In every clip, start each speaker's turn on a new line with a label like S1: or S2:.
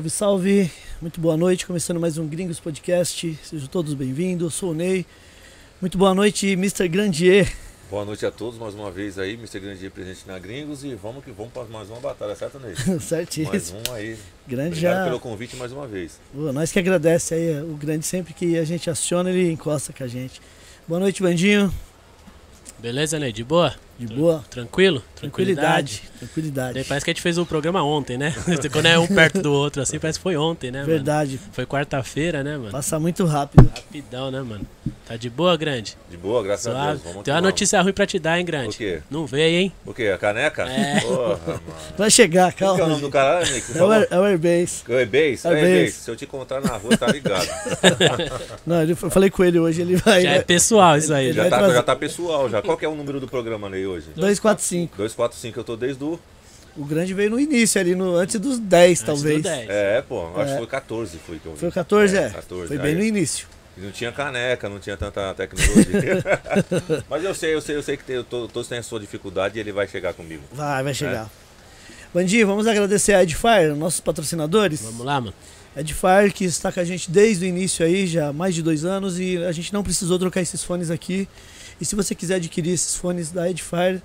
S1: Salve, salve! Muito boa noite, começando mais um Gringos Podcast. Sejam todos bem-vindos. Eu sou o Ney. Muito boa noite, Mr. Grandier.
S2: Boa noite a todos mais uma vez aí, Mr. Grandier presente na Gringos e vamos que vamos para mais uma batalha, certo, Ney?
S1: Certíssimo.
S2: Mais um aí.
S1: Grande
S2: Obrigado
S1: já.
S2: pelo convite mais uma vez.
S1: Pô, nós que agradece aí. O Grande sempre que a gente aciona, ele encosta com a gente. Boa noite, Bandinho.
S3: Beleza, Ney? De boa?
S1: De boa.
S3: Tranquilo?
S1: Tranquilidade. Tranquilidade.
S3: Daí parece que a gente fez o programa ontem, né? Quando é um perto do outro assim, parece que foi ontem, né, mano?
S1: Verdade.
S3: Foi quarta-feira, né, mano?
S1: Passa muito rápido.
S3: Rapidão, né, mano? Tá de boa, grande?
S2: De boa, graças a
S3: Suave.
S2: Deus. Vamos
S3: Tem uma
S2: vamos.
S3: notícia ruim pra te dar, hein, grande?
S2: O quê?
S3: Não veio, hein?
S2: O quê? A caneca?
S3: É.
S2: Porra, mano.
S1: Vai chegar,
S2: Qual que é o
S1: calma.
S2: nome do cara, Ney? que você
S1: É o,
S2: falou?
S1: Air- é o Airbase.
S2: O?
S1: Airbase.
S2: É Ebase. Se eu te encontrar na rua, tá ligado.
S1: Não, eu falei com ele hoje, ele vai.
S3: Já é pessoal isso aí.
S1: Ele
S3: Já.
S2: tá,
S1: trazer-
S2: já tá pessoal já. Qual que é o número do programa, Ney, hoje?
S1: 245.
S2: 245, eu tô desde o...
S1: O grande veio no início ali, no, antes dos 10,
S3: Antes
S1: talvez.
S3: do 10.
S2: É, pô, acho
S1: É.
S2: que foi 14 foi que eu vi.
S1: Foi o 14, é.
S2: 14.
S1: Foi
S2: aí.
S1: bem no início.
S2: Não tinha caneca, não tinha tanta tecnologia. Mas eu sei, eu sei, eu sei que tem, to- todos têm a sua dificuldade e ele vai chegar comigo.
S1: Vai, vai chegar. Bandinho, vamos agradecer a Edifier, nossos patrocinadores.
S3: Vamos lá, mano.
S1: Edifier que está com a gente desde o início aí, já há mais de dois anos, e a gente não precisou trocar esses fones aqui. E se você quiser adquirir esses fones da Edifier,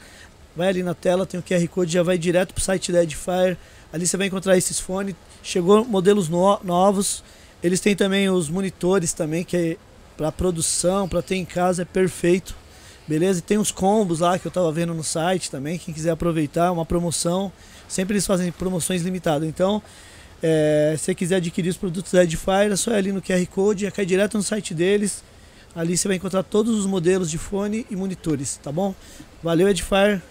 S1: vai ali na tela, tem o QR Code, já vai direto pro site da Edifier. Ali você vai encontrar esses fones. Chegou modelos no- novos. Eles têm também os monitores também, que é para produção, para ter em casa, é perfeito. Beleza? E tem os combos lá que eu tava vendo no site também. Quem quiser aproveitar, uma promoção. Sempre eles fazem promoções limitadas. Então, é, se você quiser adquirir os produtos da Edifier, é só ir ali no QR Code, já cai direto no site deles. Ali você vai encontrar todos os modelos de fone e monitores, tá bom? Valeu, Edifier,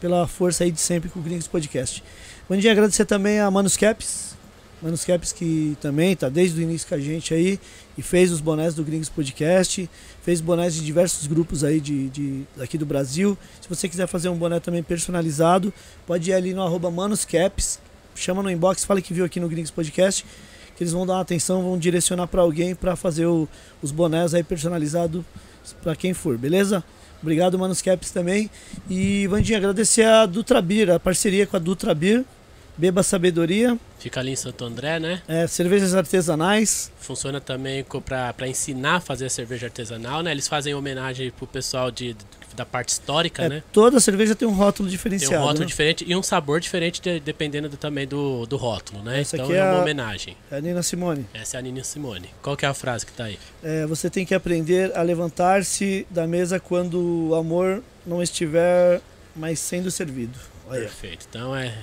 S1: pela força aí de sempre com o Gringos Podcast. Bom dia, agradecer também a Manus Caps. Manus Caps que também tá desde o início com a gente aí e fez os bonés do Gringos Podcast, fez bonés de diversos grupos aí de, de, daqui do Brasil. Se você quiser fazer um boné também personalizado, pode ir ali no arroba Manus Caps, chama no inbox, fala que viu aqui no Gringos Podcast, que eles vão dar uma atenção, vão direcionar para alguém para fazer o- os bonés aí personalizados para quem for, beleza? Obrigado, Manus Caps também. E, Vandinha, agradecer a Dutrabir, a parceria com a Dutrabir. Beba Sabedoria,
S3: Fica ali em Santo André, né?
S1: é, cervejas artesanais.
S3: Funciona também pra ensinar a fazer a cerveja artesanal, né? Eles fazem homenagem pro pessoal de, da parte histórica,
S1: É,
S3: né?
S1: Toda cerveja tem um rótulo
S3: Tem
S1: diferenciado.
S3: um rótulo
S1: né?
S3: diferente e um sabor diferente de- dependendo do, também do, do rótulo, né?
S1: Essa
S3: então é
S1: é
S3: uma
S1: a-
S3: homenagem.
S1: É a Nina Simone.
S3: Essa é a Nina Simone. Qual que é a frase que tá aí?
S1: É, você tem que aprender a levantar-se da mesa quando o amor não estiver mais sendo servido. Olha.
S3: Perfeito. Então é,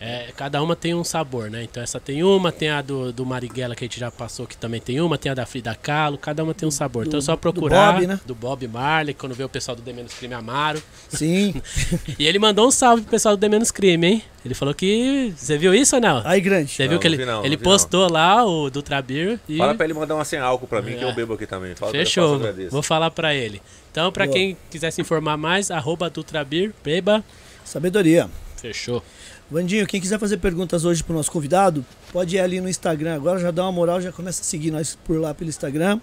S3: é, Cada uma tem um sabor, né? Então essa tem uma, tem a do, do Marighella que a gente já passou, que também tem uma, tem a da Frida Kahlo, cada uma tem um sabor. então é só
S1: do
S3: procurar
S1: Bob, né?
S3: do Bob Marley, quando vê o pessoal do The Menos Crime Amaro.
S1: Sim.
S3: E ele mandou um salve pro pessoal do The Menos Crime, hein? Ele falou que. Você viu isso ou não?
S1: Aí, grande.
S3: Você
S2: Não,
S3: viu que
S2: não
S3: ele,
S2: vi não,
S3: ele
S2: não
S3: postou lá o do Trabir e.
S2: Fala pra ele mandar uma sem álcool pra mim, que
S3: É.
S2: eu bebo aqui também. Fala pra ele,
S3: Fechou,
S2: eu
S3: vou falar pra ele. Então, pra
S1: Boa.
S3: quem quiser se informar mais, arroba Dutrabir, beba.
S1: Sabedoria.
S3: Fechou.
S1: Vandinho, quem quiser fazer perguntas hoje pro nosso convidado, pode ir ali no Instagram agora, já dá uma moral, já começa a seguir nós por lá pelo Instagram.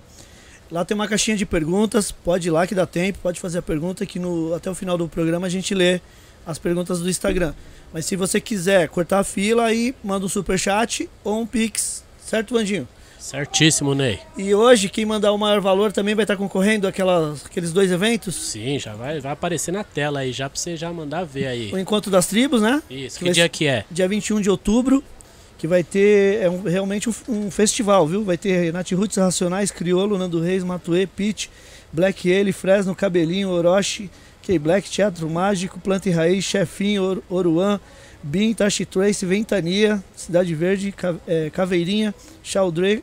S1: Lá tem uma caixinha de perguntas, pode ir lá que dá tempo, pode fazer a pergunta que no, até o final do programa a gente lê as perguntas do Instagram. Mas se você quiser cortar a fila, aí manda um superchat ou um pix, certo, Vandinho?
S3: Certíssimo, Ney.
S1: E hoje, quem mandar o maior valor também vai estar concorrendo àquelas, aqueles dois eventos.
S3: Sim, já vai, vai aparecer na tela aí, já pra você já mandar ver aí.
S1: O Encontro das Tribos, né?
S3: Isso,
S1: que
S3: que dia que é?
S1: dia 21 de outubro, que vai ter é um- realmente um, um festival, viu? Vai ter Nath Roots Racionais, Criolo, Nando Reis, Matuê, Pitch, Black Ale, Fresno, Cabelinho, Orochi, K-Black, Teatro Mágico, Planta e Raiz, Chefinho, Or Oruan, Bin, Tashi Trace, Ventania, Cidade Verde, é, Caveirinha, Chaldre,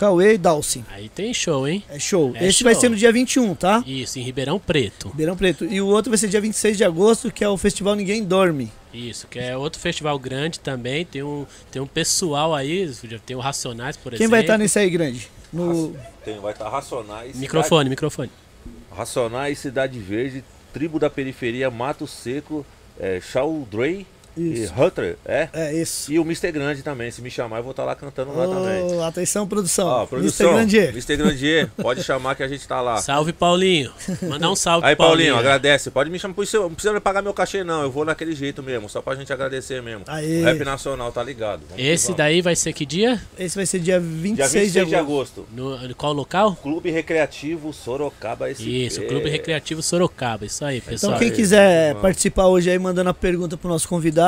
S1: Cauê e Dalsin.
S3: Aí tem show, hein?
S1: É show.
S3: É
S1: Esse vai
S3: show.
S1: ser no dia 21, tá?
S3: Isso, em Ribeirão Preto.
S1: Ribeirão Preto. E o outro vai ser dia 26 de agosto, que é o Festival Ninguém Dorme.
S3: Isso, que é outro festival grande também. Tem um, tem um pessoal aí, tem o Racionais, por
S1: Quem
S3: exemplo.
S1: vai estar nesse aí, grande? No...
S2: Tem, vai estar Racionais.
S3: Microfone, microfone.
S2: Cidade, Racionais, Cidade Verde, Tribo da Periferia, Mato Seco, é, Chaldrey, E
S1: Isso.
S2: Hunter, é?
S1: É isso.
S2: E o Mr. Grande também. Se me chamar, eu vou estar lá cantando lá também.
S1: Atenção, produção.
S2: Ó,
S1: Mr.
S2: produção,
S1: Grandier.
S2: Mr. Grandier, pode chamar que a gente tá lá.
S3: Salve, Paulinho. Mandar um salve
S2: Aí, Paulinho,
S3: Paulinho.
S2: agradece. Pode me chamar. Não precisa- não precisa me pagar meu cachê, não. Eu vou naquele jeito mesmo, só pra gente agradecer mesmo.
S1: Aê.
S2: O Rap Nacional, tá ligado? Vamos
S3: Esse daí vai ser que dia?
S1: Esse vai ser dia 26,
S2: Dia 26
S1: de
S2: de
S1: agosto.
S2: agosto.
S3: No, qual local?
S2: Clube Recreativo Sorocaba SP.
S3: Isso, Clube Recreativo Sorocaba. Isso aí, pessoal.
S1: Então, quem
S2: aí,
S1: quiser
S2: vamos.
S1: participar hoje aí, mandando a pergunta pro nosso convidado.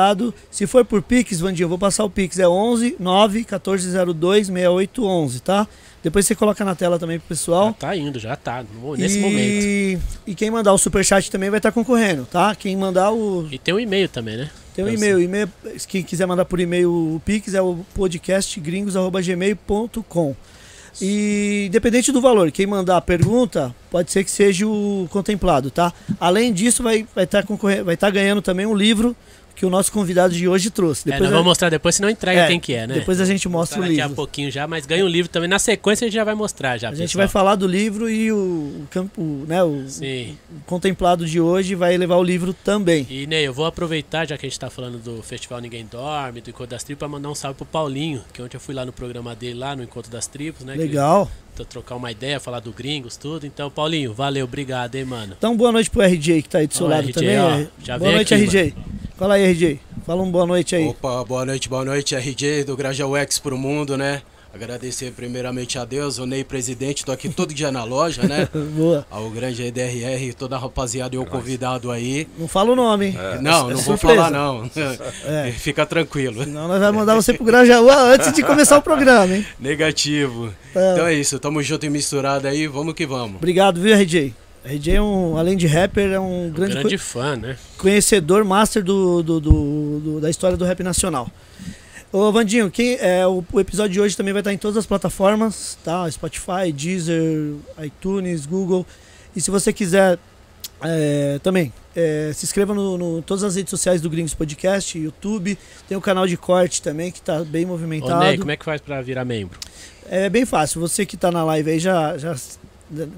S1: Se for por Pix, Vandinho, eu vou passar o Pix. É 11 9 1402 6811, tá? Depois você coloca na tela também pro
S3: Já
S1: pessoal.
S3: tá indo, já tá. Nesse
S1: e...
S3: momento.
S1: E quem mandar o superchat também vai estar concorrendo, tá? Quem mandar o.
S3: E tem um e-mail também, né?
S1: Tem um e-mail. e-mail. Quem quiser mandar por e-mail o Pix é o podcastgringos.gmail.com. E independente do valor, quem mandar a pergunta, pode ser que seja o contemplado, tá? Além disso, vai estar vai tá vai tá ganhando também um livro que o nosso convidado de hoje trouxe.
S3: É,
S1: Depois, a-
S3: vamos mostrar depois, senão entrega
S1: É,
S3: quem que é, né?
S1: depois a gente mostra o
S3: Mostrar daqui a
S1: livro.
S3: pouquinho já, mas ganha um livro também. Na sequência a gente já vai mostrar já,
S1: A gente
S3: pessoal.
S1: vai falar do livro e o, o campo, né, o,
S3: Sim.
S1: o contemplado de hoje vai levar o livro também.
S3: E Ney, eu vou aproveitar, já que a gente tá falando do Festival Ninguém Dorme, do Encontro das Tribos, pra mandar um salve pro Paulinho, que ontem eu fui lá no programa dele, lá no Encontro das Tribos, né? que-
S1: Legal.
S3: pra trocar uma ideia, falar do Gringos, tudo. Então, Paulinho, valeu, obrigado, hein, mano.
S1: Então, boa noite pro RJ que tá aí do seu lado
S3: RJ,
S1: também.
S3: ó,
S1: é. boa noite,
S3: aqui,
S1: RJ. Fala aí, RJ. Fala um boa noite aí.
S4: Opa, boa noite, boa noite, RJ do Grajaú X pro mundo, né? Agradecer primeiramente a Deus, o Ney presidente, tô aqui todo dia na loja, né?
S1: Boa.
S4: Ao grande EDRR, toda a rapaziada e o convidado aí.
S1: Não fala o nome, hein?
S4: Não,
S1: É
S4: não vou
S1: surpresa.
S4: falar não.
S1: É.
S4: Fica tranquilo.
S1: Senão nós vamos mandar você pro Grajaú antes de começar o programa, hein?
S4: Negativo.
S1: Tá.
S4: Então é isso, tamo junto e misturado aí, vamos que vamos.
S1: Obrigado, viu, RJ? RJ é um, além de rapper, é um grande,
S3: Grande fã, né?
S1: co- conhecedor, master do, do- do- do- da história do rap nacional. Ô, Vandinho, quem, é, o, o episódio de hoje também vai estar em todas as plataformas, tá? Spotify, Deezer, iTunes, Google. E se você quiser é, também, é, se inscreva no, no todas as redes sociais do Gringos Podcast, YouTube. Tem o canal de corte também, que tá bem
S3: Ô,
S1: movimentado.
S3: Ney, como é que faz pra virar membro?
S1: É bem fácil. Você que tá na live aí já, já,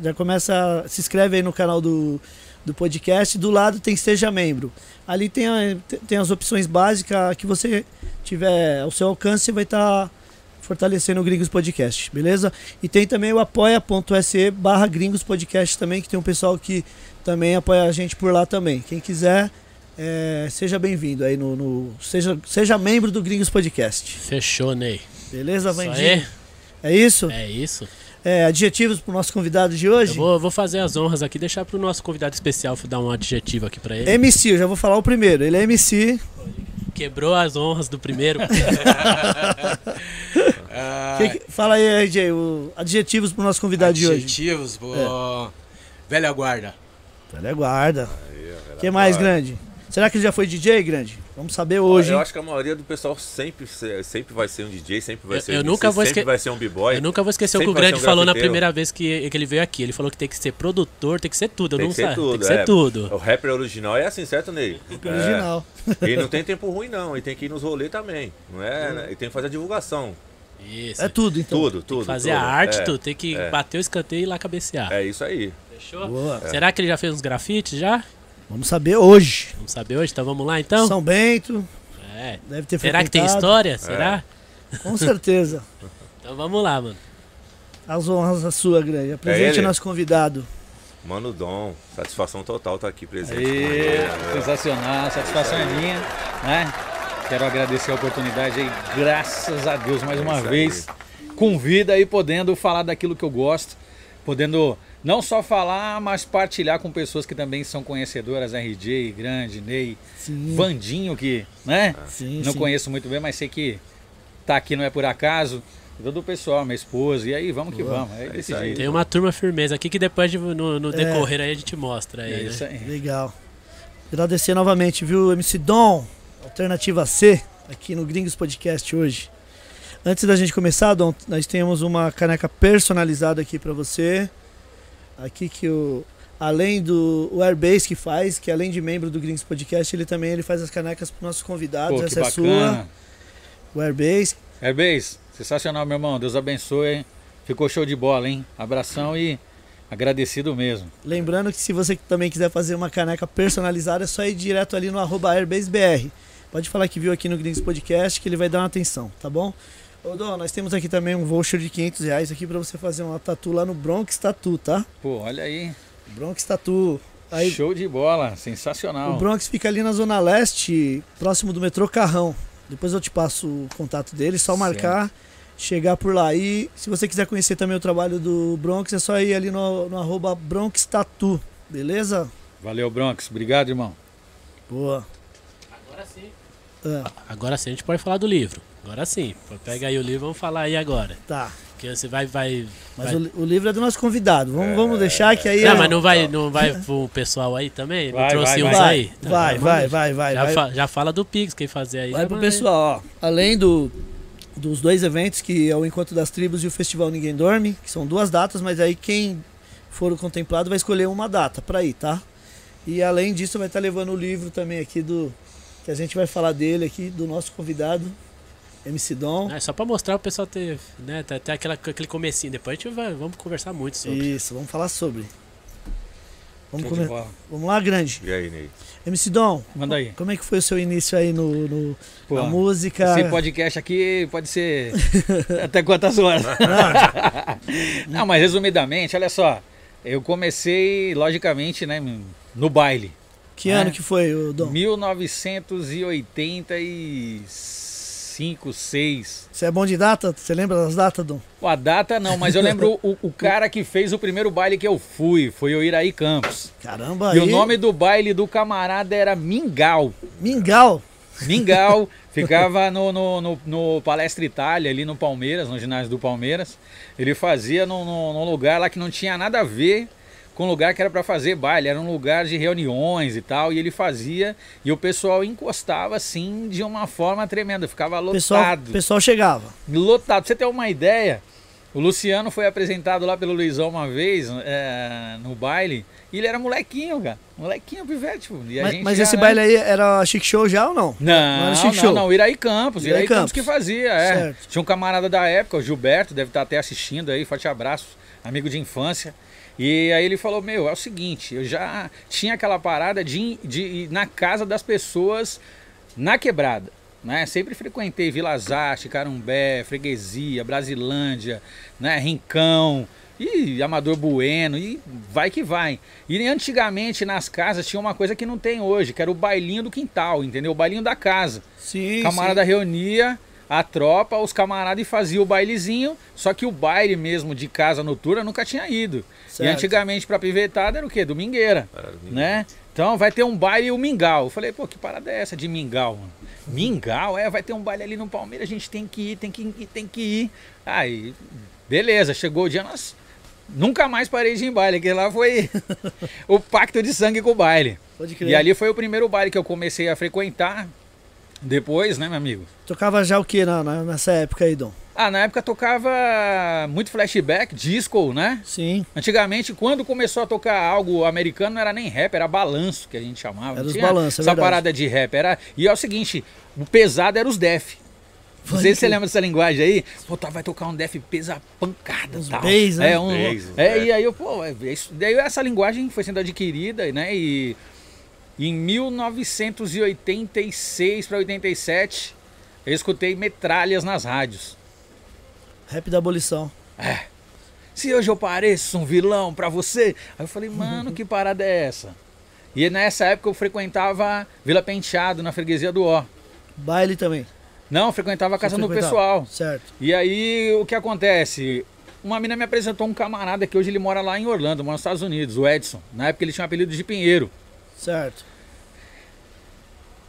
S1: já começa. Se inscreve aí no canal do, do podcast. Do lado tem Seja Membro. Ali tem, a- tem as opções básicas que você tiver ao seu alcance vai estar fortalecendo o Gringos Podcast, beleza? E tem também o apoia.se barra Gringos Podcast também, que tem um pessoal que também apoia a gente por lá também. Quem quiser, é, seja bem-vindo aí no, no- seja, seja membro do Gringos Podcast.
S3: Fechou, Ney.
S1: Beleza, Vandinho? É isso?
S3: é isso.
S1: É, adjetivos pro nosso convidado de hoje?
S3: Eu vou, vou fazer as honras aqui, deixar pro nosso convidado especial dar um adjetivo aqui pra ele.
S1: MC, eu já vou falar o primeiro. Ele é MC.
S3: Quebrou as honras do primeiro.
S4: Ah,
S1: Que que- fala aí, RJ, o, adjetivos pro nosso convidado de hoje.
S4: adjetivos, pô, velha guarda.
S1: Velha guarda. O que mais, grande? Será que ele já foi DJ, grande? Vamos saber hoje.
S2: Eu
S1: hein?
S2: acho que a maioria do pessoal sempre, se- sempre vai ser um DJ, sempre vai
S3: Eu-
S2: ser
S3: eu
S2: um
S3: nunca vou
S2: sempre vai ser um b-boy.
S3: Eu nunca vou esquecer o que o Grande
S2: ser um
S3: falou na primeira vez que, que ele veio aqui. Ele falou que tem que ser produtor, tem que ser tudo. Eu
S2: Tem
S3: não
S2: que ser
S3: sei.
S2: tudo.
S3: Tem que ser
S2: é.
S3: tudo.
S2: O rapper original é assim, certo, Ney?
S1: Original.
S2: É. E não tem tempo ruim, não. E tem que ir nos rolês também. Não é? né? E tem que fazer a divulgação.
S3: Isso.
S1: É tudo, então.
S2: Tudo, tudo.
S3: Fazer
S2: tudo.
S3: a arte,
S2: é.
S3: tu tem que
S2: é.
S3: bater o escanteio e ir lá cabecear.
S2: É isso aí.
S3: Fechou?
S1: Boa.
S3: Será que ele já fez uns grafites já?
S1: Vamos saber hoje.
S3: Vamos saber hoje? Então vamos lá então?
S1: São Bento,
S3: É.
S1: deve ter
S3: Será que tem história? Será?
S1: Com certeza.
S3: Então vamos lá, mano.
S1: As honras a sua, grande. Apresente
S2: ele?
S1: nosso convidado.
S2: Mano Dom, satisfação total estar aqui presente.
S5: Aê,
S2: né?
S5: sensacional, satisfação é minha, né? Quero agradecer a oportunidade aí, graças a Deus, mais uma
S2: isso aí.
S5: vez, com vida aí, podendo falar daquilo que eu gosto, podendo não só falar, mas partilhar com pessoas que também são conhecedoras, RJ, Grande, Ney,
S1: Sim.
S5: Vandinho, que, né?
S1: Sim,
S5: Não
S1: sim.
S5: conheço muito bem, mas sei que tá aqui não é por acaso. Todo o pessoal, minha esposa, e aí vamos que
S1: Boa.
S5: vamos, é, desse
S2: isso aí.
S5: jeito.
S3: Tem uma turma firmeza aqui que depois de- no, no
S1: É.
S3: decorrer aí a gente mostra aí,
S5: É
S3: né?
S5: isso aí.
S1: Legal. Agradecer novamente, viu, MC Dom, Alternativa C, aqui no Gringos Podcast hoje. Antes da gente começar, Dom, nós temos uma caneca personalizada aqui pra você. Aqui que o além do o Airbase que faz, que além de membro do Gringos Podcast, ele também ele faz as canecas para nossos convidados.
S5: Pô,
S1: Essa é sua,
S5: bacana.
S1: o Airbase.
S5: Airbase, sensacional, meu irmão. Deus abençoe, hein? Ficou show de bola, hein? Abração e agradecido mesmo.
S1: Lembrando que se você também quiser fazer uma caneca personalizada, é só ir direto ali no arroba AirbaseBR. pode falar que viu aqui no Gringos Podcast que ele vai dar uma atenção, tá bom? Ô, Dom, nós temos aqui também um voucher de 500 reais aqui pra você fazer uma tatu lá no Bronx Tatu, tá?
S5: Pô, olha aí.
S1: Bronx Tatu. Aí,
S5: Show de bola, sensacional.
S1: o Bronx fica ali na Zona Leste, próximo do metrô Carrão. Depois eu te passo o contato dele, só marcar, chegar por lá. E se você quiser conhecer também o trabalho do Bronx, é só ir ali no, no arroba Bronx Tatu, beleza?
S5: Valeu, Bronx. Obrigado, irmão.
S1: Boa.
S3: Agora sim.
S1: Ah,
S3: Agora sim a gente pode falar do livro. Agora sim. Pega aí o livro, vamos falar aí agora.
S1: tá.
S3: Porque você vai. vai,
S1: Mas
S3: vai...
S1: o, o livro é do nosso convidado. Vamos, vamos deixar que aí.
S3: Não,
S1: é-
S3: mas não vai, não vai pro pessoal aí também? Não
S5: Vai,
S3: trouxe
S5: vai,
S3: uns
S1: vai,
S3: aí? Tá,
S1: vai,
S3: vamos
S1: vai, vai, vai,
S3: Já,
S1: vai.
S3: fa- já fala do Pix, quem fazer aí.
S1: Vai pro pessoal, ó. Além do, dos dois eventos, que é o Encontro das Tribos e o Festival Ninguém Dorme, que são duas datas, mas aí quem for o contemplado vai escolher uma data pra ir, tá? E além disso, vai estar levando o livro também aqui do. Que a gente vai falar dele aqui, do nosso convidado, MC Dom.
S3: É, só pra mostrar o pessoal ter, né, ter, ter aquela, aquele comecinho. Depois a gente vai, vamos conversar muito sobre.
S1: Isso, vamos falar sobre. Vamos, come... vamos lá, grande.
S2: E aí, Ney?
S1: MC Dom,
S5: manda aí.
S1: Como é que foi o seu início aí no, no
S5: Pô,
S1: na música?
S5: Esse podcast aqui pode ser até quantas horas? Não. Não, mas resumidamente, olha só. Eu comecei, logicamente, né, no baile.
S1: Que ano
S5: né?
S1: que foi, Dom?
S5: 1986. 5, 6.
S1: Você é bom de data? Você lembra das datas,
S5: do? A data não, mas eu lembro o, o, cara que fez o primeiro baile que eu fui, foi o Iraí Campos.
S1: Caramba, aí.
S5: E o nome do baile do camarada era Mingau.
S1: Mingau?
S5: Mingau. Ficava no, no, no, no, Palestra Itália, ali no Palmeiras, no ginásio do Palmeiras. Ele fazia num, num lugar lá que não tinha nada a ver com lugar que era para fazer baile, era um lugar de reuniões e tal, e ele fazia, e o pessoal encostava assim de uma forma tremenda, ficava
S1: pessoal,
S5: lotado.
S1: o pessoal chegava.
S5: Lotado. Pra você ter uma ideia, o Luciano foi apresentado lá pelo Luizão uma vez é, no baile, e ele era molequinho, cara. Molequinho, pivete. E
S1: Mas,
S5: gente
S1: mas
S5: já,
S1: esse
S5: né?
S1: baile aí era Chic Show já ou não?
S5: Não,
S1: era
S5: não,
S1: Chic
S5: não,
S1: Show.
S5: não, Iraí Campos,
S1: Iraí
S5: Iraí, Campos.
S1: Campos.
S5: que fazia, é.
S1: Certo.
S5: Tinha um camarada da época, o Gilberto, deve estar até assistindo aí, forte abraço, amigo de infância. E aí ele falou, meu, é o seguinte, eu já tinha aquela parada de, de ir na casa das pessoas na quebrada. Né? Sempre frequentei Vila Zarte, Carumbé, Freguesia, Brasilândia, né? Rincão, e Amador Bueno, e vai que vai. E antigamente nas casas tinha uma coisa que não tem hoje, que era o bailinho do quintal, entendeu? O bailinho da casa.
S1: Sim,
S5: camarada
S1: sim.
S5: reunia a tropa, os camaradas e fazia o bailezinho, só que o baile mesmo de casa noturna nunca tinha ido.
S1: Certo.
S5: E antigamente pra pivetada era o quê? Domingueira,
S2: domingo.
S5: né? Então vai ter um baile o mingau. Eu falei, pô, que parada é essa de mingau, mano? Mingau? É, vai ter um baile ali no Palmeiras, a gente tem que ir, tem que ir, tem que ir. Aí, beleza, chegou o dia, nós nunca mais parei de ir em baile, que lá foi o pacto de sangue com o baile.
S1: Pode crer.
S5: E ali foi o primeiro baile que eu comecei a frequentar. Depois, né, meu amigo?
S1: Tocava já o que na, na- nessa época aí, Dom?
S5: Ah, na época tocava muito flashback, disco, né?
S1: Sim.
S5: Antigamente, quando começou a tocar algo americano, não era nem rap, era balanço que a gente chamava.
S1: Era os balanços, é
S5: Essa
S1: verdade.
S5: parada de rap. Era... E é o seguinte, o pesado era os def. Não sei se você lembra dessa linguagem aí. Pô, tá, vai tocar um def pesa pancada.
S1: Uns
S5: tal.
S1: bass, né?
S5: É, um,
S2: Bass,
S5: é,
S2: é.
S5: e aí eu, pô, é isso, daí essa linguagem foi sendo adquirida, né? E em 1986 para 87, eu escutei metralhas nas rádios.
S1: Rap da abolição.
S5: Se hoje eu pareço um vilão pra você. Aí eu falei, mano, que parada é essa? E nessa época eu frequentava Vila Penteado, na freguesia do Ó.
S1: Baile também.
S5: Não, frequentava a casa do pessoal.
S1: Certo.
S5: E aí o que acontece? Uma mina me apresentou um camarada que hoje ele mora lá em Orlando, mora nos Estados Unidos, o Edson. Na época ele tinha um apelido de Pinheiro.
S1: Certo.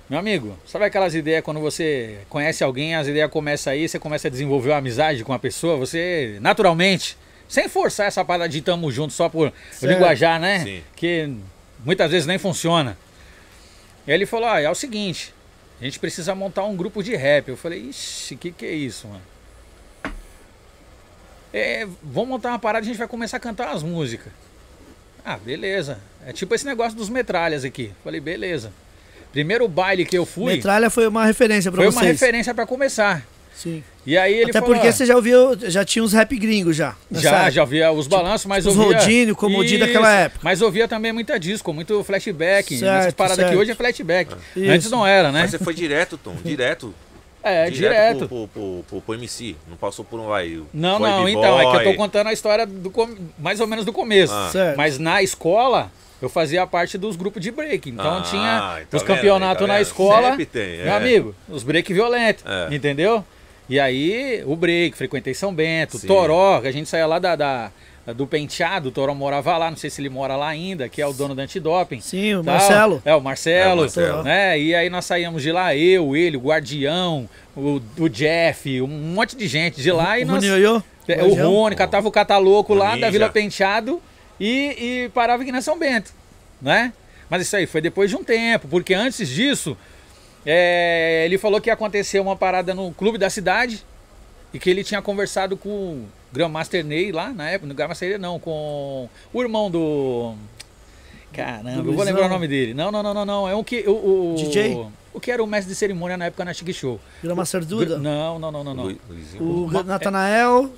S5: Meu amigo, sabe aquelas ideias quando você conhece alguém, as ideias começam aí, você começa a desenvolver uma amizade com a pessoa, você naturalmente, sem forçar essa parada de tamo junto só por
S1: Certo.
S5: linguajar, né?
S2: Sim.
S5: Que muitas vezes nem funciona. E aí ele falou: ah, é o seguinte, a gente precisa montar um grupo de rap. Eu falei: ixi, o que, que é isso, mano? É, vamos montar uma parada e a gente vai começar a cantar umas músicas. Ah, beleza. É tipo esse negócio dos metralhas aqui. Falei, beleza. Primeiro baile que eu fui
S1: Metralha foi uma referência pra
S5: foi
S1: vocês.
S5: uma referência para começar.
S1: Sim.
S5: E aí ele
S1: Até
S5: falou,
S1: porque
S5: "Ah,
S1: você já ouviu, já tinha uns rap gringos já.
S5: Já,
S1: época.
S5: já ouvia os balanços, mas
S1: tipo os
S5: ouvia...
S1: Rodinho, Comodi daquela época.
S5: Mas ouvia também muita disco, muito flashback.
S1: Certo,
S5: Essas paradas
S1: certo.
S5: que hoje é flashback.
S1: Isso.
S5: Antes não era, né?
S2: Mas você foi direto, Tom, direto.
S5: É, direto.
S2: Pro, pro, pro, pro MC. Não passou por um vai.
S5: Não, não, então, é que eu tô contando a história do mais ou menos do começo.
S2: Ah.
S1: Certo.
S5: Mas na escola, eu fazia parte dos grupos de break. Então
S2: Ah,
S5: tinha
S2: tá
S5: os
S2: aí,
S5: campeonatos
S2: tá
S5: na escola.
S2: Sempre tem,
S5: Meu
S2: é.
S5: amigo, os break violentos.
S2: É.
S5: Entendeu? E aí, o break, frequentei São Bento,
S2: Sim.
S5: Toró, que a gente saía lá da, da- do penteado, o Toró morava lá, não sei se ele mora lá ainda, que é o dono da antidoping.
S1: Sim, o
S5: tal.
S1: Marcelo.
S5: É, o Marcelo.
S2: É, o Marcelo.
S5: Né? E aí nós saíamos de lá, eu, ele, o Guardião, o, o Jeff, um monte de gente de lá. e
S1: O
S5: nós,
S1: Rony
S5: é, o? Rony, catava o cataloco
S2: O
S5: lá
S2: Ninja.
S5: da Vila Penteado e, e parava aqui na São Bento, né? Mas isso aí foi depois de um tempo, porque antes disso, é, ele falou que ia acontecer uma parada no clube da cidade e que ele tinha conversado com o Grandmaster Ney lá na época, no Grandmaster Ney não, com o irmão do... Caramba, eu vou
S1: Luizão.
S5: lembrar o nome dele. Não, não, não, não, não. É um que. O, o,
S1: DJ?
S5: O que era o mestre de cerimônia na época na Chic Show.
S1: Grama Sarduda?
S5: Não, não, não, não, não.
S2: Luizinho.
S1: O Natanael?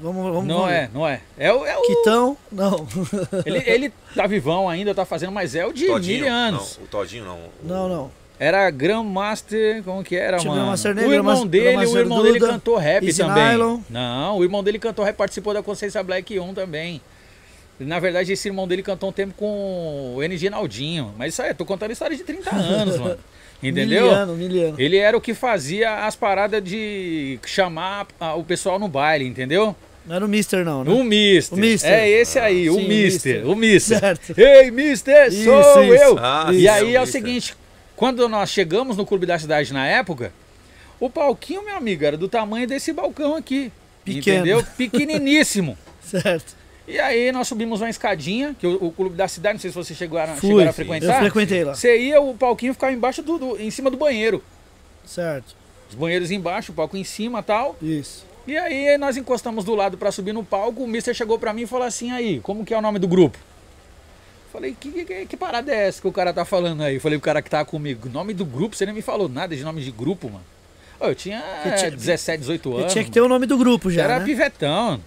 S1: Vamos, vamos
S5: Não
S1: vamos
S5: é, não é. É o. É o
S1: Quitão? Não.
S5: ele, ele tá vivão ainda, tá fazendo, mas é o de
S2: Todinho?
S5: mil anos.
S2: Não, o Todinho não.
S1: Não, não.
S5: Era Grandmaster, como que era,
S1: Tinha
S5: mano?
S1: Grandmaster
S5: o irmão
S1: Grandmaster-
S5: dele, o irmão dele
S1: Duda,
S5: cantou rap
S1: Easy
S5: também.
S1: Nylon.
S5: Não, o irmão dele cantou rap, participou da Consciência Black 1 também. Na verdade, esse irmão dele cantou um tempo com o NG Naldinho. Mas isso aí, tô contando história de 30 anos, mano. Entendeu?
S1: Miliano, miliano.
S5: Ele era o que fazia as paradas de chamar ah, o pessoal no baile, entendeu?
S1: Não era o Mister, não, né?
S5: O Mister.
S1: O Mister.
S5: É esse aí, o
S1: Sim, o
S5: Mister.
S1: Mister.
S5: O Mister.
S1: Certo.
S5: Ei, Mister,
S1: Isso,
S5: sou
S1: isso.
S5: eu.
S2: Ah,
S5: e aí
S2: é
S5: é
S2: o
S5: o
S2: Mister.
S5: seguinte, quando nós chegamos no Clube da Cidade na época, o palquinho, meu amigo, era do tamanho desse balcão aqui.
S1: Pequeno.
S5: Entendeu? Pequeniníssimo.
S1: Certo.
S5: E aí nós subimos uma escadinha, que o, o Clube da Cidade, não sei se vocês chegaram,
S1: Fui.
S5: chegaram a
S1: Eu
S5: frequentar.
S1: frequentei lá.
S5: Você ia, o palquinho ficava embaixo do, do- em cima do banheiro.
S1: Certo.
S5: Os banheiros embaixo, o palco em cima tal.
S1: Isso.
S5: E aí nós encostamos do lado pra subir no palco, o mister chegou pra mim e falou assim, aí, como que é o nome do grupo? Falei, que, que, que parada é essa que o cara tá falando aí? Falei, o cara que tá comigo, nome do grupo, você nem me falou nada de nome de grupo, mano. Eu tinha
S1: Eu tinha-
S5: é, 17, 18
S1: Eu
S5: anos.
S1: tinha que ter o nome do grupo já,
S5: Era
S1: né?
S5: pivetão.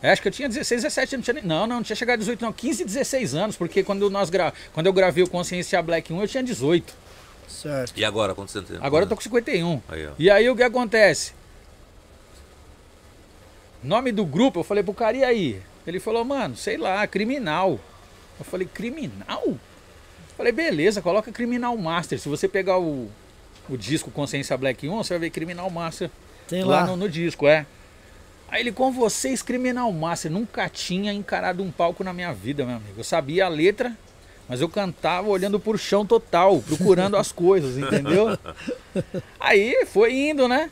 S5: É, acho que eu tinha 16, 17, não tinha nem, não, não, não tinha chegado a 18 não, 15, 16 anos, porque quando nós gra, quando eu gravei o Consciência Black 1, eu tinha 18.
S1: Certo.
S2: E agora, quanto você tem?
S5: Agora eu tô com 51.
S2: Aí, ó.
S5: E aí o que acontece? Nome do grupo, eu falei pro cara, e aí? Ele falou, mano, sei lá, criminal. Eu falei, criminal? Eu falei, beleza, coloca Criminal Master. Se você pegar o, o disco Consciência Black 1, você vai ver Criminal Master
S1: Tem
S5: lá
S1: lá.
S5: no, no disco, é. Aí ele, com vocês, Criminal Master. Nunca tinha encarado um palco na minha vida, meu amigo. Eu sabia a letra, mas eu cantava olhando pro chão total, procurando as coisas, entendeu? Aí foi indo, né?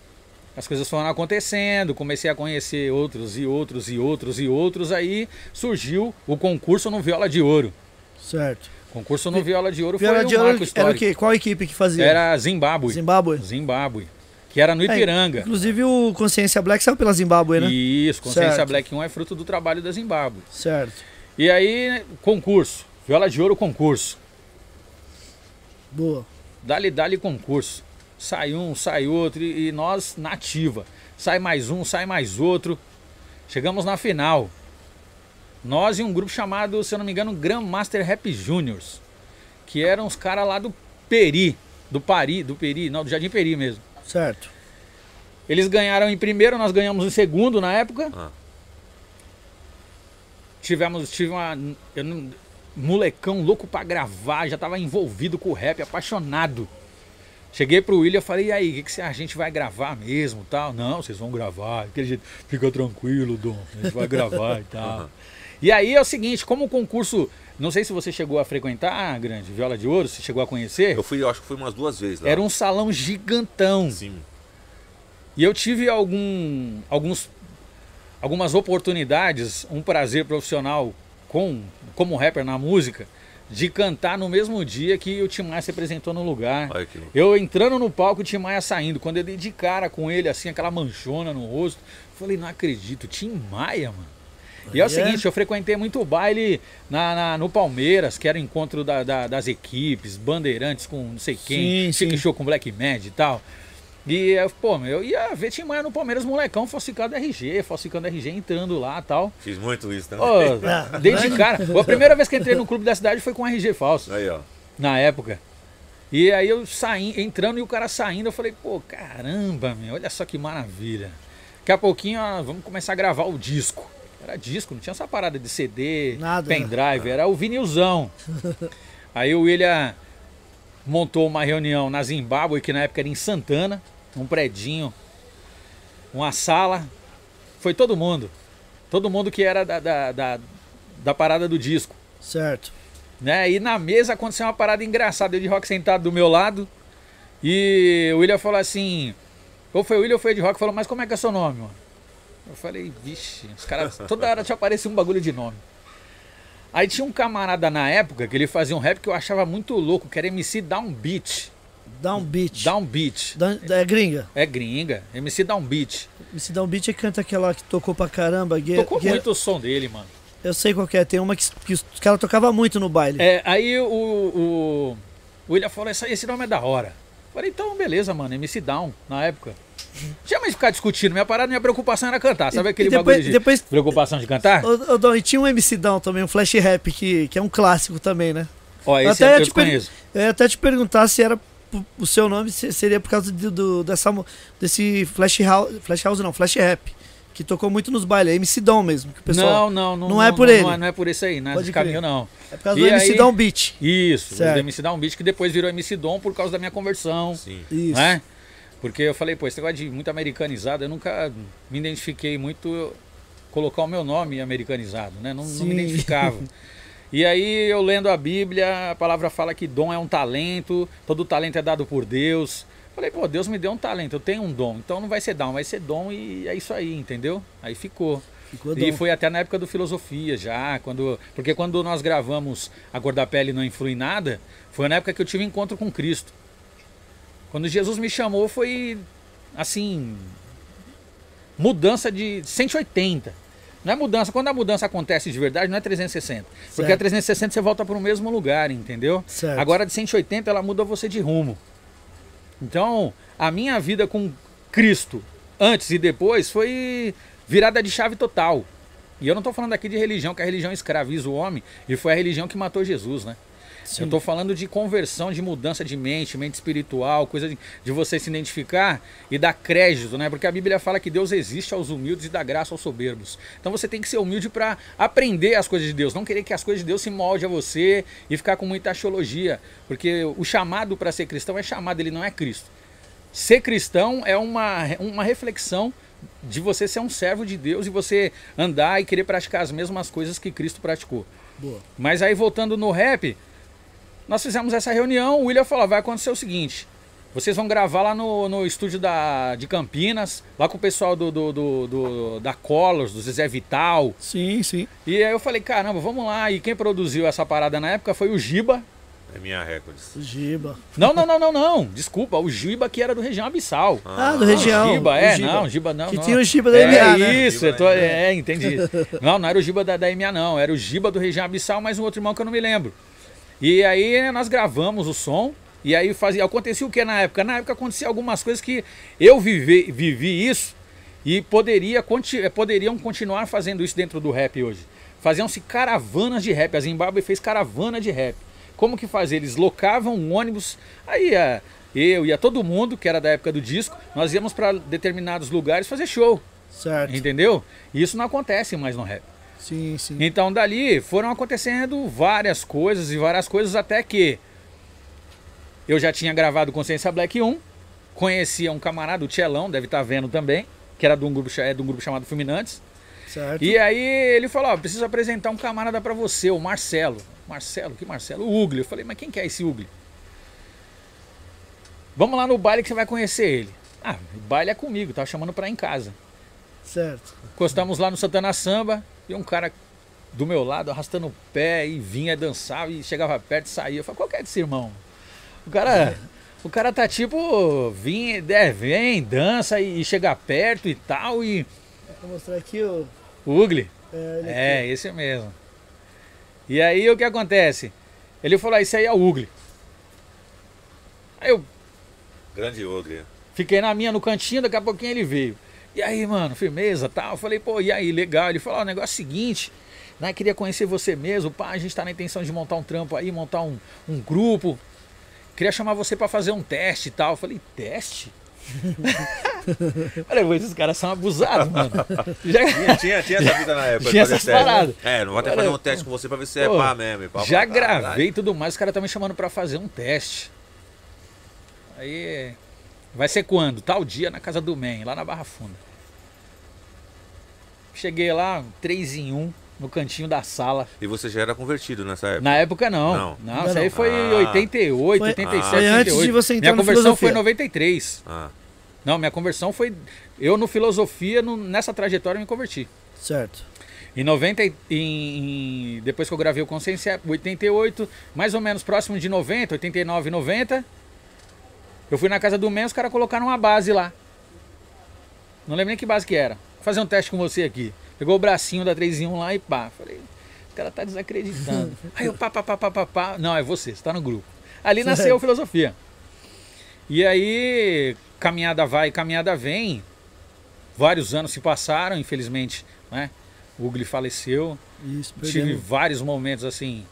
S5: As coisas foram acontecendo, comecei a conhecer outros e outros e outros e outros. Aí surgiu o concurso no Viola de Ouro.
S1: Certo.
S5: Concurso no Viola de Ouro
S1: Viola
S5: foi
S1: de
S5: um
S1: Ouro era o quê? Qual equipe que fazia?
S5: Era Zimbábue.
S1: Zimbábue.
S5: Zimbábue. Que era no
S1: É,
S5: Ipiranga.
S1: inclusive o Consciência Black saiu pela Zimbábue, né?
S5: Isso, Consciência
S1: Certo.
S5: Black 1 é fruto do trabalho da Zimbábue.
S1: Certo.
S5: E aí, concurso. Viola de Ouro, concurso.
S1: Boa.
S5: Dali, dali, concurso. Sai um, sai outro, e e nós na ativa. Sai mais um, sai mais outro. Chegamos na final. Nós e um grupo chamado, se eu não me engano, Grandmaster Rap Juniors. Que eram os caras lá do Peri. Do Pari, do Peri, não, do Jardim Peri mesmo.
S1: Certo.
S5: Eles ganharam em primeiro, nós ganhamos em segundo na época.
S2: Ah.
S5: Tivemos, tive uma. eu não- molecão louco pra gravar, já tava envolvido com o rap, apaixonado. Cheguei pro William e falei, e aí, o que, que a gente vai gravar mesmo tal? Não, vocês vão gravar, aquele jeito, fica tranquilo, Dom, a gente vai gravar e tal.
S2: Uhum.
S5: E aí é o seguinte, como o concurso, não sei se você chegou a frequentar, grande, Viola de Ouro, se chegou a conhecer,
S2: Eu fui, eu acho que fui umas duas vezes lá.
S5: era um salão gigantão.
S2: Sim.
S5: E eu tive algum, alguns, algumas oportunidades, um prazer profissional com, como rapper na música, de cantar no mesmo dia que o Tim Maia se apresentou no lugar.
S2: Olha que.
S5: Eu entrando no palco, o Tim Maia saindo. Quando eu dei de cara com ele, assim, aquela manchona no rosto, falei, não acredito, Tim Maia, mano. E é o
S1: é.
S5: seguinte, eu frequentei muito baile na, na- no Palmeiras, que era encontro da- da- das equipes, bandeirantes com não sei quem,
S1: Sim, sim.
S5: Show com Black Mad e tal. E, eu, pô, eu ia ver Tim Maia no Palmeiras, molecão, falsificando RG, falsificando RG, entrando lá e tal.
S2: Fiz muito isso também.
S5: Ô,
S1: Ah,
S5: desde cara. A primeira vez que entrei no clube da cidade foi com RG falso,
S2: Aí, ó.
S5: na época. E aí eu saí, entrando e o cara saindo, eu falei, pô, caramba, meu, olha só que maravilha. Daqui a pouquinho, ó, vamos começar a gravar o disco. Era disco, não tinha essa parada de CD,
S1: Nada, né?
S5: pendrive, era o vinilzão. aí o William montou uma reunião na Zimbábue, que na época era em Santana, um predinho, uma sala. Foi todo mundo. Todo mundo que era da, da, da, da parada do disco.
S1: Certo.
S5: Né? E na mesa aconteceu uma parada engraçada. Eu de rock sentado do meu lado. E o William falou assim. Ou foi o William ou foi o de rock falou, mas como é que é seu nome, mano? Eu falei, vixe, os caras. Toda hora te aparecia um bagulho de nome. Aí tinha um camarada na época que ele fazia um rap que eu achava muito louco, que era MC
S1: um beat.
S5: Downbeat.
S1: Dá- É gringa.
S5: É gringa. MC Downbeat.
S1: Se dá um beat é canta aquela que tocou pra caramba. Gue-
S5: Tocou muito o som dele, mano.
S1: Eu sei qual é. Tem uma que, que os caras tocavam muito no baile.
S5: É, aí o, o, o William falou, esse, nome é da hora. Falei, então beleza, mano, MC Down, na época. Tinha mais ficar discutindo, minha parada, minha preocupação era cantar. Sabe aquele
S1: e depois-
S5: bagulho de
S1: depois-
S5: preocupação de cantar?
S1: Ô, ô, Dom, e tinha um MC Down também, um flash rap, que, que é um clássico também, né?
S5: Ó,
S1: Eu
S5: esse
S1: até
S5: eu, eu
S1: te
S5: conheço.
S1: Eu ia até te perguntar se era o seu nome se- seria por causa de- do, dessa, desse flash house, flash house não, flash rap, que tocou muito nos bailes, é MC Dom mesmo, que o pessoal
S5: não, não, não,
S1: não é por
S5: não,
S1: ele.
S5: Não é, não é por esse aí, não é
S1: Pode
S5: caminho não.
S1: é por causa
S5: E
S1: do MC
S5: aí-
S1: Dom Beat.
S5: Isso,
S1: Certo.
S5: o MC Down Beat, que depois virou MC Dom por causa da minha conversão.
S2: Sim.
S1: Isso.
S5: né? Porque eu falei, pô, esse negócio de muito americanizado, eu nunca me identifiquei muito colocar o meu nome americanizado, né? Não, não me identificava. E aí eu lendo a Bíblia, a palavra fala que dom é um talento, todo talento é dado por Deus. Falei, pô, Deus me deu um talento, eu tenho um dom, então não vai ser dom, vai ser dom e é isso aí, entendeu? Aí ficou.
S1: Ficou
S5: E foi até na época do filosofia já, quando, porque quando nós gravamos A Cor da Pele Não Influi Nada, foi na época que eu tive encontro com Cristo. Quando Jesus me chamou foi assim, mudança de 180. Não é mudança, quando a mudança acontece de verdade, não é 360. Porque
S1: Certo.
S5: a 360 você volta para o mesmo lugar, entendeu?
S1: Certo.
S5: Agora de 180 ela muda você de rumo. Então, a minha vida com Cristo, antes e depois, foi virada de chave total. E eu não estou falando aqui de religião, que a religião escraviza o homem, e foi a religião que matou Jesus, né? Eu estou falando de conversão, de mudança de mente, mente espiritual, coisa de, de você se identificar e dar crédito, né? Porque a Bíblia fala que Deus existe aos humildes e dá graça aos soberbos. Então você tem que ser humilde para aprender as coisas de Deus, não querer que as coisas de Deus se molde a você e ficar com muita axiologia, porque o chamado para ser cristão é chamado, ele não é Cristo. Ser cristão é uma, uma reflexão de você ser um servo de Deus e você andar e querer praticar as mesmas coisas que Cristo praticou.
S1: Boa.
S5: Mas aí voltando no rap, nós fizemos essa reunião, o William falou, vai acontecer o seguinte, vocês vão gravar lá no, no estúdio da, de Campinas, lá com o pessoal do, do, do- do- da Colors, do Zezé Vital.
S1: Sim, sim.
S5: E aí eu falei, caramba, vamos lá. E quem produziu essa parada na época foi o Giba.
S2: É minha Records.
S1: O Giba.
S5: Não, não, não, não, não. Desculpa, o Giba que era do Região Abissal.
S1: Ah, do região.
S5: O Giba,
S1: o
S5: é,
S1: Giba.
S5: não, Giba não.
S1: Que
S5: não.
S1: tinha o Giba da
S5: é,
S1: MA, né?
S5: Isso, tô, é, entendi. Não, não era o Giba da, da MA, não. Era o Giba do Região Abissal, mais um outro irmão que eu não me lembro. E aí nós gravamos o som. E aí fazia, acontecia o que na época? Na época acontecia algumas coisas que eu vivi, vivi isso e poderia, conti- poderiam continuar fazendo isso dentro do rap hoje. Faziam-se caravanas de rap. A Zimbábue fez caravana de rap. Como que fazia? Eles locavam um ônibus, aí ia, eu ia todo mundo, que era da época do disco, nós íamos para determinados lugares fazer show,
S1: Certo.
S5: entendeu? E isso não acontece mais no rap.
S1: Sim, sim.
S5: Então dali foram acontecendo várias coisas e várias coisas até que eu já tinha gravado Consciência Black 1, conhecia um camarada, o Tchelão, deve estar vendo também, que era de um grupo, é de um grupo chamado Fulminantes.
S1: Certo.
S5: E aí ele falou, ó, preciso apresentar um camarada pra você, o Marcelo. Marcelo, que Marcelo? O Ugli. Eu falei, mas quem que é esse Ugli? Vamos lá no baile que você vai conhecer ele. Ah, o baile é comigo, tava chamando pra ir em casa.
S1: Certo.
S5: Encostamos lá no Santana Samba e um cara do meu lado arrastando o pé e vinha dançar e chegava perto e saía. Eu falei, qual que é desse irmão? O cara, o cara tá tipo, vem, é, vem, dança e chega perto e tal e
S1: Vou mostrar aqui o.
S5: o Ugli.
S1: É,
S5: É, esse mesmo. E aí o que acontece? Ele falou, ah, isso aí é o Ugli. Aí eu,
S2: Grande ogre.
S5: Fiquei na minha, no cantinho, daqui a pouquinho ele veio. E aí, mano, firmeza, tal. Eu falei, pô, e aí, legal. Ele falou, o negócio é o seguinte, né? Queria conhecer você mesmo, pá, a gente tá na intenção de montar um trampo aí, montar um, um grupo. Queria chamar você pra fazer um teste e tal. Eu falei, teste? Pô, esses caras são abusados, mano. Já,
S2: Tinha, tinha, tinha essa vida na época.
S5: Tinha essas
S2: teste.
S5: paradas.
S2: É, não vou até
S5: Olha,
S2: fazer um teste com você pra ver se é
S5: pô,
S2: pá mesmo. pá.
S5: já
S2: Caralho.
S5: gravei e tudo mais, os caras estão me chamando pra fazer um teste. Aí. Vai ser quando? Tal dia na casa do Man, lá na Barra Funda. Cheguei lá, 3 em 1, no cantinho da sala.
S2: E você já era convertido nessa época?
S5: Na época não.
S2: Não.
S5: Não,
S1: Ainda
S5: isso aí
S1: não.
S5: foi
S2: Ah.
S5: 88,
S1: Foi-
S5: 87,
S2: foi
S1: antes de
S5: 88.
S1: você entrar
S5: Minha conversão
S1: filosofia.
S5: foi em 93.
S2: Ah,
S5: Não, minha conversão foi. Eu no filosofia, no- nessa trajetória, eu me converti.
S1: Certo.
S5: Em 90, e- em, em- depois que eu gravei o Consciência 88, mais ou menos próximo de 90, 89, 90, eu fui na casa do Men, os caras colocaram uma base lá. Não lembro nem que base que era. Vou fazer um teste com você aqui. Pegou o bracinho da 3 em 1 lá e pá. Falei, o cara tá desacreditando. Aí eu pá, pá, pá, pá, pá, pá. Não, é você, você tá no grupo. Ali nasceu a filosofia. E aí, caminhada vai, caminhada vem. Vários anos se passaram, infelizmente, né? O Ugly faleceu.
S1: Isso,
S5: Tive vários momentos assim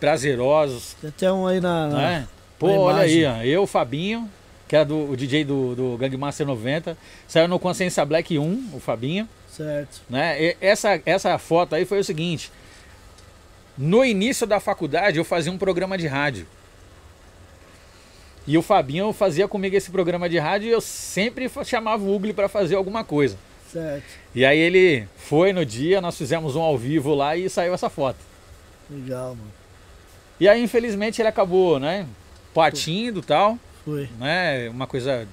S5: prazerosos,
S1: Tem até um aí na. na-
S5: né? Pô, olha aí, ó, eu, Fabinho, que era do, o DJ do, do Gangmaster 90, saiu no Consciência Black 1, o Fabinho,
S1: Certo.
S5: né? E essa, essa foto aí foi o seguinte: no início da faculdade eu fazia um programa de rádio. E o Fabinho fazia comigo esse programa de rádio e eu sempre chamava o Ugly para fazer alguma coisa.
S1: Certo.
S5: E aí ele foi no dia, nós fizemos um ao vivo lá e saiu essa foto.
S1: Legal, mano.
S5: E aí, infelizmente, ele acabou, né? Partindo e tal,
S1: Foi.
S5: né? Uma coisa.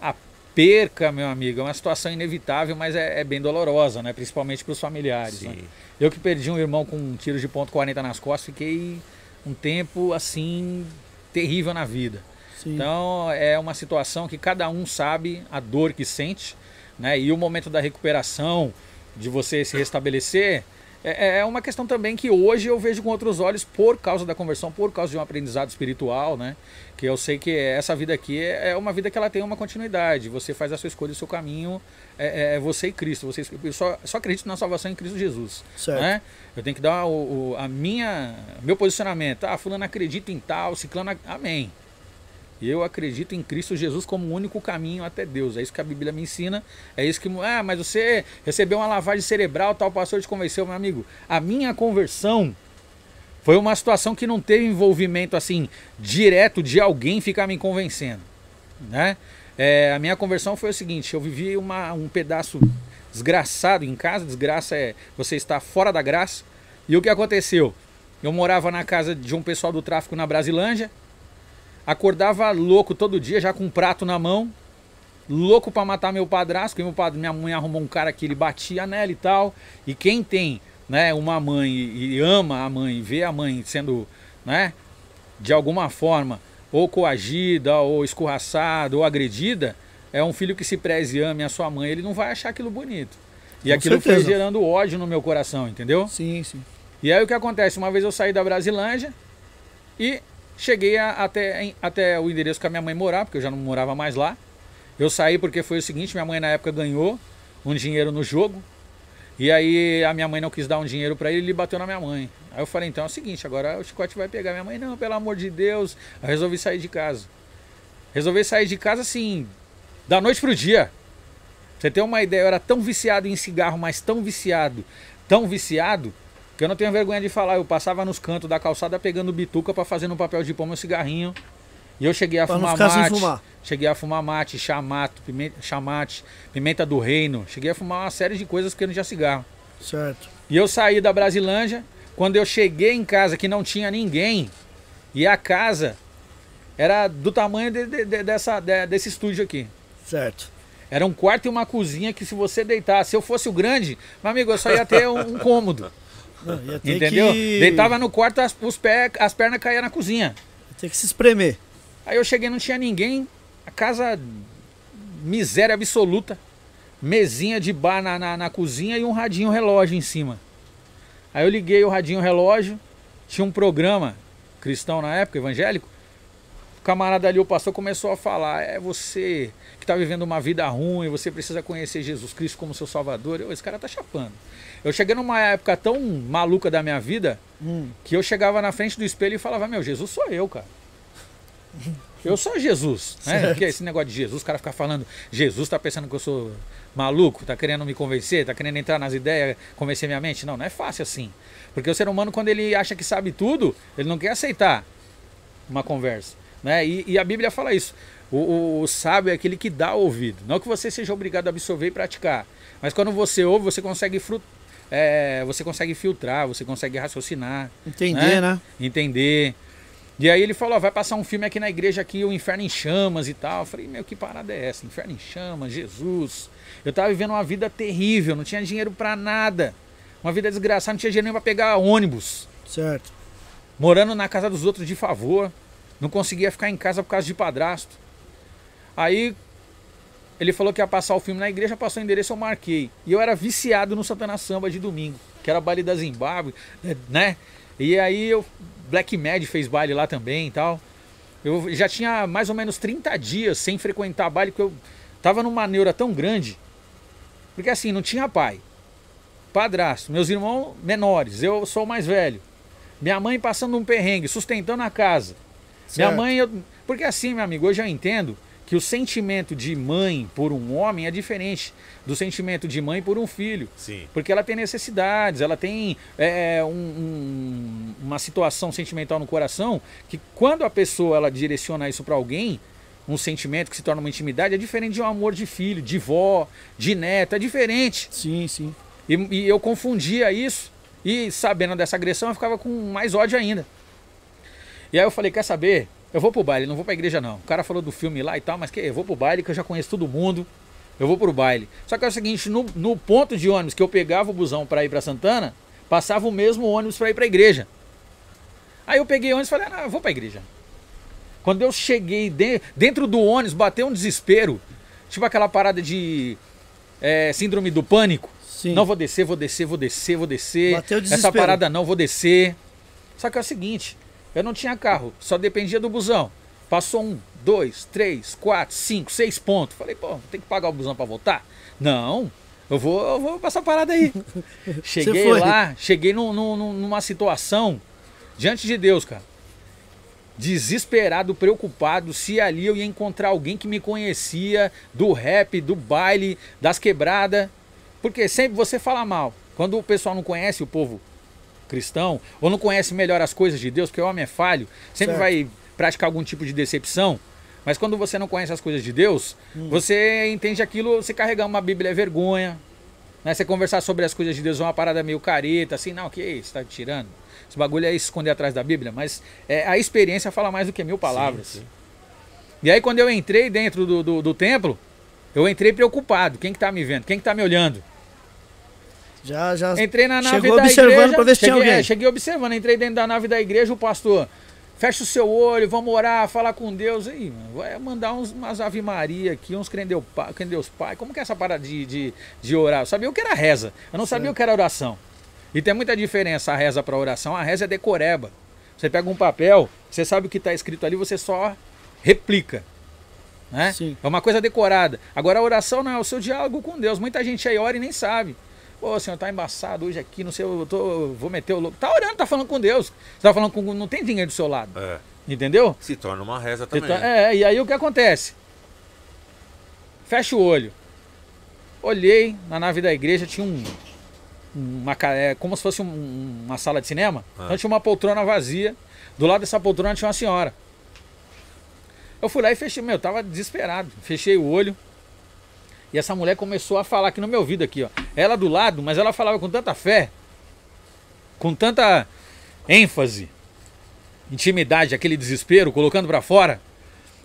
S5: A perca, meu amigo, é uma situação inevitável, mas é, é bem dolorosa, né? Principalmente para os familiares. né? Eu que perdi um irmão com um tiro de ponto 40 nas costas, fiquei um tempo assim terrível na vida.
S1: Sim.
S5: Então é uma situação que cada um sabe a dor que sente, né? E o momento da recuperação, de você se restabelecer, é, é uma questão também que hoje eu vejo com outros olhos por causa da conversão, por causa de um aprendizado espiritual, né? Que eu sei que essa vida aqui é é uma vida que ela tem uma continuidade. Você faz a sua escolha, o seu caminho, é, é você e Cristo. Você, eu só, só acredito na salvação em Cristo Jesus.
S1: Certo.
S5: Né? Eu tenho que dar o, o- a minha, meu posicionamento. Ah, fulano acredita em tal, ciclano, amém. Eu acredito em Cristo Jesus como o único caminho até Deus. É isso que a Bíblia me ensina. É isso que. Ah, mas você recebeu uma lavagem cerebral, tal pastor te convenceu, meu amigo. A minha conversão foi uma situação que não teve envolvimento assim direto de alguém ficar me convencendo, né? É, a minha conversão foi o seguinte: eu vivi uma, um pedaço desgraçado em casa. Desgraça é você estar fora da graça. E o que aconteceu? Eu morava na casa de um pessoal do tráfico na Brasilândia. Acordava louco todo dia, já com um prato na mão. Louco pra matar meu padrasto, porque meu padre, minha mãe arrumou um cara que ele batia nela e tal. E quem tem né, uma mãe e, ama a mãe, vê a mãe sendo, né, de alguma forma, ou coagida, ou escorraçada, ou agredida, é um filho que se preze e ame a sua mãe, ele não vai achar aquilo bonito. E
S1: Com
S5: aquilo foi
S1: certeza.
S5: gerando ódio no meu coração, entendeu?
S1: Sim, sim.
S5: E aí o que acontece? Uma vez eu saí da Brasilândia e cheguei a- até, em- até o endereço que a minha mãe morava, porque eu já não morava mais lá. Eu saí porque foi o seguinte, minha mãe na época ganhou um dinheiro no jogo. E aí a minha mãe não quis dar um dinheiro pra ele, ele bateu na minha mãe. Aí eu falei, então é o seguinte, agora o chicote vai pegar minha mãe. Não, pelo amor de Deus. Eu resolvi sair de casa. Resolvi sair de casa assim, da noite pro dia. Você tem uma ideia, eu era tão viciado em cigarro, mas tão viciado, tão viciado, que eu não tenho vergonha de falar. Eu passava nos cantos da calçada pegando bituca pra fazer no papel de pão meu cigarrinho. E eu cheguei a
S1: Pra
S5: fumar mate.
S1: fumar.
S5: Cheguei a fumar mate, chamato, pimenta, chamate, pimenta do reino. Cheguei a fumar uma série de coisas porque eu não tinha cigarro.
S1: Certo.
S5: E eu saí da Brasilândia. Quando eu cheguei em casa que não tinha ninguém, e a casa era do tamanho de- de- de- dessa, de- desse estúdio aqui.
S1: Certo.
S5: Era um quarto e uma cozinha que se você deitasse, se eu fosse o grande, meu amigo, eu só ia ter um, um cômodo.
S1: Não,
S5: entendeu?
S1: Que...
S5: Deitava no quarto, as, os pés, as pernas caíam na cozinha.
S1: ter que se espremer.
S5: Aí eu cheguei, não tinha ninguém. A casa, miséria absoluta. Mesinha de bar na, na, na cozinha e um radinho relógio em cima. Aí eu liguei o radinho relógio. Tinha um programa cristão na época, evangélico. camarada ali, o pastor, começou a falar: é você que está vivendo uma vida ruim, você precisa conhecer Jesus Cristo como seu Salvador. Eu, esse cara tá chapando. Eu cheguei numa época tão maluca da minha vida
S1: Hum.
S5: que eu chegava na frente do espelho e falava: Meu, Jesus sou eu, cara. Eu sou Jesus, né?
S1: Certo.
S5: Porque esse negócio de Jesus, o cara fica falando, Jesus tá pensando que eu sou maluco, tá querendo me convencer, tá querendo entrar nas ideias, convencer minha mente. Não, não é fácil assim. Porque o ser humano, quando ele acha que sabe tudo, ele não quer aceitar uma conversa. Né? E, e a Bíblia fala isso. O, o- o sábio é aquele que dá ouvido. Não que você seja obrigado a absorver e praticar. Mas quando você ouve, você consegue, é, você consegue filtrar, você consegue raciocinar
S1: Entender, né?
S5: entender. E aí ele falou, ó, vai passar um filme aqui na igreja aqui, o Inferno em Chamas e tal. Eu falei, meu, que parada é essa? Inferno em Chamas, Jesus. Eu tava vivendo uma vida terrível, não tinha dinheiro pra nada. Uma vida desgraçada, não tinha dinheiro nem pra pegar ônibus.
S1: Certo.
S5: Morando na casa dos outros de favor. Não conseguia ficar em casa por causa de padrasto. Aí ele falou que ia passar o filme na igreja, passou o endereço, eu marquei. E eu era viciado no Santana Samba de domingo, que era baile da Zimbábue, né? E aí eu. Black Mad fez baile lá também e tal. Eu já tinha mais ou menos 30 dias sem frequentar baile, porque eu tava numa neura tão grande. Porque assim, não tinha pai. Padrasto, meus irmãos menores, eu sou o mais velho. Minha mãe passando um perrengue, sustentando a casa. Minha
S1: Certo.
S5: mãe, eu... porque assim, meu amigo, hoje eu entendo que o sentimento de mãe por um homem é diferente do sentimento de mãe por um filho.
S2: Sim.
S5: Porque ela tem necessidades, ela tem é, um- um- uma situação sentimental no coração que quando a pessoa ela direciona isso para alguém, um sentimento que se torna uma intimidade, é diferente de um amor de filho, de vó, de neto, é diferente.
S1: Sim, sim.
S5: E, e eu confundia isso e sabendo dessa agressão eu ficava com mais ódio ainda. E aí eu falei, quer saber? Eu vou pro baile, não vou pra igreja não. O cara falou do filme lá e tal, mas que eu vou pro baile que eu já conheço todo mundo. Eu vou pro baile. Só que é o seguinte, no, no ponto de ônibus que eu pegava o busão pra ir pra Santana, passava o mesmo ônibus pra ir pra igreja. Aí eu peguei o ônibus e falei, ah, eu vou pra igreja. Quando eu cheguei de- dentro do ônibus, bateu um desespero. Tipo aquela parada de é, síndrome do pânico.
S1: Sim.
S5: Não vou descer, vou descer, vou descer, vou descer.
S1: Bateu o
S5: Essa
S1: desespero.
S5: parada não, vou descer. Só que é o seguinte, eu não tinha carro, só dependia do busão. Passou um, dois, três, quatro, cinco, seis pontos. Falei, pô, tem que pagar o busão pra voltar? Não, eu vou, eu vou passar a parada aí. cheguei lá, cheguei num- num- numa situação diante de Deus, cara. Desesperado, preocupado se ali eu ia encontrar alguém que me conhecia do rap, do baile, das quebradas. Porque sempre você fala mal. Quando o pessoal não conhece o povo cristão, ou não conhece melhor as coisas de Deus, porque o homem é falho, sempre
S1: Certo.
S5: vai praticar algum tipo de decepção. Mas quando você não conhece as coisas de Deus,
S1: Hum.
S5: você entende aquilo, você carregar uma Bíblia é vergonha. Né? Você conversar sobre as coisas de Deus é uma parada meio careta, assim, não, que isso, tá tirando. Esse bagulho é esconder atrás da Bíblia, mas é, a experiência fala mais do que mil palavras.
S2: Sim, sim.
S5: E aí quando eu entrei dentro do, do, do templo, eu entrei preocupado. Quem que tá me vendo? Quem que tá me olhando?
S1: Já, já.
S5: Entrei na nave
S1: Chegou
S5: da
S1: observando
S5: igreja.
S1: pra ver se tinha
S5: cheguei,
S1: alguém.
S5: é, cheguei observando, entrei dentro da nave da igreja, o pastor. Fecha o seu olho, vamos orar, falar com Deus. Aí, mano, vai mandar uns, umas Ave Maria aqui, uns crê em Deus Pai. Como que é essa parada de, de, de orar? Eu sabia o que era reza, eu não sabia o que era oração. E tem muita diferença a reza para oração. A reza é decoreba. Você pega um papel, você sabe o que está escrito ali, você só replica. Né?
S1: Sim.
S5: É uma coisa decorada. Agora a oração não é o seu diálogo com Deus. Muita gente aí ora e nem sabe. Pô, senhor, tá embaçado hoje aqui, não sei, eu tô, vou meter o louco. Tá orando, tá falando com Deus. Você tá falando com. Não tem dinheiro do seu lado.
S2: É.
S5: Entendeu?
S2: Se torna uma reza também.
S5: é, e aí o que acontece? Fecha o olho. Olhei na nave da igreja, tinha um. Uma, é, como se fosse um- uma sala de cinema.
S2: Ah.
S5: Então tinha uma poltrona vazia. Do lado dessa poltrona tinha uma senhora. Eu fui lá e fechei, meu, eu tava desesperado. Fechei o olho. E essa mulher começou a falar aqui no meu ouvido aqui, ó. Ela do lado, mas ela falava com tanta fé, com tanta ênfase, intimidade, aquele desespero, colocando pra fora.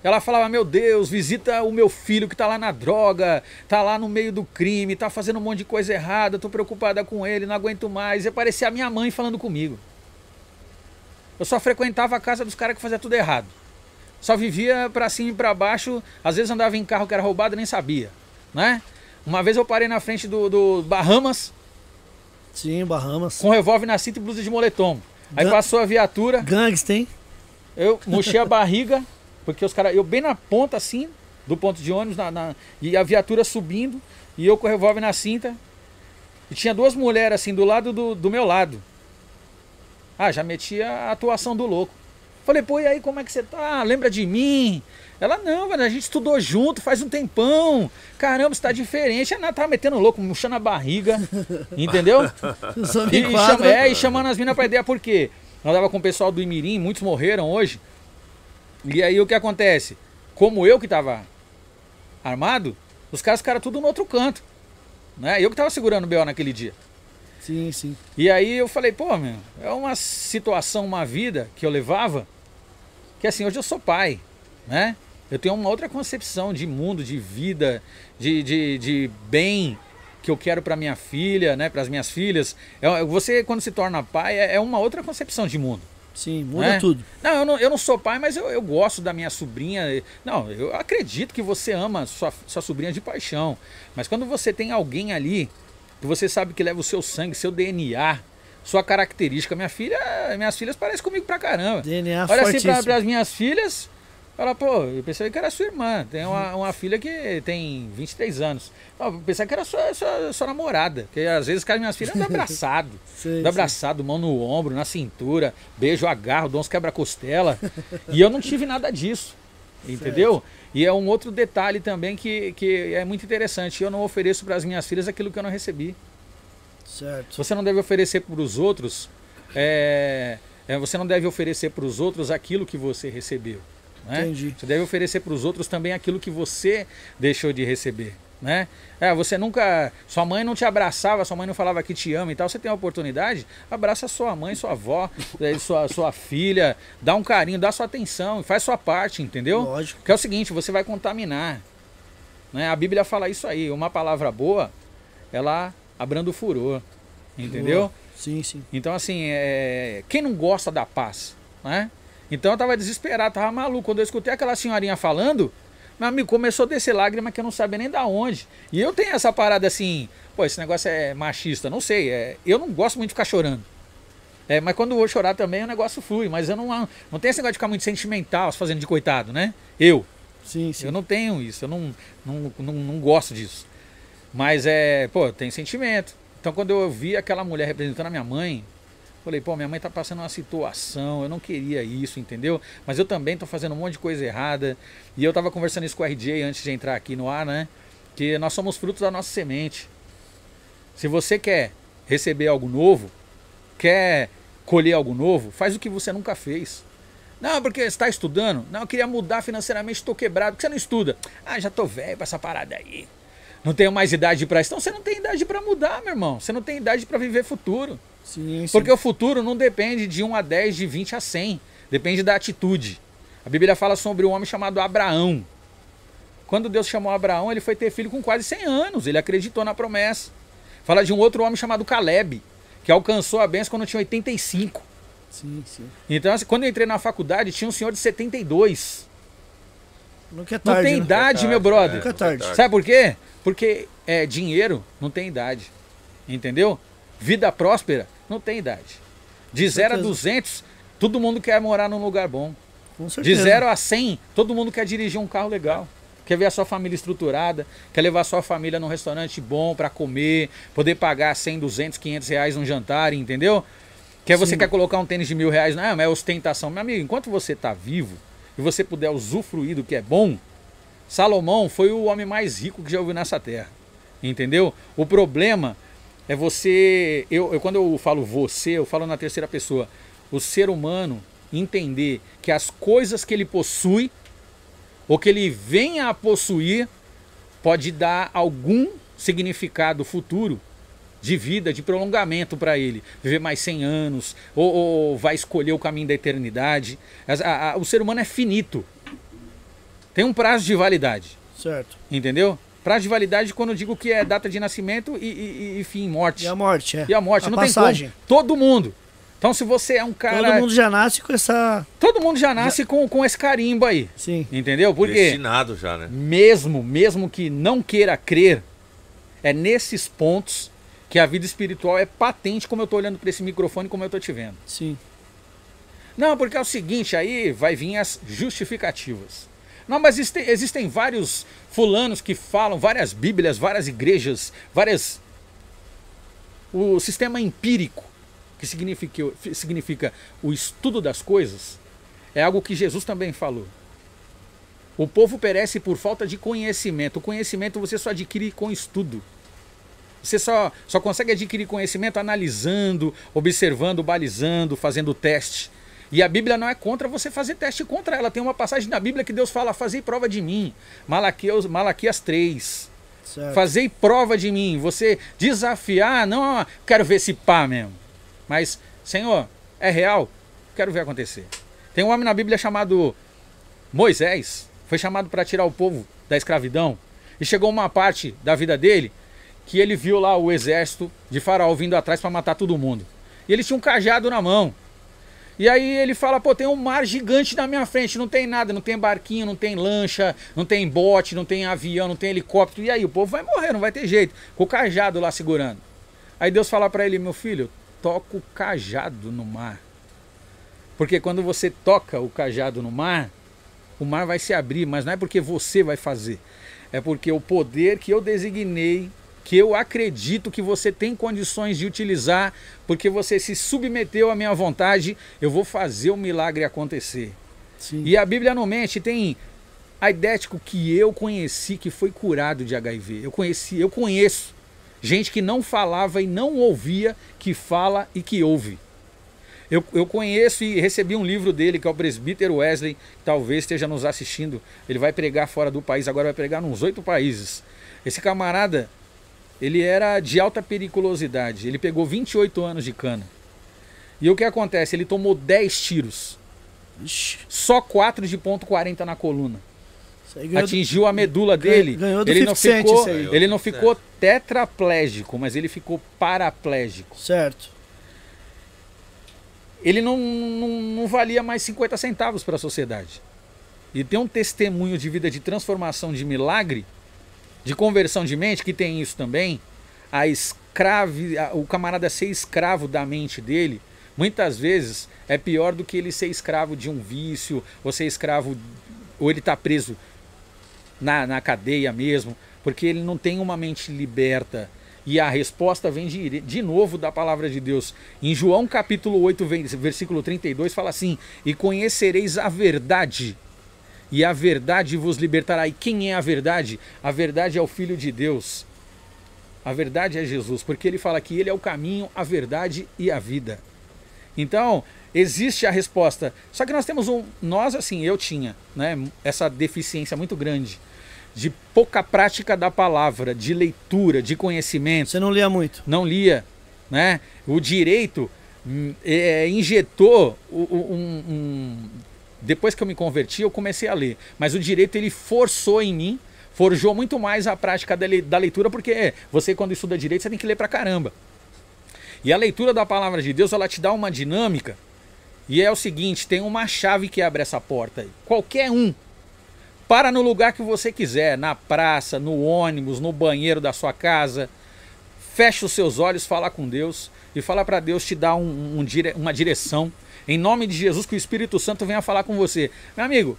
S5: Ela falava: Meu Deus, visita o meu filho que tá lá na droga, tá lá no meio do crime, tá fazendo um monte de coisa errada, tô preocupada com ele, não aguento mais. E aparecia a minha mãe falando comigo. Eu só frequentava a casa dos caras que faziam tudo errado. Só vivia pra cima e pra baixo, às vezes andava em carro que era roubado e nem sabia, né? Uma vez eu parei na frente do, do Bahamas
S1: Sim, Bahamas.
S5: com revólver na cinta e blusa de moletom. Aí
S1: Gan-
S5: passou a viatura,
S1: Gangsta, hein?
S5: eu murchei a barriga, Porque os caras, eu bem na ponta assim, do ponto de ônibus, na, na- e a viatura subindo, e eu com o revólver na cinta. E tinha duas mulheres assim do lado do, do meu lado. Ah, já metia a atuação do louco. Falei, pô, e aí como é que você tá? Lembra de mim? Ela, não, velho, a gente estudou junto faz um tempão. Caramba, você tá diferente. Ela tava metendo louco, murchando a barriga. entendeu? E, e cham-
S1: enquadra.
S5: é, e chamando as minas pra ideia, por quê? Andava com o pessoal do Imirim, muitos morreram hoje. E aí o que acontece? Como eu que tava armado, os caras ficaram tudo no outro canto. Né? Eu que tava segurando o B.O. naquele dia.
S1: Sim, sim.
S5: E aí eu falei, pô, meu, é uma situação, uma vida que eu levava, que assim, hoje eu sou pai, né? Eu tenho uma outra concepção de mundo, de vida, de, de, de bem que eu quero para minha filha, né? Para as minhas filhas. É- você, quando se torna pai, é é uma outra concepção de mundo.
S1: Sim, muda
S5: né?
S1: tudo.
S5: Não, eu não, eu não sou pai, mas eu, eu gosto da minha sobrinha. Não, eu acredito que você ama sua, sua sobrinha de paixão. Mas quando você tem alguém ali, que você sabe que leva o seu sangue, seu DNA, sua característica. Minha filha, minhas filhas parecem comigo pra caramba.
S1: DNA
S5: Olha assim
S1: fortíssimo.
S5: para as minhas filhas, fala, pô, eu pensei que era sua irmã. Tem uma, uma filha que tem 23 anos. Eu pensei que era sua, sua, sua namorada. Porque às vezes com as minhas filhas andam abraçado. Dá abraçado, mão no ombro, na cintura, beijo, agarro, dou uns quebra-costela. e eu não tive nada disso. Entendeu? E é um outro detalhe também que, que é muito interessante. Eu não ofereço para as minhas filhas aquilo que eu não recebi.
S1: Certo.
S5: Você não deve oferecer para os outros. é, é, você não deve oferecer para os outros aquilo que você recebeu. Né?
S1: Entendi.
S5: Você deve oferecer para os outros também aquilo que você deixou de receber. Né? É, você nunca. Sua mãe não te abraçava, sua mãe não falava que te ama e tal. Você tem a oportunidade, abraça sua mãe, sua avó, eh, sua, sua filha, dá um carinho, dá sua atenção, faz sua parte, entendeu?
S1: Lógico.
S5: Que é o seguinte, você vai contaminar. Né? A Bíblia fala isso aí. Uma palavra boa, ela abranda o furor. Entendeu?
S1: Boa. Sim, sim.
S5: Então, assim, é... quem não gosta da paz, né? Então eu tava desesperado, tava maluco. Quando eu escutei aquela senhorinha falando, meu amigo, começou a descer lágrima que eu não sabia nem da onde. E eu tenho essa parada assim, pô, esse negócio é machista, não sei. É... Eu não gosto muito de ficar chorando. É, mas quando eu vou chorar também o negócio flui. Mas eu não, não tenho esse negócio de ficar muito sentimental, se fazendo de coitado, né? Eu.
S1: Sim, sim.
S5: Eu não tenho isso, eu não, não, não, não gosto disso. Mas é, pô, tem sentimento. Então quando eu vi aquela mulher representando a minha mãe, falei, pô, minha mãe tá passando uma situação, eu não queria isso, entendeu? Mas eu também tô fazendo um monte de coisa errada. E eu tava conversando isso com o RJ antes de entrar aqui no ar, né? Que nós somos frutos da nossa semente. Se você quer receber algo novo, quer colher algo novo, faz o que você nunca fez. Não, porque está estudando? Não, eu queria mudar financeiramente, estou quebrado. Por que você não estuda? Ah, já tô velho pra essa parada aí. Não tenho mais idade para isso. Então você não tem idade para mudar, meu irmão. Você não tem idade para viver futuro.
S1: Sim, sim.
S5: Porque o futuro não depende de 1 a 10, de 20 a 100. Depende da atitude. A Bíblia fala sobre um homem chamado Abraão. Quando Deus chamou Abraão, ele foi ter filho com quase 100 anos. Ele acreditou na promessa. Fala de um outro homem chamado Caleb, que alcançou a bênção quando tinha 85.
S1: Sim, sim.
S5: Então, assim, quando eu entrei na faculdade, tinha um senhor de 72.
S1: Nunca é
S5: Não
S1: tarde.
S5: tem
S1: né?
S5: idade,
S2: É
S5: meu
S2: tarde,
S5: brother.
S2: é,
S1: Nunca é tarde.
S5: Sabe por quê? Porque é, dinheiro não tem idade. Entendeu? Vida próspera não tem idade. De 0 a
S1: certeza.
S5: 200, todo mundo quer morar num lugar bom.
S1: Com
S5: De
S1: certeza.
S5: 0 a 100, todo mundo quer dirigir um carro legal. Quer ver a sua família estruturada, quer levar a sua família num restaurante bom para comer, poder pagar 100, 200, 500 reais num jantar, entendeu? Quer você
S1: Sim.
S5: quer colocar um tênis de mil reais, não, mas é ostentação. Meu amigo, enquanto você tá vivo e você puder usufruir do que é bom, Salomão foi o homem mais rico que já ouviu nessa terra. Entendeu? O problema é você. Eu, eu- quando eu falo você, eu falo na terceira pessoa. O ser humano entender que as coisas que ele possui, ou que ele venha a possuir, pode dar algum significado futuro de vida, de prolongamento para ele. Viver mais 100 anos, ou, ou vai escolher o caminho da eternidade. A- a- o ser humano é finito. Tem um prazo de validade.
S1: Certo.
S5: Entendeu? Prazo de validade quando eu digo que é data de nascimento e, e, e fim, morte.
S1: E a morte, é.
S5: E a morte,
S1: a
S5: não
S1: passagem.
S5: tem como. Todo mundo. Então se você é um cara.
S1: Todo mundo já nasce com essa.
S5: todo mundo já nasce Com, com esse carimbo aí.
S1: Sim.
S5: Entendeu? Porque
S2: Destinado já, né?
S5: mesmo, mesmo que não queira crer, é nesses pontos que a vida espiritual é patente como eu tô olhando para esse microfone como eu tô te vendo.
S1: Sim.
S5: Não, porque é o seguinte, aí vai vir as justificativas. Não, mas existem, existem vários fulanos que falam, várias bíblias, várias igrejas, várias. O sistema empírico, que significa, significa o estudo das coisas, é algo que Jesus também falou. O povo perece por falta de conhecimento. O conhecimento você só adquire com estudo. Você só, só consegue adquirir conhecimento analisando, observando, balizando, fazendo teste. E a Bíblia não é contra você fazer teste contra ela. Tem uma passagem na Bíblia que Deus fala: Fazei prova de mim. Malaquias, Malaquias 3. Certo. Fazei prova de mim. Você desafiar, não, quero ver se pá mesmo. Mas, Senhor, é real? Quero ver acontecer. Tem um homem na Bíblia chamado Moisés. Foi chamado para tirar o povo da escravidão. E chegou uma parte da vida dele que ele viu lá o exército de Faraó vindo atrás para matar todo mundo. E ele tinha um cajado na mão. E aí ele fala, pô, tem um mar gigante na minha frente, não tem nada, não tem barquinho, não tem lancha, não tem bote, não tem avião, não tem helicóptero. E aí o povo vai morrer, não vai ter jeito. Com o cajado lá segurando. Aí Deus fala para ele, meu filho, toca o cajado no mar. Porque quando você toca o cajado no mar, o mar vai se abrir, mas não é porque você vai fazer. É porque o poder que eu designei que eu acredito que você tem condições de utilizar, porque você se submeteu à minha vontade, eu vou fazer o milagre acontecer. Sim. E a Bíblia não mente, tem aidético que eu conheci que foi curado de HIV. Eu conheci, eu conheço gente que não falava e não ouvia, que fala e que ouve. Eu, eu conheço e recebi um livro dele, que é o presbítero Wesley, que talvez esteja nos assistindo. Ele vai pregar fora do país, agora vai pregar nos oito países. Esse camarada, ele era de alta periculosidade. Ele pegou 28 anos de cana. E o que acontece? Ele tomou 10 tiros. Ixi. Só 4 de ponto 40 na coluna. Atingiu a medula dele. Ganhou do ele, não ficou, ele não ficou tetraplégico, mas ele ficou paraplégico.
S1: Certo.
S5: Ele não, não, não valia mais 50 centavos para a sociedade. E tem um testemunho de vida de transformação de milagre de conversão de mente, que tem isso também, a escrave, o camarada ser escravo da mente dele, muitas vezes é pior do que ele ser escravo de um vício, ou ser escravo, ou ele está preso na, na cadeia mesmo, porque ele não tem uma mente liberta. E a resposta vem de, de novo da palavra de Deus. Em João capítulo 8, versículo 32, fala assim: E conhecereis a verdade, e a verdade vos libertará. E quem é a verdade? A verdade é o Filho de Deus. A verdade é Jesus, porque ele fala que ele é o caminho, a verdade e a vida. Então, existe a resposta. Só que nós temos um. Nós, assim, eu tinha, né? Essa deficiência muito grande de pouca prática da palavra, de leitura, de conhecimento.
S1: Você não lia muito?
S5: Não lia, né? O direito hum, é, injetou um, um, depois que eu me converti, eu comecei a ler. Mas o direito ele forçou em mim, forjou muito mais a prática da leitura, porque você, quando estuda direito, você tem que ler pra caramba. E a leitura da palavra de Deus, ela te dá uma dinâmica. E é o seguinte: tem uma chave que abre essa porta aí. Qualquer um. Para no lugar que você quiser, na praça, no ônibus, no banheiro da sua casa. Fecha os seus olhos, fala com Deus e fala para Deus te dar um, um, uma direção em nome de Jesus, que o Espírito Santo venha falar com você. Meu amigo,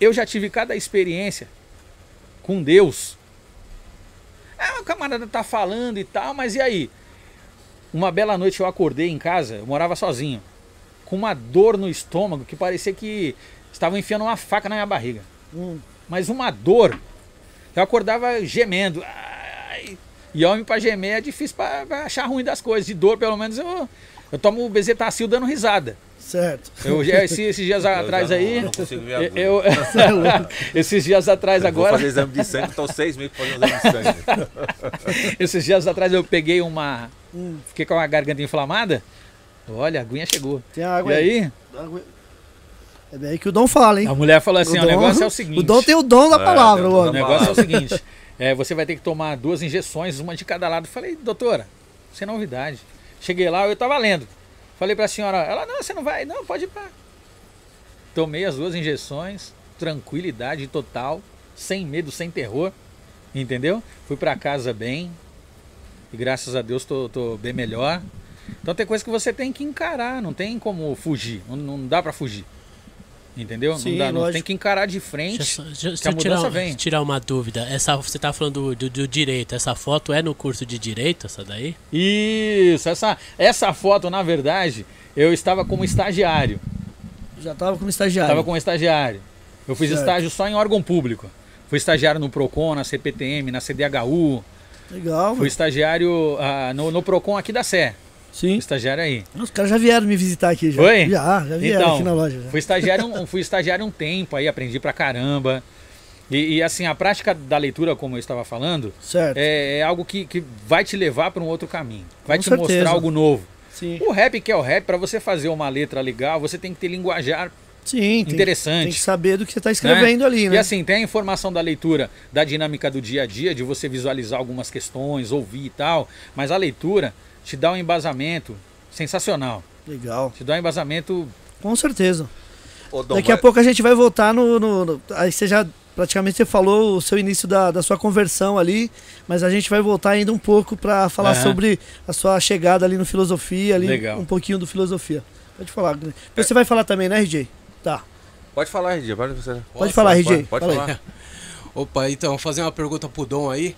S5: eu já tive cada experiência com Deus. Ah, o camarada tá falando e tal, mas e aí? Uma bela noite eu acordei em casa, eu morava sozinho, com uma dor no estômago que parecia que estavam enfiando uma faca na minha barriga. Hum. Mas uma dor. Eu acordava gemendo. Ai, e homem para gemer é difícil para achar ruim das coisas. De dor, pelo menos, eu, eu tomo bezetacil dando risada.
S1: Certo.
S5: Eu, esses, esses dias eu atrás não, aí. Não consigo ver eu, eu é Esses dias atrás agora.
S2: Vou fazer exame de sangue, estou seis meses fazendo exame de sangue.
S5: esses dias atrás eu peguei uma. Hum. Fiquei com a garganta inflamada. Olha, a aguinha chegou.
S1: Tem água
S5: e aí?
S1: É bem que o Dom fala, hein?
S5: A mulher falou assim: o, o negócio é o seguinte.
S1: O Dom tem o dom da é, palavra,
S5: o, o negócio é o seguinte: é, você vai ter que tomar duas injeções, uma de cada lado. Eu falei, doutora, sem novidade. Cheguei lá, eu estava lendo. Falei para a senhora, ela, não, você não vai, não, pode ir para. Tomei as duas injeções, tranquilidade total, sem medo, sem terror, entendeu? Fui para casa bem, e graças a Deus tô, tô bem melhor. Então tem coisa que você tem que encarar, não tem como fugir, não, não dá pra fugir. Entendeu?
S1: Sim,
S5: não dá, não, tem que encarar de frente.
S3: Só- deixa
S5: que a
S3: tirar,
S5: mudança
S3: um-
S5: vem.
S3: tirar uma dúvida. Essa, você tá falando do, do, direito. Essa foto é no curso de direito, essa daí?
S5: Isso, essa, essa foto, na verdade, eu estava como estagiário.
S1: Já tava como estagiário.
S5: Estava como estagiário. Eu fiz
S1: Certo.
S5: estágio só em órgão público. Fui estagiário no PROCON, na CPTM, na CDHU.
S1: Legal,
S5: Fui
S1: mano.
S5: estagiário ah, no, no PROCON aqui da Sé.
S1: Sim.
S5: estagiário aí.
S1: Os caras já vieram me visitar aqui já.
S5: Foi?
S1: Já, já vieram
S5: Então,
S1: aqui na loja. já.
S5: Fui estagiário, um, fui estagiário um tempo aí, aprendi pra caramba. E, e, assim, a prática da leitura, como eu estava falando,
S1: Certo.
S5: é, é algo que, que vai te levar para um outro caminho. Vai
S1: Com
S5: te
S1: certeza.
S5: mostrar algo novo.
S1: Sim.
S5: O rap que é o rap, para você fazer uma letra legal, você tem que ter linguajar
S1: Sim. tem-
S5: interessante.
S1: Tem que saber do que você tá escrevendo ali, né?
S5: E assim, tem a informação da leitura, da dinâmica do dia a dia, de você visualizar algumas questões, ouvir e tal, mas a leitura te dá um embasamento sensacional.
S1: Legal.
S5: Te dá um embasamento.
S1: Com certeza.
S2: Ô, Dom,
S1: Daqui a
S2: mas-
S1: pouco a gente vai voltar no, no- no- Aí você já. Praticamente você falou o seu início da, da sua conversão ali, mas a gente vai voltar ainda um pouco para falar
S5: Aham.
S1: sobre a sua chegada ali no filosofia, ali
S5: Legal.
S1: um pouquinho do filosofia. Pode falar. Guilherme. Você vai falar também, né, RJ? Tá.
S2: Pode falar, RG, pode você.
S1: Pode
S4: Posso?
S1: falar, RJ.
S2: Pode, pode falar.
S4: Opa, então, fazer uma pergunta pro Dom aí.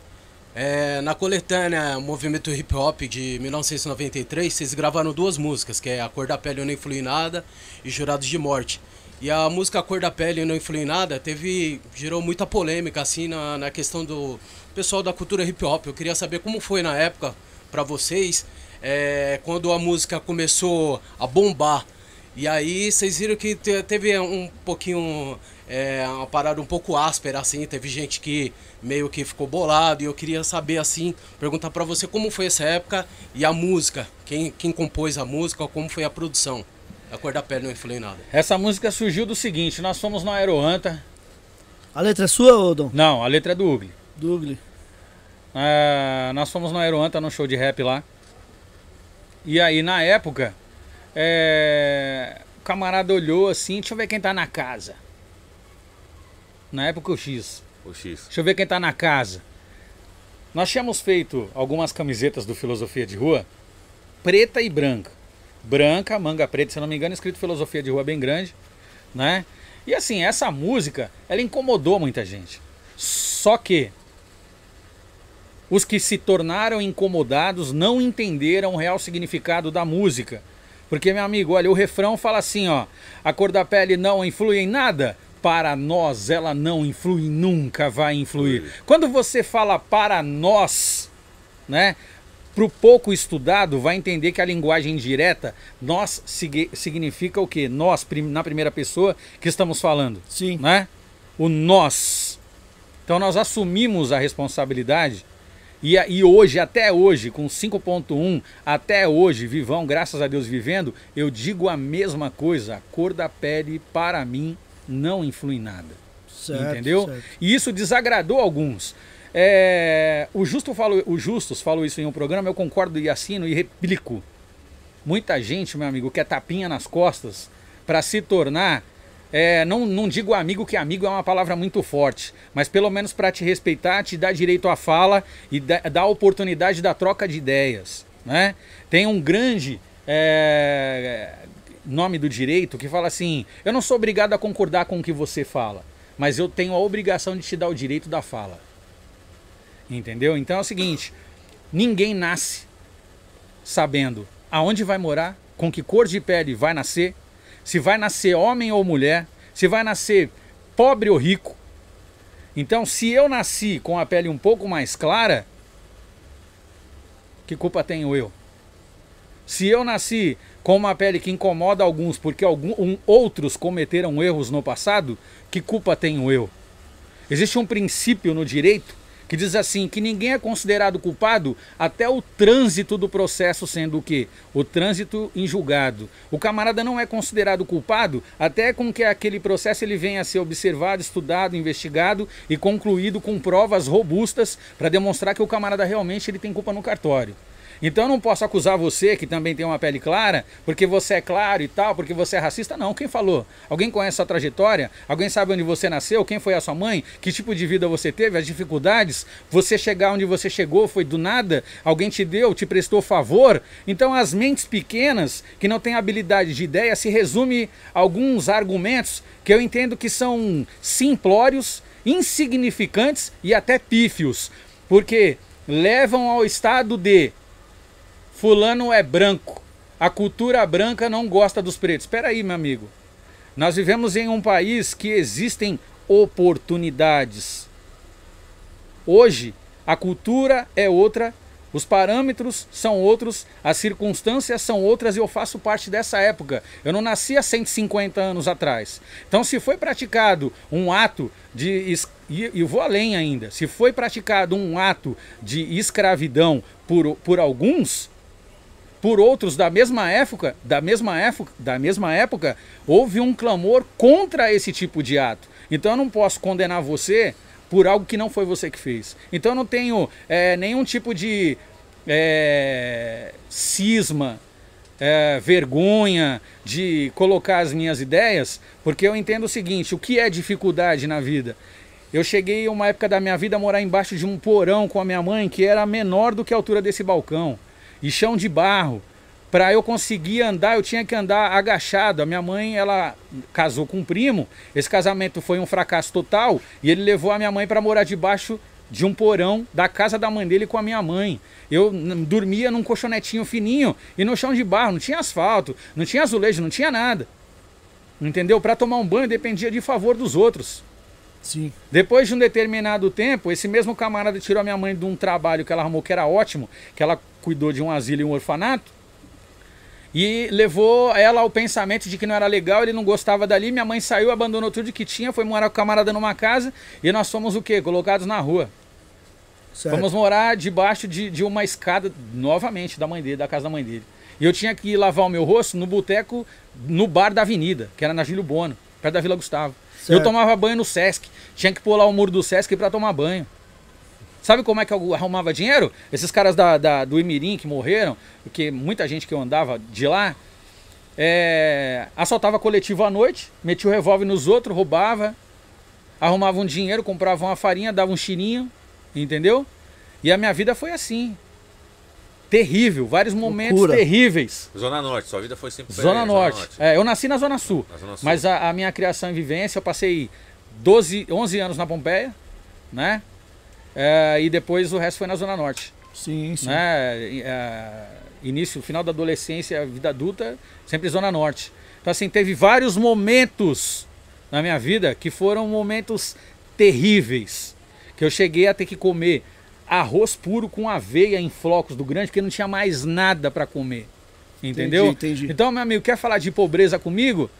S4: É, na coletânea Movimento Hip Hop de 1993, vocês gravaram duas músicas, que é A Cor da Pele Eu Não Influi Nada e Jurados de Morte. E a música A Cor da Pele Eu Não Influi Nada teve, gerou muita polêmica, assim, na, na questão do pessoal da cultura hip hop. Eu queria saber como foi na época pra vocês, é, quando a música começou a bombar. E aí vocês viram que te- teve um pouquinho. É, uma parada um pouco áspera, assim. Teve gente que meio que ficou bolado. E eu queria saber, assim, perguntar pra você como foi essa época e a música. Quem, quem compôs a música, como foi a produção. A cor da pele não influi em nada.
S5: Essa música surgiu do seguinte: nós fomos na Aeroanta.
S1: A letra é sua, ô Dom?
S5: Não, a letra é do Ugly.
S1: Douglas.
S5: Ah, nós fomos no Aeroanta, num show de rap lá. E aí, na época, é, o camarada olhou assim, deixa eu ver quem tá na casa. Na época o X.
S2: O X.
S5: Deixa eu ver quem tá na casa. Nós tínhamos feito algumas camisetas do Filosofia de Rua, preta e branca. Branca, manga preta, se não me engano, escrito Filosofia de Rua bem grande, né? E assim, essa música, ela incomodou muita gente. Só que os que se tornaram incomodados não entenderam o real significado da música. Porque, meu amigo, olha, o refrão fala assim, ó, a cor da pele não influi em nada, para nós ela não influi, nunca vai influir. Quando você fala para nós, né, pro pouco estudado vai entender que a linguagem direta, nós sig- significa o quê? Nós, prim- na primeira pessoa que estamos falando
S1: Sim.
S5: né? O nós. Então nós assumimos a responsabilidade e, e hoje, até hoje, com 5.1, até hoje, vivão, graças a Deus vivendo, eu digo a mesma coisa. A cor da pele, para mim, não influi em nada.
S1: Certo,
S5: entendeu?
S1: certo.
S5: E isso desagradou alguns. É, o, Justo falou, o Justus falou isso em um programa, eu concordo e assino e replico. Muita gente, meu amigo, quer tapinha nas costas para se tornar. é, não, não digo amigo, que amigo é uma palavra muito forte, mas pelo menos para te respeitar, te dar direito à fala e da- dar oportunidade da troca de ideias. Né? Tem um grande é, nome do direito que fala assim: eu não sou obrigado a concordar com o que você fala, mas eu tenho a obrigação de te dar o direito da fala. Entendeu? Então é o seguinte: ninguém nasce sabendo aonde vai morar, com que cor de pele vai nascer, se vai nascer homem ou mulher, se vai nascer pobre ou rico. Então, se eu nasci com a pele um pouco mais clara, que culpa tenho eu? Se eu nasci com uma pele que incomoda alguns porque algum, um- outros cometeram erros no passado, que culpa tenho eu? Existe um princípio no direito que diz assim que ninguém é considerado culpado até o trânsito do processo sendo o quê? O trânsito em julgado. O camarada não é considerado culpado até com que aquele processo ele venha a ser observado, estudado, investigado e concluído com provas robustas para demonstrar que o camarada realmente ele tem culpa no cartório. Então eu não posso acusar você, que também tem uma pele clara, porque você é claro e tal, porque você é racista. Não, quem falou? Alguém conhece a sua trajetória? Alguém sabe onde você nasceu? Quem foi a sua mãe? Que tipo de vida você teve? As dificuldades? Você chegar onde você chegou foi do nada? Alguém te deu, te prestou favor? Então as mentes pequenas, que não têm habilidade de ideia, se resume a alguns argumentos que eu entendo que são simplórios, insignificantes e até pífios. Porque levam ao estado de fulano é branco. A cultura branca não gosta dos pretos. Espera aí, meu amigo. Nós vivemos em um país que existem oportunidades. Hoje, a cultura é outra, os parâmetros são outros, as circunstâncias são outras e eu faço parte dessa época. Eu não nasci há 150 anos atrás. Então, se foi praticado um ato de. E vou além ainda. Se foi praticado um ato de escravidão por, por alguns, por outros da mesma época, da mesma época, da mesma época, houve um clamor contra esse tipo de ato. Então eu não posso condenar você por algo que não foi você que fez. Então eu não tenho é, nenhum tipo de é, cisma, é, vergonha de colocar as minhas ideias, porque eu entendo o seguinte: o que é dificuldade na vida? Eu cheguei uma época da minha vida a morar embaixo de um porão com a minha mãe que era menor do que a altura desse balcão e chão de barro. Para eu conseguir andar, eu tinha que andar agachado. A minha mãe, ela casou com um primo. Esse casamento foi um fracasso total e ele levou a minha mãe para morar debaixo de um porão da casa da mãe dele com a minha mãe. Eu dormia num colchonetinho fininho e no chão de barro, não tinha asfalto, não tinha azulejo, não tinha nada. Entendeu? Para tomar um banho dependia de favor dos outros.
S1: Sim.
S5: Depois de um determinado tempo, esse mesmo camarada tirou a minha mãe de um trabalho que ela arrumou que era ótimo, que ela cuidou de um asilo e um orfanato, e levou ela ao pensamento de que não era legal, ele não gostava dali. Minha mãe saiu, abandonou tudo que tinha, foi morar com o camarada numa casa e nós fomos o quê? Colocados na rua.
S1: Certo.
S5: Fomos morar debaixo de, de uma escada, novamente, da mãe dele, da casa da mãe dele. E eu tinha que ir lavar o meu rosto no boteco, no bar da avenida, que era na Júlio Bono, perto da Vila Gustavo.
S1: Certo.
S5: Eu tomava banho no Sesc. Tinha que pular o muro do Sesc para tomar banho. Sabe como é que eu arrumava dinheiro? Esses caras da, da, do Imirim que morreram, porque muita gente que eu andava de lá, é, assaltava coletivo à noite, metia o revólver nos outros, roubava, arrumava um dinheiro, comprava uma farinha, dava um chininho, entendeu? E a minha vida foi assim. Terrível, vários momentos
S1: Loucura.
S5: terríveis.
S2: Zona Norte, sua vida foi sempre
S5: Zona
S2: é,
S5: Norte. É, eu nasci na Zona Sul.
S2: Na Zona Sul.
S5: Mas a, a minha criação e vivência, eu passei 12, 11 anos na Pompeia, né? É, e depois o resto foi na Zona Norte.
S1: Sim, sim.
S5: Né? E, é, início, final da adolescência, vida adulta, sempre Zona Norte. Então, assim, teve vários momentos na minha vida que foram momentos terríveis. Que eu cheguei a ter que comer arroz puro com aveia em flocos do grande, porque não tinha mais nada para comer. Entendeu?
S1: Entendi, entendi.
S5: Então, meu amigo, quer falar de pobreza comigo?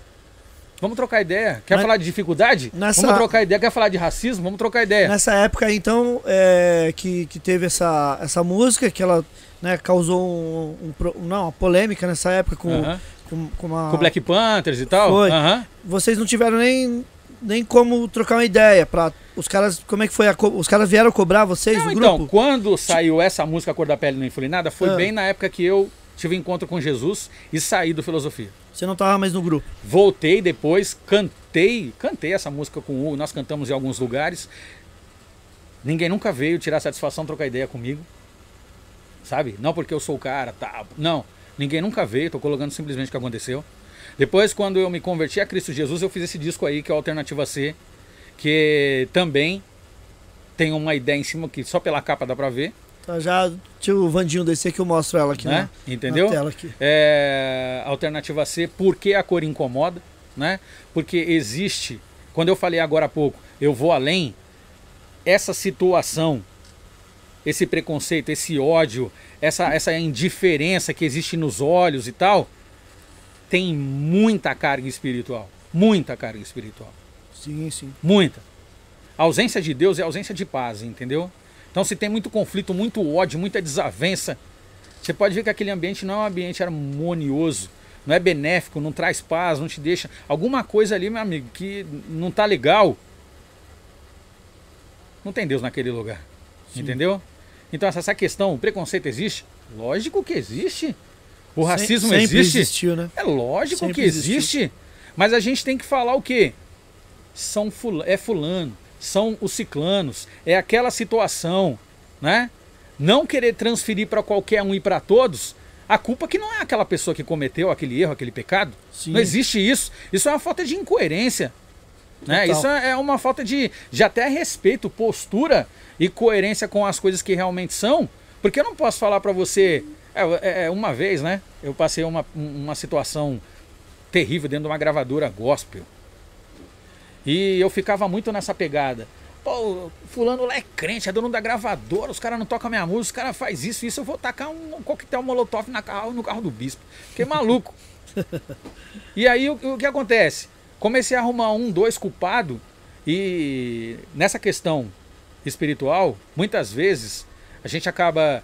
S5: Vamos trocar ideia. Quer
S1: Mas-
S5: falar de dificuldade?
S1: Nessa-
S5: Vamos trocar ideia. Quer falar de racismo? Vamos trocar ideia.
S1: Nessa época, então, é, que, que teve essa, essa música, que ela né, causou um, um não, uma polêmica nessa época com,
S5: Aham.
S1: com, com uma...
S5: Com Black Panthers e tal?
S1: Foi.
S5: Aham.
S1: Vocês não tiveram nem, nem como trocar uma ideia pra... Os caras, como é que foi? a os caras vieram cobrar vocês
S5: Não,
S1: do
S5: então,
S1: grupo?
S5: quando saiu essa música Cor da Pele Não Influi Nada, foi
S1: Ah.
S5: bem na época que eu tive encontro com Jesus e saí do Filosofia.
S1: Você não tava mais no grupo.
S5: Voltei depois, cantei, cantei essa música com o Hugo, nós cantamos em alguns lugares. Ninguém nunca veio tirar satisfação, trocar ideia comigo. Sabe? Não porque eu sou o cara, tá. Não, ninguém nunca veio, tô colocando simplesmente o que aconteceu. Depois, quando eu me converti a Cristo Jesus, eu fiz esse disco aí, que é o Alternativa C, que também tem uma ideia em cima que só pela capa dá pra ver,
S1: Tá, já tinha o Vandinho descer que eu mostro ela aqui,
S5: né?
S1: né?
S5: Entendeu?
S1: Na.
S5: É, alternativa C, por que a cor incomoda, né? Porque existe, quando eu falei agora há pouco, eu vou além, essa situação, esse preconceito, esse ódio, essa, essa indiferença que existe nos olhos e tal, tem muita carga espiritual. Muita carga espiritual.
S1: Sim, sim.
S5: Muita. A ausência de Deus é a ausência de paz, entendeu? Então, se tem muito conflito, muito ódio, muita desavença, você pode ver que aquele ambiente não é um ambiente harmonioso, não é benéfico, não traz paz, não te deixa. Alguma coisa ali, meu amigo, que não tá legal. Não tem Deus naquele lugar. Entendeu? Então, essa, essa questão, o preconceito existe? Lógico que existe. O
S1: Sem-
S5: racismo
S1: sempre
S5: existe.
S1: existiu, né?
S5: É lógico
S1: Sempre
S5: que
S1: existiu.
S5: existe. Mas a gente tem que falar o quê? São fula- é fulano, são os ciclanos, é aquela situação, né? Não querer transferir para qualquer um e para todos a culpa que não é aquela pessoa que cometeu aquele erro, aquele pecado.
S1: Sim.
S5: Não existe isso. Isso é uma falta de incoerência. Né? Isso é uma falta de, de até respeito, postura e coerência com as coisas que realmente são. Porque eu não posso falar para você. É, é, é, uma vez, né? Eu passei uma, uma situação terrível dentro de uma gravadora gospel. E eu ficava muito nessa pegada. Pô, fulano lá é crente, é dono da gravadora, os caras não tocam minha música, os caras faz isso, isso, eu vou tacar um, coquetel molotov na carro, no carro do bispo. Fiquei maluco. e aí o, o que acontece? Comecei a arrumar um, dois culpados e nessa questão espiritual, muitas vezes a gente acaba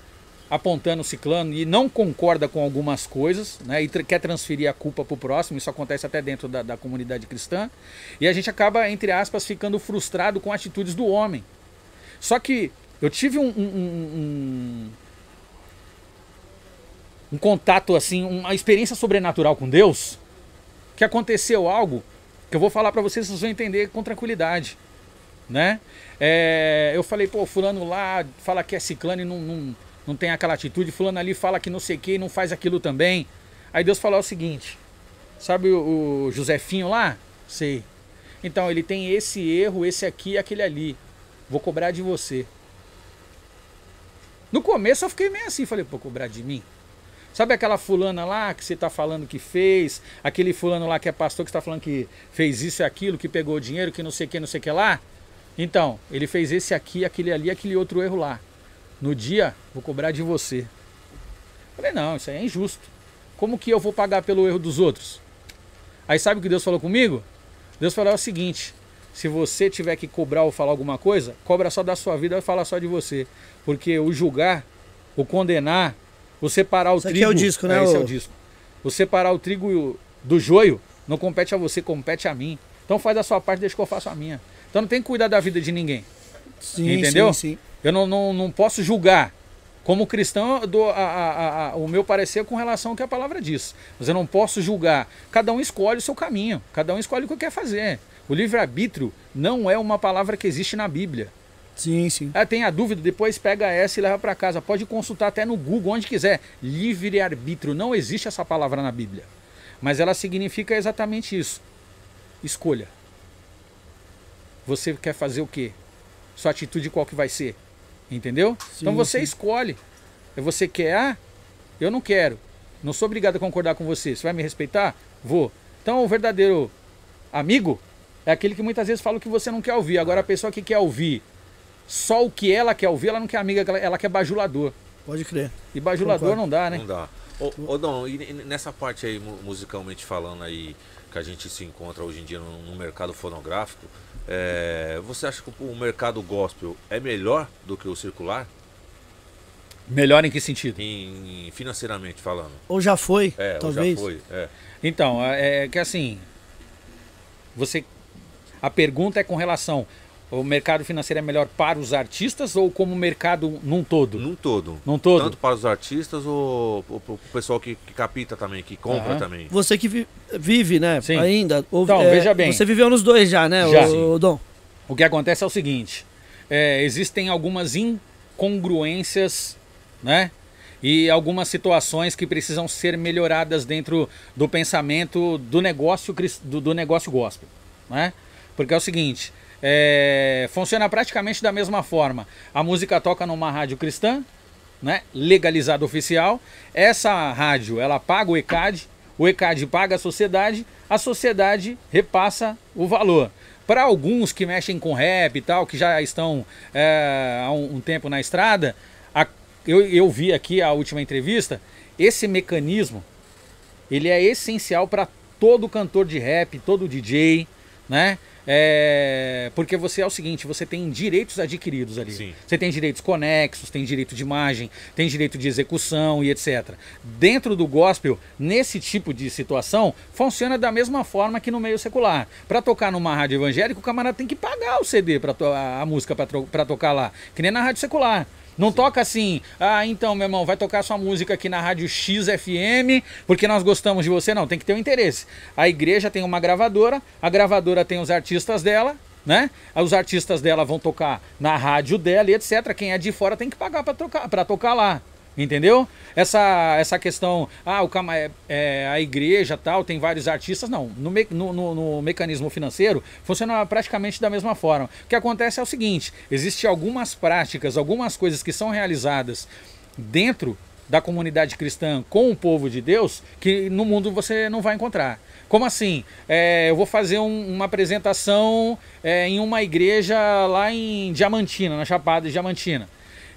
S5: apontando o ciclano e não concorda com algumas coisas, né? E quer transferir a culpa para o próximo, isso acontece até dentro da, da comunidade cristã, e a gente acaba, entre aspas, ficando frustrado com atitudes do homem. Só que eu tive um, um, um- um- um contato, assim, uma experiência sobrenatural com Deus, que aconteceu algo que eu vou falar para vocês, vocês vão entender com tranquilidade, né? É, eu falei, pô, fulano lá fala que é ciclano e não, não, não tem aquela atitude, fulano ali fala que não sei o que não faz aquilo também. Aí Deus falou o seguinte, sabe o, o Josefinho lá? Sei. Então, ele tem esse erro, esse aqui e aquele ali. Vou cobrar de você. No começo eu fiquei meio assim, falei, pô, cobrar de mim? Sabe aquela fulana lá que você tá falando que fez? Aquele fulano lá que é pastor que está falando que fez isso e aquilo, que pegou dinheiro, que não sei o que, não sei o que lá? Então, ele fez esse aqui, aquele ali, aquele outro erro lá. No dia, vou cobrar de você. Falei, não, isso aí é injusto. Como que eu vou pagar pelo erro dos outros? Aí sabe o que Deus falou comigo? Deus falou o seguinte: se você tiver que cobrar ou falar alguma coisa, cobra só da sua vida e fala só de você. Porque o julgar, o condenar, o separar o
S1: Isso aqui
S5: trigo.
S1: é o disco, né,
S5: esse é o disco. O separar o trigo do joio não compete a você, compete a mim. Então faz a sua parte, deixa que eu faço a minha. Então não tem que cuidar da vida de ninguém.
S1: Sim,
S5: Entendeu?
S1: sim, sim.
S5: Eu não, não, não posso julgar. Como cristão, eu dou a- a- a- o meu parecer com relação ao que a palavra diz. Mas eu não posso julgar. Cada um escolhe o seu caminho. Cada um escolhe o que quer fazer. O livre-arbítrio não é uma palavra que existe na Bíblia.
S1: Sim, sim.
S5: Ah, tem a dúvida, depois pega essa e leva para casa. Pode consultar até no Google, onde quiser. Livre-arbítrio. Não existe essa palavra na Bíblia. Mas ela significa exatamente isso. Escolha. Você quer fazer o quê? Sua atitude qual que vai ser? Entendeu? então
S1: Sim,
S5: você
S1: sim.
S5: escolhe. E Você quer? Ah, eu não quero. Não sou obrigado a concordar com você. Você vai me respeitar? Vou. Então o verdadeiro amigo é aquele que muitas vezes fala o que você não quer ouvir. Agora a pessoa que quer ouvir só o que ela quer ouvir, ela não quer amiga, ela- quer bajulador.
S1: Pode crer.
S5: E bajulador
S1: Concordo.
S5: não dá, né?
S2: Não dá. Ô, ô Dom, e nessa parte aí, mu- musicalmente falando aí, que a gente se encontra hoje em dia no, no mercado fonográfico, é, você acha que o mercado gospel é melhor do que o circular?
S5: Melhor em que sentido?
S2: Em, financeiramente falando.
S1: Ou já foi,
S2: É, ou
S1: talvez.
S2: já foi. É.
S5: Então, é é que assim, você a pergunta é com relação o mercado financeiro é melhor para os artistas ou como mercado num todo?
S2: Num todo.
S5: Num todo.
S2: Tanto para os artistas ou o o pessoal que, que capita também, que compra
S5: Aham.
S2: também.
S1: Você que vi- vive, né?
S5: Sim.
S1: Ainda. ou-
S5: Então,
S1: é,
S5: veja bem.
S1: Você viveu nos dois já, né,
S5: Já.
S1: o, Dom?
S5: O que acontece é o seguinte: é, existem algumas incongruências, né? E algumas situações que precisam ser melhoradas dentro do pensamento do negócio do, do negócio gospel, né? Porque é o seguinte, é, funciona praticamente da mesma forma. A música toca numa rádio cristã, né? Legalizada oficial. Essa rádio, ela paga o ECAD, o ECAD paga a sociedade, a sociedade repassa o valor. Para alguns que mexem com rap e tal, que já estão é, há um, um tempo na estrada, a- eu, eu vi aqui a última entrevista, esse mecanismo ele é essencial para todo cantor de rap, todo DJ, né? É, porque você é o seguinte, você tem direitos adquiridos ali.
S2: Sim.
S5: Você tem direitos conexos, tem direito de imagem, tem direito de execução e etc. Dentro do gospel, nesse tipo de situação, funciona da mesma forma que no meio secular. Para tocar numa rádio evangélica, o camarada tem que pagar o CD para a música para tocar lá, que nem na rádio secular. Não toca assim, ah, então, meu irmão, vai tocar sua música aqui na rádio XFM, porque nós gostamos de você. Não, tem que ter um interesse. A igreja tem uma gravadora, a gravadora tem os artistas dela, né? Os artistas dela vão tocar na rádio dela e etc. Quem é de fora tem que pagar para tocar, pra tocar lá. Entendeu? Essa, essa questão, ah, o cama, é, é, a igreja tal, tem vários artistas, não. No, me, no, no, no, mecanismo financeiro funciona praticamente da mesma forma. O que acontece é o seguinte: existem algumas práticas, algumas coisas que são realizadas dentro da comunidade cristã com o povo de Deus que no mundo você não vai encontrar. Como assim? É, eu vou fazer um, uma apresentação é, em uma igreja lá em Diamantina, na Chapada de Diamantina.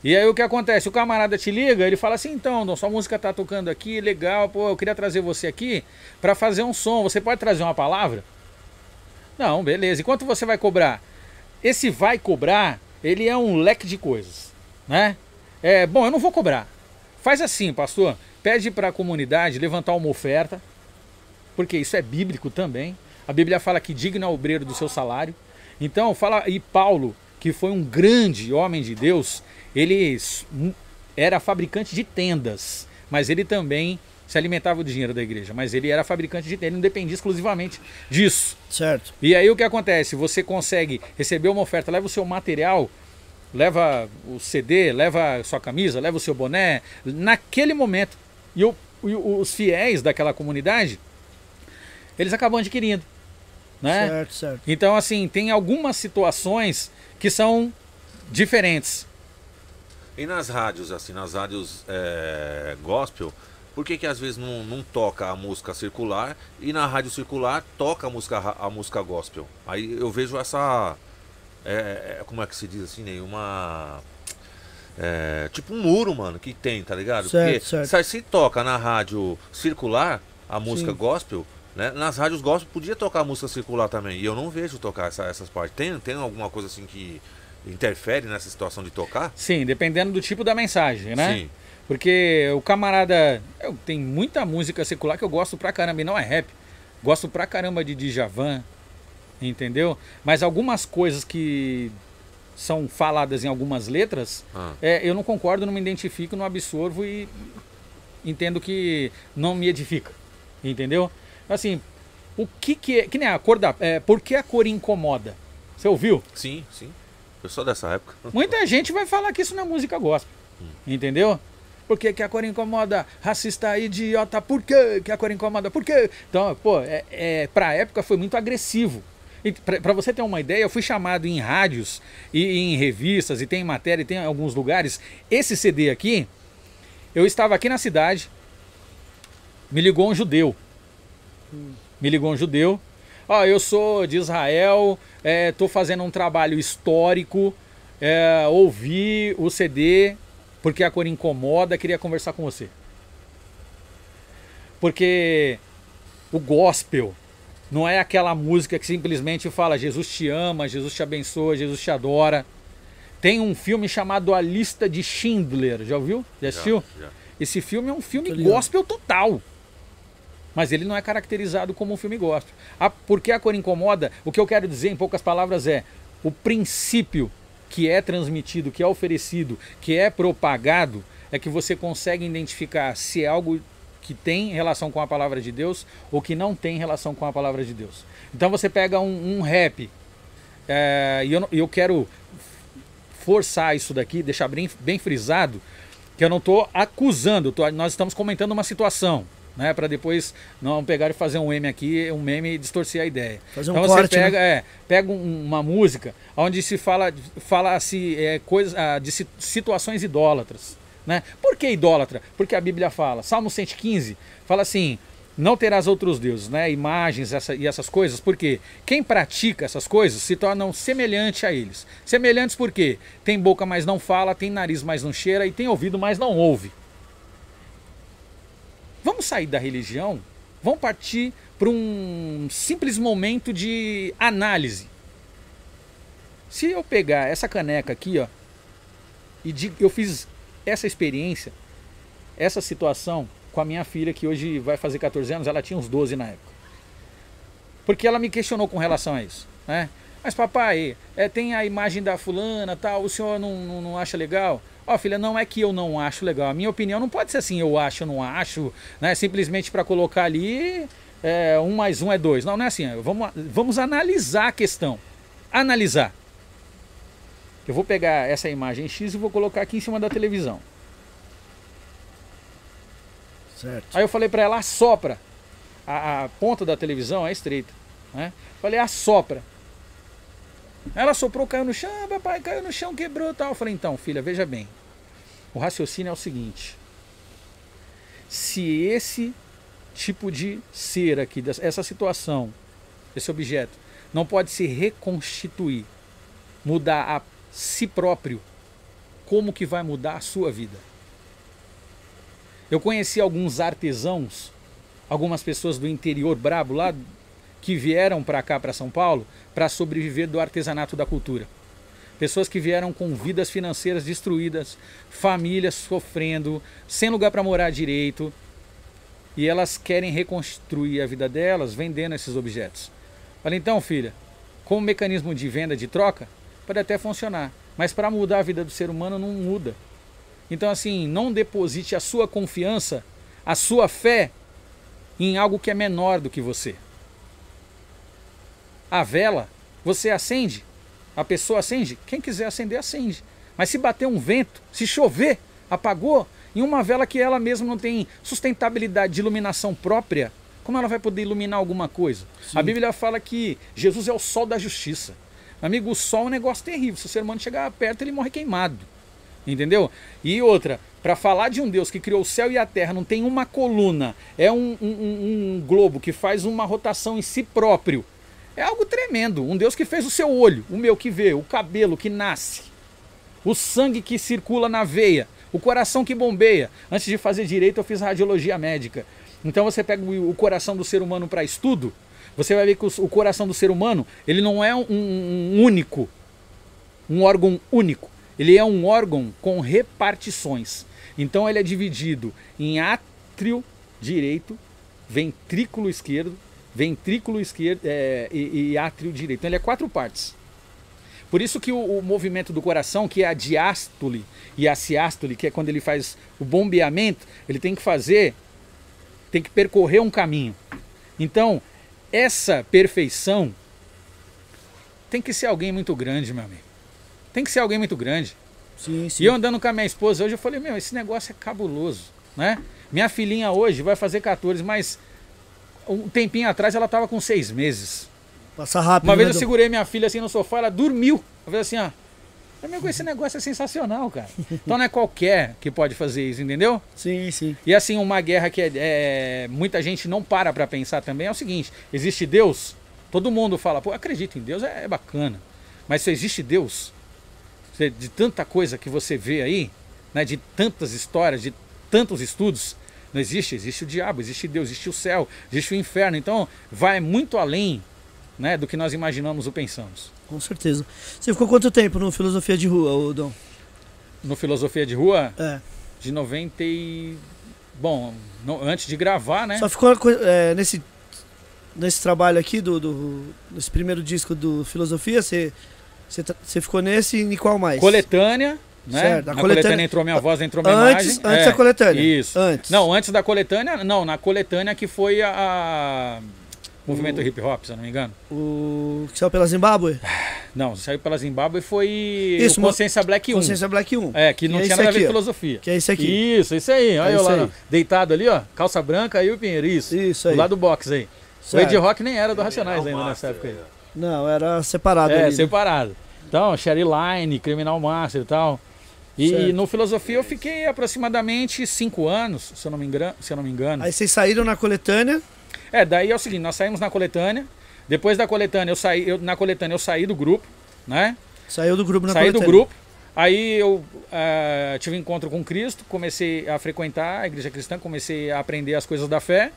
S5: E aí o que acontece? O camarada te liga, ele fala assim, então, Dom, sua música tá tocando aqui, legal, pô, eu queria trazer você aqui para fazer um som. Você pode trazer uma palavra? Não, beleza. E quanto você vai cobrar? Esse vai cobrar, ele é um leque de coisas, né? É, bom, eu não vou cobrar. Faz assim, pastor, pede para a comunidade levantar uma oferta, porque isso é bíblico também. A Bíblia fala que digno é o obreiro do seu salário. Então, fala e Paulo, que foi um grande homem de Deus, ele era fabricante de tendas, mas ele também se alimentava do dinheiro da igreja, mas ele era fabricante de tendas, ele não dependia exclusivamente disso.
S1: Certo.
S5: E aí o que acontece? Você consegue receber uma oferta, leva o seu material, leva o CD, leva sua camisa, leva o seu boné, naquele momento. E, o, e os fiéis daquela comunidade, eles acabam adquirindo. Né?
S1: Certo, certo.
S5: Então, assim, tem algumas situações que são diferentes.
S2: E nas rádios, assim, nas rádios é, gospel, por que, que às vezes não, não toca a música circular e na rádio circular toca a música, a música gospel? Aí eu vejo essa. É, é, como é que se diz assim, nenhuma. É, tipo um muro, mano, que tem, tá ligado?
S1: Certo,
S2: Porque
S1: certo.
S2: Se, se toca na rádio circular a música
S1: Sim.
S2: gospel, né? Nas rádios gospel podia tocar a música circular também. E eu não vejo tocar essa- essas partes. Tem, tem alguma coisa assim que interfere nessa situação de tocar?
S5: Sim, dependendo do tipo da mensagem, né?
S2: Sim.
S5: Porque o camarada. Eu, tem muita música secular que eu gosto pra caramba, e não é rap. Gosto pra caramba de Djavan, entendeu? Mas algumas coisas que são faladas em algumas letras,
S2: Ah.
S5: é, eu não concordo, não me identifico, não absorvo e entendo que não me edifica, entendeu? Assim, o que que é. Que nem a cor da. É, por que a cor incomoda? Você ouviu?
S2: Sim, sim. Eu sou dessa época.
S5: Muita gente vai falar que isso não é música gospel. Entendeu? Por que, que a cor incomoda? Racista, idiota, por que, que a cor incomoda? Por quê? Então, pô, é, é, pra época foi muito agressivo. E pra, pra você ter uma ideia, eu fui chamado em rádios e em revistas, e tem matéria, e tem em alguns lugares. Esse CD aqui, eu estava aqui na cidade, me ligou um judeu. Me ligou um judeu. Ó, eu sou de Israel, estou fazendo um trabalho histórico, é, ouvi o CD porque a cor incomoda, queria conversar com você. Porque o gospel não é aquela música que simplesmente fala Jesus te ama, Jesus te abençoa, Jesus te adora. Tem um filme chamado A Lista de Schindler, já ouviu? Já assistiu?
S2: Já, já.
S5: Esse filme é um filme gospel total. Mas ele não é caracterizado como um filme gospel. Ah, por que a cor incomoda? O que eu quero dizer em poucas palavras é o princípio que é transmitido, que é oferecido, que é propagado, é que você consegue identificar se é algo que tem relação com a palavra de Deus ou que não tem relação com a palavra de Deus. Então você pega um, um rap, é, e eu, eu quero forçar isso daqui, deixar bem, bem frisado, que eu não estou acusando, tô- nós estamos comentando uma situação, né, para depois não pegar e fazer um meme aqui, um meme e distorcer a ideia.
S1: Fazer um
S5: então
S1: corte,
S5: você pega,
S1: né?
S5: é, pega um- uma música onde se fala, fala se é, coisa, ah, de si- situações idólatras, né? Por que idólatra? Porque a Bíblia fala, Salmo 115 fala assim: não terás outros deuses, né? Imagens essa, e essas coisas, porque quem pratica essas coisas se tornam semelhante a eles. Semelhantes porque tem boca, mas não fala, tem nariz, mas não cheira, e tem ouvido, mas não ouve. Vamos sair da religião, vamos partir para um simples momento de análise. Se eu pegar essa caneca aqui, ó, e eu fiz essa experiência, essa situação com a minha filha, que hoje vai fazer 14 anos, ela tinha uns 12 na época. Porque ela me questionou com relação a isso. Né? Mas papai, é, tem a imagem da fulana, tal, o senhor não, não, não acha legal? Ó, filha, não é que eu não acho legal. A minha opinião não pode ser assim, eu acho, eu não acho, né? Simplesmente para colocar ali é, um mais um é dois. Não, não é assim. Vamos, vamos analisar a questão. Analisar. Eu vou pegar essa imagem X e vou colocar aqui em cima da televisão.
S1: Certo.
S5: Aí eu falei para ela, assopra. A, a, ponta da televisão é estreita. Né? Falei, assopra. Ela soprou, caiu no chão, ah, papai, caiu no chão, quebrou tal. Eu falei, então, filha, veja bem. O raciocínio é o seguinte. Se esse tipo de ser aqui, essa situação, esse objeto, não pode se reconstituir, mudar a si próprio, como que vai mudar a sua vida? Eu conheci alguns artesãos, algumas pessoas do interior brabo lá que vieram para cá, para São Paulo, para sobreviver do artesanato da cultura. Pessoas que vieram com vidas financeiras destruídas, famílias sofrendo, sem lugar para morar direito, e elas querem reconstruir a vida delas vendendo esses objetos. Falei, então, filha, como mecanismo de venda de troca, pode até funcionar, mas para mudar a vida do ser humano não muda. Então, assim, não deposite a sua confiança, a sua fé em algo que é menor do que você. A vela, você acende, a pessoa acende, quem quiser acender, acende. Mas se bater um vento, se chover, apagou, em uma vela que ela mesma não tem sustentabilidade de iluminação própria, como ela vai poder iluminar alguma coisa? Sim. A Bíblia fala que Jesus é o sol da justiça. Amigo, o sol é um negócio terrível. Se o ser humano chegar perto, ele morre queimado. Entendeu? E outra, para falar de um Deus que criou o céu e a terra, não tem uma coluna, é um, um, um, globo que faz uma rotação em si próprio. É algo tremendo. Um Deus que fez o seu olho, o meu que vê, o cabelo que nasce, o sangue que circula na veia, o coração que bombeia. Antes de fazer direito, eu fiz radiologia médica. Então você pega o coração do ser humano para estudo, você vai ver que o coração do ser humano ele não é um, um único, um órgão único. Ele é um órgão com repartições. Então ele é dividido em átrio direito, ventrículo esquerdo, ventrículo esquerdo é, e, e, átrio direito. Então ele é quatro partes. Por isso que o, o, movimento do coração, que é a diástole e a ciástole, que é quando ele faz o bombeamento, ele tem que fazer, tem que percorrer um caminho. Então, essa perfeição tem que ser alguém muito grande, meu amigo. Tem que ser alguém muito grande.
S1: Sim, sim.
S5: E eu andando com a minha esposa hoje, eu falei, meu, esse negócio é cabuloso, né? Minha filhinha hoje vai fazer 14, mas um tempinho atrás ela estava com seis meses.
S1: Passa rápido.
S5: Uma vez né, eu segurei minha filha assim no sofá, ela dormiu. Eu falei assim, ó. Amigo, esse negócio é sensacional, cara. Então não é qualquer que pode fazer isso, entendeu?
S1: Sim, sim.
S5: E assim, uma guerra que é, é muita gente não para para pensar também é o seguinte: existe Deus? Todo mundo fala, pô, acredito em Deus, é, é bacana. Mas se existe Deus, de tanta coisa que você vê aí, né, de tantas histórias, de tantos estudos, não existe, existe o diabo, existe Deus, existe o céu, existe o inferno. Então, vai muito além né, do que nós imaginamos ou pensamos.
S1: Com certeza. Você ficou quanto tempo no Filosofia de Rua, Dom?
S5: No Filosofia de Rua?
S1: É.
S5: De 90 e... Bom, antes de gravar, né?
S1: Só ficou é, nesse, nesse trabalho aqui, do, do, nesse primeiro disco do Filosofia, você, você, você ficou nesse e qual mais?
S5: Coletânea. Né? Certo, na coletânea... coletânea... entrou minha voz, entrou minha
S1: antes,
S5: imagem.
S1: Antes é, da coletânea?
S5: Isso.
S1: Antes.
S5: Não, antes da coletânea, não, na coletânea que foi a, a movimento o... hip hop, se eu não me engano.
S1: O que saiu pela Zimbábue?
S5: Não, saiu pela Zimbábue foi Isso, o Consciência Black 1.
S1: Consciência Black 1.
S5: É, que não que é tinha nada a ver com filosofia.
S1: Que é isso aqui.
S5: Isso, isso aí. Olha é eu lá, aí. deitado ali, ó. Calça branca aí o Pinheiro. Isso.
S1: Isso aí.
S5: Do lado do box aí. Certo. O Ed Rock nem era do Racionais é, ainda nessa época aí.
S1: Não, era separado.
S5: É,
S1: ali, né?
S5: separado. Então, Sherry Line, Criminal Master e tal. E no Filosofia eu fiquei aproximadamente cinco anos, se eu não me engano. Se eu não me engano.
S1: Aí vocês saíram na coletânea?
S5: É, daí é o seguinte, nós saímos na coletânea. Depois da coletânea, eu saí, eu, na coletânea eu saí do grupo, né?
S1: Saiu do grupo na
S5: Saí
S1: coletânea.
S5: do grupo. Aí eu uh, tive um encontro com Cristo, comecei a frequentar a igreja cristã, comecei a aprender as coisas da fé.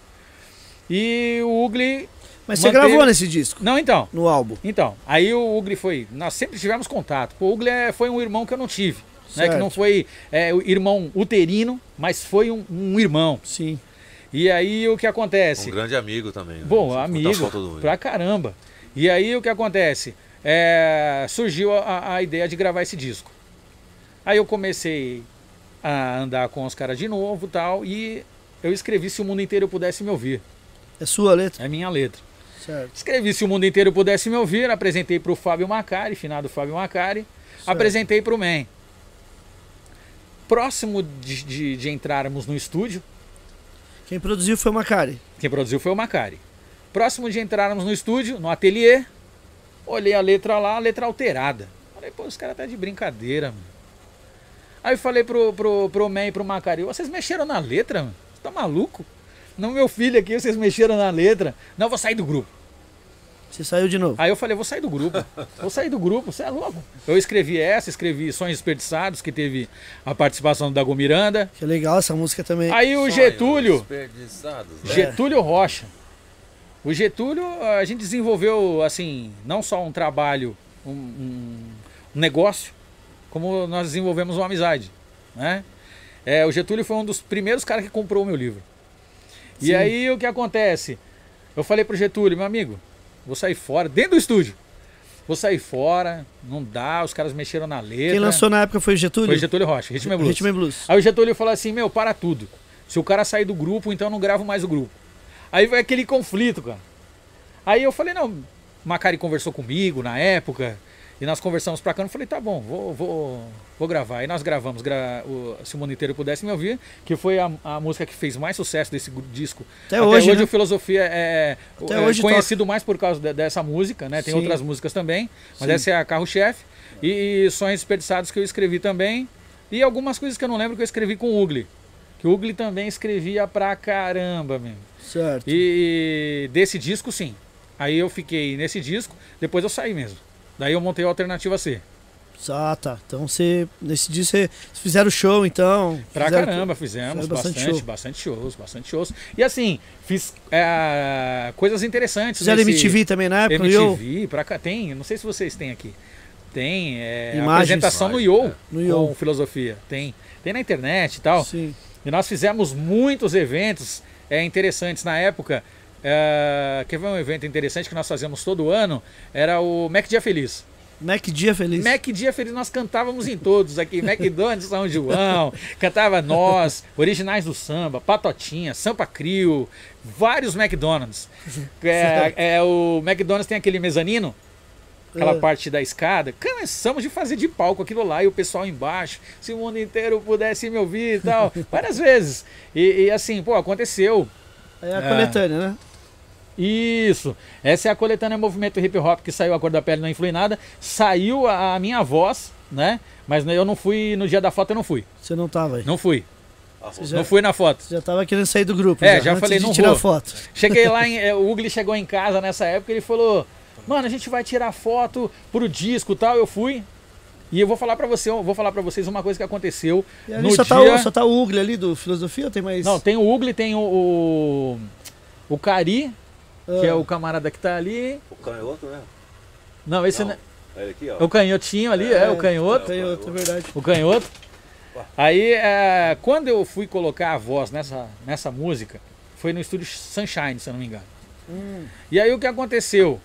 S5: E o Ugly.
S1: Mas você manteve... gravou nesse disco?
S5: Não, então.
S1: No álbum?
S5: Então. Aí o Ugly foi. Nós sempre tivemos contato. O Ugly é, foi um irmão que eu não tive. Né? Que não foi é, o irmão uterino, mas foi um, um irmão.
S1: Sim.
S5: E aí o que acontece?
S2: Um grande amigo também. Né?
S5: Bom, amigo, pra caramba. E aí o que acontece? é, surgiu a, a ideia de gravar esse disco. Aí eu comecei a andar com os caras de novo tal, e eu escrevi Se o Mundo Inteiro Pudesse Me Ouvir.
S1: É sua letra?
S5: É minha letra.
S1: Certo.
S5: Escrevi Se o Mundo Inteiro Pudesse Me Ouvir, apresentei para o Fábio Macari, finado Fábio Macari, apresentei para o Man. Próximo de, de, de entrarmos no estúdio,
S1: Quem produziu foi o Macari.
S5: quem produziu foi o Macari. Próximo de entrarmos no estúdio, no ateliê, olhei a letra lá, a letra alterada. Falei, pô, os caras tá de brincadeira, mano. Aí eu falei pro, pro, pro Man e pro Macari, vocês mexeram na letra, mano? Você tá maluco? Não, meu filho aqui, vocês mexeram na letra. Não, eu vou sair do grupo.
S1: Você saiu de novo.
S5: Aí eu falei, vou sair do grupo. Vou sair do grupo, você é louco. Eu escrevi essa, escrevi Sonhos Desperdiçados, que teve a participação do Dago Miranda.
S1: Que legal essa música também.
S5: Aí o
S2: Sonhos
S5: Getúlio,
S2: Desperdiçados, né?
S5: Getúlio Rocha. O Getúlio, a gente desenvolveu, assim, não só um trabalho, um, um- negócio, como nós desenvolvemos uma amizade, né? É, o Getúlio foi um dos primeiros caras que comprou o meu livro. E
S1: Sim.
S5: aí o que acontece? Eu falei pro Getúlio, meu amigo, vou sair fora, dentro do estúdio. Vou sair fora, não dá, os caras mexeram na letra.
S1: Quem lançou na época foi o Getúlio?
S5: Foi o Getúlio Rocha, Ritmo é Blues.
S1: Ritmo Blues.
S5: Aí o Getúlio falou assim: Meu, para tudo. Se o cara sair do grupo, então eu não gravo mais o grupo. Aí vai aquele conflito, cara. Aí eu falei: Não, o Macari conversou comigo na época. E nós conversamos pra cá. Eu falei: Tá bom, vou, vou, vou gravar. Aí nós gravamos gra o, Se o Mundo Inteiro Pudesse Me Ouvir, que foi a, a música que fez mais sucesso desse disco.
S1: Até hoje, né?
S5: o Filosofia é,
S1: Até
S5: é
S1: hoje
S5: conhecido mais por causa de- dessa música, né? Tem
S1: Sim.
S5: outras músicas também, mas
S1: Sim.
S5: essa é a carro-chefe. E, e Sonhos Desperdiçados que eu escrevi também. E algumas coisas que eu não lembro que eu escrevi com o Ugly. Que o Ugly também escrevia pra caramba, mesmo.
S1: Certo.
S5: E desse disco, sim. Aí eu fiquei nesse disco, depois eu saí mesmo. Daí eu montei a alternativa C.
S1: Ah, tá. Então você. Nesse dia você vocês fizeram show, então.
S5: Pra
S1: fizeram-
S5: caramba, fizemos
S1: fizeram
S5: bastante,
S1: bastante
S5: bastante,
S1: show.
S5: shows, bastante shows. E assim, fiz é, coisas interessantes.
S1: Fizeram
S5: nesse-
S1: MTV também na época, Yo?
S5: MTV, pra cá, tem, não sei se vocês têm aqui. Tem é,
S1: Imagens.
S5: apresentação no Yo,
S1: No Yo.
S5: com filosofia. Tem. Tem na internet e tal.
S1: Sim.
S5: E nós fizemos muitos eventos é, interessantes na época. É, quer ver um evento interessante que nós fazíamos todo ano? Era o Mac Dia Feliz.
S1: Mac Dia Feliz.
S5: Mac Dia Feliz nós cantávamos em todos aqui. McDonald's São João, cantava nós, Originais do Samba, Patotinha, Sampa Crio, vários McDonald's. É, é, o McDonald's tem aquele mezanino, aquela
S1: Ah.
S5: parte da escada. Começamos de fazer de palco aquilo lá e o pessoal embaixo. Se o mundo inteiro pudesse me ouvir e tal. Várias vezes. E, e assim, pô, aconteceu.
S1: É a
S5: É.
S1: coletânea, né?
S5: Isso. Essa é a coletânea Movimento Hip Hop que saiu a cor da pele não influi nada. Saiu a, minha voz, né? Mas eu não fui no dia da foto, eu não fui.
S1: Você não tava aí.
S5: Não fui.
S1: Já,
S5: Não fui na foto.
S1: já tava querendo sair do grupo.
S5: É, já
S1: antes
S5: falei, não
S1: tirar
S5: vou.
S1: foto.
S5: Cheguei lá, em, eh, o Ugly chegou em casa nessa época ele falou: Mano, a gente vai tirar foto pro disco e tal. Eu fui. E eu vou falar pra você, eu vou falar para vocês uma coisa que aconteceu
S1: E ali
S5: no
S1: só,
S5: dia.
S1: tá o, só tá o Ugly ali do Filosofia ou tem mais.
S5: Não, tem o Ugly, tem o o, o Cari,
S1: Ah,
S5: que é o camarada que tá ali.
S2: O canhoto, né?
S5: Não, esse
S2: Não. É aqui, ó.
S5: é o canhotinho ali, é, o canhoto.
S1: Tem outro, é verdade.
S5: o canhoto. Aí, é, quando eu fui colocar a voz nessa, nessa música, foi no estúdio Sunshine, se eu não me engano.
S1: Hum.
S5: E aí o que aconteceu?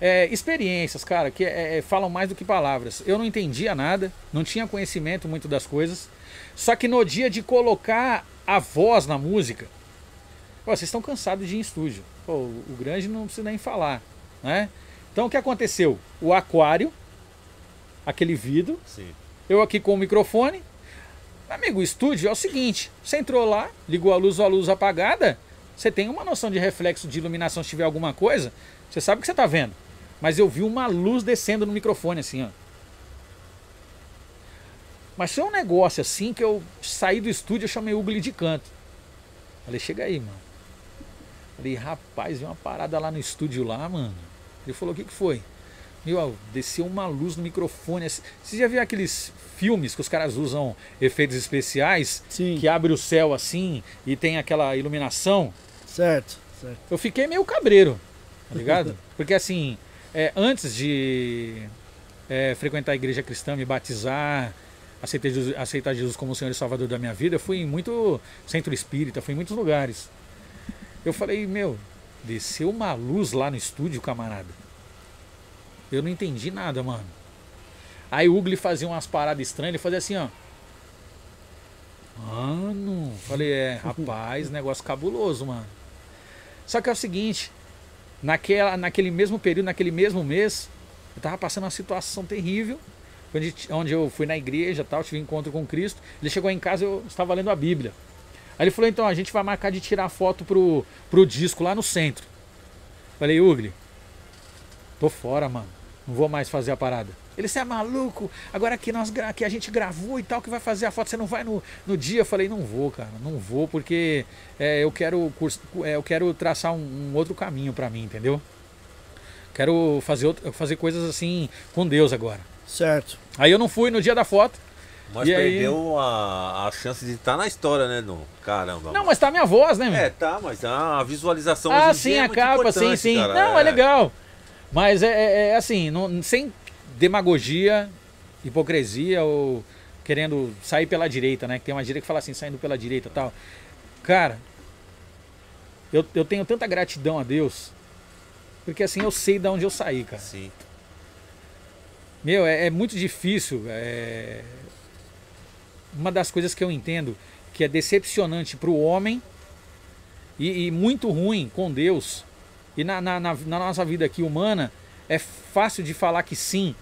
S5: É, experiências, cara, que é, é, falam mais do que palavras. Eu não entendia nada, não tinha conhecimento muito das coisas. Só que no dia de colocar a voz na música, pô, vocês estão cansados de ir em estúdio. Pô, o o grande não precisa nem falar, né? Então o que aconteceu? O aquário, aquele vidro,
S2: Sim.
S5: eu aqui com o microfone. Amigo, o estúdio é o seguinte: você entrou lá, ligou a luz ou a luz apagada, você tem uma noção de reflexo de iluminação se tiver alguma coisa, você sabe o que você está vendo. Mas eu vi uma luz descendo no microfone assim, ó. Mas é um negócio assim que eu saí do estúdio, eu chamei o Ugly de canto. Falei, chega aí, mano. Falei, rapaz, vi uma parada lá no estúdio lá, mano. Ele falou, o que, que foi? Meu, desceu uma luz no microfone. assim. Você já viu aqueles filmes que os caras usam efeitos especiais?
S1: Sim.
S5: Que abre o céu assim e tem aquela iluminação?
S1: Certo, certo.
S5: Eu fiquei meio cabreiro, tá ligado? Porque assim, é, antes de é, frequentar a igreja cristã, me batizar, aceitar Jesus, aceitar Jesus como o Senhor e Salvador da minha vida, eu fui em muito centro espírita, fui em muitos lugares. Eu falei, meu, desceu uma luz lá no estúdio, camarada. Eu não entendi nada, mano. Aí o Ugly fazia umas paradas estranhas, ele fazia assim, ó. Mano, falei, é, rapaz, negócio cabuloso, mano. Só que é o seguinte, naquela, naquele mesmo período, naquele mesmo mês, eu tava passando uma situação terrível, onde, onde eu fui na igreja tal, tive encontro com Cristo. Ele chegou em casa, eu estava lendo a Bíblia. Aí ele falou, então, a gente vai marcar de tirar foto pro, pro disco lá no centro. Falei, Ugly, tô fora, mano. Não vou mais fazer a parada. Ele, você é maluco? Agora que, nós, que a gente gravou e tal, que vai fazer a foto, você não vai no, no dia? Eu falei, não vou, cara, não vou, porque é, eu, quero curs- é, eu quero traçar um, um outro caminho pra mim, entendeu? Quero fazer, outro- fazer coisas assim com Deus agora.
S1: Certo.
S5: Aí eu não fui no dia da foto.
S2: Mas
S5: E aí?
S2: perdeu a, a chance de estar na história, né, no Caramba.
S5: Não, mas tá minha voz, né, meu?
S2: É, tá, mas a visualização
S5: Ah, sim,
S2: dia é
S5: a
S2: muito
S5: capa, sim, sim.
S2: cara,
S5: Não, é legal. Mas é, é- é assim, não- sem demagogia, hipocrisia ou querendo sair pela direita, né? Que tem uma direita que fala assim, saindo pela direita e tal. Cara, eu, eu tenho tanta gratidão a Deus, porque assim eu sei de onde eu saí, cara.
S2: Sim.
S5: Meu, é, é muito difícil. é, Uma das coisas que eu entendo que é decepcionante para o homem e, e muito ruim com Deus e na, na, na- na nossa vida aqui humana é fácil de falar que sim.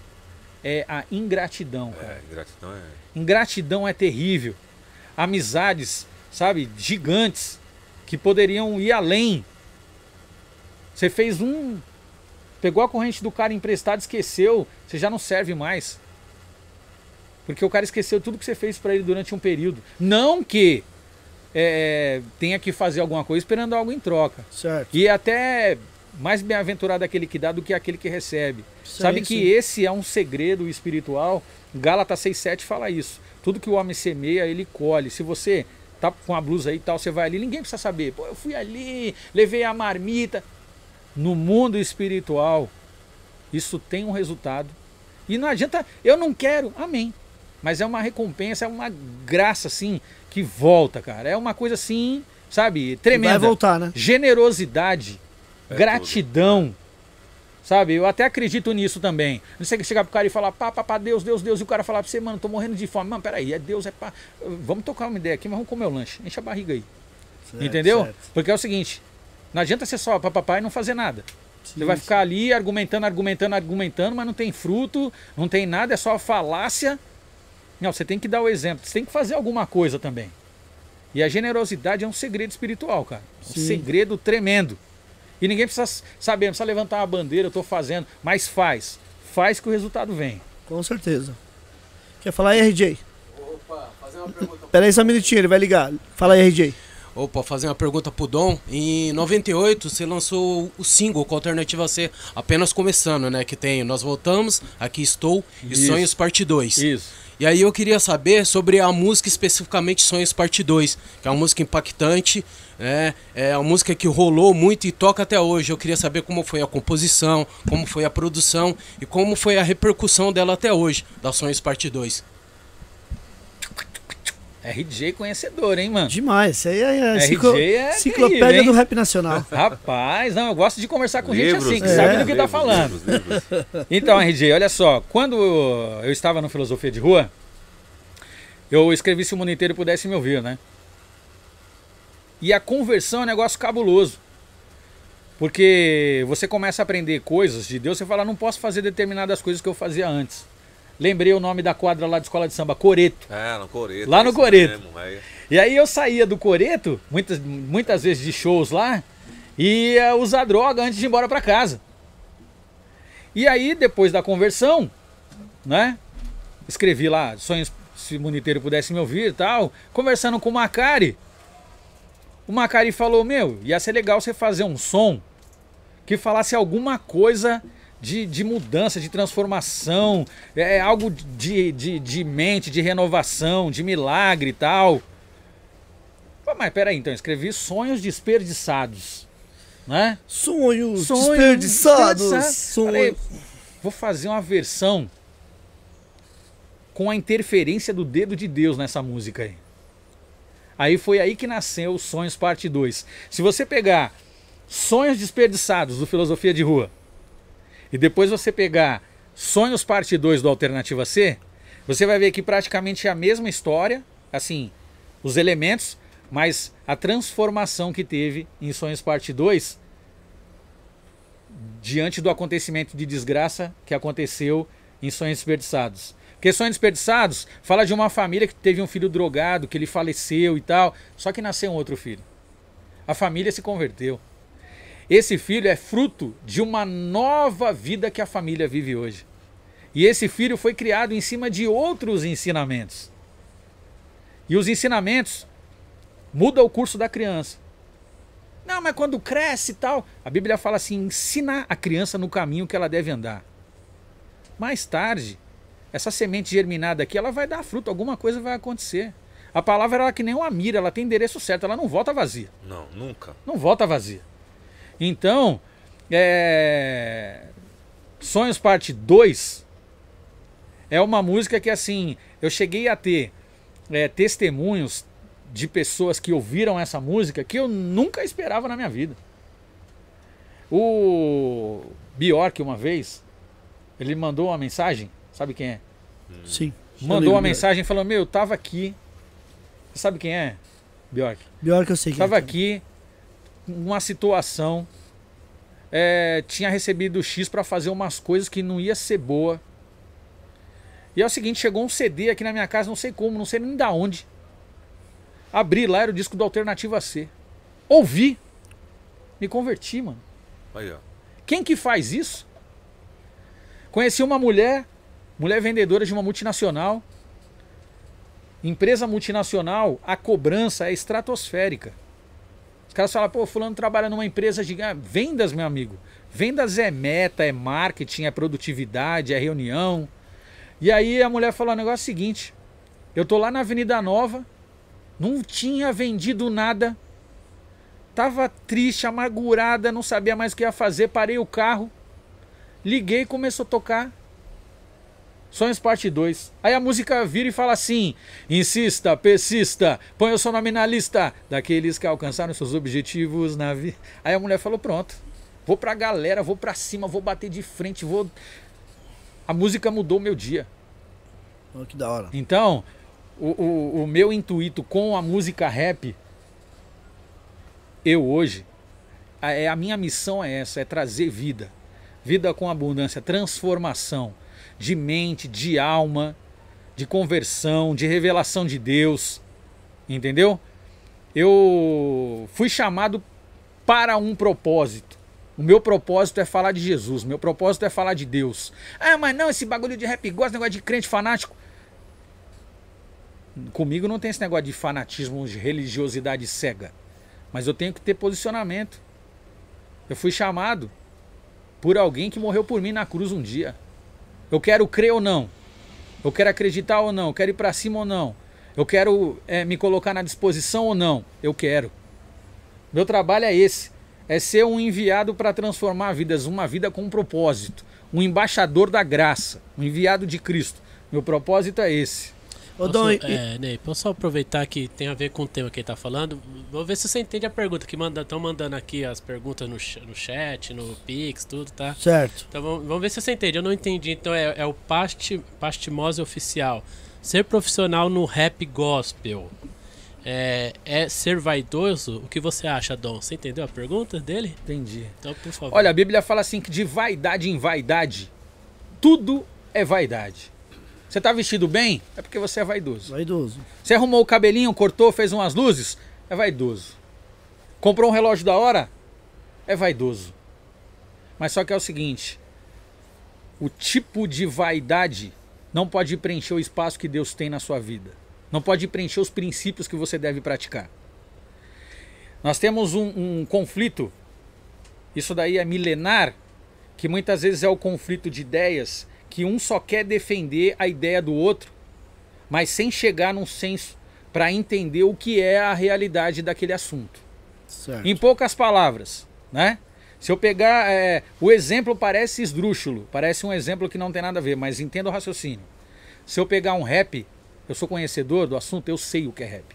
S5: É a ingratidão, cara.
S2: É, gratidão é.
S5: Ingratidão é terrível. Amizades, sabe, gigantes que poderiam ir além. Você fez um. Pegou a corrente do cara emprestado, esqueceu, você já não serve mais. Porque o cara esqueceu tudo que você fez para ele durante um período. Não que é, tenha que fazer alguma coisa esperando algo em troca.
S1: Certo.
S5: E é até mais bem-aventurado aquele que dá do que aquele que recebe.
S1: Sim,
S5: Sabe que
S1: sim.
S5: esse é um segredo espiritual. Gálatas 6,7 fala isso. Tudo que o homem semeia, ele colhe. Se você tá com a blusa aí e tal, você vai ali, ninguém precisa saber. Pô, eu fui ali, levei a marmita. No mundo espiritual, isso tem um resultado. E não adianta, eu não quero, amém. Mas é uma recompensa, é uma graça assim que volta, cara. É uma coisa assim, sabe, tremenda.
S1: Vai voltar, né?
S5: Generosidade,
S2: É
S5: gratidão. Sabe, eu até acredito nisso também. Não sei que chegar pro cara e falar, pá, pá, pá, Deus, Deus, Deus, e o cara falar pra você, mano, tô morrendo de fome. Mano, peraí, é Deus, é pá. Vamos tocar uma ideia aqui, mas vamos comer o lanche. Enche a barriga aí.
S1: Certo,
S5: Entendeu?
S1: certo.
S5: Porque é o seguinte, não adianta você só papapá e não fazer nada. Você
S1: Sim,
S5: vai
S1: sim.
S5: ficar ali argumentando, argumentando, argumentando, mas não tem fruto, não tem nada, é só falácia. Não, você tem que dar o exemplo, você tem que fazer alguma coisa também. E a generosidade é um segredo espiritual, cara. Um
S1: Sim.
S5: segredo tremendo. E ninguém precisa saber, não precisa levantar uma bandeira, eu tô fazendo, mas faz. Faz que o resultado vem.
S1: Com certeza. Quer falar aí, RJ?
S4: Opa, fazer uma pergunta.
S1: Pera aí só um minutinho, ele vai ligar. Fala aí, RJ.
S4: Opa, fazer uma pergunta pro Dom. Em 98, você lançou o single com a Alternativa C, apenas começando, né? Que tem Nós Voltamos, Aqui Estou e
S5: Isso.
S4: Sonhos Parte 2.
S5: Isso.
S4: E aí eu queria saber sobre a música especificamente Sonhos Parte 2, que é uma música impactante, né? É uma música que rolou muito e toca até hoje. Eu queria saber como foi a composição, como foi a produção e como foi a repercussão dela até hoje, da Sonhos Parte 2.
S5: RJ conhecedor, hein, mano?
S1: Demais. Isso aí é, é,
S5: RJ
S1: enciclo-
S5: é
S1: enciclopédia
S5: terrível,
S1: do rap nacional.
S5: Rapaz, não, eu gosto de conversar com
S2: Livros,
S5: gente assim, que
S1: é,
S5: sabe do que tá
S2: livros,
S5: falando.
S2: livros, livros.
S5: Então, RJ, olha só, quando eu estava no Filosofia de Rua, eu escrevi se o mundo inteiro pudesse me ouvir, né? E a conversão é um negócio cabuloso. Porque você começa a aprender coisas de Deus, você fala, não posso fazer determinadas coisas que eu fazia antes. Lembrei o nome da quadra lá de escola de samba, Coreto.
S2: É, no Coreto.
S5: Lá no
S2: isso
S5: Coreto.
S2: mesmo, é.
S5: E aí eu saía do Coreto, muitas, muitas vezes de shows lá, e ia usar droga antes de ir embora pra casa. E aí, depois da conversão, né? Escrevi lá, sonhos se o mundo inteiro pudesse me ouvir e tal, conversando com o Macari. O Macari falou, meu, ia ser legal você fazer um som que falasse alguma coisa de, de mudança, de transformação, é algo de, de, de mente, de renovação, de milagre e tal. Pô, mas peraí, então, escrevi sonhos desperdiçados, né?
S1: Sonhos,
S5: Sonhos
S1: desperdiçados.
S5: desperdiçados. Falei,
S1: Sonhos.
S5: vou fazer uma versão com a interferência do dedo de Deus nessa música aí. Aí foi aí que nasceu Sonhos Parte 2. Se você pegar Sonhos Desperdiçados do Filosofia de Rua e depois você pegar Sonhos Parte 2 do Alternativa C, você vai ver que praticamente é a mesma história, assim, os elementos, mas a transformação que teve em Sonhos Parte 2 diante do acontecimento de desgraça que aconteceu em Sonhos Desperdiçados. Sonhos Desperdiçados fala de uma família que teve um filho drogado, que ele faleceu e tal, só que nasceu um outro filho. A família se converteu. Esse filho é fruto de uma nova vida que a família vive hoje. E esse filho foi criado em cima de outros ensinamentos. E os ensinamentos mudam o curso da criança. Não, mas quando cresce e tal, a Bíblia fala assim: ensina a criança no caminho que ela deve andar. Mais tarde, essa semente germinada aqui, ela vai dar fruto, alguma coisa vai acontecer. A palavra ela é que nem uma mira, ela tem endereço certo, ela não volta vazia.
S2: Não, nunca.
S5: Não volta vazia. Então, é... Sonhos Parte 2 é uma música que, assim, eu cheguei a ter é, testemunhos de pessoas que ouviram essa música que eu nunca esperava na minha vida. O Bjork, uma vez, ele mandou uma mensagem, sabe quem é?
S1: Sim.
S5: Mandou uma mensagem falando: Meu, eu tava aqui. Você sabe quem é? Bjork.
S1: Bjork eu sei que
S5: Tava
S1: é.
S5: aqui, uma situação. é, tinha recebido X pra fazer umas coisas que não ia ser boa. E é o seguinte: chegou um CD aqui na minha casa, não sei como, não sei nem da onde. Abri lá, era o disco do Alternativa C. Ouvi. Me converti, mano.
S2: Aí, ó.
S5: Quem que faz isso? Conheci uma mulher, mulher vendedora de uma multinacional. Empresa multinacional, a cobrança é estratosférica. Os caras falam, pô, fulano trabalha numa empresa de ah, vendas, meu amigo. Vendas é meta, é marketing, é produtividade, é reunião. E aí a mulher falou o negócio seguinte: eu tô lá na Avenida Nova, não tinha vendido nada, tava triste, amargurada, não sabia mais o que ia fazer, parei o carro, liguei começou a tocar Sonhos Parte 2. Aí a música vira e fala assim: insista, persista, põe o seu nome na lista daqueles que alcançaram seus objetivos na vida. Aí a mulher falou: pronto, vou pra galera, vou pra cima, vou bater de frente, vou. A música mudou meu dia.
S1: Ó, que da hora.
S5: Então, o, o, o meu intuito com a música rap, eu hoje, a, é, a minha missão é essa, é trazer vida. Vida com abundância, transformação de mente, de alma, de conversão, de revelação de Deus. Entendeu? Eu fui chamado para um propósito. O meu propósito é falar de Jesus, meu propósito é falar de Deus. Ah, mas não, esse bagulho de rap gosta, negócio de crente fanático. Comigo não tem esse negócio de fanatismo, de religiosidade cega. Mas eu tenho que ter posicionamento. Eu fui chamado por alguém que morreu por mim na cruz um dia. Eu quero crer ou não. Eu quero acreditar ou não. Eu quero ir para cima ou não. Eu quero é, me colocar na disposição ou não. Eu quero. Meu trabalho é esse. É ser um enviado para transformar vidas, uma vida com um propósito. Um embaixador da graça. Um enviado de Cristo. Meu propósito é esse.
S1: Ô, Dom, e-
S3: é, Ney, posso só aproveitar que tem a ver com o tema que ele tá falando? Vou ver se você entende a pergunta. Que estão mandando aqui as perguntas no, no chat, no Pix, tudo, tá?
S1: certo.
S3: Então vamos, vamos ver se você entende. Eu não entendi. Então é, é o pasti, Pastimose Oficial. Ser profissional no rap gospel é, é ser vaidoso? O que você acha, Dom? Você entendeu a pergunta dele?
S5: Entendi.
S3: Então, por favor.
S5: Olha, a Bíblia fala assim que de vaidade em vaidade, tudo é vaidade. Você tá vestido bem? É porque você é vaidoso.
S1: Vaidoso.
S5: Você arrumou o cabelinho, cortou, fez umas luzes? É vaidoso. Comprou um relógio da hora? É vaidoso. Mas só que é o seguinte: o tipo de vaidade não pode preencher o espaço que Deus tem na sua vida. Não pode preencher os princípios que você deve praticar. Nós temos um, um conflito, isso daí é milenar, que muitas vezes é o conflito de ideias, que um só quer defender a ideia do outro mas sem chegar num senso para entender o que é a realidade daquele assunto.
S1: Certo.
S5: Em poucas palavras, né? Se eu pegar é, o exemplo parece esdrúxulo, parece um exemplo que não tem nada a ver, mas entenda o raciocínio. Se eu pegar um rap, eu sou conhecedor do assunto, eu sei o que é rap.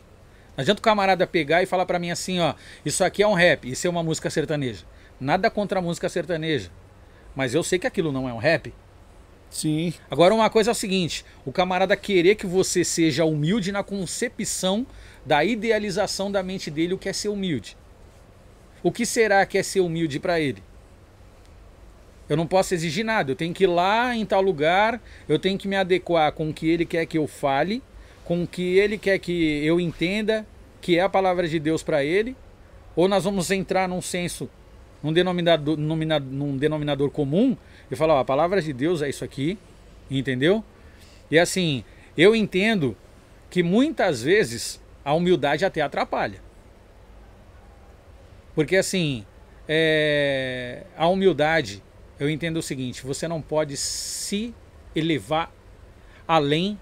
S5: Não adianta o camarada pegar e falar para mim assim, ó, isso aqui é um rap, isso é uma música sertaneja. Nada contra a música sertaneja. mas eu sei que aquilo não é um rap.
S1: Sim.
S5: Agora, uma coisa é o seguinte: o camarada querer que você seja humilde na concepção da idealização da mente dele, o que é ser humilde. O que será que é ser humilde para ele? Eu não posso exigir nada, eu tenho que ir lá em tal lugar, eu tenho que me adequar com o que ele quer que eu fale, com o que ele quer que eu entenda, que é a palavra de Deus para ele, ou nós vamos entrar num senso, num denominador, num denominador comum e falar: ó, a palavra de Deus é isso aqui, entendeu? E assim, eu entendo que muitas vezes a humildade até atrapalha. Porque assim, é, a humildade, eu entendo o seguinte: você não pode se elevar além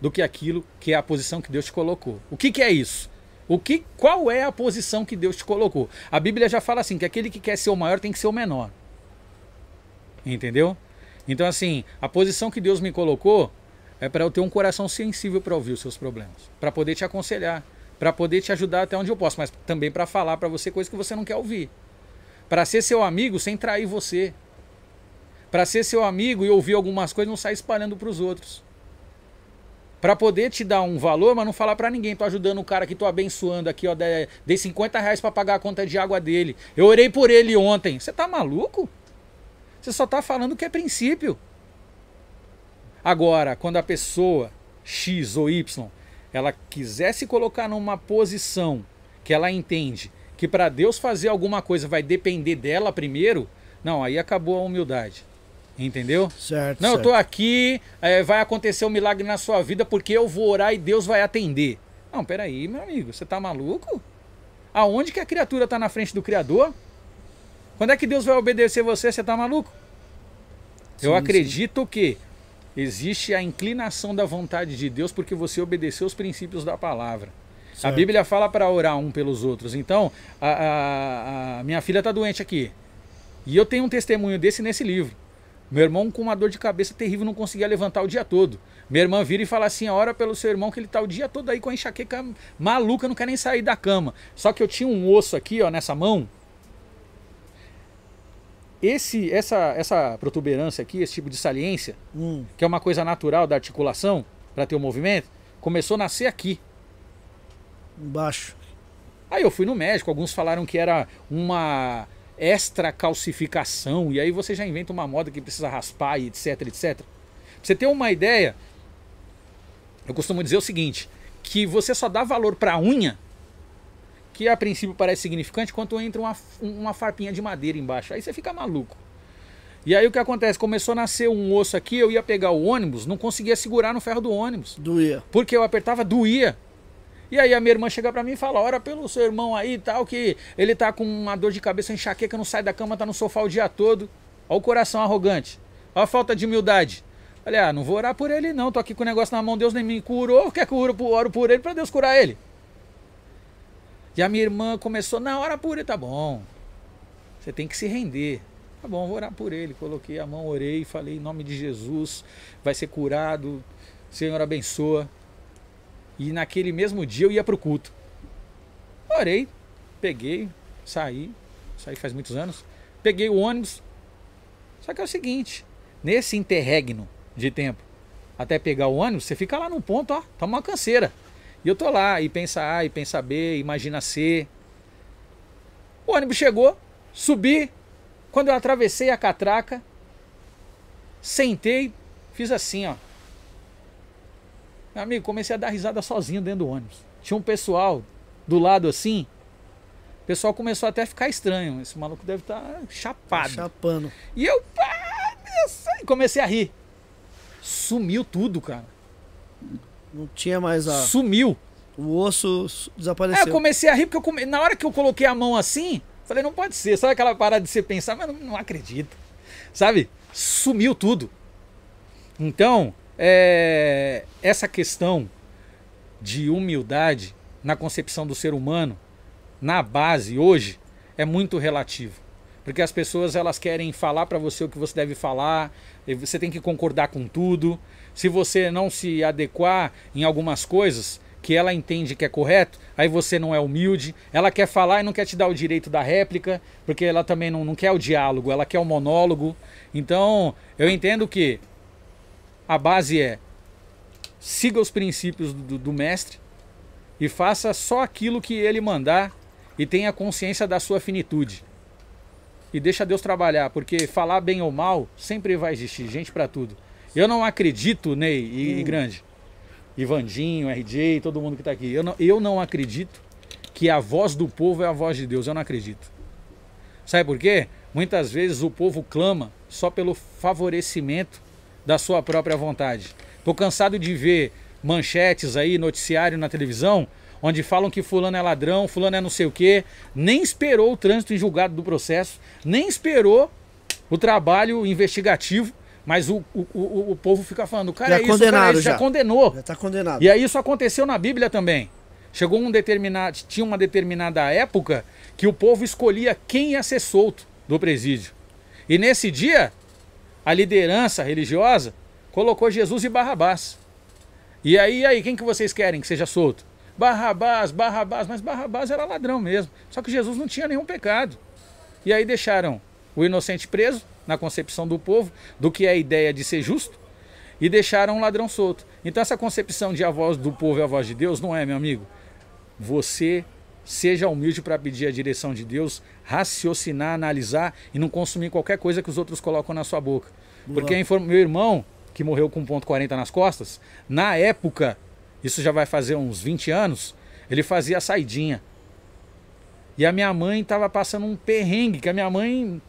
S5: do que aquilo que é a posição que Deus te colocou. O que, que é isso? O que, qual é a posição que Deus te colocou? A Bíblia já fala assim que aquele que quer ser o maior tem que ser o menor. Entendeu? Então assim, a posição que Deus me colocou é para eu ter um coração sensível para ouvir os seus problemas, para poder te aconselhar, para poder te ajudar até onde eu posso, mas também para falar para você coisas que você não quer ouvir. Para ser seu amigo sem trair você. Para ser seu amigo e ouvir algumas coisas não sair espalhando para os outros para poder te dar um valor, mas não falar para ninguém. Tô ajudando o cara aqui, tô abençoando aqui, ó. Dei 50 reais para pagar a conta de água dele. Eu orei por ele ontem. Você tá maluco? Você só tá falando que é princípio. Agora, quando a pessoa X ou Y, ela quiser se colocar numa posição que ela entende que para Deus fazer alguma coisa vai depender dela primeiro, não, aí acabou a humildade. Entendeu?
S1: Certo.
S5: Não,
S1: certo.
S5: eu tô aqui, é, vai acontecer um milagre na sua vida porque eu vou orar e Deus vai atender. Não, peraí, meu amigo, você tá maluco? Aonde que a criatura tá na frente do Criador? Quando é que Deus vai obedecer você? Você tá maluco? Sim, eu acredito sim. que existe a inclinação da vontade de Deus porque você obedeceu os princípios da palavra. Certo. A Bíblia fala para orar um pelos outros. Então, a, a, a minha filha tá doente aqui. E eu tenho um testemunho desse nesse livro. Meu irmão com uma dor de cabeça terrível não conseguia levantar o dia todo. Minha irmã vira e fala assim: ora pelo seu irmão que ele tá o dia todo aí com a enxaqueca maluca, não quer nem sair da cama. Só que eu tinha um osso aqui, ó, nessa mão. Esse, essa, essa protuberância aqui, esse tipo de saliência, hum. que é uma coisa natural da articulação para ter o movimento, começou a nascer aqui.
S1: Embaixo.
S5: Aí eu fui no médico, alguns falaram que era uma extra calcificação, e aí você já inventa uma moda que precisa raspar e etc, etc. Pra você ter uma ideia, eu costumo dizer o seguinte, que você só dá valor para a unha, que a princípio parece significante, quando entra uma, uma farpinha de madeira embaixo. Aí você fica maluco. E aí o que acontece? Começou a nascer um osso aqui, eu ia pegar o ônibus, não conseguia segurar no ferro do ônibus.
S1: Doía.
S5: Porque eu apertava, doía. E aí a minha irmã chega para mim e fala: Ora pelo seu irmão aí e tal, que ele tá com uma dor de cabeça, enxaqueca, não sai da cama, tá no sofá o dia todo. Olha o coração arrogante. Olha a falta de humildade. Falei, ah, não vou orar por ele não, tô aqui com o negócio na mão, Deus nem me curou, quer que eu oro por ele para Deus curar ele? E a minha irmã começou, não, ora por ele, tá bom. Você tem que se render. Tá bom, vou orar por ele. Coloquei a mão, orei, falei em nome de Jesus, vai ser curado, Senhor abençoa. E naquele mesmo dia eu ia para o culto. Orei, peguei, saí, saí faz muitos anos, peguei o ônibus. Só que é o seguinte, nesse interregno de tempo, até pegar o ônibus, você fica lá no ponto, ó, toma uma canseira. E eu tô lá, e pensa A, e pensa B, imagina C. O ônibus chegou, subi, quando eu atravessei a catraca, sentei, fiz assim, ó. Meu amigo, comecei a dar risada sozinho dentro do ônibus. Tinha um pessoal do lado assim. O pessoal começou até a ficar estranho. Esse maluco deve estar tá chapado.
S1: Tá chapando.
S5: E eu pá, comecei a rir. Sumiu tudo, cara.
S1: Não tinha mais a.
S5: Sumiu.
S1: O osso desapareceu.
S5: É, eu comecei a rir porque eu come... na hora que eu coloquei a mão assim, falei, não pode ser. Sabe aquela parada de você pensar, mas não, não acredito. Sabe? Sumiu tudo. Então, é, essa questão de humildade na concepção do ser humano, na base hoje, é muito relativo. Porque as pessoas elas querem falar para você o que você deve falar, você tem que concordar com tudo. Se você não se adequar em algumas coisas que ela entende que é correto, aí você não é humilde, ela quer falar e não quer te dar o direito da réplica, porque ela também não, não quer o diálogo, ela quer o monólogo. Então, eu entendo que a base é siga os princípios do, do mestre e faça só aquilo que ele mandar e tenha consciência da sua finitude. E deixa Deus trabalhar, porque falar bem ou mal sempre vai existir, gente para tudo. Eu não acredito, Ney e, e Grande, Ivandinho, RJ, todo mundo que está aqui. Eu não, eu não acredito que a voz do povo é a voz de Deus. Eu não acredito. Sabe por quê? Muitas vezes o povo clama só pelo favorecimento da sua própria vontade. Tô cansado de ver manchetes aí, noticiário na televisão, onde falam que fulano é ladrão, fulano é não sei o quê, nem esperou o trânsito em julgado do processo, nem esperou o trabalho investigativo mas o, o, o, o povo fica falando, o cara
S1: Já
S5: é isso, cara é isso, já.
S1: já.
S5: condenou.
S1: Já tá condenado.
S5: E aí isso aconteceu na Bíblia também. Chegou um determinado, tinha uma determinada época que o povo escolhia quem ia ser solto do presídio. E nesse dia, a liderança religiosa colocou Jesus e Barrabás. E aí, aí, quem que vocês querem que seja solto? Barrabás, Barrabás, mas Barrabás era ladrão mesmo. Só que Jesus não tinha nenhum pecado. E aí deixaram o inocente preso, na concepção do povo, do que é a ideia de ser justo, e deixaram um ladrão solto. Então essa concepção de a voz do povo e a voz de Deus não é, meu amigo. Você seja humilde para pedir a direção de Deus, raciocinar, analisar e não consumir qualquer coisa que os outros colocam na sua boca. Porque a inform- meu irmão, que morreu com 1.40 nas costas, na época, isso já vai fazer uns 20 anos, ele fazia a saidinha. E a minha mãe estava passando um perrengue, que a minha mãe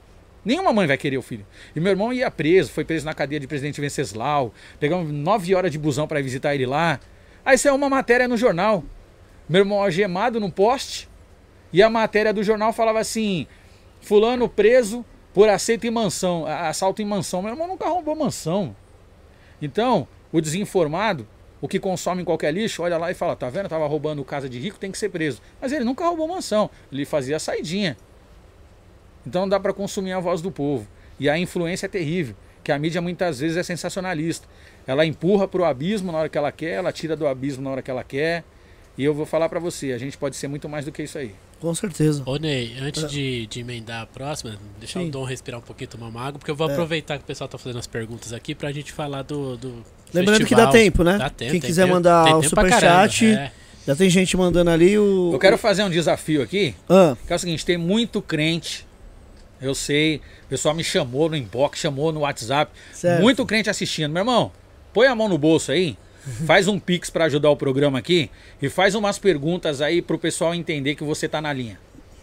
S5: Nenhuma mãe vai querer o filho. E meu irmão ia preso, foi preso na cadeia de presidente Venceslau. Pegamos nove horas de busão para visitar ele lá. Aí saiu uma matéria no jornal. Meu irmão algemado num poste. E a matéria do jornal falava assim: Fulano preso por assalto em mansão. Assalto em mansão. Meu irmão nunca roubou mansão. Então, o desinformado, o que consome qualquer lixo, olha lá e fala: tá vendo? Tava roubando casa de rico, tem que ser preso. Mas ele nunca roubou mansão. Ele fazia a saidinha. Então dá para consumir a voz do povo. E a influência é terrível, que a mídia muitas vezes é sensacionalista. Ela empurra para o abismo na hora que ela quer, ela tira do abismo na hora que ela quer. E eu vou falar para você, a gente pode ser muito mais do que isso aí.
S1: Com certeza.
S3: Ô Ney, antes de, de emendar a próxima, deixar
S1: Sim.
S3: o Dom respirar um pouquinho, tomar uma água, porque eu vou
S1: É.
S3: aproveitar que o pessoal tá fazendo as perguntas aqui pra gente falar do. do
S1: Lembrando que
S3: festival.
S1: dá tempo, né?
S3: Dá tempo,
S1: Quem
S3: tem
S1: quiser
S3: tempo,
S1: mandar
S3: tem
S1: o superchat,
S3: é.
S1: já tem gente mandando ali o.
S5: Eu quero fazer um desafio aqui,
S1: Ah,
S5: que é o seguinte, tem muito crente, eu sei, o pessoal me chamou no inbox, chamou no WhatsApp,
S1: Certo.
S5: muito crente assistindo. Meu irmão, põe a mão no bolso aí, faz um pix para ajudar o programa aqui e faz umas perguntas aí pro pessoal entender que você tá na linha.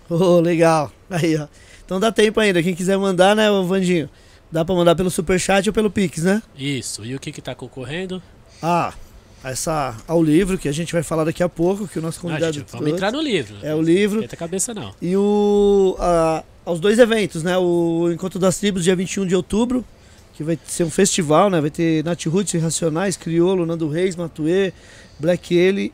S1: oh, legal. Aí, ó. Então dá tempo ainda. Quem quiser mandar, né, Vandinho? Dá pra mandar pelo superchat ou pelo Pix, né?
S3: Isso, e o que que tá concorrendo?
S1: Ah, essa ao livro que a gente vai falar daqui a pouco, que o nosso
S3: Ah,
S1: convidado
S3: gente, vamos entrar no livro.
S1: é o livro
S3: a cabeça não.
S1: e o a- aos dois eventos, né? O Encontro das Tribos dia 21 de outubro, que vai ser um festival, né? Vai ter Nat Roots, Irracionais, Criolo, Nando Reis, Matuê, Black Ele,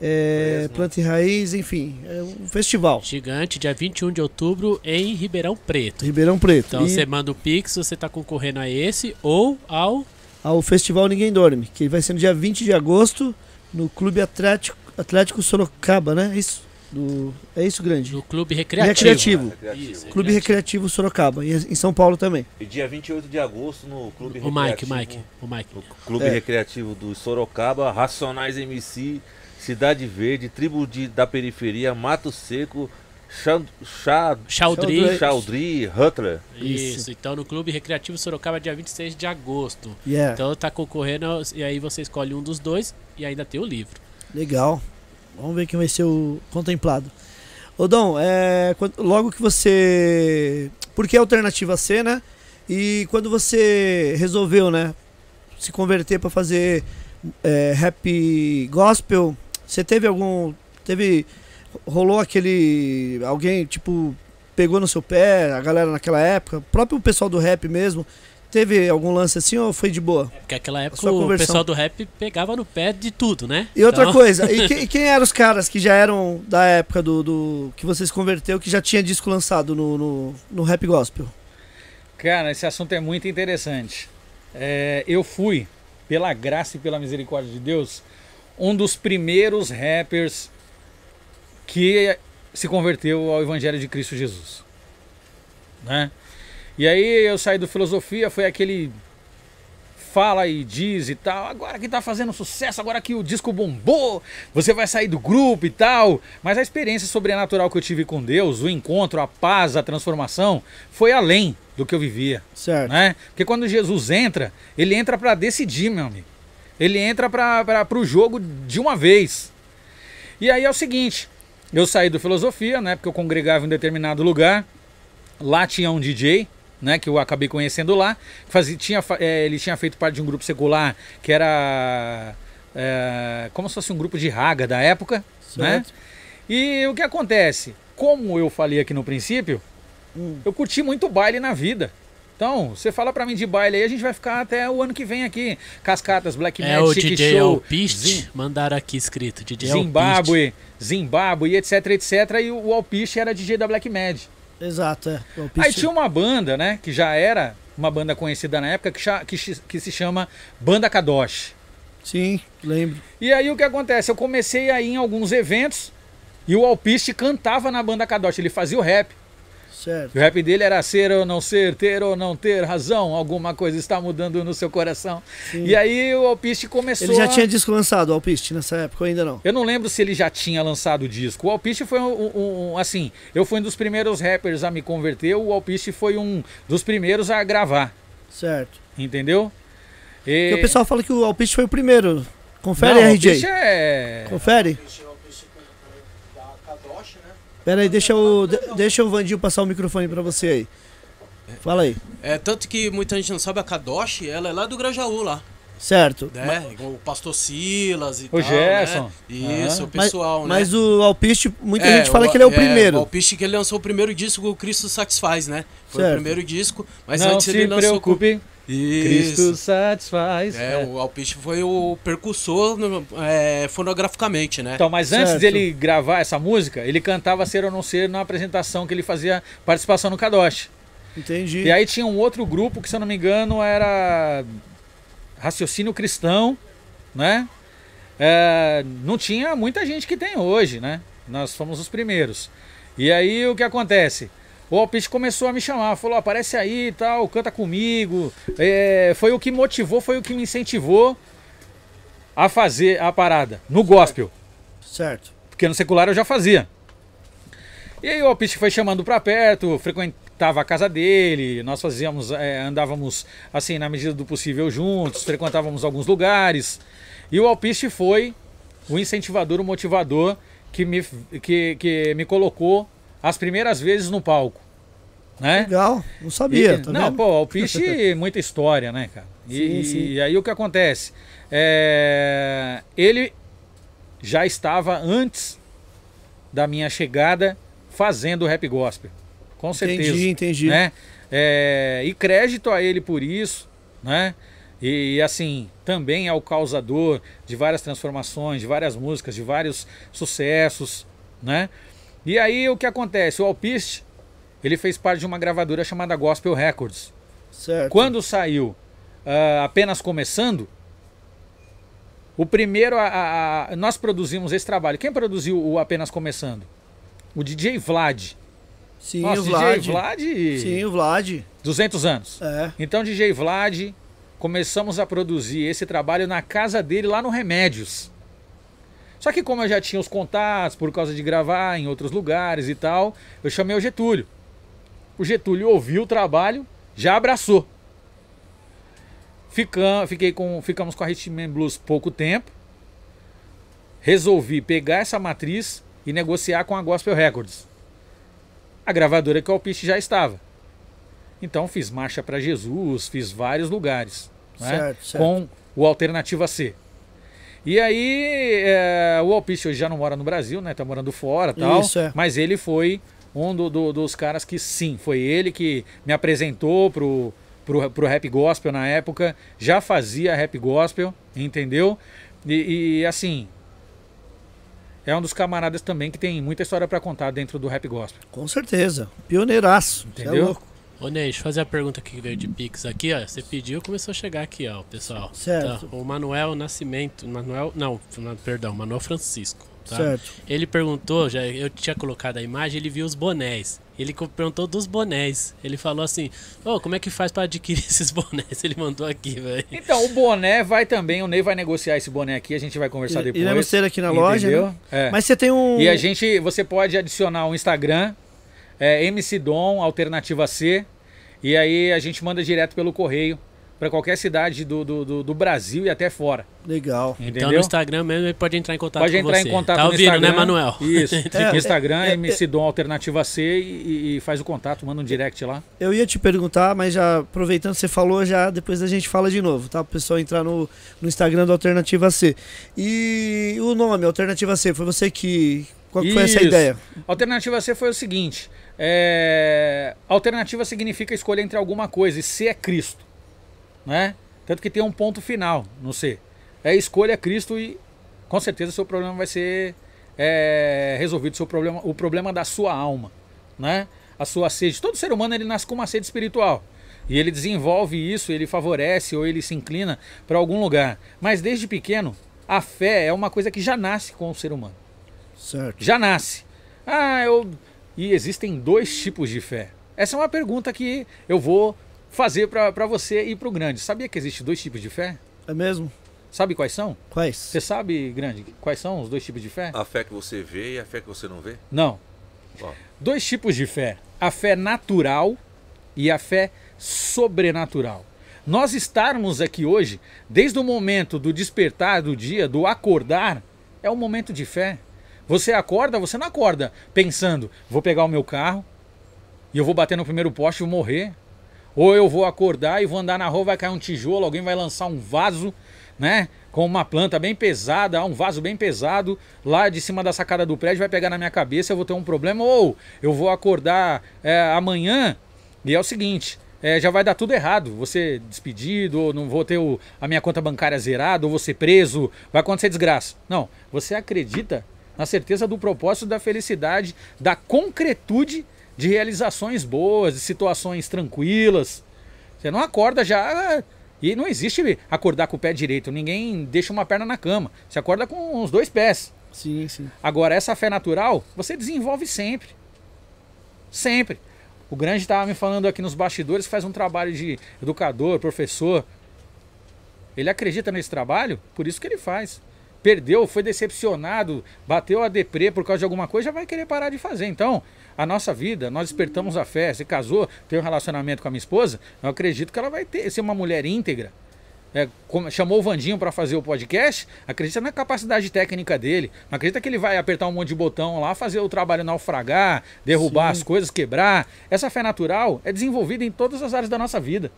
S1: é. Planta e Raiz, enfim, é um festival.
S3: Gigante, dia 21 de outubro em Ribeirão Preto.
S1: Ribeirão Preto.
S3: Então
S1: e
S3: você manda o Pix, você tá concorrendo a esse ou ao
S1: ao Festival Ninguém Dorme, que vai ser no dia 20 de agosto no Clube Atlético, Atlético Sorocaba, né? Isso. Do, é isso, grande.
S3: no Clube Recreativo.
S1: Recreativo.
S2: Recreativo.
S3: Isso,
S1: Clube Recreativo Sorocaba, em em São Paulo também.
S2: E dia 28 de agosto no Clube
S3: O Mike,
S2: Recreativo.
S3: Mike, o Mike.
S2: No Clube
S1: É.
S2: Recreativo do Sorocaba, Racionais MC, Cidade Verde, Tribo de, da Periferia, Mato Seco,
S3: Chaldri.
S2: Chaldri, Hutler.
S3: Isso.
S1: Isso.
S3: então no Clube Recreativo Sorocaba, dia 26 de agosto.
S1: Yeah.
S3: Então tá concorrendo, e aí você escolhe um dos dois e ainda tem o livro.
S1: Legal. Vamos ver quem vai ser o contemplado. Ô Dom, é, quando- logo que você. Por que a alternativa C, né? E quando você resolveu, né? Se converter para fazer é, rap gospel, você teve algum. Teve. Rolou aquele. Alguém, tipo, pegou no seu pé, a galera naquela época, o próprio pessoal do rap mesmo. Teve algum lance assim ou foi de boa?
S3: Porque naquela época o pessoal do rap pegava no pé de tudo, né?
S1: E outra
S3: Então,
S1: coisa, e, que- e quem eram os caras que já eram da época do, do- que vocês converteu, que já tinha disco lançado no, no, no rap gospel?
S5: Cara, esse assunto é muito interessante. É, eu fui, pela graça e pela misericórdia de Deus, um dos primeiros rappers que se converteu ao Evangelho de Cristo Jesus. Né? E aí eu saí do filosofia, foi aquele fala e diz e tal. Agora que tá fazendo sucesso, agora que o disco bombou, você vai sair do grupo e tal. Mas a experiência sobrenatural que eu tive com Deus, o encontro, a paz, a transformação, foi além do que eu vivia.
S1: Certo.
S5: Né? Porque quando Jesus entra, ele entra para decidir, meu amigo. Ele entra para o jogo de uma vez. E aí é o seguinte, eu saí do filosofia, né? Porque eu congregava em determinado lugar. Lá tinha um DJ, né, que eu acabei conhecendo lá. Fazia, tinha, é, ele tinha feito parte de um grupo secular que era é, como se fosse um grupo de raga da época. Né? E o que acontece? Como eu falei aqui no princípio, hum. eu curti muito baile na vida. Então, você fala para mim de baile aí, a gente vai ficar até o ano que vem aqui. Cascatas, Black
S3: é
S5: Magic,
S3: o DJ
S5: Show,
S3: Alpiste, mandaram aqui escrito, DJ
S5: Zimbábue, Zimbábue, etc, etc. E o Alpiste era DJ da Black Mad.
S1: Exato, é.
S5: Aí tinha uma banda, né, que já era uma banda conhecida na época, que, que, que se chama Banda Kadosh.
S1: Sim, lembro.
S5: E aí o que acontece? Eu comecei a ir em alguns eventos e o Alpiste cantava na Banda Kadosh, ele fazia o rap.
S1: Certo.
S5: O rap dele era ser ou não ser, ter ou não ter razão, alguma coisa está mudando no seu coração. Sim. E aí o Alpiste começou.
S1: Ele já
S5: a...
S1: tinha disco lançado, o Alpiste, nessa época, ou ainda não?
S5: Eu não lembro se ele já tinha lançado o disco. O Alpiste foi um, um, um, Assim, eu fui um dos primeiros rappers a me converter, o Alpiste foi um dos primeiros a gravar.
S1: Certo.
S5: Entendeu?
S1: E... Porque o pessoal fala que o Alpiste foi o primeiro. Confere, não, RJ.
S5: O é.
S1: Confere. Pera aí, deixa o, deixa o Vandinho passar o microfone pra você aí. Fala aí.
S4: É, tanto que muita gente não sabe, a Kadoshi, ela é lá do Grajaú, lá.
S1: Certo.
S4: Né? O pastor Silas e
S5: o
S4: tal,
S5: Gerson.
S4: Né? Isso, o pessoal,
S1: mas,
S4: né?
S1: Mas o Alpiste, muita é, gente fala o, que ele é o primeiro.
S4: O Alpiste que ele lançou o primeiro disco, o Cristo Satisfaz, né? Foi
S1: certo.
S4: o primeiro disco, mas
S5: não
S4: antes
S5: se
S4: ele lançou...
S5: preocupe.
S4: Isso.
S5: Cristo satisfaz.
S4: É, é, o Alpiste foi o percussor é, fonograficamente, né?
S5: Então, mas antes certo. dele gravar essa música, ele cantava Ser ou Não Ser na apresentação que ele fazia participação no Kadosh.
S1: Entendi.
S5: E aí tinha um outro grupo que, se eu não me engano, era Raciocínio Cristão, né? É, não tinha muita gente que tem hoje, né? Nós fomos os primeiros. E aí o que acontece? O Alpiste começou a me chamar, falou, aparece aí e tal, canta comigo. É, foi o que motivou, foi o que me incentivou a fazer a parada, no gospel.
S1: Certo.
S5: Porque no secular eu já fazia. E aí o Alpiste foi chamando pra perto, frequentava a casa dele, nós fazíamos, é, andávamos assim, na medida do possível juntos, frequentávamos alguns lugares. E o Alpiste foi o incentivador, o motivador que me, que, que me colocou as primeiras vezes no palco. Né?
S1: Legal, não sabia.
S5: E,
S1: tá
S5: não,
S1: vendo?
S5: pô, o Piche, muita história, né, cara? E,
S1: Sim, sim.
S5: e aí o que acontece? É, ele já estava antes da minha chegada fazendo rap gospel. Com certeza.
S1: Entendi, entendi.
S5: Né? É, e crédito a ele por isso, né? E, e assim, também é o causador de várias transformações, de várias músicas, de vários sucessos, né? E aí o que acontece? O Alpiste, ele fez parte de uma gravadora chamada Gospel Records.
S1: Certo.
S5: Quando saiu uh, apenas começando, o primeiro a, a, a, nós produzimos esse trabalho. Quem produziu o apenas começando? O DJ Vlad.
S1: Sim,
S5: Nossa,
S1: o Vlad.
S5: DJ Vlad.
S1: Sim, o Vlad.
S5: 200 anos.
S1: É.
S5: Então, DJ Vlad, começamos a produzir esse trabalho na casa dele lá no Remédios. Só que como eu já tinha os contatos por causa de gravar em outros lugares e tal, eu chamei o Getúlio. O Getúlio ouviu o trabalho, já abraçou. Ficam, fiquei com, ficamos com a Hitman Blues pouco tempo. Resolvi pegar essa matriz e negociar com a Gospel Records. A gravadora que o Alpiste já estava. Então fiz Marcha para Jesus, fiz vários lugares. Né?
S1: Certo, certo.
S5: Com o Alternativa C. E aí, é, o Alpiste hoje já não mora no Brasil, né? Tá morando fora tal.
S1: Isso, é.
S5: Mas ele foi um do, do, dos caras que sim, foi ele que me apresentou pro, pro, pro rap gospel na época. Já fazia rap gospel, entendeu? E, e assim, é um dos camaradas também que tem muita história para contar dentro do rap gospel.
S1: Com certeza. Pioneiraço. Cê
S5: Entendeu?
S1: É louco.
S3: Ô Ney, deixa eu fazer a pergunta que veio de Pix aqui, ó. Você pediu, começou a chegar aqui, ó, pessoal.
S1: Certo.
S3: Tá, o Manuel Nascimento. Manuel. Não, perdão, Manuel Francisco. Tá?
S1: Certo.
S3: Ele perguntou, já eu tinha colocado a imagem, ele viu os bonés. Ele perguntou dos bonés. Ele falou assim: Ô, como é que faz pra adquirir esses bonés? Ele mandou aqui, velho.
S5: Então, o boné vai também, o Ney vai negociar esse boné aqui, a gente vai conversar depois.
S1: Iremos ter aqui na loja,
S5: entendeu?
S1: né?
S5: É.
S1: Mas você tem um.
S5: E a gente, você pode adicionar o Instagram, é, MC Dom, Alternativa C, e aí a gente manda direto pelo correio para qualquer cidade do, do, do, do Brasil e até fora.
S1: Legal.
S5: Entendeu?
S3: Então no Instagram mesmo ele pode entrar em contato
S5: Pode
S3: com
S5: entrar
S3: você.
S5: em contato
S3: tá
S5: no
S3: ouvindo,
S5: Instagram.
S3: né, Manuel?
S5: Isso.
S1: É,
S5: Instagram,
S1: é, é,
S5: MC Dom Alternativa C e, e faz o contato, manda um direct lá.
S1: Eu ia te perguntar, mas já aproveitando que você falou, já depois a gente fala de novo, tá? O pessoal entrar no, no Instagram do Alternativa C. E o nome, Alternativa C, foi você que. Qual que foi essa ideia?
S5: Alternativa C foi o seguinte: é, alternativa significa escolher entre alguma coisa, e C é Cristo. Né? Tanto que tem um ponto final no C. É escolha Cristo e com certeza seu problema vai ser é, resolvido, seu problema, o problema da sua alma. Né? A sua sede. Todo ser humano ele nasce com uma sede espiritual. E ele desenvolve isso, ele favorece ou ele se inclina para algum lugar. Mas desde pequeno, a fé é uma coisa que já nasce com o ser humano
S1: Certo.
S5: já nasce. Ah, eu. E existem dois tipos de fé. Essa é uma pergunta que eu vou fazer para você e para o grande. Sabia que existe dois tipos de fé?
S1: É mesmo?
S5: Sabe quais são?
S1: Quais?
S5: Você sabe, grande, quais são os dois tipos de fé?
S2: A fé que você vê e a fé que você não vê?
S5: Não. Dois tipos de fé: a fé natural e a fé sobrenatural. Nós estarmos aqui hoje, desde o momento do despertar do dia, do acordar, é um momento de fé. Você acorda, você não acorda pensando, vou pegar o meu carro e eu vou bater no primeiro poste e vou morrer. Ou eu vou acordar e vou andar na rua, vai cair um tijolo, alguém vai lançar um vaso, né? Com uma planta bem pesada, um vaso bem pesado, lá de cima da sacada do prédio, vai pegar na minha cabeça, eu vou ter um problema. Ou eu vou acordar é, amanhã e é o seguinte. é, já vai dar tudo errado. Ser despedido, ou não vou ter o- a minha conta bancária zerada, ou ser preso, vai acontecer desgraça. Não, você acredita na certeza do propósito da felicidade, da concretude de realizações boas, de situações tranquilas. Você não acorda já. E não existe acordar com o pé direito. Ninguém deixa uma perna na cama. Você acorda com os dois pés.
S1: Sim, sim.
S5: Agora, essa fé natural, você desenvolve sempre. Sempre. O Grande estava me falando aqui nos bastidores que faz um trabalho de educador, professor. Ele acredita nesse trabalho, por isso que ele faz. Perdeu, foi decepcionado, bateu a deprê por causa de alguma coisa, já vai querer parar de fazer. Então, a nossa vida, nós despertamos a fé. Se casou, tem um relacionamento com a minha esposa, eu acredito que ela vai ter, ser uma mulher íntegra. É, chamou o Vandinho para fazer o podcast, acredita na capacidade técnica dele. Não acredita que ele vai apertar um monte de botão lá, fazer o trabalho naufragar, derrubar
S1: Sim.
S5: as coisas, quebrar. Essa fé natural é desenvolvida em todas as áreas da nossa vida.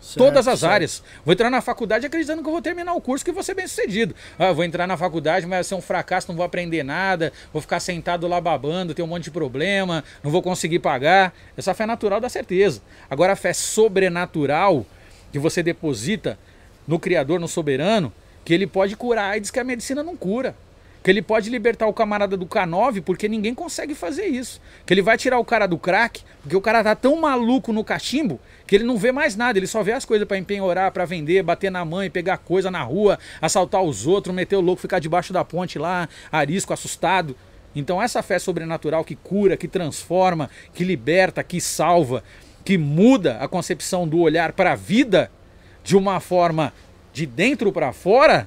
S1: Certo,
S5: Todas as
S1: certo.
S5: áreas. Vou entrar na faculdade acreditando que eu vou terminar o curso que vou ser bem sucedido. Ah, vou entrar na faculdade, mas vai ser um fracasso, não vou aprender nada, vou ficar sentado lá babando, ter um monte de problema, não vou conseguir pagar. Essa fé natural dá certeza. Agora a fé sobrenatural que você deposita no Criador, no soberano, que ele pode curar AIDS que a medicina não cura. Que ele pode libertar o camarada do K9 porque ninguém consegue fazer isso. Que ele vai tirar o cara do crack, porque o cara tá tão maluco no cachimbo que ele não vê mais nada, ele só vê as coisas para empenhorar, para vender, bater na mãe, pegar coisa na rua, assaltar os outros, meter o louco, ficar debaixo da ponte lá, arisco, assustado. Então essa fé sobrenatural que cura, que transforma, que liberta, que salva, que muda a concepção do olhar para a vida de uma forma de dentro para fora,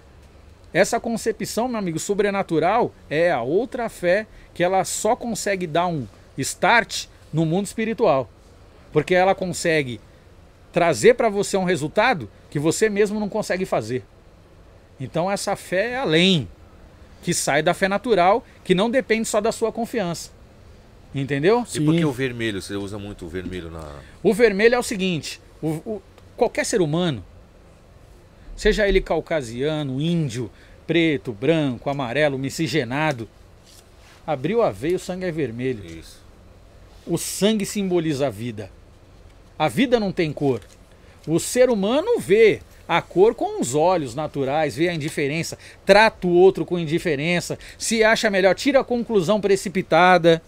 S5: essa concepção, meu amigo, sobrenatural é a outra fé que ela só consegue dar um start no mundo espiritual. Porque ela consegue trazer para você um resultado que você mesmo não consegue fazer. Então essa fé é além, que sai da fé natural, que não depende só da sua confiança. Entendeu?
S2: E por que o vermelho? Você usa muito o vermelho na.
S5: O vermelho é o seguinte: o- o- qualquer ser humano, seja ele caucasiano, índio, preto, branco, amarelo, miscigenado, abriu a veia, o sangue é vermelho.
S2: Isso.
S5: O sangue simboliza a vida. A vida não tem cor. O ser humano vê a cor com os olhos naturais, vê a indiferença, trata o outro com indiferença, se acha melhor, tira a conclusão precipitada.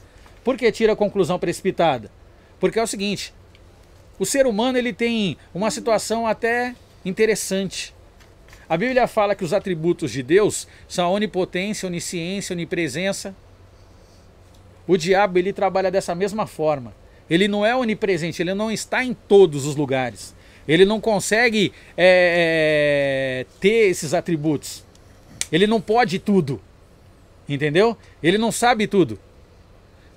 S5: Por que tira a conclusão precipitada? Porque é o seguinte: O ser humano ele tem uma situação até interessante. A Bíblia fala que os atributos de Deus são a onipotência, onisciência, onipresença. O diabo ele trabalha dessa mesma forma. Ele não é onipresente, ele não está em todos os lugares. Ele não consegue é, ter esses atributos. Ele não pode tudo. Entendeu? Ele não sabe tudo.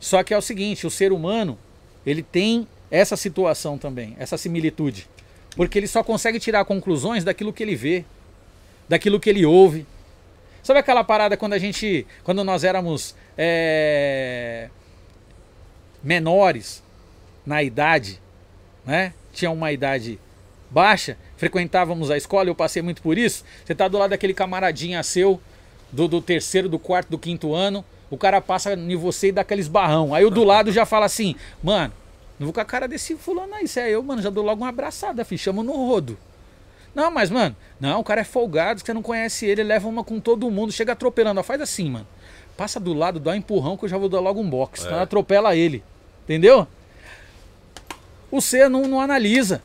S5: Só que é o seguinte, o ser humano, ele tem essa situação também, essa similitude. Porque ele só consegue tirar conclusões daquilo que ele vê, daquilo que ele ouve. Sabe aquela parada quando a gente, quando nós éramos é, menores na idade, né? Tinha uma idade baixa, frequentávamos a escola, eu passei muito por isso. Você tá do lado daquele camaradinha seu, do, do terceiro, do quarto, do quinto ano, o cara passa em você e dá aqueles barrão. Aí o do lado já fala assim, mano, não vou com a cara desse fulano aí, se é eu, mano, já dou logo uma abraçada, filho, chama no rodo. Não, mas, mano, não, o cara é folgado, você não conhece ele, leva uma com todo mundo, chega atropelando. Ó, faz assim, mano. Passa do lado, dá um empurrão que eu já vou dar logo um box. É. Então atropela ele. Entendeu? O ser não, não analisa.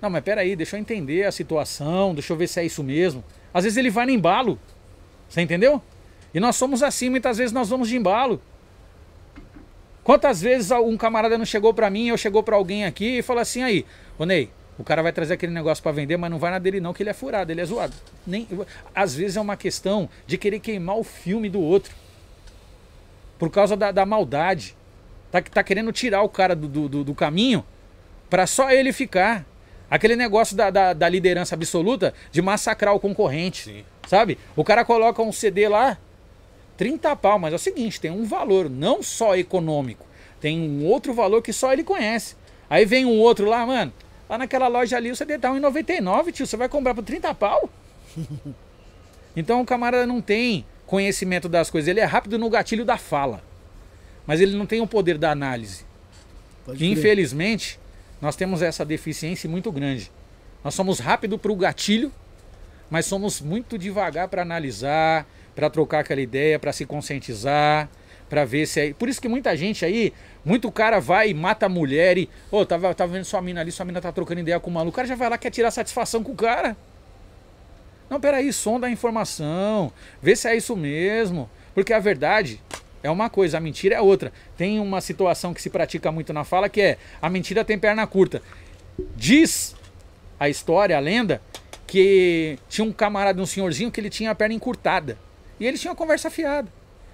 S5: Não, mas peraí, deixa eu entender a situação, deixa eu ver se é isso mesmo. Às vezes ele vai no embalo. Você entendeu? E nós somos assim, muitas vezes nós vamos de embalo. Quantas vezes um camarada não chegou para mim, ou chegou para alguém aqui e falou assim aí, ô Ney, o cara vai trazer aquele negócio para vender, mas não vai na dele não, que ele é furado, ele é zoado. Nem, às vezes é uma questão de querer queimar o filme do outro. Por causa da, da maldade. Tá, tá querendo tirar o cara do, do, do caminho para só ele ficar. Aquele negócio da, da, da, liderança absoluta de massacrar o concorrente. Sim. Sabe? O cara coloca um CD lá, 30 pau, mas é o seguinte, tem um valor não só econômico, tem um outro valor que só ele conhece. Aí vem um outro lá, mano, Lá naquela loja ali o CD tá 1,99, tio. Você vai comprar por 30 pau? então o camarada não tem conhecimento das coisas. Ele é rápido no gatilho da fala. Mas ele não tem o poder da análise. Pode Infelizmente, nós temos essa deficiência muito grande. Nós somos rápido para o gatilho, mas somos muito devagar para analisar, para trocar aquela ideia, para se conscientizar, para ver se é. Por isso que muita gente aí muito cara vai e mata a mulher e. Ô, oh, tava, tava vendo sua mina ali, sua mina tá trocando ideia com o maluco. O cara já vai lá quer tirar satisfação com o cara. Não, peraí, sonda a informação. Vê se é isso mesmo. Porque a verdade é uma coisa, a mentira é outra. Tem uma situação que se pratica muito na fala que é a mentira tem perna curta. Diz a história, a lenda, que tinha um camarada, um senhorzinho, que ele tinha a perna encurtada. E ele tinha uma conversa fiada.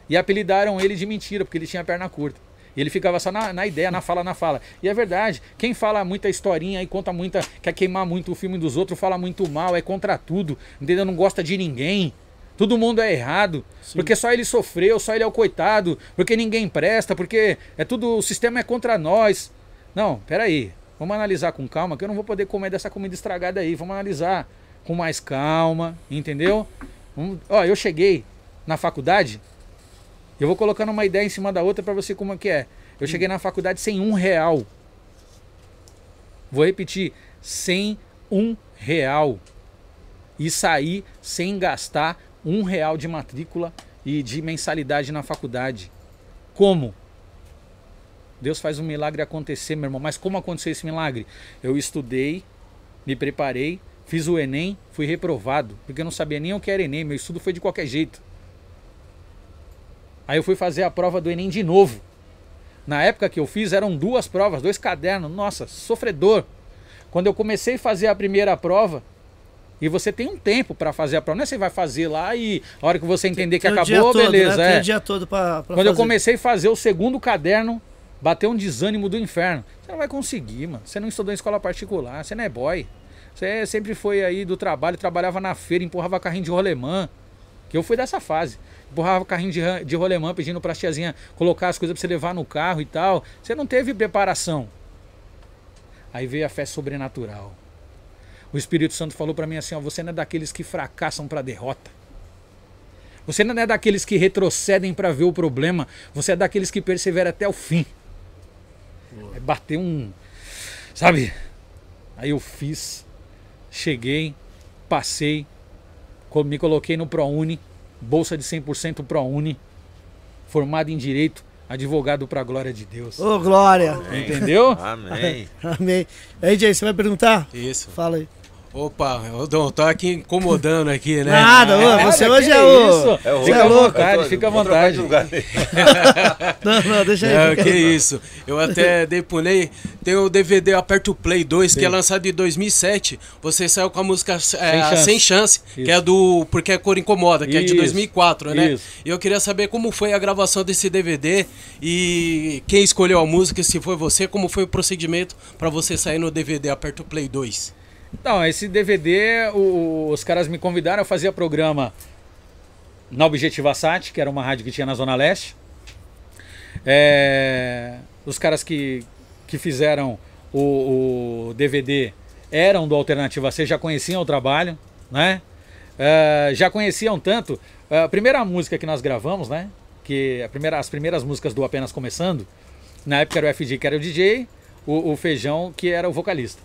S5: E apelidaram ele de mentira, porque ele tinha a perna curta. E ele ficava só na, na, ideia, na fala, na fala. E é verdade, quem fala muita historinha e conta muita, quer queimar muito o filme dos outros, fala muito mal, é contra tudo, entendeu? Não gosta de ninguém. Todo mundo é errado, Sim. porque só ele sofreu, só ele é o coitado, porque ninguém presta, porque é tudo, o sistema é contra nós. Não, peraí, vamos analisar com calma, que eu não vou poder comer dessa comida estragada aí. Vamos analisar com mais calma, entendeu? Vamos, ó, eu cheguei na faculdade, eu vou colocando uma ideia em cima da outra para você como é que é. Eu cheguei na faculdade sem um real. Vou repetir, sem um real. E saí sem gastar um real de matrícula e de mensalidade na faculdade. Como? Deus faz um milagre acontecer, meu irmão. Mas como aconteceu esse milagre? Eu estudei, me preparei, fiz o Enem, fui reprovado, porque eu não sabia nem o que era Enem, meu estudo foi de qualquer jeito. Aí eu fui fazer a prova do Enem de novo. Na época que eu fiz eram duas provas, dois cadernos. Nossa, sofredor. Quando eu comecei a fazer a primeira prova, e você tem um tempo para fazer a prova, não é você vai fazer lá e a hora que você entender que tem acabou, todo, beleza. Né?
S1: Tem
S5: é.
S1: o dia todo pra, pra
S5: Quando fazer. eu comecei a fazer o segundo caderno, bateu um desânimo do inferno. Você não vai conseguir, mano. Você não estudou em escola particular, você não é boy. Você sempre foi aí do trabalho, trabalhava na feira, empurrava carrinho de rolemã. Que eu fui dessa fase empurrava carrinho de, de rolemã pedindo pra tiazinha colocar as coisas pra você levar no carro e tal. Você não teve preparação. Aí veio a fé sobrenatural. O Espírito Santo falou para mim assim: ó, você não é daqueles que fracassam para derrota. Você não é daqueles que retrocedem para ver o problema. Você é daqueles que perseveram até o fim. É bater um. Sabe? Aí eu fiz. Cheguei. Passei. Me coloquei no ProUni bolsa de 100% ProUni, formado em Direito, advogado para a glória de Deus.
S1: Ô, Glória.
S2: Amém.
S5: Entendeu?
S2: Amém.
S1: Amém. Aí, Jay, você vai perguntar?
S4: Isso.
S1: Fala aí.
S4: Opa, eu tô, tô aqui incomodando aqui, né?
S1: Nada, ô, você hoje é o.
S5: isso?
S2: É o
S1: Você é
S2: Roberto.
S1: louco.
S5: vontade,
S2: tô-
S5: fica à vontade.
S2: lugar dele.
S1: Não, não, deixa aí.
S4: É,
S1: fica
S4: que
S1: aí.
S4: isso. Eu até depunei. Tem o DVD Aperta o Play 2, que é lançado em 2007. Você saiu com a música é,
S5: Chance.
S4: Sem Chance, que
S5: Isso.
S4: é do Porque a Cor Incomoda, que é de
S5: Isso.
S4: 2004, né?
S5: Isso.
S4: E eu queria saber como foi a gravação desse DVD e quem escolheu a música, se foi você, como foi o procedimento pra você sair no DVD Aperta o Play 2.
S5: Então, esse DVD, o- os caras me convidaram, eu fazia programa na Objetiva Sat, que era uma rádio que tinha na Zona Leste. É, os caras que, que fizeram o, o DVD eram do Alternativa C, já conheciam o trabalho, né? É, já conheciam tanto. A primeira música que nós gravamos, né? Que a primeira, as primeiras músicas do Apenas Começando, na época era o FG, que era o DJ, o, o Feijão, que era o vocalista.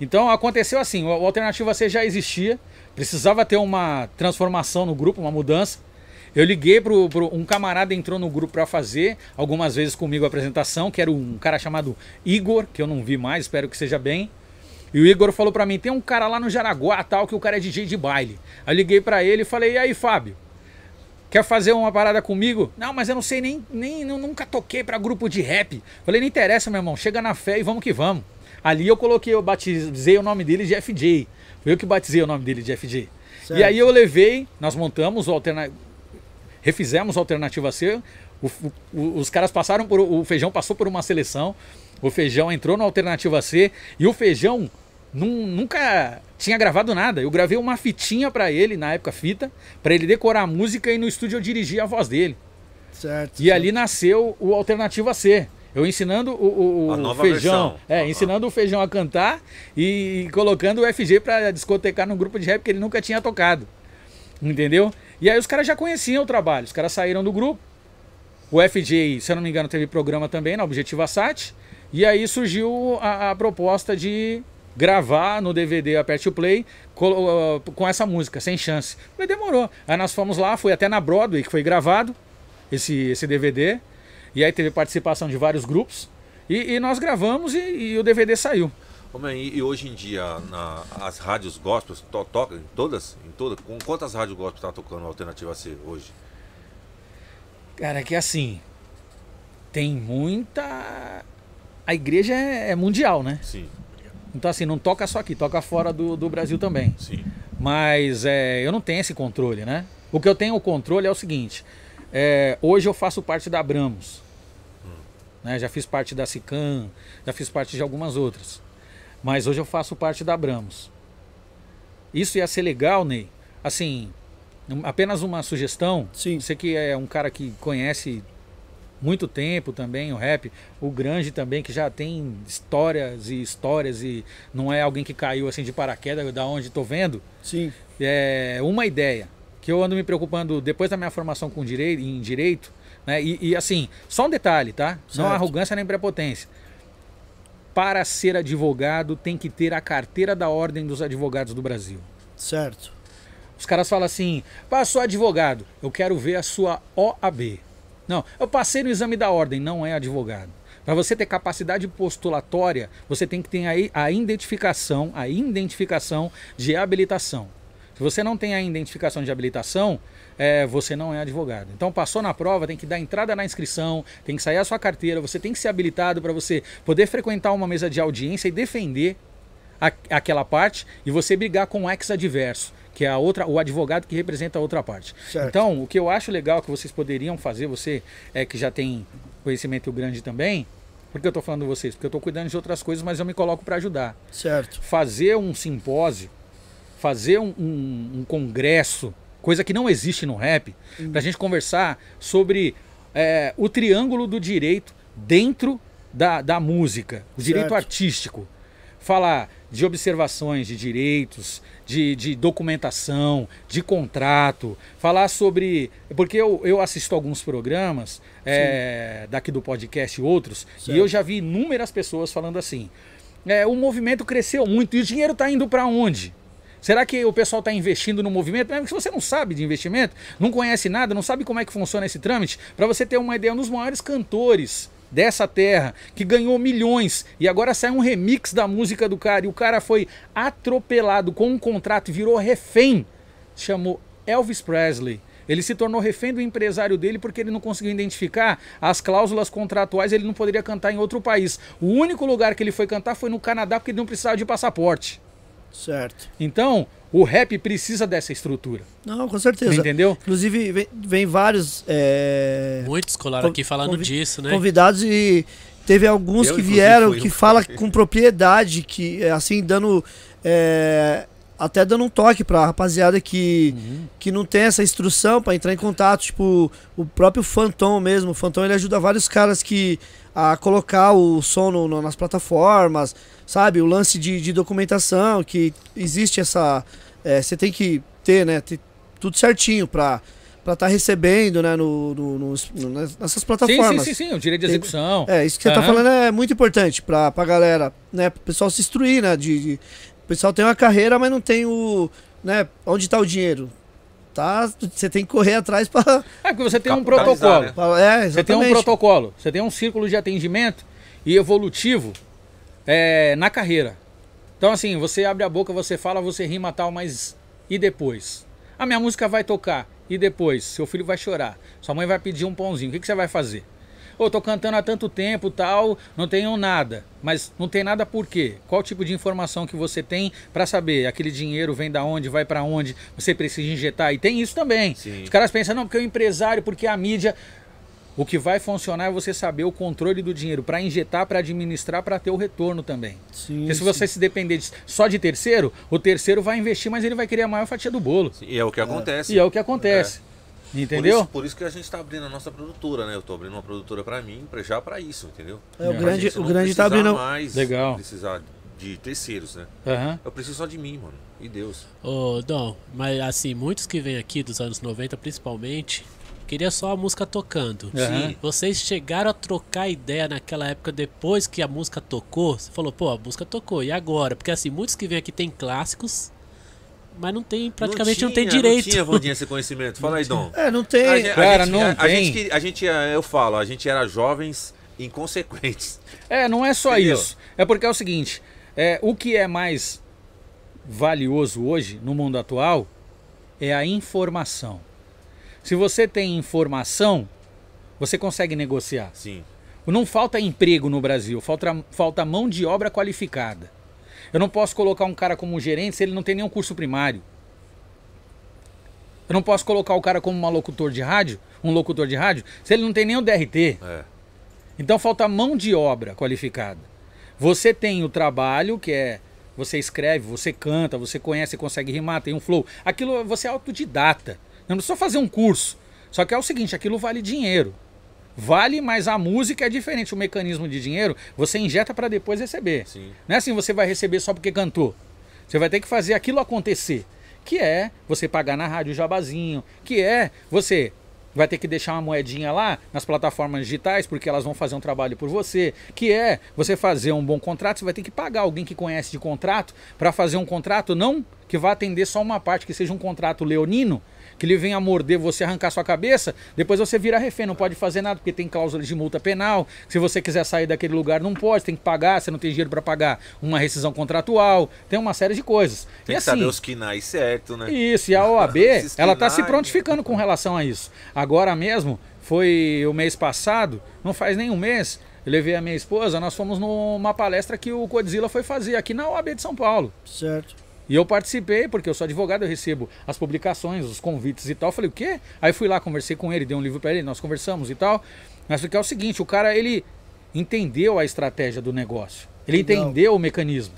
S5: Então aconteceu assim, o Alternativa C já existia, precisava ter uma transformação no grupo, uma mudança. Eu liguei pro, pro- um camarada entrou no grupo para fazer algumas vezes comigo a apresentação, que era um cara chamado Igor, que eu não vi mais, espero que seja bem. E o Igor falou para mim, tem um cara lá no Jaraguá, tal, que o cara é DJ de baile. Aí liguei para ele e falei: "E aí, Fábio? Quer fazer uma parada comigo? Não, mas eu não sei nem, nem nunca toquei pra grupo de rap. Falei, não interessa, meu irmão, chega na fé e vamos que vamos. Ali eu coloquei, eu batizei o nome dele de FJ. Foi eu que batizei o nome dele de FJ.
S1: Certo.
S5: E aí eu levei, nós montamos o alterna... refizemos a alternativa C. O- o- os caras passaram por. O feijão passou por uma seleção. O feijão entrou na alternativa C. E o feijão nun- nunca tinha gravado nada. Eu gravei uma fitinha pra ele, na época fita, pra ele decorar a música e no estúdio eu dirigi a voz dele.
S1: Certo.
S5: E ali nasceu o Alternativa C. Eu ensinando o, o- o feijão.
S2: versão.
S5: É,
S2: Aham.
S5: ensinando o feijão a cantar e colocando o FG pra discotecar num grupo de rap que ele nunca tinha tocado. Entendeu? E aí os caras já conheciam o trabalho. Os caras saíram do grupo. O FJ, se eu não me engano, teve programa também na Objetiva Sat. E aí surgiu a, a proposta de gravar no DVD Aperte o Play com essa música, sem chance. Falei, demorou. Aí nós fomos lá, foi até na Broadway que foi gravado esse, esse DVD. E aí teve participação de vários grupos. E, e nós gravamos e, e o DVD saiu.
S2: Ô, man, e, e hoje em dia, na- as rádios gospels to, tocam em todas? Em todas? Com quantas rádios gospels tá tocando Alternativa C hoje?
S5: Cara, que assim. Tem muita. A igreja é, é mundial, né?
S2: Sim,
S5: Então, assim, não toca só aqui, toca fora do, do Brasil também.
S2: sim.
S5: Mas é, eu não tenho esse controle, né? O que eu tenho o controle é o seguinte: é, hoje eu faço parte da Abramos. Né? Já fiz parte da Sican, já fiz parte de algumas outras. Mas hoje eu faço parte da Abramos. Isso ia ser legal, Ney. Assim, apenas uma sugestão.
S1: Sim.
S5: Você que é um cara que conhece muito tempo também o rap, o Grande também, que já tem histórias e histórias e não é alguém que caiu assim de paraquedas, da onde tô vendo.
S1: Sim.
S5: É uma ideia que eu ando me preocupando depois da minha formação com direito, em direito, né? E, e, assim, só um detalhe, tá? Não
S1: Certo.
S5: arrogância nem prepotência. Para ser advogado, tem que ter a carteira da Ordem dos Advogados do Brasil.
S1: Certo.
S5: Os caras falam assim: "Pá, sou advogado, eu quero ver a sua OAB. Não, eu passei no exame da ordem, não é advogado. Para você ter capacidade postulatória, você tem que ter aí a identificação, a identificação de habilitação. Se você não tem a identificação de habilitação, é, você não é advogado. Então passou na prova, tem que dar entrada na inscrição, tem que sair a sua carteira, você tem que ser habilitado para você poder frequentar uma mesa de audiência e defender a- aquela parte e você brigar com o ex-adverso, que é a outra, o advogado que representa a outra parte.
S1: Certo.
S5: Então, o que eu acho legal que vocês poderiam fazer, você é que já tem conhecimento grande também, por que eu estou falando vocês? Porque eu estou cuidando de outras coisas, mas eu me coloco para ajudar.
S1: Certo.
S5: Fazer um simpósio, fazer um, um- um congresso, coisa que não existe no rap, para a gente conversar sobre é, o triângulo do direito dentro da, da música, o direito
S1: Certo.
S5: artístico. Falar de observações de direitos, de, de documentação, de contrato, falar sobre. Porque eu, eu assisto alguns programas é, daqui do podcast e outros,
S1: Certo.
S5: e eu já vi inúmeras pessoas falando assim: é, o movimento cresceu muito e o dinheiro está indo para onde? Será que o pessoal está investindo no movimento? Mesmo que você não sabe de investimento, não conhece nada, não sabe como é que funciona esse trâmite, para você ter uma ideia, um dos maiores cantores dessa terra, que ganhou milhões, e agora sai um remix da música do cara, e o cara foi atropelado com um contrato e virou refém, chamou Elvis Presley. Ele se tornou refém do empresário dele porque ele não conseguiu identificar as cláusulas contratuais, ele não poderia cantar em outro país. O único lugar que ele foi cantar foi no Canadá porque ele não precisava de passaporte.
S1: Certo.
S5: Então, o rap precisa dessa estrutura.
S1: Não, com certeza.
S5: Entendeu?
S1: Inclusive, vem, vem vários. é,
S3: Muitos colaram aqui falando
S1: convi-
S3: disso, né?
S1: convidados e teve alguns
S2: Eu,
S1: que vieram que fala com propriedade, que é, assim, dando. é, até dando um toque pra rapaziada que, que não tem essa instrução pra entrar em contato. Tipo, o próprio Phantom mesmo. O Phantom ele ajuda vários caras que a colocar o som no- no- nas plataformas, sabe? O lance de, de documentação, que existe essa. é, Você tem que ter, né? ter tudo certinho pra estar tá recebendo, né? No, no- no- nessas
S5: Sim, sim,
S1: plataformas.
S5: sim, sim, o direito de execução.
S1: É, isso que você tá
S5: Aham.
S1: falando é muito importante pra, pra galera, né? Pro pessoal se instruir, né? De, de- o pessoal tem uma carreira, mas não tem o. né? Onde tá o dinheiro? Tá, você tem que correr atrás pra.
S5: É porque você tem um protocolo.
S2: né?
S1: pra- é,
S5: Você tem um protocolo, você tem um círculo de atendimento e evolutivo é, na carreira. Então, assim, você abre a boca, você fala, você rima tal, mas e depois? A minha música vai tocar, e depois? Seu filho vai chorar, sua mãe vai pedir um pãozinho, o que, que você vai fazer? Ô, tô cantando há tanto tempo, tal, não tenho nada. Mas não tem nada por quê? Qual tipo de informação que você tem pra saber? Aquele dinheiro vem da onde, vai pra onde? Você precisa injetar? E tem isso também.
S2: Sim.
S5: Os caras pensam, não, porque o empresário, porque a mídia. O que vai funcionar é você saber o controle do dinheiro para injetar, para administrar, para ter o retorno também.
S1: Sim,
S5: Porque se
S1: sim.
S5: você se depender de- só de terceiro, o terceiro vai investir, mas ele vai querer a maior fatia do bolo.
S2: E é o que acontece.
S5: E é o que acontece.
S2: Por
S5: Entendeu?
S2: isso, por isso que a gente está abrindo a nossa produtora, né? Eu tô abrindo uma produtora para mim, pra- já para isso, entendeu?
S1: É, o
S5: É.
S1: grande, o
S2: não
S1: grande tá abrindo.
S2: mais
S5: Legal.
S2: precisar de terceiros, né?
S5: Aham.
S2: Eu preciso só de mim, mano. E Deus.
S3: Ô, Dom, mas assim, muitos que vêm aqui dos anos 90, principalmente, queria só a música tocando.
S2: Sim.
S3: Vocês chegaram a trocar ideia naquela época depois que a música tocou? Você falou, pô, a música tocou, e agora? Porque assim, muitos que vêm aqui tem clássicos, mas não tem, praticamente não, tem
S2: tinha,
S3: direito.
S2: Não tinha, Vandinha, esse conhecimento. Fala aí, Dom.
S1: É, não tem.
S2: A gente- a
S5: Cara,
S2: gente-
S5: não
S2: a, a
S5: tem.
S2: gente, a gente, é, eu falo, a gente era jovens inconsequentes.
S5: É, não é só
S2: Entendeu?
S5: isso. É porque é o seguinte: é, o que é mais valioso hoje no mundo atual é a informação. Se você tem informação, você consegue negociar.
S2: Sim.
S5: Não falta emprego no Brasil, falta, falta mão de obra qualificada. Eu não posso colocar um cara como gerente se ele não tem nenhum curso primário. Eu não posso colocar o cara como um locutor de rádio, um locutor de rádio, se ele não tem o DRT.
S2: É.
S5: Então falta mão de obra qualificada. Você tem o trabalho, que é você escreve, você canta, você conhece, consegue rimar, tem um flow. Aquilo você é autodidata. Não precisa fazer um curso. Só que é o seguinte, aquilo vale dinheiro. Vale, mas a música é diferente. O mecanismo de dinheiro você injeta para depois receber.
S2: Sim.
S5: Não é assim você vai receber só porque cantou. Você vai ter que fazer aquilo acontecer. Que é você pagar na rádio jabazinho. Que é você vai ter que deixar uma moedinha lá nas plataformas digitais porque elas vão fazer um trabalho por você. Que é você fazer um bom contrato. Você vai ter que pagar alguém que conhece de contrato para fazer um contrato não que vá atender só uma parte, que seja um contrato leonino que ele venha morder você, arrancar sua cabeça, depois você vira refém, não pode fazer nada, porque tem cláusula de multa penal. Se você quiser sair daquele lugar, não pode, tem que pagar, você não tem dinheiro para pagar uma rescisão contratual, tem uma série de coisas.
S2: Tem
S5: e
S2: que saber
S5: assim,
S2: os quinais certo, né?
S5: isso, e a OAB, ela está se prontificando com relação a isso. Agora mesmo, foi o mês passado, não faz nem um mês, eu levei a minha esposa, nós fomos numa palestra que o Godzilla foi fazer aqui na OAB de São Paulo.
S1: Certo.
S5: E eu participei, porque eu sou advogado, eu recebo as publicações, os convites e tal. Eu falei, o quê? Aí fui lá, conversei com ele, dei um livro para ele, nós conversamos e tal. Mas porque é o seguinte, o cara, ele entendeu a estratégia do negócio. Ele
S1: Legal.
S5: entendeu o mecanismo.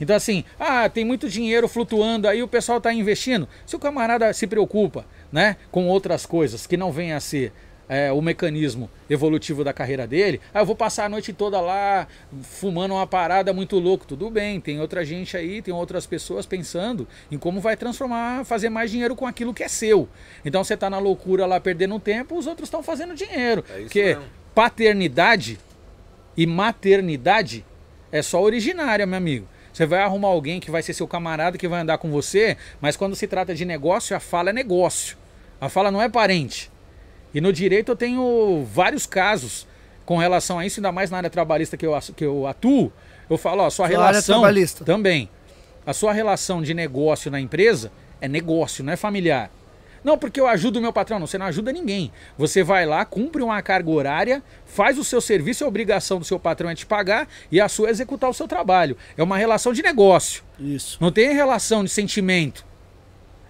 S5: Então assim, ah, tem muito dinheiro flutuando, aí o pessoal está investindo. Se o camarada se preocupa, né, com outras coisas que não venham a ser é, o mecanismo evolutivo da carreira dele, ah, eu vou passar a noite toda lá fumando uma parada muito louco. Tudo bem, tem outra gente aí, tem outras pessoas pensando em como vai transformar, fazer mais dinheiro com aquilo que é seu. Então você está na loucura lá perdendo tempo, os outros estão fazendo dinheiro.
S2: É isso
S5: Porque
S2: mesmo.
S5: paternidade e maternidade é só originária, meu amigo. Você vai arrumar alguém que vai ser seu camarada, que vai andar com você, mas quando se trata de negócio, a fala é negócio. A fala não é parente. E no direito eu tenho vários casos com relação a isso, ainda mais na área trabalhista que eu, que eu atuo. Eu falo, ó, a sua
S1: área
S5: relação
S1: trabalhista.
S5: também. A sua relação de negócio na empresa é negócio, não é familiar. Não, porque eu ajudo o meu patrão. Não, você não ajuda ninguém. Você vai lá, cumpre uma carga horária, faz o seu serviço, a obrigação do seu patrão é te pagar e a sua é executar o seu trabalho. É uma relação de negócio.
S1: Isso.
S5: Não tem relação de sentimento.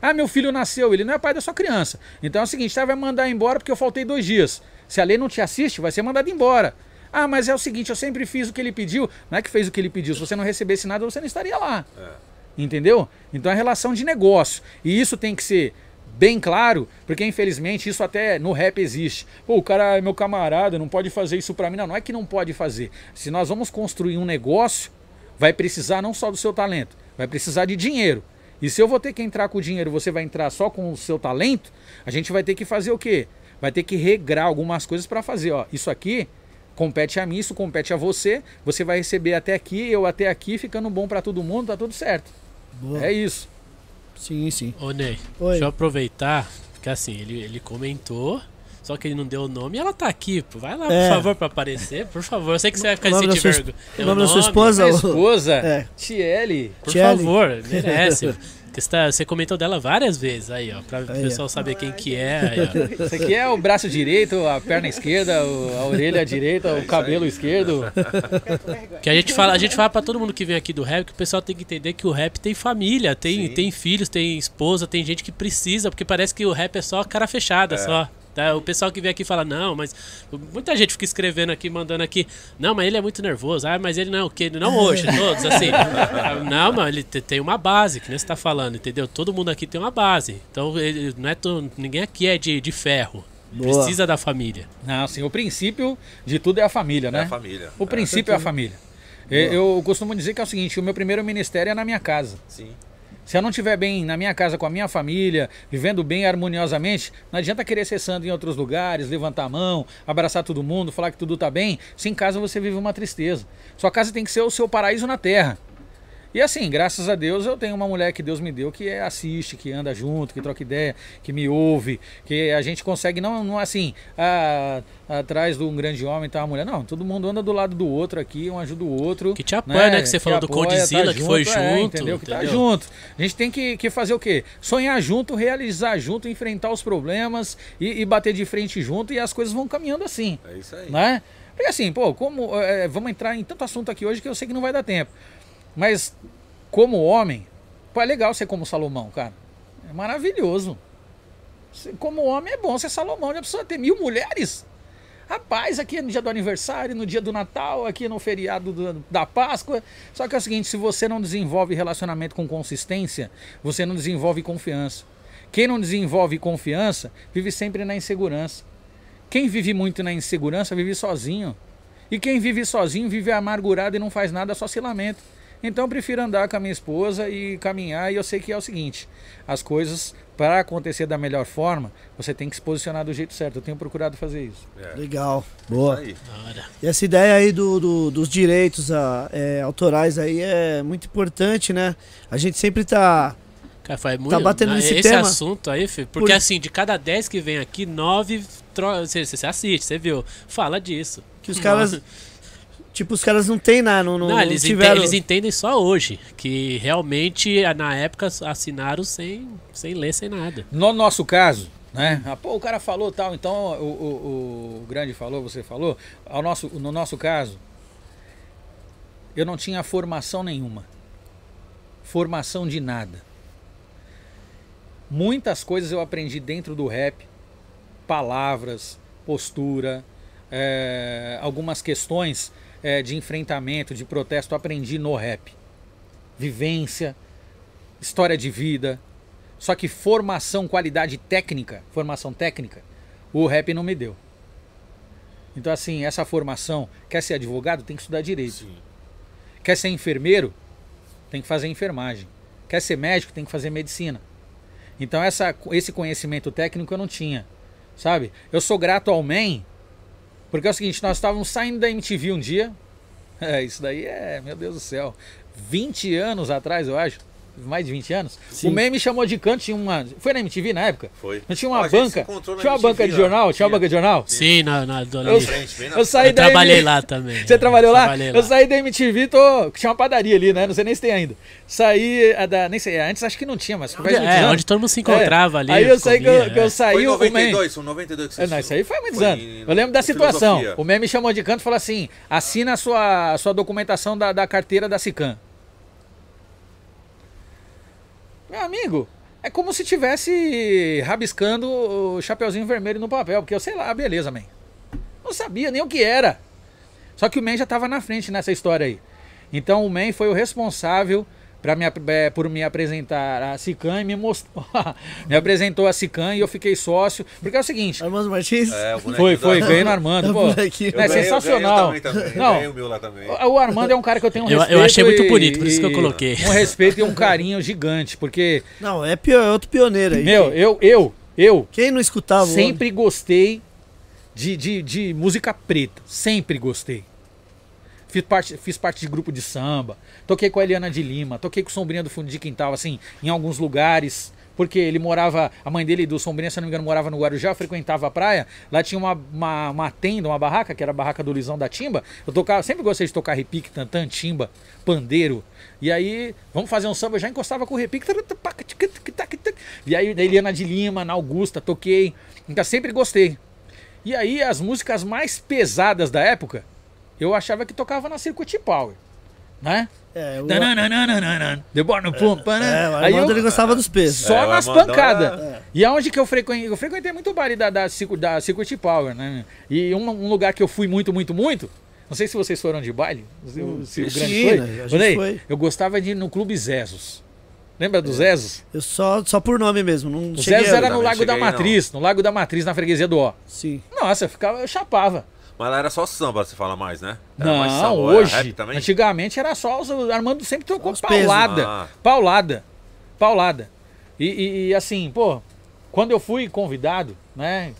S5: Ah, meu filho nasceu, ele não é pai da sua criança. Então é o seguinte, você vai mandar embora porque eu faltei dois dias. Se a lei não te assiste, vai ser mandado embora. Ah, mas é o seguinte, eu sempre fiz o que ele pediu. Não é que fez o que ele pediu. Se você não recebesse nada, você não estaria lá. Entendeu? Então é relação de negócio. E isso tem que ser bem claro, porque infelizmente isso até no rap existe. Pô, o cara é meu camarada, não pode fazer isso pra mim. Não, não é que não pode fazer. Se nós vamos construir um negócio, vai precisar não só do seu talento, vai precisar de dinheiro. E se eu vou ter que entrar com o dinheiro, você vai entrar só com o seu talento, a gente vai ter que fazer o quê? Vai ter que regrar algumas coisas para fazer, ó. Isso aqui compete a mim, isso compete a você. Você vai receber até aqui, eu até aqui, ficando bom para todo mundo, tá tudo certo.
S1: Boa.
S5: É isso.
S1: Sim, sim.
S3: Ô, Ney,
S1: Oi.
S3: deixa eu aproveitar, porque assim, ele, ele comentou, só que ele não deu o nome e ela tá aqui. pô. Vai lá,
S1: É.
S3: por favor, pra aparecer, por favor. Eu sei que você vai ficar
S1: O nome da
S3: sentindo
S1: sua,
S3: vergonha.
S1: o nome da sua esposa?
S5: A
S1: ô?
S5: esposa,
S1: É.
S5: Tiele.
S3: Por
S1: Tchelle.
S3: favor, merece. Você, tá- você comentou dela várias vezes aí, ó, pra o
S1: Aí, ó.
S3: pessoal saber quem que é. Aí.
S5: Isso aqui é o braço direito, a perna esquerda, o- a orelha direita, o cabelo esquerdo.
S3: Que a gente fala, a gente fala para todo mundo que vem aqui do rap que o pessoal tem que entender que o rap tem família, tem,
S2: Sim.
S3: tem filhos, tem esposa, tem gente que precisa, porque parece que o rap é só cara fechada, só. Tá? O pessoal que vem aqui fala, não, mas. Muita gente fica escrevendo aqui, mandando aqui, não, mas ele é muito nervoso, ah, mas ele não, o quê? Não hoje, todos, assim. Não, mas ele te- tem uma base, que nem você tá falando, entendeu? Todo mundo aqui tem uma base. Então, ele, não é to- ninguém aqui é de, de ferro.
S1: Boa.
S3: Precisa da família.
S5: Não, assim, o princípio de tudo é a família, né?
S2: É a família.
S5: O princípio é a família. Eu, eu costumo dizer que é o seguinte, o meu primeiro ministério é na minha casa.
S2: Sim.
S5: Se eu não estiver bem na minha casa com a minha família, vivendo bem harmoniosamente, não adianta querer ser santo em outros lugares, levantar a mão, abraçar todo mundo, falar que tudo tá bem, se em casa você vive uma tristeza. Sua casa tem que ser o seu paraíso na terra. E assim, graças a Deus, eu tenho uma mulher que Deus me deu que é, assiste, que anda junto, que troca ideia, que me ouve, que a gente consegue, não, não assim, ah, atrás de um grande homem tá uma mulher, não, todo mundo anda do lado do outro aqui, um ajuda o outro.
S3: Que te apoia, né? Que você falou do
S5: apoia,
S3: Condzilla, que foi
S5: é,
S3: junto,
S5: entendeu? Que tá
S3: entendeu?
S5: junto. A gente tem que, que fazer o quê? Sonhar junto, realizar junto, enfrentar os problemas e, e bater de frente junto e as coisas vão caminhando assim,
S2: É isso aí.
S5: né? Porque assim, pô, como é, vamos entrar em tanto assunto aqui hoje que eu sei que não vai dar tempo. Mas como homem, pô, é legal ser como Salomão, cara. É maravilhoso. Como homem é bom ser Salomão, já precisa ter mil mulheres. Rapaz, aqui é no dia do aniversário, no dia do Natal, aqui no feriado do- da Páscoa. Só que é o seguinte: se você não desenvolve relacionamento com consistência, você não desenvolve confiança. Quem não desenvolve confiança vive sempre na insegurança. Quem vive muito na insegurança vive sozinho. E quem vive sozinho vive amargurado e não faz nada, só se lamenta. Então eu prefiro andar com a minha esposa e caminhar, e eu sei que é o seguinte: as coisas, para acontecer da melhor forma, você tem que se posicionar do jeito certo. Eu tenho procurado fazer isso.
S2: É.
S1: Legal. Boa. E essa ideia aí do, do- dos direitos ah, é, autorais aí é muito importante, né? A gente sempre tá.
S3: Cara, faz muito,
S1: batendo nesse
S3: esse
S1: tema?
S3: assunto aí, filho, porque
S1: Por-
S3: assim, de cada 10 que vem aqui, 9 tro... você, você assiste, você viu? Fala disso.
S1: Que os caras. Tipo, os caras não tem na. Não, não,
S3: Não,
S1: não
S3: eles, ente-
S1: tiveram.
S3: eles entendem só hoje. Que realmente, na época, assinaram sem, sem ler, sem nada.
S5: No nosso caso, né? Ah, pô, o cara falou tal, então o, o- o grande falou, você falou. Ao nosso, no nosso caso, eu não tinha formação nenhuma. Formação de nada. Muitas coisas eu aprendi dentro do rap, palavras, postura, é, algumas questões é, de enfrentamento, de protesto, aprendi no rap. Vivência, história de vida, só que formação, qualidade técnica, formação técnica, o rap não me deu. Então, assim, essa formação, quer ser advogado, tem que estudar direito.
S2: Sim.
S5: Quer ser enfermeiro, tem que fazer enfermagem. Quer ser médico, tem que fazer medicina. Então, essa, esse conhecimento técnico eu não tinha, sabe? Eu sou grato ao MEN, porque é o seguinte, nós estávamos saindo da MTV um dia. É, isso daí é, meu Deus do céu. 20 anos atrás, eu acho. Mais de 20 anos.
S1: Sim.
S5: O Mem me chamou de canto, tinha uma. Foi na MTV na época?
S2: Foi.
S5: Não tinha
S2: Ó,
S5: uma
S2: se
S5: banca.
S2: encontrou na
S5: Tinha uma
S2: MTV
S5: banca de
S2: lá.
S5: jornal? Tinha uma banca de jornal?
S3: Sim, na, na Dona
S5: Eu-.
S2: Frente, na
S5: Eu saí
S3: Eu
S5: da
S3: trabalhei lá também.
S5: Você trabalhou lá?
S3: Trabalhei
S5: Eu saí da MTV, tô... tinha uma padaria ali, né? Não sei nem se tem ainda. Saí a da. Nem sei, antes acho que não tinha, mas faz muitos
S3: É,
S5: anos.
S3: onde todo mundo se encontrava
S5: É.
S3: ali.
S5: Aí eu sei que eu, que eu
S3: é.
S5: saí.
S2: Foi em
S5: o Mem-
S2: 92, foi em 92 que você
S5: É, não, isso aí foi há muitos
S2: Foi
S5: anos.
S2: em-
S5: Eu lembro da situação.
S2: filosofia.
S5: O Mem me chamou de canto e falou assim: assina a sua, a sua documentação da, da carteira da SICAM. Meu amigo, é como se tivesse rabiscando o chapeuzinho vermelho no papel, porque eu sei lá, beleza, man. Não sabia nem o que era. Só que o Man já estava na frente nessa história aí. Então o Man foi o responsável pra me, eh, por me apresentar a SICAM e me mostrou. me apresentou a SICAM e eu fiquei sócio. Porque é o seguinte.
S1: Armando Martins?
S2: É, o
S5: Foi, foi, ganhei no Armando.
S1: É
S5: Pô.
S2: Eu
S5: é
S2: ganhei-
S5: sensacional.
S2: Eu também, eu
S5: Não.
S2: o meu lá também.
S5: O Armando é um cara que eu tenho um
S3: Eu- eu
S5: respeito.
S3: achei muito
S5: e-
S3: bonito, por isso que eu
S5: e-
S3: coloquei.
S5: Um respeito e um carinho gigante, porque,
S1: Não, é, pio- é outro pioneiro aí.
S5: meu, eu, eu, eu
S1: Quem não escutava o
S5: sempre gostei de, de, de música preta. Sempre gostei. Fiz parte, fiz parte de grupo de samba. Toquei com a Eliana de Lima. Toquei com o Sombrinha do Fundo de Quintal, assim, em alguns lugares. Porque ele morava, a mãe dele do Sombrinha, se não me engano, morava no Guarujá, frequentava a praia. Lá tinha uma, uma, uma tenda, uma barraca, que era a barraca do Lisão da Timba. Eu tocava, sempre gostei de tocar repique, tantã, timba, pandeiro. E aí, vamos fazer um samba, eu já encostava com o repique. E aí, da Eliana de Lima, na Augusta, toquei. Então sempre gostei. E aí, as músicas mais pesadas da época, eu achava que tocava na Circuit Power. Né?
S1: É, o,
S5: Tananana, The Born Pum, né?
S1: é,
S5: Aí eu-
S1: ele gostava dos pesos.
S5: só
S2: É,
S5: nas pancadas.
S1: era-
S5: E aonde que eu frequentei? Eu frequentei muito o baile da, da, da Circuit Power, né? E um, um lugar que eu fui muito, muito, muito. Não sei se vocês foram de baile. Se, o- se o
S1: sim,
S5: grande foi.
S1: né? Foi.
S5: Eu gostava de ir no Clube Zesos. Lembra do Zesos?
S1: Eu só, só por nome mesmo. Não
S5: O Zesos era no Lago da
S2: não.
S5: Matriz, no Lago da Matriz, na freguesia do Ó.
S1: Sim.
S5: Nossa, eu ficava, eu chapava.
S2: Mas lá era só samba, você fala mais, né? Era mais
S5: Não,
S2: samba, ou era
S5: hoje.
S2: rap também?
S5: Antigamente era só. os- O Armando sempre trocou
S1: Os pesos.
S5: paulada.
S2: Ah.
S5: Paulada. Paulada. E, e- e, assim, pô, quando eu fui convidado, né?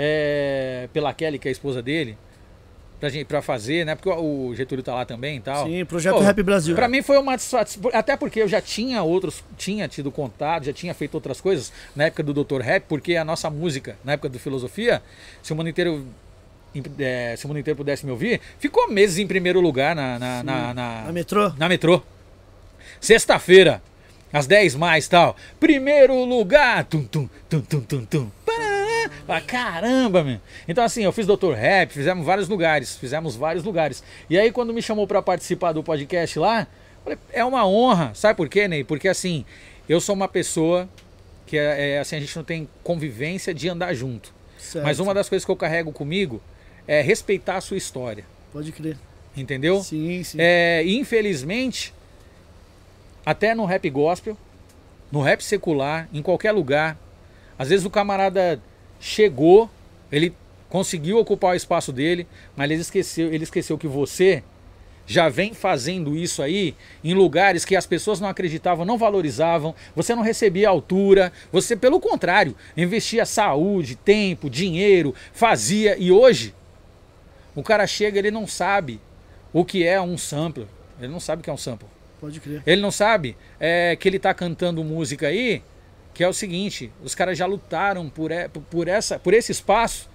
S5: é, pela Kelly, que é a esposa dele, pra, gente, pra fazer, né? Porque o Getúlio tá lá também e tal.
S1: Sim, projeto
S5: Pô,
S1: Rap Brasil.
S5: Pra mim foi uma satisfação, até porque eu já tinha outros, tinha tido contato, já tinha feito outras coisas na época do Dr. Rap, porque a nossa música, na época do Filosofia, se o mundo inteiro, é, se o mundo inteiro pudesse me ouvir, ficou meses em primeiro lugar na, na, na, na-
S1: A metrô?
S5: na metrô. Sexta-feira, às 10 mais tal. Primeiro lugar. Tum, tum, tum, tum, tum, tum. Ah, caramba, meu. Então, assim, eu fiz Dr. Rap, fizemos vários lugares. Fizemos vários lugares. E aí, quando me chamou pra participar do podcast lá, falei, é uma honra. Sabe por quê, Ney? Porque, assim, eu sou uma pessoa que, é, é, assim, a gente não tem convivência de andar junto.
S1: Certo.
S5: Mas uma das coisas que eu carrego comigo é respeitar a sua história.
S1: Pode crer.
S5: Entendeu?
S1: Sim, sim.
S5: É, infelizmente, até no rap gospel, no rap secular, em qualquer lugar, às vezes o camarada chegou, ele conseguiu ocupar o espaço dele, mas ele esqueceu, ele esqueceu que você já vem fazendo isso aí em lugares que as pessoas não acreditavam, não valorizavam, você não recebia altura, você, pelo contrário, investia saúde, tempo, dinheiro, fazia, e hoje o cara chega, ele não sabe o que é um sampler, ele não sabe o que é um sample.
S1: Pode crer.
S5: Ele não sabe é, que ele tá cantando música aí, que é o seguinte, os caras já lutaram por, e- por, essa, por esse espaço.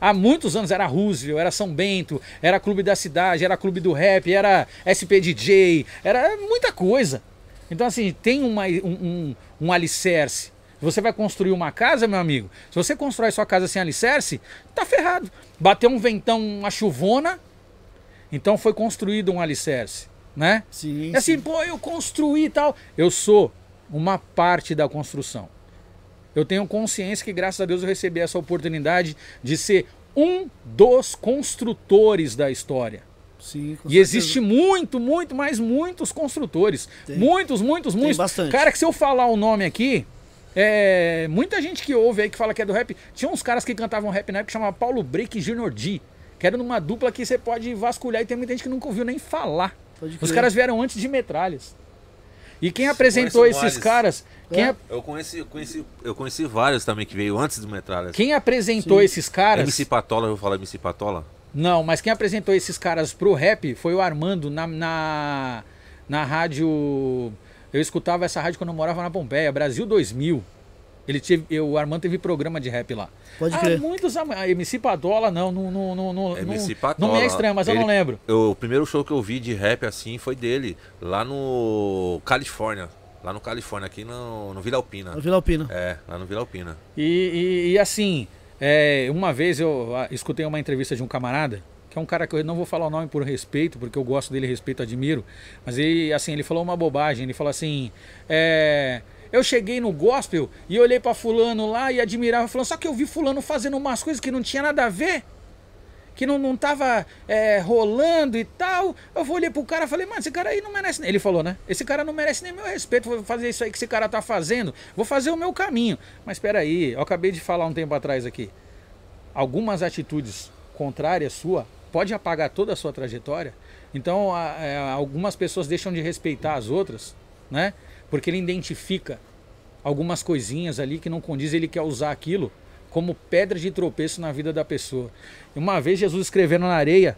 S5: Há muitos anos era Roosevelt, era São Bento, era Clube da Cidade, era Clube do Rap, era SPDJ, era muita coisa. Então, assim, tem uma, um, um, um alicerce. Você vai construir uma casa, meu amigo. Se você constrói sua casa sem alicerce, tá ferrado. Bateu um ventão, uma chuvona, então foi construído um alicerce, né?
S1: Sim.
S5: É assim, pô, eu construí e tal. Eu sou uma parte da construção. Eu tenho consciência que, graças a Deus, eu recebi essa oportunidade de ser um dos construtores da história.
S1: sim com
S5: E existe muito, muito, mais muitos construtores.
S1: Tem.
S5: Muitos, muitos, muitos.
S1: bastante.
S5: Cara, que se eu falar o nome aqui, é, muita gente que ouve aí que fala que é do rap. Tinha uns caras que cantavam rap na época que chamava Paulo Break e Junior D. Que era numa dupla que você pode vasculhar e tem muita gente que nunca ouviu nem falar. Os caras vieram antes de metralhas. E quem apresentou esses
S2: vários.
S5: caras. Quem,
S1: É?
S5: a-
S2: Eu conheci, eu conheci, eu conheci vários também que veio antes do Metralhas.
S5: quem apresentou
S1: Sim.
S5: esses caras.
S2: MC Patola, eu vou falar MC Patola?
S5: Não, mas quem apresentou esses caras pro rap foi o Armando na, na, na rádio. Eu escutava essa rádio quando eu morava na Pompeia, Brasil 2000. Ele teve, eu, o Armando teve programa de rap lá.
S1: Pode
S5: ah,
S1: crer.
S5: muitos. am- A MC Padola, não, não, não, não, não,
S2: MC
S5: não,
S2: Patola.
S5: não me é estranho, mas eu
S2: Ele-
S5: não lembro.
S2: Eu- o primeiro show que eu vi de rap assim foi dele, lá no Califórnia. Lá no Califórnia, aqui no, no Vila Alpina.
S1: Na Vila Alpina.
S2: É, lá no Vila Alpina.
S5: E, e- e assim, é, uma vez eu ah, escutei uma entrevista de um camarada, que é um cara que eu não vou falar o nome por respeito, porque eu gosto dele, respeito, admiro, mas ele, assim, ele falou uma bobagem, ele falou assim, é, eu cheguei no gospel e olhei pra fulano lá e admirava fulano, só que eu vi fulano fazendo umas coisas que não tinha nada a ver, que não, não tava é, rolando e tal, eu olhei pro cara e falei, mano, esse cara aí não merece, nem-" ele falou, né, esse cara não merece nem meu respeito, vou fazer isso aí que esse cara tá fazendo, vou fazer o meu caminho, mas espera aí, eu acabei de falar um tempo atrás aqui, algumas atitudes contrárias sua pode apagar toda a sua trajetória. Então, a- é, algumas pessoas deixam de respeitar as outras, né? Porque ele identifica algumas coisinhas ali que não condiz, ele quer usar aquilo como pedra de tropeço na vida da pessoa. E Uma vez Jesus escrevendo na areia,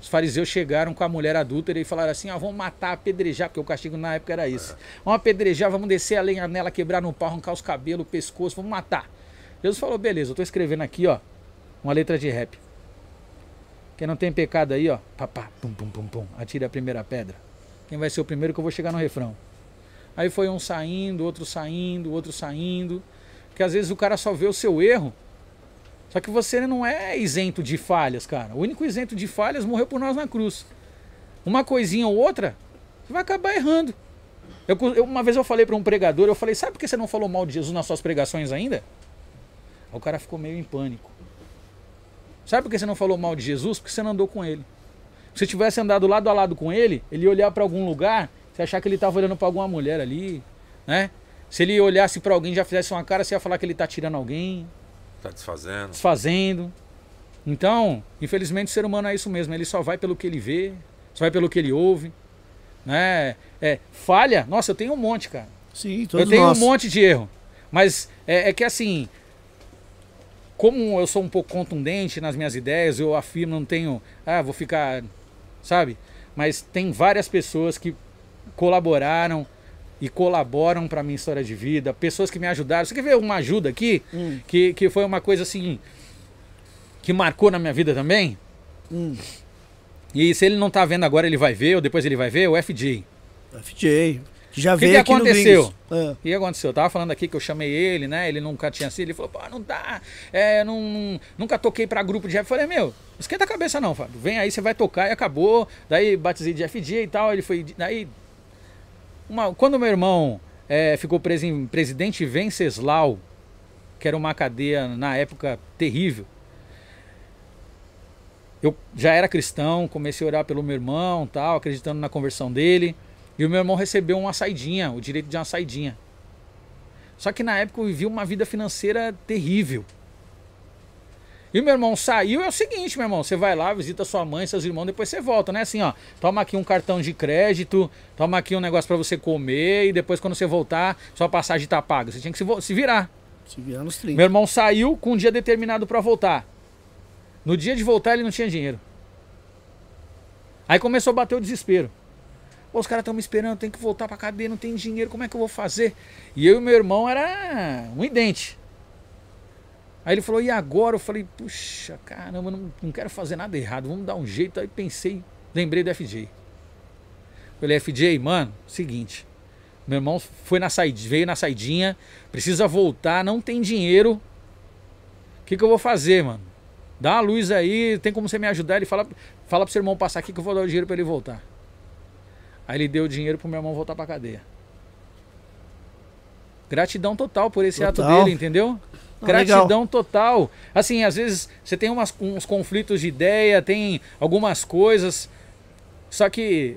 S5: os fariseus chegaram com a mulher adúltera e falaram assim: ah, vamos matar, apedrejar, porque o castigo na época era esse. Vamos apedrejar, vamos descer a lenha nela, quebrar no pau, arrancar os cabelos, o pescoço, vamos matar. Jesus falou: beleza, eu estou escrevendo aqui, ó, uma letra de rap. Quem não tem pecado aí, ó, papá, pum, pum, pum, pum, atira a primeira pedra. Quem vai ser o primeiro que eu vou chegar no refrão? Aí foi um saindo, outro saindo, outro saindo. Porque às vezes o cara só vê o seu erro. Só que você não é isento de falhas, cara. O único isento de falhas morreu por nós na cruz. Uma coisinha ou outra, você vai acabar errando. Eu, eu- uma vez eu falei para um pregador, eu falei, sabe por que você não falou mal de Jesus nas suas pregações ainda? Aí o cara ficou meio em pânico. Sabe por que você não falou mal de Jesus? Porque você não andou com ele. Se você tivesse andado lado a lado com ele, ele ia olhar para algum lugar, você ia achar que ele estava olhando para alguma mulher ali, né? Se ele olhasse para alguém e já fizesse uma cara, você ia falar que ele tá tirando alguém,
S2: Tá desfazendo.
S5: desfazendo. Então, infelizmente o ser humano é isso mesmo, ele só vai pelo que ele vê, só vai pelo que ele ouve, né? É, falha, nossa, eu tenho um monte, cara.
S1: Sim, todos
S5: eu tenho
S1: nós.
S5: um monte de erro. Mas é, é que assim, como eu sou um pouco contundente nas minhas ideias, eu afirmo, não tenho. Ah, vou ficar. Sabe? Mas tem várias pessoas que colaboraram e colaboram para minha história de vida, pessoas que me ajudaram. Você quer ver uma ajuda aqui?
S1: Hum.
S5: Que, que foi uma coisa assim. que marcou na minha vida também?
S1: Hum.
S5: E se ele não tá vendo agora, ele vai ver, ou depois ele vai ver, o FJ.
S1: FJ. Que já
S5: Que
S1: veio
S5: que
S1: aqui
S5: aconteceu?
S1: É.
S5: O que aconteceu? Eu tava falando aqui que eu chamei ele, né? Ele nunca tinha sido. Ele falou, pô, não dá. É, não, nunca toquei pra grupo de rap. Eu falei, meu, esquenta a cabeça não, Fábio. Vem aí, você vai tocar e acabou. Daí batizei de FG e tal. Ele foi. Daí. Uma, quando meu irmão é, ficou preso em Presidente Venceslau, que era uma cadeia na época terrível. Eu já era cristão, comecei a orar pelo meu irmão, tal, acreditando na conversão dele. E o meu irmão recebeu uma saidinha, o direito de uma saidinha. Só que na época eu vivi uma vida financeira terrível. E o meu irmão saiu, é o seguinte, meu irmão, você vai lá, visita sua mãe, seus irmãos, depois você volta, né? Assim, ó, toma aqui um cartão de crédito, toma aqui um negócio pra você comer e depois quando você voltar, sua passagem tá paga. Você tinha que se, se virar.
S1: Se virar nos 30.
S5: Meu irmão saiu com um dia determinado pra voltar. No dia de voltar ele não tinha dinheiro. Aí começou a bater o desespero. Os caras estão me esperando, tem que voltar pra cadeia, não tem dinheiro, como é que eu vou fazer? E eu e meu irmão era um idente. Aí ele falou, e agora? Eu falei, puxa, caramba, não, não quero fazer nada errado, vamos dar um jeito. Aí pensei, lembrei do FJ. Falei, FJ, mano, seguinte. Meu irmão foi na saidinha, veio na saidinha, precisa voltar, não tem dinheiro. O que, que eu vou fazer, mano? Dá uma luz aí, tem como você me ajudar? Ele fala, fala pro seu irmão passar aqui que eu vou dar o dinheiro pra ele voltar. Aí ele deu o dinheiro pro meu irmão voltar pra cadeia. Gratidão total por esse ato
S1: Total.
S5: dele, entendeu?
S1: Ah,
S5: Gratidão total. Assim, às vezes você tem umas, uns conflitos de ideia, tem algumas coisas. Só que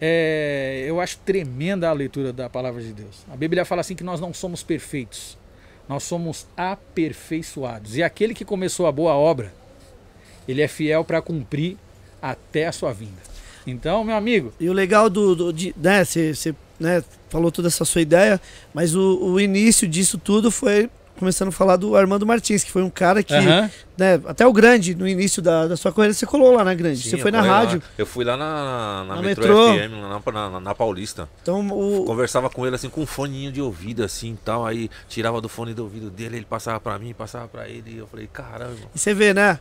S5: é, eu acho tremenda a leitura da palavra de Deus. A Bíblia fala assim que nós não somos perfeitos, nós somos aperfeiçoados. E aquele que começou a boa obra, ele é fiel para cumprir até a sua vinda. Então, meu amigo,
S1: E o legal do. do de, né, você né, falou toda essa sua ideia, mas o, o início disso tudo foi começando a falar do Armando Martins, que foi um cara que,
S5: Aham.
S1: né, até o grande, no início da, da sua carreira, você colou lá na grande.
S2: Sim,
S1: você foi na
S2: colei lá.
S1: rádio.
S2: Eu fui lá na, na,
S1: Na
S2: Metro
S1: metrô.
S2: FM, na, na, na Paulista.
S1: Então, o,
S2: Conversava com ele assim com um foninho de ouvido assim e tal. Aí tirava do fone do ouvido dele, ele passava pra mim, passava pra ele. E eu falei, caramba.
S1: E você vê, né?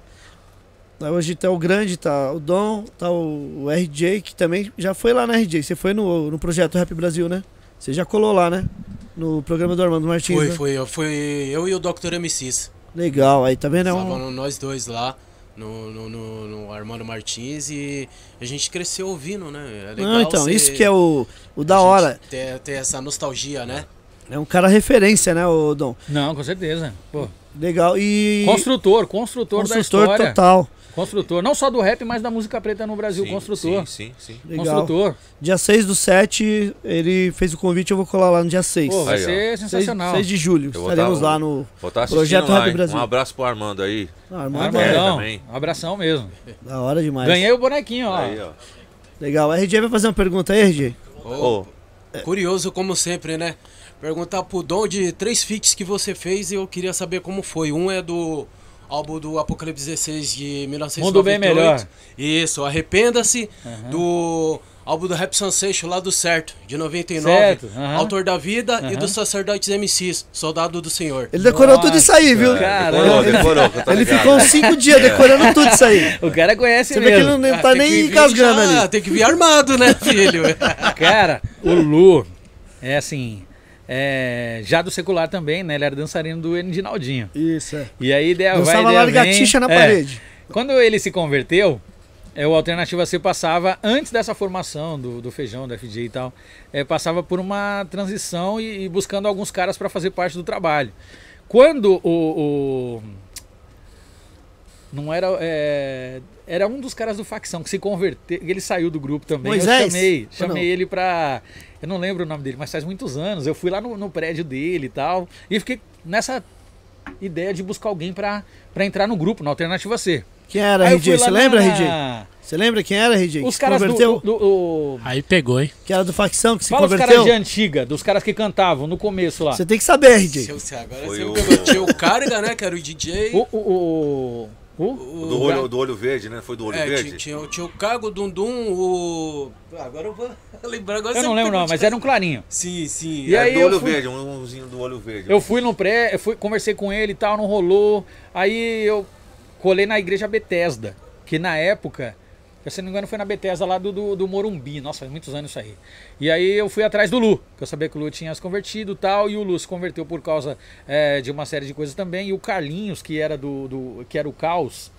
S1: Hoje tá o grande, tá o Dom, tá o, o RJ, que também já foi lá na RJ. Você foi no, no projeto Rap Brasil, né? Você já colou lá, né? No programa do Armando Martins.
S4: Foi,
S1: né?
S4: foi, eu- foi eu e o Dr. MCs.
S1: Legal, aí tá vendo? É um-
S4: Estávamos nós dois lá no, no, no- no Armando Martins e a gente cresceu ouvindo, né? É legal
S1: Não, então,
S4: você-
S1: isso que é o, o da
S4: a gente
S1: hora.
S4: Ter, ter essa nostalgia, né?
S1: É um cara referência, né, o Dom?
S5: Não, com certeza. Pô,
S1: Legal. E.
S5: Construtor, construtor,
S1: construtor
S5: da história.
S1: total.
S5: Construtor, não só do rap, mas da música preta no Brasil.
S2: Sim,
S5: construtor.
S2: Sim, sim, sim.
S1: Legal.
S5: Construtor.
S1: Dia 6 do 7, ele fez o convite, eu vou colar lá no dia 6.
S5: Pô, vai
S2: Aí, ó.
S5: ser
S1: 6,
S5: sensacional.
S1: 6 de julho. Estaremos
S2: um-
S1: lá no.
S2: Vou estar assistindo
S1: Projeto
S2: lá,
S1: Rap? Brasil.
S2: Um abraço pro Armando aí.
S1: Ah, Armando é
S5: Armandão,
S2: também.
S5: um abração mesmo.
S1: da hora demais.
S5: Ganhei o bonequinho, ó.
S2: Aí, ó.
S1: Legal. A RJ vai fazer uma pergunta aí, RJ?
S2: Ô,
S4: Curioso como sempre, né? Perguntar pro Dom de três feats que você fez e eu queria saber como foi. Um é do álbum do Apocalipse 16 de 1998.
S5: Mundo Bem Melhor.
S4: Isso, Arrependa-se. Do álbum do Rap Sensation lá do Certo, de 99.
S5: Certo, aham.
S4: Autor da Vida e
S5: Aham.
S4: dos Sacerdotes MCs, Soldado do Senhor.
S1: Ele decorou
S5: Nossa,
S1: tudo isso aí, viu?
S5: cara.
S2: decorou,
S1: ele,
S2: decorou,
S1: ele
S2: ligado.
S1: ficou uns 5 dias decorando tudo isso aí.
S5: O cara conhece
S1: Você vê que ele
S5: mesmo.
S1: não
S4: Ah,
S1: tá
S4: tem
S1: nem
S4: já-
S1: ali.
S4: Tem que vir armado, né, filho?
S5: Cara, o Lu é assim. É, já do secular também, né? Ele era dançarino do Enidinaldinho.
S1: Isso, é.
S5: E aí ideia vai,
S1: Dançava
S5: ideia
S1: largatixa na
S5: É.
S1: parede.
S5: Quando ele se converteu, é, o Alternativa C passava, antes dessa formação do, do Feijão, do FG e tal, é, passava por uma transição e, e buscando alguns caras para fazer parte do trabalho. Quando o. o- não era. é, era um dos caras do facção que se converteu. Ele saiu do grupo também.
S1: Moisés?
S5: Eu chamei, chamei
S1: não?
S5: ele pra. Eu não lembro o nome dele, mas faz muitos anos. Eu fui lá no, no prédio dele e tal. E fiquei nessa ideia de buscar alguém pra, pra entrar no grupo, na Alternativa C.
S1: Quem era,
S5: Aí
S1: RJ? Você lembra,
S5: na-
S1: RJ? Você lembra quem era, RJ?
S5: Os
S1: que
S5: caras
S1: se
S5: do,
S1: converteu?
S5: do- do- o-
S3: Aí pegou, hein?
S1: Que era do facção, que se
S5: Fala os
S1: converteu?
S5: caras de antiga, dos caras que cantavam no começo lá.
S1: Você tem que saber, RJ.
S4: Agora
S2: Foi
S4: você
S2: o-
S4: me. Tinha o Carga, né? Que era o DJ.
S5: O, o, o, o-
S2: O do olho, do olho verde, né? Foi do olho
S4: É,
S2: verde?
S4: tinha, tinha, tinha o Cago, o Dundum, o. Ah, Agora eu vou lembrar agora.
S5: eu não lembro não, mas era um clarinho.
S4: Sim, sim.
S5: E
S2: É,
S5: aí
S2: do olho
S5: fui-
S2: verde, um umzinho do olho verde.
S5: Eu fui no pré, eu fui, conversei com ele e tal, não rolou. Aí eu colei na igreja Bethesda, que na época, se não me engano, foi na Bethesda lá do, do, do Morumbi. Nossa, faz muitos anos isso aí. E aí eu fui atrás do Lu, que eu sabia que o Lu tinha se convertido e tal, e o Lu se converteu por causa é, de uma série de coisas também. E o Carlinhos, que era do, do que era o Caos.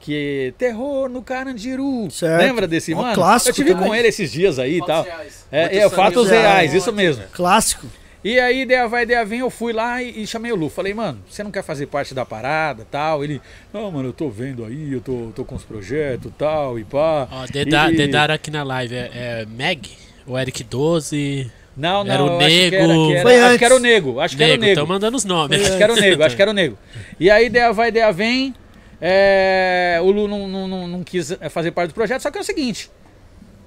S5: Que terror no Carandiru.
S1: Certo.
S5: Lembra desse,
S1: Ó,
S5: mano?
S1: clássico
S5: eu tive
S1: também.
S5: com ele esses dias aí e
S4: Fatos
S5: tal.
S4: reais.
S5: É, é, fatos reais,
S1: reais.
S5: isso mesmo.
S1: Clássico.
S5: E aí, ideia vai, ideia vem, eu fui lá e, e chamei o Lu. Falei, mano, você não quer fazer parte da parada tal? Ele, não, mano, eu tô vendo aí, eu tô, tô com os projetos tal e pá.
S3: Ó, deda-
S5: E-
S3: dedaram aqui na live. É, é Meg? O Eric 12?
S5: Não, não,
S3: Era o
S5: eu acho que
S3: Nego.
S5: era- que era-
S1: Foi
S5: acho
S1: antes.
S5: que era o Nego, acho que era o
S3: Nego,
S5: Nego.
S3: estão mandando os nomes.
S5: Acho que era o Nego, acho que era o Nego. E aí, ideia vai, ideia vem. é, o Lu não, não, não, não quis é, fazer parte do projeto, só que é o seguinte: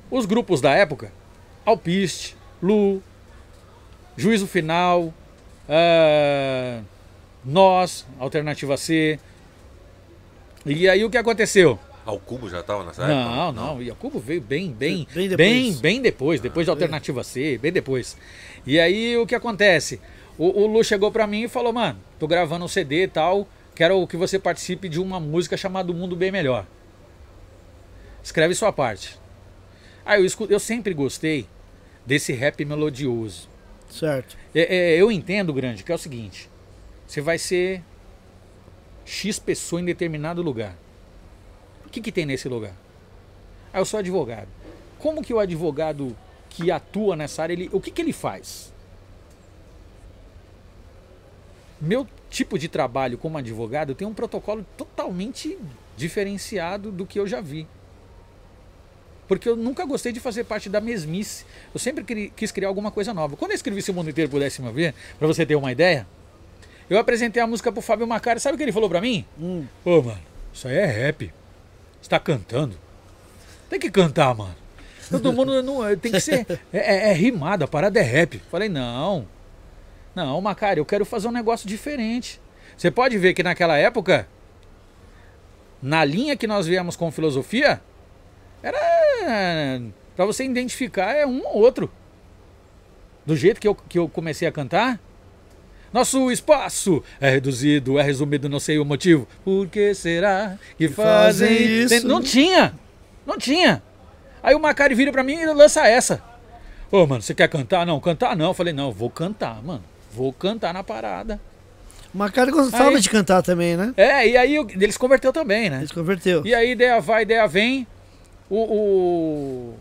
S5: os grupos da época, Alpiste, Lu, Juízo Final, é, Nós, Alternativa C. E aí o que aconteceu?
S2: Ah, o Cubo já tava nessa época?
S5: Não, não, e a Cubo veio bem, bem,
S1: Bem depois.
S5: bem, bem depois, depois da Alternativa C, bem depois. E aí o que acontece? O, o Lu chegou pra mim e falou, mano, tô gravando um CD e tal, quero que você participe de uma música chamada Mundo Bem Melhor. Escreve sua parte. Aí eu, escu- eu sempre gostei desse rap melodioso.
S1: Certo.
S5: É, é, eu entendo, grande, que é o seguinte: você vai ser X pessoa em determinado lugar. O que, que tem nesse lugar? Ah, eu sou advogado. Como que o advogado que atua nessa área, ele, o que, que ele faz? Meu tipo de trabalho como advogado tem um protocolo totalmente diferenciado do que eu já vi. Porque eu nunca gostei de fazer parte da mesmice. Eu sempre quis criar alguma coisa nova. Quando eu escrevi Se o Mundo Inteiro Pudesse Me Ver, pra você ter uma ideia, eu apresentei a música pro Fábio Macari. Sabe o que ele falou pra mim?
S1: Hum.
S5: Ô, mano, isso aí é rap. Você tá cantando. Tem que cantar, mano. Todo mundo não, tem que ser. É, é- é rimado, a parada é rap. Falei, não. Não, Macari, eu quero fazer um negócio diferente. Você pode ver que naquela época, na linha que nós viemos com filosofia, era para você identificar é um ou outro. Do jeito que eu, que eu comecei a cantar, nosso espaço é reduzido, é resumido, não sei o motivo. Por que será que fazem
S1: Fazem isso.
S5: Não tinha, não tinha. Aí o Macari vira pra mim e lança essa. Ô, mano, você quer cantar? Não, cantar não. Eu falei, não, vou cantar, mano. Vou cantar na parada.
S1: O Macari gostava
S5: Aí-
S1: de cantar também, né?
S5: É, e aí eu- ele se converteu também, né?
S1: Ele se converteu.
S5: E aí, ideia vai, ideia vem. O, o-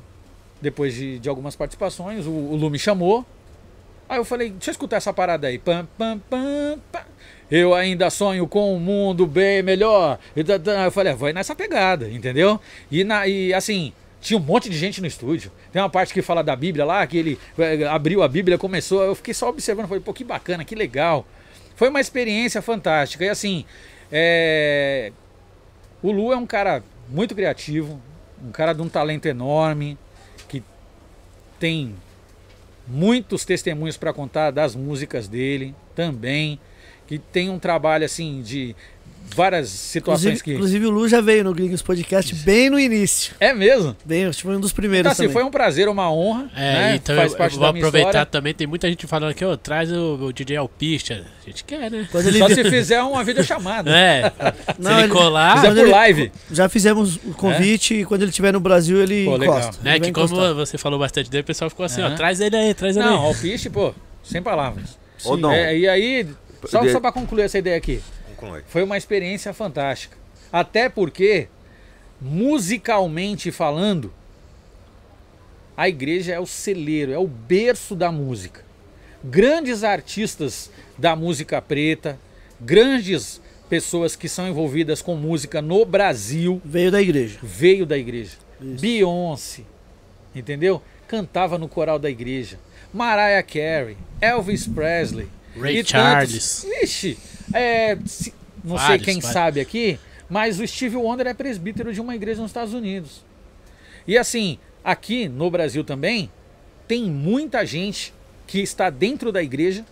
S5: Depois de, de algumas participações, o, o Lu me chamou. Aí eu falei, deixa eu escutar essa parada aí. Pam, pam, pam, pam. Eu ainda sonho com um mundo bem melhor. Tá, tá. Eu falei, é, vai nessa pegada, entendeu? E, na, e assim, tinha um monte de gente no estúdio. Tem uma parte que fala da Bíblia lá, que ele eh, abriu a Bíblia, começou. Eu fiquei só observando, falei, pô, que bacana, que legal. Foi uma experiência fantástica. E assim, é, o Lu é um cara muito criativo, um cara de um talento enorme, que tem muitos testemunhos para contar das músicas dele também, que tem um trabalho assim de várias situações
S1: Inclusive,
S5: que
S1: inclusive o Lu já veio no Gringos Podcast bem no início.
S5: é mesmo.
S1: Bem, acho que foi um dos primeiros
S5: Então assim,
S1: também.
S5: foi um prazer, uma honra,
S3: É,
S5: né?
S3: então
S5: Faz
S3: eu,
S5: parte
S3: eu vou aproveitar
S5: história.
S3: também. Tem muita gente falando aqui, ó, traz o, o DJ Alpista. A gente quer, né?
S1: Quando ele
S5: Só se fizer uma videochamada.
S3: É,
S1: Não,
S3: se ele
S1: ele-
S3: colar,
S5: Fizer
S1: Quando
S5: por
S1: ele-
S5: live.
S1: Já fizemos o convite e quando ele estiver no Brasil ele
S5: Pô, legal.
S1: encosta.
S3: né?
S1: Ele
S3: Que como
S1: encostar.
S3: você falou bastante dele, o pessoal ficou assim, ó,
S5: Aham.
S3: traz ele aí, traz ele
S5: Não,
S3: aí.
S5: Alpiste, pô, sem palavras.
S1: Sim.
S2: Dom,
S5: É, e aí, só, só para concluir essa ideia aqui,
S2: conclui.
S5: foi uma experiência fantástica. Até porque, musicalmente falando, a igreja é o celeiro, é o berço da música. Grandes artistas da música preta, grandes pessoas que são envolvidas com música no Brasil,
S1: Veio da igreja.
S5: veio da igreja.
S1: Isso.
S5: Beyoncé, entendeu? Cantava no coral da igreja. Mariah Carey, Elvis Presley,
S3: Ray
S5: e
S3: Charles.
S5: Tantos. Ixi, é, se- não sei
S3: Vários,
S5: quem
S3: vários.
S5: sabe aqui, mas o Steve Wonder é presbítero de uma igreja nos Estados Unidos. E assim, aqui no Brasil também, tem muita gente que está dentro da igreja,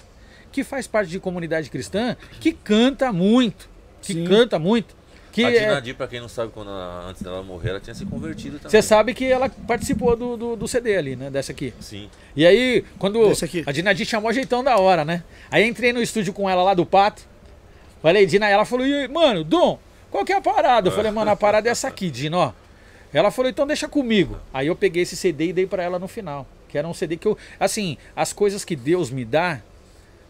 S5: que faz parte de comunidade cristã, que canta muito. Que
S1: Sim.
S5: canta muito. Que
S2: a
S5: é-
S2: Dinadi, pra quem não sabe, quando ela- antes dela morrer, ela tinha se convertido também.
S5: Você sabe que ela participou do, do, do CD ali, né? Dessa aqui.
S2: Sim.
S5: E aí, quando a Dinadi chamou a jeitão da hora, né? Aí entrei no estúdio com ela lá do Pato. Falei, Dina, ela falou, mano, Dom, qual que é a parada? Eu falei, mano, a parada é essa aqui, Dina, ó. Ela falou, então deixa comigo. Aí eu peguei esse CD e dei pra ela no final. Que era um CD que eu. Assim, as coisas que Deus me dá,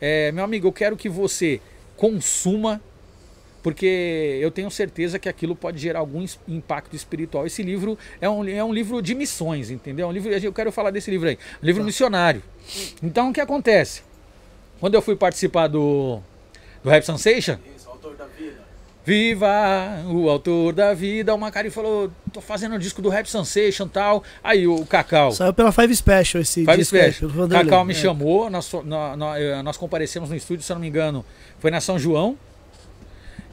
S5: é, meu amigo, eu quero que você consuma, porque eu tenho certeza que aquilo pode gerar algum impacto espiritual. Esse livro é um, é um livro de missões, entendeu? É Um livro, eu quero falar desse livro aí. Um livro missionário. Então o que acontece? Quando eu fui participar do, do Rap Sensation,
S4: Isso, autor da vida.
S5: Viva o autor da vida. O Macari falou: tô fazendo o disco do Rap Sensation e tal. Aí o Cacau.
S1: Saiu pela Five Special esse
S5: Five
S1: disco
S5: Special. Cacau me
S1: É.
S5: chamou, nós, fo- nó- nó- eh, nós comparecemos no estúdio, se eu não me engano, foi na São João.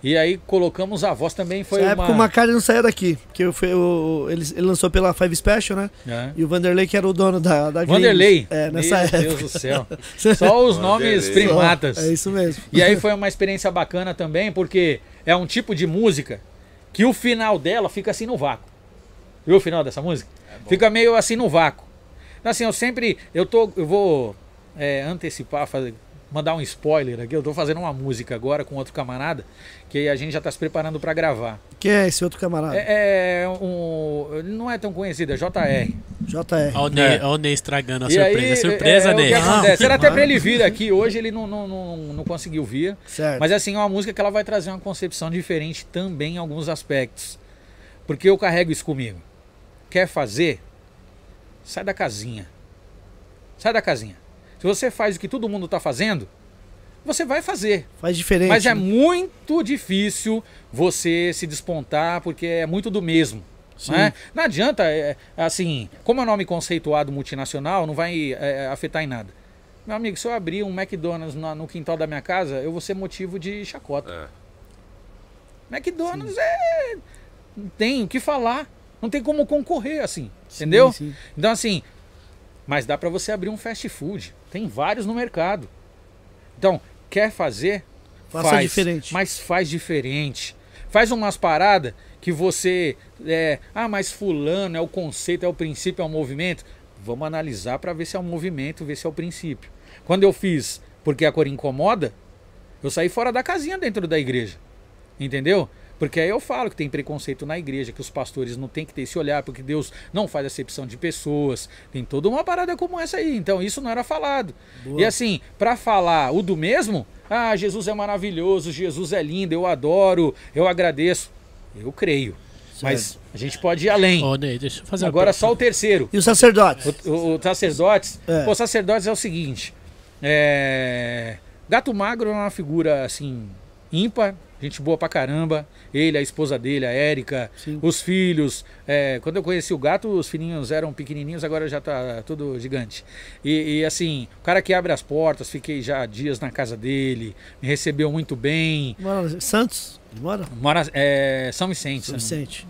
S5: E aí colocamos a voz também, foi
S1: Nessa
S5: uma.
S1: época o Macari não saía daqui, porque eu fui- o- ele, ele lançou pela Five Special, né?
S5: É.
S1: E o Vanderlei que era o dono da, da.
S5: Vanderlei.
S1: É, nessa
S5: Meu
S1: época.
S5: Deus do céu. Só os nomes primatas.
S1: É isso mesmo.
S5: E aí foi uma experiência bacana também, porque é um tipo de música que o final dela fica assim no vácuo. Viu o final dessa música? fica meio assim no vácuo. Então, assim, eu sempre. Eu, tô, eu vou é, antecipar, fazer, mandar um spoiler aqui. Eu tô fazendo uma música agora com outro camarada, que a gente já tá se preparando para gravar.
S1: Quem é esse outro camarada?
S5: É, é um. Não é tão conhecido, é JR.
S1: JR.
S3: Olha o Ney,
S5: É.
S3: o Ney estragando a
S5: E
S3: surpresa.
S5: aí,
S3: surpresa,
S5: é, é, o
S3: Ney.
S5: que acontece? Era até pra ele vir aqui, hoje ele não, não, não, não conseguiu vir.
S1: Certo.
S5: Mas assim, é uma música que ela vai trazer uma concepção diferente também em alguns aspectos. Porque eu carrego isso comigo. Quer fazer? Sai da casinha. Sai da casinha. Se você faz o que todo mundo está fazendo, você vai fazer.
S1: Faz diferente.
S5: Mas é
S1: né?
S5: muito difícil você se despontar porque é muito do mesmo.
S1: Sim.
S5: Né? Não adianta, é, assim, como é um nome conceituado multinacional, não vai é, afetar em nada. Meu amigo, se eu abrir um McDonald's na- no quintal da minha casa, eu vou ser motivo de chacota.
S2: É.
S5: McDonald's é. Não tem o que falar. Não tem como concorrer assim. Entendeu?
S1: Sim, sim.
S5: Então, assim. Mas dá pra você abrir um fast food. Tem vários no mercado. Então, quer fazer?
S1: Faça
S5: faz,
S1: diferente.
S5: Mas faz diferente. Faz umas paradas que você. É, ah, mas fulano é o conceito, é o princípio, é o movimento. Vamos analisar para ver se é o movimento, ver se é o princípio. Quando eu fiz porque a cor incomoda, eu saí fora da casinha dentro da igreja. Entendeu? Porque aí eu falo que tem preconceito na igreja, que os pastores não tem que ter esse olhar, porque Deus não faz acepção de pessoas. Tem toda uma parada como essa aí. Então isso não era falado.
S1: Boa.
S5: E assim, para falar o do mesmo, ah, Jesus é maravilhoso, Jesus é lindo, eu adoro, eu agradeço. Eu creio. Mas a gente pode ir além.
S3: Ô, Ney, deixa eu fazer uma
S5: Agora só o terceiro.
S1: E os sacerdotes?
S5: O, o, o sacerdotes.
S1: É.
S5: Pô, sacerdotes é o seguinte. É, Gato Magro é uma figura assim, ímpar, gente boa pra caramba. Ele, a esposa dele, a Érica, os filhos. É, quando eu conheci o gato, os filhinhos eram pequenininhos, agora já tá tudo gigante. E, e, assim, o cara que abre as portas, fiquei já dias na casa dele, me recebeu muito bem.
S1: Mora Santos? Mora?
S5: Mora, é, São Vicente.
S1: São Vicente.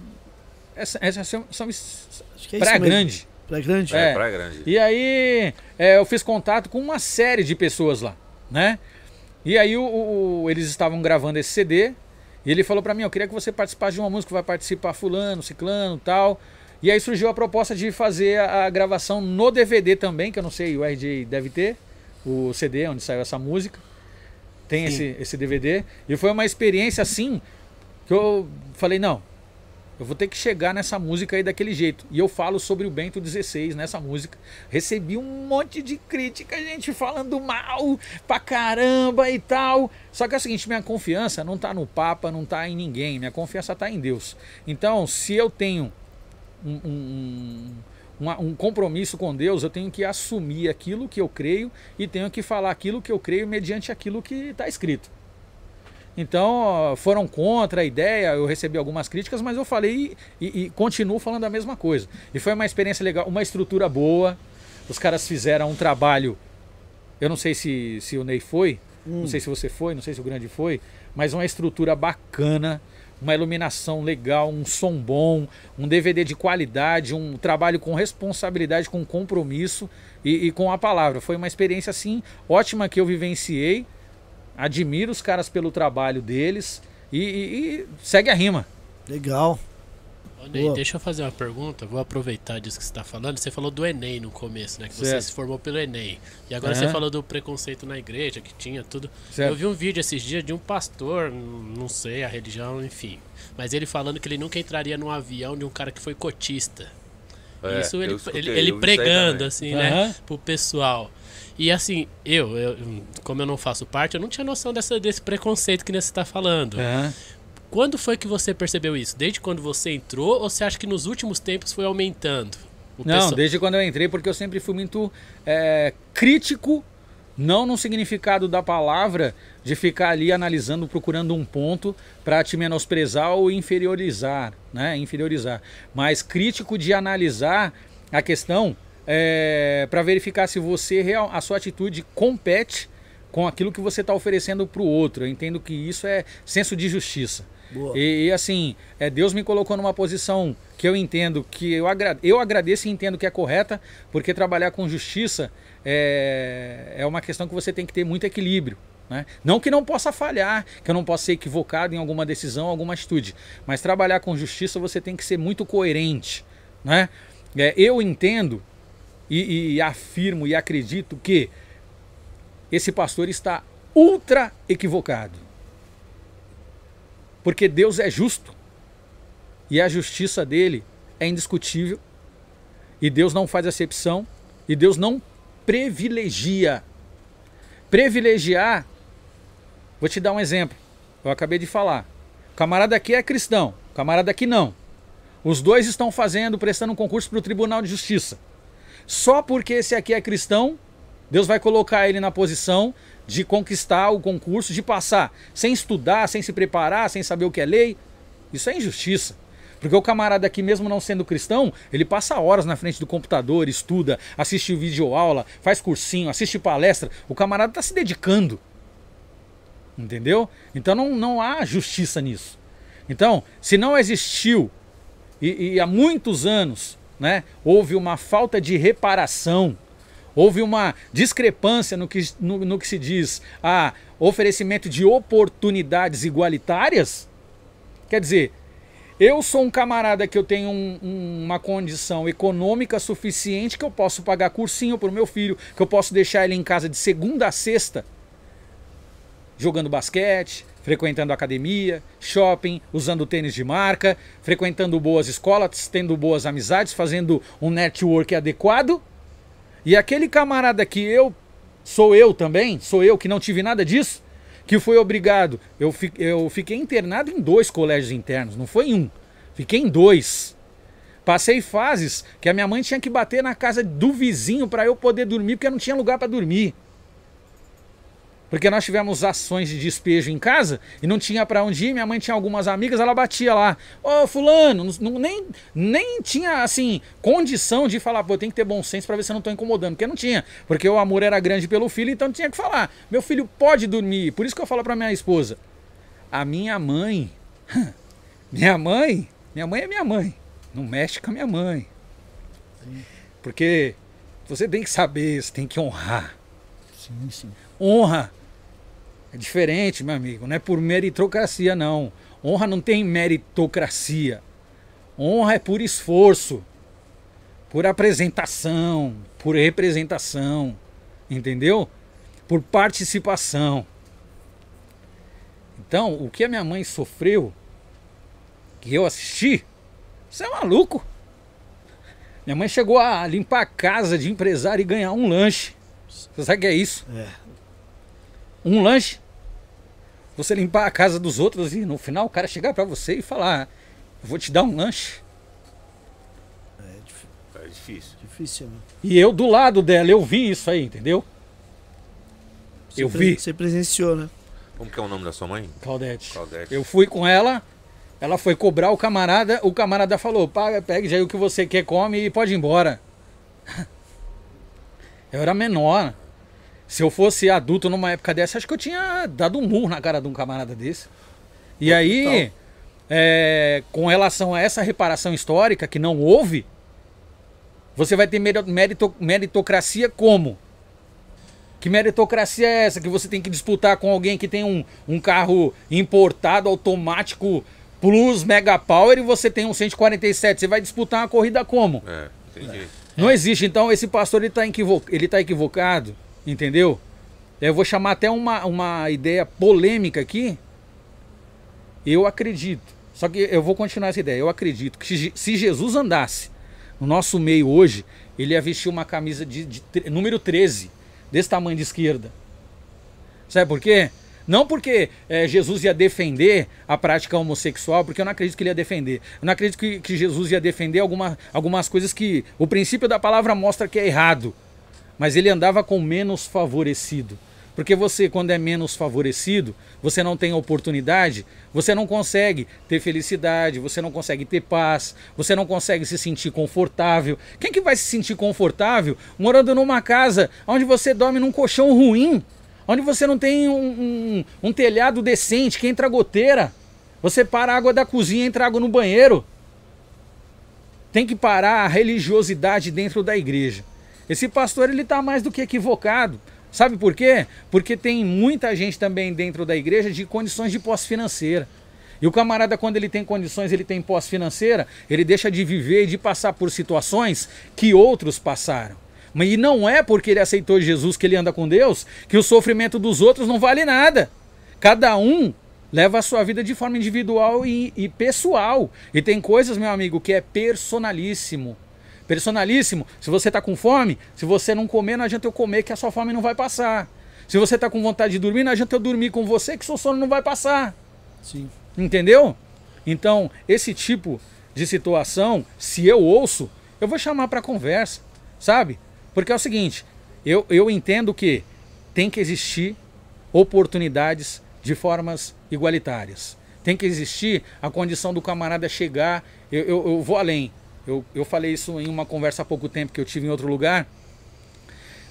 S5: Essa, essa, São, São
S1: Acho que é
S5: Praia. Grande.
S1: Praia Grande?
S5: É.
S2: É, Praia Grande.
S5: E aí é, eu fiz contato com uma série de pessoas lá, né? E aí o, o- eles estavam gravando esse CD e ele falou pra mim, eu queria que você participasse de uma música, vai participar fulano, ciclano, tal. E aí surgiu a proposta de fazer a, a gravação no DVD também, que eu não sei, o RJ deve ter, o CD onde saiu essa música. Tem esse, esse DVD. E foi uma experiência assim que eu falei, não, eu vou ter que chegar nessa música aí daquele jeito. E eu falo sobre o Bento XVI nessa música. Recebi um monte de crítica, gente falando mal pra caramba e tal. Só que é o seguinte, minha confiança não tá no Papa, não tá em ninguém. Minha confiança tá em Deus. Então, se eu tenho um, um- uma- um compromisso com Deus, eu tenho que assumir aquilo que eu creio e tenho que falar aquilo que eu creio mediante aquilo que está escrito. Então, foram contra a ideia, eu recebi algumas críticas, mas eu falei e, e- continuo falando a mesma coisa. E foi uma experiência legal, uma estrutura boa. Os caras fizeram um trabalho. Eu não sei se, se o Ney foi, não sei se você foi, não sei se o Grande foi, mas uma estrutura bacana, uma iluminação legal, um som bom, um DVD de qualidade, um trabalho com responsabilidade, com compromisso e, e com a palavra. Foi uma experiência assim ótima que eu vivenciei. Admiro os caras pelo trabalho deles e, e- e segue a rima.
S1: Legal.
S3: Ney, deixa eu fazer uma pergunta. Vou aproveitar disso que você está falando. Você falou do Enem no começo, né? Que você
S5: Certo.
S3: se formou pelo Enem. E agora
S5: Aham.
S3: você falou do preconceito na igreja, que tinha tudo.
S5: Certo.
S3: Eu vi um vídeo esses dias de um pastor, não sei a religião, enfim. Mas ele falando que ele nunca entraria num avião de um cara que foi cotista.
S2: É,
S3: isso ele,
S2: escutei,
S3: ele, ele pregando, assim,
S5: Aham.
S3: né? Pro pessoal. E assim, eu, eu, como eu não faço parte, eu não tinha noção dessa, desse preconceito que você tá falando.
S5: Aham.
S3: Quando foi que você percebeu isso? Desde quando você entrou ou você acha que nos últimos tempos foi aumentando? O
S5: Não,
S3: pessoal-
S5: desde quando eu entrei, porque eu sempre fui muito é, crítico, não no significado da palavra, de ficar ali analisando, procurando um ponto para te menosprezar ou inferiorizar, né? Inferiorizar. Mas crítico de analisar a questão para verificar se você real, a sua atitude compete com aquilo que você está oferecendo para o outro. Eu entendo que isso é senso de justiça. E, e, assim, é, Deus me colocou numa posição que eu entendo que eu, agra eu agradeço e entendo que é correta, porque trabalhar com justiça é, é uma questão que você tem que ter muito equilíbrio. Né? Não que não possa falhar, que eu não possa ser equivocado em alguma decisão, alguma atitude, mas trabalhar com justiça você tem que ser muito coerente. Né? É, eu entendo e, e afirmo e acredito que esse pastor está ultra equivocado. Porque Deus é justo e a justiça dele é indiscutível. E Deus não faz acepção e Deus não privilegia. Privilegiar, vou te dar um exemplo. Eu acabei de falar. O camarada aqui é cristão, camarada aqui não. Os dois estão fazendo, prestando um concurso para o Tribunal de Justiça. Só porque esse aqui é cristão, Deus vai colocar ele na posição de conquistar o concurso, de passar, sem estudar, sem se preparar, sem saber o que é lei. Isso é injustiça. Porque o camarada aqui, mesmo não sendo cristão, ele passa horas na frente do computador, estuda, assiste videoaula, faz cursinho, assiste palestra. O camarada está se dedicando. Entendeu? Então não, não há justiça nisso. Então, se não existiu, e, e há muitos anos, né, houve uma falta de reparação, houve uma discrepância no que, no, no que se diz a oferecimento de oportunidades igualitárias, quer dizer, eu sou um camarada que eu tenho um, um, uma condição econômica suficiente que eu posso pagar cursinho para o meu filho, que eu posso deixar ele em casa de segunda a sexta, jogando basquete, frequentando academia, shopping, usando tênis de marca, frequentando boas escolas, tendo boas amizades, fazendo um network adequado. E aquele camarada que eu sou eu também, sou eu que não tive nada disso, que foi obrigado. Eu, fi, eu fiquei internado em dois colégios internos, não foi em um. Fiquei em dois. Passei fases que a minha mãe tinha que bater na casa do vizinho para eu poder dormir, porque não tinha lugar para dormir. Porque nós tivemos ações de despejo em casa e não tinha para onde ir. Minha mãe tinha algumas amigas, ela batia lá. Ô, Fulano, não, nem, nem tinha, assim, condição de falar, pô, tem que ter bom senso para ver se eu não tô incomodando. Porque não tinha. Porque o amor era grande pelo filho, então tinha que falar. Meu filho pode dormir. Por isso que eu falo para minha esposa. A minha mãe. Minha mãe. Minha mãe é minha mãe. Não mexe com a minha mãe. Porque você tem que saber, você tem que honrar.
S1: Sim, sim.
S5: Honra é diferente, meu amigo. Não é por meritocracia, não. Honra não tem meritocracia. Honra é por esforço, por apresentação, por representação. Entendeu? Por participação. Então, o que a minha mãe sofreu, que eu assisti, você é maluco. Minha mãe chegou a limpar a casa de empresário e ganhar um lanche. Você sabe o que é isso?
S1: É.
S5: Um lanche você limpar a casa dos outros e no final o cara chegar para você e falar: Eu vou te dar um lanche.
S1: É,
S2: É difícil.
S1: difícil, né?
S5: E eu do lado dela, eu vi isso aí, entendeu?
S1: Você
S5: Eu vi.
S1: Você presenciou, né?
S2: Como que é o nome da sua mãe?
S5: Claudete.
S2: Claudete.
S5: Eu fui com ela, ela foi cobrar o camarada, o camarada falou: Paga, pegue já aí o que você quer, come e pode ir embora. Eu era menor. Se eu fosse adulto numa época dessa, acho que eu tinha dado um murro na cara de um camarada desse. E aí, é, com relação a essa reparação histórica que não houve, você vai ter meri- merito- meritocracia como? Que meritocracia é essa? Que você tem que disputar com alguém que tem um, um carro importado, automático, plus mega power e você tem um 147. Você vai disputar uma corrida como?
S2: É, entendi.
S5: Não existe. Então esse pastor ele está equivo tá equivocado, entendeu? Eu vou chamar até uma, uma ideia polêmica aqui. Eu acredito. Só que eu vou continuar essa ideia. Eu acredito que se- Jesus andasse no nosso meio hoje, ele ia vestir uma camisa de, de tre- número 13, desse tamanho de esquerda. Sabe por quê? Não porque eh, Jesus ia defender a prática homossexual, porque eu não acredito que ele ia defender. Eu não acredito que, que Jesus ia defender alguma, algumas coisas que o princípio da palavra mostra que é errado. Mas ele andava com menos favorecido. Porque você, quando é menos favorecido, você não tem oportunidade, você não consegue ter felicidade, você não consegue ter paz, você não consegue se sentir confortável. Quem que vai se sentir confortável morando numa casa onde você dorme num colchão ruim? Onde você não tem um, um- um telhado decente, que entra goteira. Você para a água da cozinha, entra água no banheiro. Tem que parar a religiosidade dentro da igreja. Esse pastor ele está mais do que equivocado. Sabe por quê? Porque tem muita gente também dentro da igreja de condições de posse financeira. E o camarada, quando ele tem condições, ele tem posse financeira, ele deixa de viver e de passar por situações que outros passaram. E não é porque ele aceitou Jesus que ele anda com Deus que o sofrimento dos outros não vale nada. Cada um leva a sua vida de forma individual e, e pessoal. E tem coisas, meu amigo, que é personalíssimo. Personalíssimo. Se você está com fome, se você não comer, não adianta eu comer, que a sua fome não vai passar. Se você está com vontade de dormir, não adianta eu dormir com você, que seu sono não vai passar.
S1: Sim.
S5: Entendeu? Então, esse tipo de situação, se eu ouço, eu vou chamar para conversa, sabe? Porque é o seguinte, eu, eu entendo que tem que existir oportunidades de formas igualitárias. Tem que existir a condição do camarada chegar. Eu, eu, eu vou além. Eu, eu falei isso em uma conversa há pouco tempo que eu tive em outro lugar.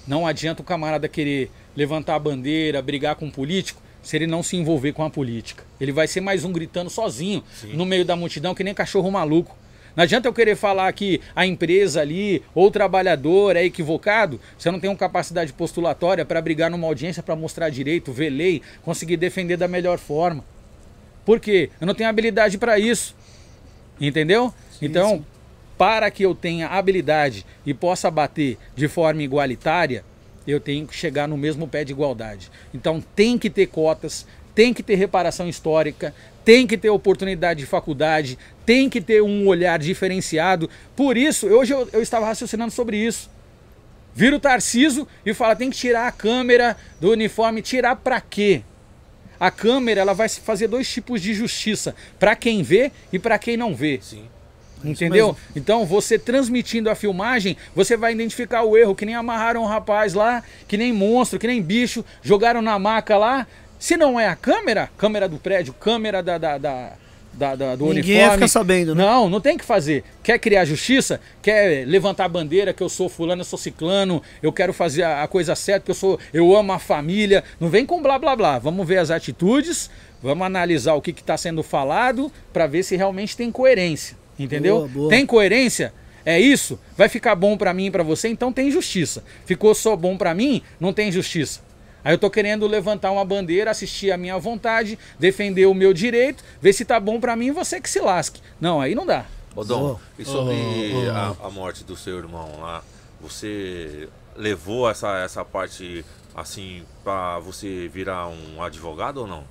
S5: Não adianta o camarada querer levantar a bandeira, brigar com um político, se ele não se envolver com a política. Ele vai ser mais um gritando sozinho no meio da multidão, que nem cachorro maluco. Não adianta eu querer falar que a empresa ali ou o trabalhador é equivocado se eu não tenho capacidade postulatória para brigar numa audiência para mostrar direito, ver lei, conseguir defender da melhor forma. Por quê? Eu não tenho habilidade para isso. Entendeu?
S1: Sim,
S5: então,
S1: sim.
S5: Para que eu tenha habilidade e possa bater de forma igualitária, eu tenho que chegar no mesmo pé de igualdade. Então, tem que ter cotas, tem que ter reparação histórica, tem que ter oportunidade de faculdade, tem que ter um olhar diferenciado. Por isso, hoje eu, eu estava raciocinando sobre isso. Vira o Tarciso e fala: tem que tirar a câmera do uniforme. Tirar para quê? A câmera ela vai fazer dois tipos de justiça: para quem vê e para quem não vê.
S2: Sim.
S5: Entendeu?
S1: mesmo.
S5: Então, você transmitindo a filmagem, você vai identificar o erro, que nem amarraram um rapaz lá, que nem monstro, que nem bicho, jogaram na maca lá. Se não é a câmera, câmera do prédio, câmera da, da, da, da- da- do
S1: Ninguém
S5: uniforme.
S1: ia ficar sabendo, né?
S5: Não, não tem que fazer. Quer criar justiça? Quer levantar a bandeira que eu sou fulano, eu sou ciclano, eu quero fazer a, a coisa certa, que eu sou, eu amo a família. Não vem com blá blá blá. Vamos ver as atitudes, vamos analisar o que está sendo falado para ver se realmente tem coerência. Entendeu?
S1: Boa, boa.
S5: Tem coerência? É isso? Vai ficar bom para mim e para você? Então tem justiça. Ficou só bom para mim? Não tem justiça. Aí eu tô querendo levantar uma bandeira, assistir a minha vontade, defender o meu direito, ver se tá bom para mim e você que se lasque. Não, aí não dá.
S2: Ô Dom,
S1: Boa.
S2: e sobre
S1: Ô, ô,
S2: a, a morte do seu irmão lá, você levou essa, essa parte assim pra você virar um advogado ou não?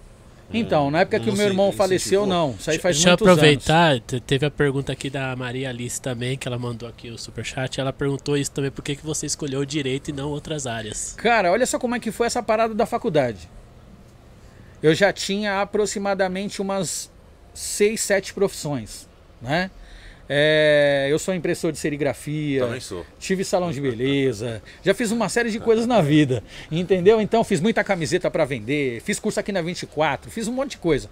S5: Então, na época que
S2: não
S5: o meu
S2: se
S5: irmão faleceu,
S2: incentivou?
S5: não. Isso aí faz
S3: Deixa eu
S5: muitos anos.
S3: aproveitar, te- teve a pergunta aqui da Maria Alice também, que ela mandou aqui o superchat. Ela perguntou isso também, por que, que você escolheu direito e não outras áreas?
S5: Cara, olha só como é que foi essa parada da faculdade. Eu já tinha aproximadamente umas seis, sete profissões, né? É, eu sou impressor de serigrafia,
S2: Também sou.
S5: tive salão de beleza, já fiz uma série de coisas na vida, entendeu? Então fiz muita camiseta para vender, fiz curso aqui na 24, fiz um monte de coisa.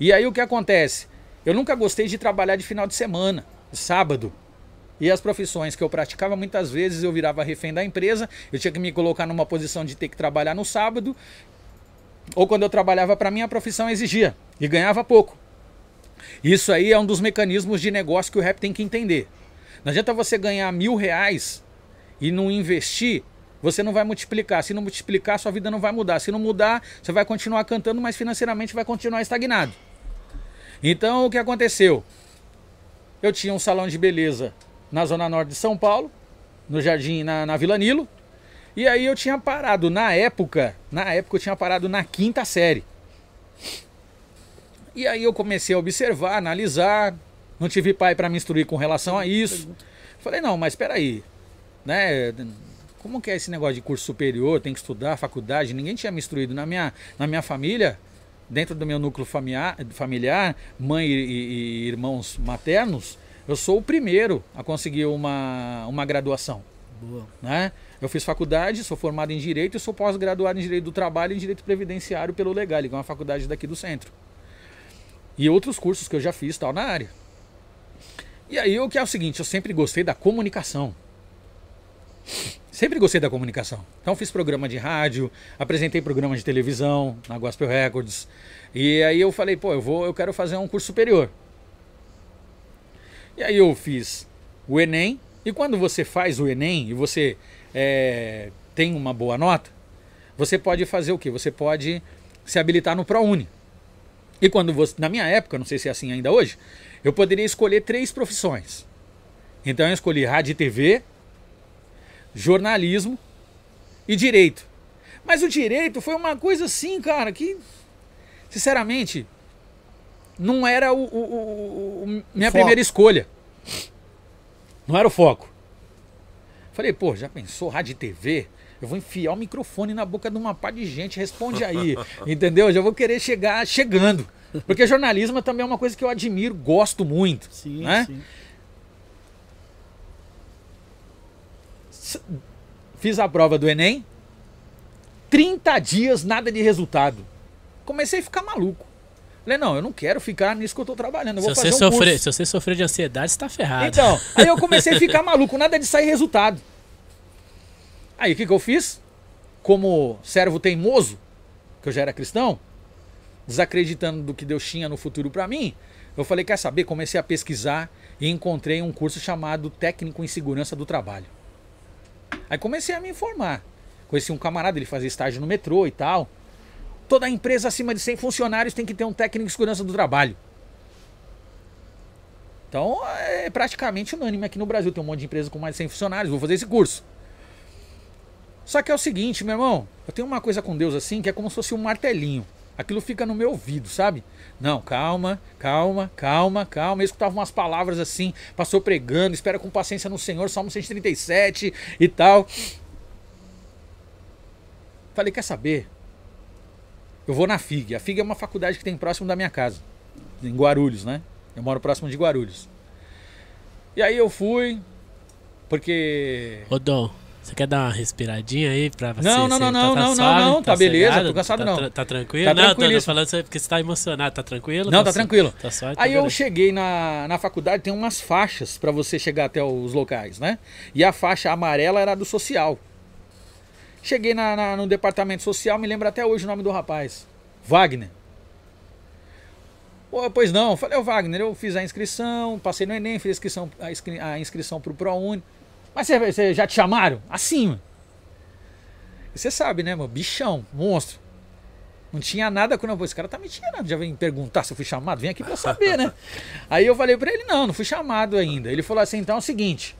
S5: E aí o que acontece? Eu nunca gostei de trabalhar de final de semana, de sábado. E as profissões que eu praticava, muitas vezes eu virava refém da empresa, eu tinha que me colocar numa posição de ter que trabalhar no sábado, ou quando eu trabalhava para mim, a profissão exigia, e ganhava pouco. Isso aí é um dos mecanismos de negócio que o rap tem que entender. Não adianta você ganhar mil reais e não investir, você não vai multiplicar. Se não multiplicar, sua vida não vai mudar. Se não mudar, você vai continuar cantando, mas financeiramente vai continuar estagnado. Então, o que aconteceu? Eu tinha um salão de beleza na zona norte de São Paulo, no Jardim, na, na Vila Nilo. E aí eu tinha parado, na época, na época eu tinha parado na quinta série. E aí eu comecei a observar, analisar, não tive pai para me instruir com relação a isso. Falei, não, mas espera aí, né? Como que é esse negócio de curso superior, tem que estudar, faculdade? Ninguém tinha me instruído na minha, na minha família, dentro do meu núcleo familiar, familiar mãe e, e- e irmãos maternos, eu sou o primeiro a conseguir uma, uma graduação
S1: Boa.
S5: né? Eu fiz faculdade, sou formado em Direito e sou pós-graduado em Direito do Trabalho e em Direito Previdenciário pelo Legal, que é uma faculdade daqui do centro. E outros cursos que eu já fiz tal na área. E aí o que é o seguinte, eu sempre gostei da comunicação. Sempre gostei da comunicação. Então fiz programa de rádio, apresentei programa de televisão na Gospel Records. E aí eu falei, pô, eu vou, eu quero fazer um curso superior. E aí eu fiz o Enem, e quando você faz o Enem e você é, tem uma boa nota, você pode fazer o quê? Você pode se habilitar no ProUni. E quando você, na minha época, não sei se é assim ainda hoje, eu poderia escolher três profissões. Então eu escolhi rádio e TV, jornalismo e direito. Mas o direito foi uma coisa assim, cara, que sinceramente não era o, o- o- minha
S1: Foco.
S5: primeira escolha. Não era o foco. Falei, pô, já pensou rádio e TV? Eu vou enfiar o microfone na boca de uma pá de gente, responde aí. entendeu? Já vou querer chegar chegando. Porque jornalismo também é uma coisa que eu admiro, gosto muito.
S1: Sim,
S5: né?
S1: sim.
S5: Fiz a prova do Enem, 30 dias, nada de resultado. Comecei a ficar maluco. Falei, não, eu não quero ficar nisso que eu tô trabalhando. Eu
S3: Se você,
S5: um
S3: sofrer,
S5: curso.
S3: se você sofrer de ansiedade, você tá ferrado.
S5: Então, aí eu comecei a ficar maluco, nada de sair resultado. Aí o que, que eu fiz? Como servo teimoso, que eu já era cristão, desacreditando do que Deus tinha no futuro para mim, eu falei, quer saber? Comecei a pesquisar e encontrei um curso chamado Técnico em Segurança do Trabalho. Aí comecei a me informar. Conheci um camarada, ele fazia estágio no metrô e tal. Toda empresa acima de 100 funcionários tem que ter um técnico em segurança do trabalho. Então é praticamente unânime aqui no Brasil. Tem um monte de empresa com mais de 100 funcionários. Vou fazer esse curso. Só que é o seguinte, meu irmão. Eu tenho uma coisa com Deus assim que é como se fosse um martelinho. Aquilo fica no meu ouvido, sabe? Não, calma, calma, calma, calma. Eu escutava umas palavras assim, passou pregando, espera com paciência no Senhor, Salmo 137 e tal. Falei, quer saber? Eu vou na FIG. A FIG é uma faculdade que tem próximo da minha casa, em Guarulhos, né? Eu moro próximo de Guarulhos. E aí eu fui, porque.
S3: Dom, você quer dar uma respiradinha aí pra você?
S5: Não, não,
S3: você
S5: não, não,
S3: tá
S5: não,
S3: suave,
S5: não, tá beleza,
S3: sossegado?
S5: tô cansado
S3: tá,
S5: não.
S3: Tá tranquilo?
S5: Tá
S3: não, tô- tô falando porque você tá emocionado. Tá tranquilo?
S5: Não, tá tranquilo.
S3: Tá só,
S5: Aí eu cheguei na, na faculdade, tem umas faixas pra você chegar até os locais, né? E a faixa amarela era do social. Cheguei na- na- no departamento social, me lembro até hoje o nome do rapaz. Wagner. Pô, pois não, falei, ô Wagner, eu fiz a inscrição, passei no Enem, fiz a inscrição, a inscri- a inscrição pro ProUni. Mas você, já te chamaram? Assim, mano. Você sabe, né, mano? Bichão, monstro. Não tinha nada quando eu falei, esse cara tá me tirando, já vem perguntar se eu fui chamado, vem aqui pra saber, né? Aí eu falei pra ele, não, não fui chamado ainda. Ele falou assim, então é o seguinte,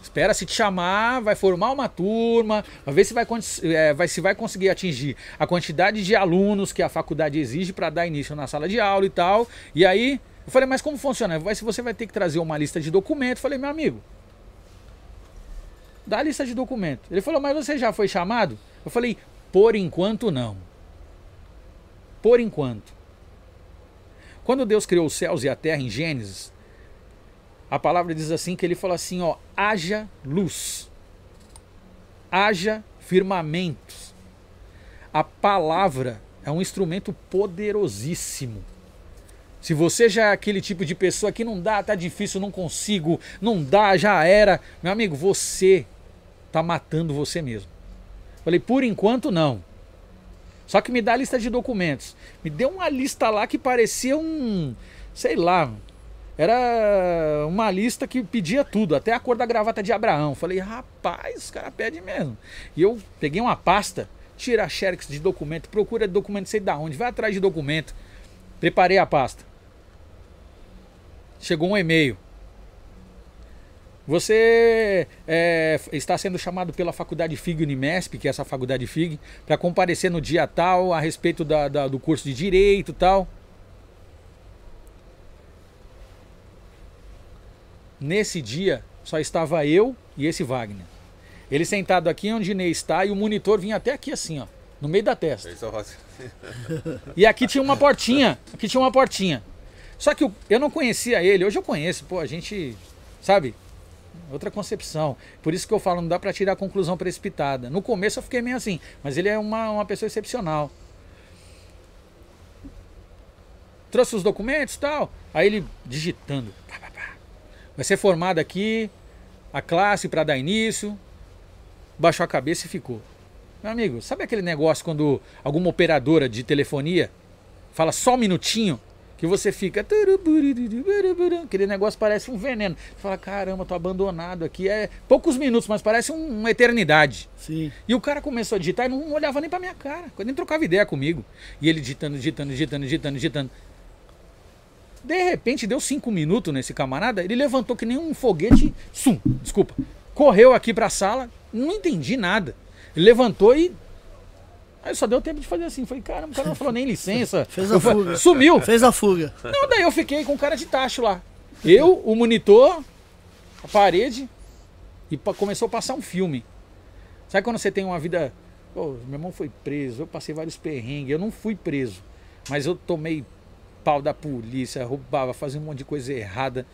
S5: espera se te chamar, vai formar uma turma, vai ver se vai, é, vai- se vai conseguir atingir a quantidade de alunos que a faculdade exige para dar início na sala de aula e tal. E aí, eu falei, mas como funciona? Vai, se você vai ter que trazer uma lista de documentos. Eu falei, meu amigo, dá a lista de documentos. Ele falou, mas você já foi chamado? Eu falei, por enquanto não. Por enquanto. Quando Deus criou os céus e a terra em Gênesis, a palavra diz assim que ele fala assim, ó, haja luz. Haja firmamentos. A palavra é um instrumento poderosíssimo. Se você já é aquele tipo de pessoa que não dá, tá difícil, não consigo, não dá, já era, meu amigo, você tá matando você mesmo. Falei, por enquanto não. Só que me dá a lista de documentos. Me deu uma lista lá que parecia um, sei lá, era uma lista que pedia tudo, até a cor da gravata de Abraão. Falei, rapaz, os caras pedem mesmo. E eu peguei uma pasta, tira xerox de documento, procura documento sei da onde, vai atrás de documento. Preparei a pasta. Chegou um e-mail. Você é, está sendo chamado pela faculdade FIG Unimesp, que é essa faculdade FIG, para comparecer no dia tal a respeito da- da- do curso de direito e tal. Nesse dia só estava eu e esse Wagner. Ele sentado aqui onde Ney está e o monitor vinha até aqui assim, ó, no meio da testa.
S2: O-
S5: E aqui tinha uma portinha. Aqui tinha uma portinha. Só que eu, eu não conhecia ele. Hoje eu conheço. Pô, a gente. Sabe? Outra concepção. Por isso que eu falo, não dá pra tirar a conclusão precipitada. No começo eu fiquei meio assim. Mas ele é uma, uma pessoa excepcional. Trouxe os documentos tal. Aí ele digitando. Pá, pá, pá. Vai ser formado aqui. A classe para dar início. Baixou a cabeça e ficou. Meu amigo, sabe aquele negócio quando alguma operadora de telefonia fala só um minutinho que você fica. Aquele negócio parece um veneno. Você fala, caramba, tô abandonado aqui. É poucos minutos, mas parece um- uma eternidade.
S1: Sim.
S5: E o cara começou a digitar e não olhava nem pra minha cara, nem trocava ideia comigo. E ele digitando, digitando, digitando, digitando, digitando. De repente, deu cinco minutos nesse camarada, ele levantou que nem um foguete, sum, desculpa, correu aqui pra sala, não entendi nada. Ele levantou e. Aí só deu tempo de fazer assim. Falei, caramba, o cara não falou nem licença.
S1: Fez a
S5: Eu falei,
S1: fuga.
S5: Sumiu.
S1: Fez a fuga.
S5: Não, daí eu fiquei com cara de tacho lá. Eu, o monitor, a parede, e começou a passar um filme. Sabe quando você tem uma vida. Pô, meu irmão foi preso, eu passei vários perrengues, eu não fui preso, mas eu tomei pau da polícia, roubava, fazia um monte de coisa errada.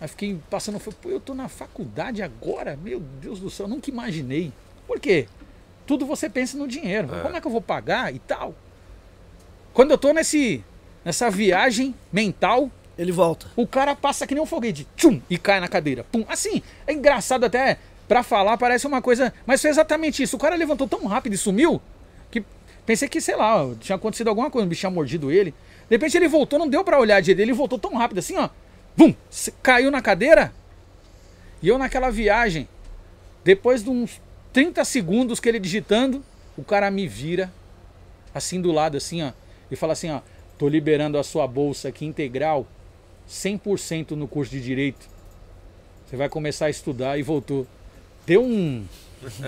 S5: Aí fiquei passando, falei, pô, eu tô na faculdade agora? Meu Deus do céu, nunca imaginei. Por quê? Tudo você pensa no dinheiro.
S2: É.
S5: Como é que eu vou pagar e tal? Quando eu tô nesse, nessa viagem mental,
S1: Ele volta.
S5: o cara passa que nem um foguete, tchum, e cai na cadeira. Pum. Assim, é engraçado até pra falar, parece uma coisa, mas foi exatamente isso. O cara levantou tão rápido e sumiu que pensei que, sei lá, tinha acontecido alguma coisa, o bicho tinha mordido ele. De repente ele voltou, não deu pra olhar direito, ele voltou tão rápido assim, ó. Bum! Caiu na cadeira. E eu naquela viagem, depois de uns 30 segundos que ele digitando, o cara me vira assim do lado, assim, ó, e fala assim, ó, tô liberando a sua bolsa aqui integral, 100% no curso de direito. Você vai começar a estudar e voltou. Deu um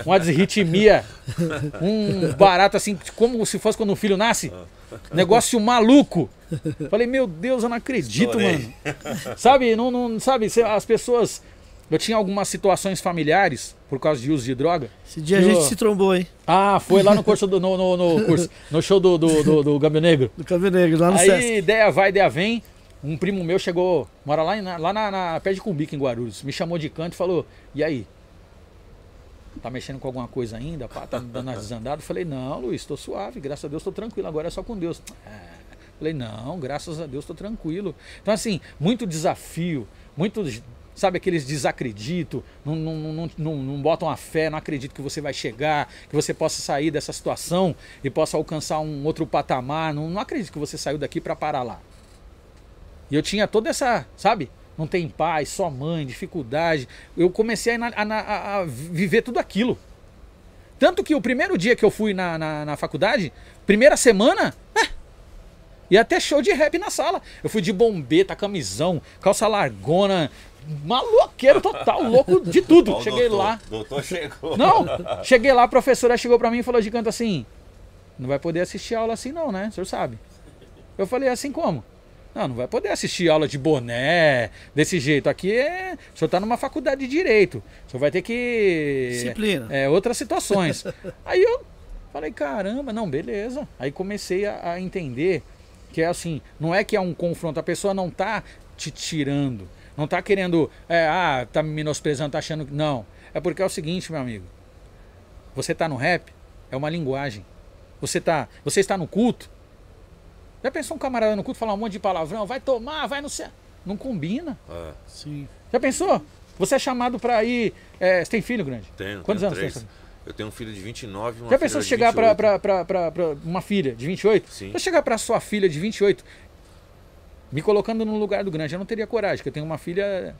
S5: uma desritmia, um barato assim, como se fosse quando um filho nasce. Negócio maluco. Falei, meu Deus, eu não acredito,
S2: Estourei.
S5: mano. Sabe, não, não, sabe, as pessoas. Eu tinha algumas situações familiares por causa de uso de droga.
S1: Esse dia a
S5: Eu-
S1: gente se trombou, hein?
S5: Ah, foi lá no curso do, no, no, no curso, no show do, do, do, do Gambio Negro.
S1: Do Câmbio Negro, lá no
S5: Aí,
S1: Sesc.
S5: ideia vai, ideia vem. Um primo meu chegou, mora lá, na, lá na, na pé de Cumbica, em Guarulhos. Me chamou de canto e falou: E aí? Tá mexendo com alguma coisa ainda? Pá, tá dando as desandadas? Falei: Não, Luiz, tô suave, graças a Deus tô tranquilo, agora é só com Deus. "Ah." Falei: Não, graças a Deus tô tranquilo. Então, assim, muito desafio, muito. Sabe aqueles desacredito, não, não, não, não, não, botam a fé, não acredito que você vai chegar, que você possa sair dessa situação e possa alcançar um outro patamar. Não, não acredito que você saiu daqui para parar lá. E eu tinha toda essa, sabe? Não tem pai, só mãe, dificuldade. Eu comecei a, a- a viver tudo aquilo. Tanto que o primeiro dia que eu fui na, na, na faculdade, primeira semana, é, e até show de rap na sala. Eu fui de bombeta, camisão, calça largona, maloqueiro total, louco de tudo.
S2: Ó,
S5: Cheguei
S2: doutor.
S5: lá.
S2: Doutor chegou.
S5: Não, cheguei lá, a professora chegou pra mim e falou de canto assim: Não vai poder assistir aula assim, não, né? O senhor sabe. Eu falei assim como? Não, não vai poder assistir aula de boné, desse jeito. Aqui é. O senhor tá numa faculdade de direito. O senhor vai ter que.
S1: Disciplina.
S5: É, outras situações. Aí eu falei, caramba, não, beleza. Aí comecei a, a entender que é assim, não é que é um confronto, a pessoa não tá te tirando. Não tá querendo, é, ah, tá me menosprezando, tá achando que. Não. É porque é o seguinte, meu amigo. Você tá no rap, é uma linguagem. Você tá, você está no culto. Já pensou um camarada no culto falar um monte de palavrão? Vai tomar, vai no céu. Não combina.
S2: Ah,
S1: Sim.
S5: Já pensou? Você é chamado pra ir. é, você tem filho, grande?
S2: tenho,
S5: Quantos
S2: tenho
S5: anos
S2: três.
S5: você tem?
S2: Eu tenho um filho de 29 e uma
S5: Já
S2: filha
S5: pensou
S2: de
S5: chegar pra,
S2: 28.
S5: pra, pra, pra, pra uma filha de 28?
S2: Sim.
S5: Se eu chegar pra sua filha de 28, me colocando no lugar do grande, eu não teria coragem, porque eu tenho uma filha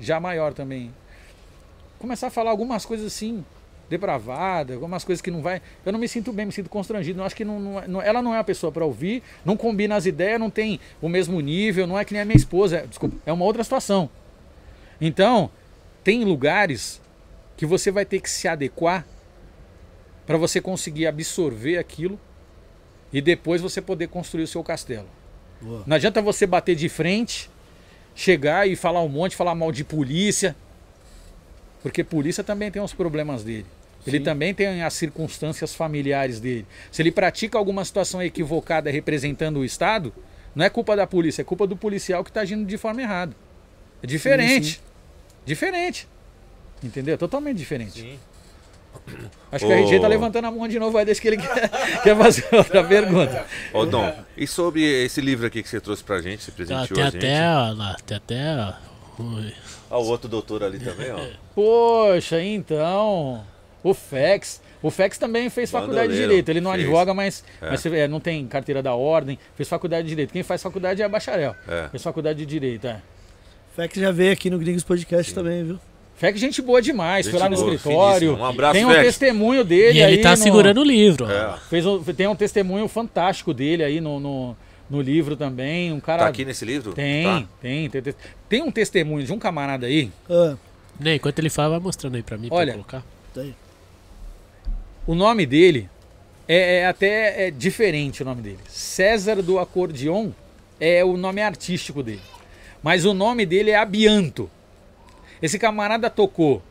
S5: já maior também. Começar a falar algumas coisas assim, depravada, algumas coisas que não vai. Eu não me sinto bem, me sinto constrangido. Eu acho que não, não é- ela não é a pessoa pra ouvir, não combina as ideias, não tem o mesmo nível, não é que nem a minha esposa. é- Desculpa, é uma outra situação. Então, tem lugares que você vai ter que se adequar para você conseguir absorver aquilo e depois você poder construir o seu castelo.
S1: Boa.
S5: Não adianta você bater de frente, chegar e falar um monte, falar mal de polícia, porque polícia também tem os problemas dele. Ele
S2: Sim.
S5: também tem as circunstâncias familiares dele. Se ele pratica alguma situação equivocada representando o Estado, não é culpa da polícia, é culpa do policial que está agindo de forma errada. É diferente.
S1: sim.
S5: Diferente. Entendeu? Totalmente diferente.
S2: Sim.
S5: Acho que a RG tá levantando a mão de novo, vai deixa que ele quer, quer fazer outra pergunta.
S2: Ô, Dom, e sobre esse livro aqui que você trouxe pra gente, você presenteou
S3: tem
S2: a gente?
S3: até, ó, lá, tem até, ó,
S2: Ah, o outro doutor ali também, ó.
S5: Poxa, então. O Fex. O Fex também fez faculdade de Direito. Ele não
S2: fez.
S5: advoga, mas,
S2: É.
S5: mas vê, não tem carteira da ordem. Fez faculdade de Direito. Quem faz faculdade é bacharel.
S2: É.
S5: Fez faculdade de Direito, é.
S1: Fex já veio aqui no Gringos Podcast também, viu?
S5: Fex, gente boa demais.
S2: Gente
S5: foi lá no
S2: boa,
S5: escritório.
S2: finíssimo. Um abraço,
S5: tem um testemunho dele
S3: E
S5: aí.
S3: ele tá
S5: no-
S3: segurando o livro.
S2: É.
S5: Fez um- tem um testemunho fantástico dele aí no, no, no livro também. Um cara.
S2: Tá aqui nesse livro?
S5: Tem,
S2: Tá.
S5: tem, tem, tem. Tem um testemunho de um camarada aí.
S1: Ah,
S3: Né, enquanto ele fala, vai mostrando aí pra mim
S5: Olha.
S3: pra eu colocar.
S1: tá aí.
S5: O nome dele é, é até é diferente o nome dele. César do Acordeon é o nome artístico dele. Mas o nome dele é Abianto. Esse camarada tocou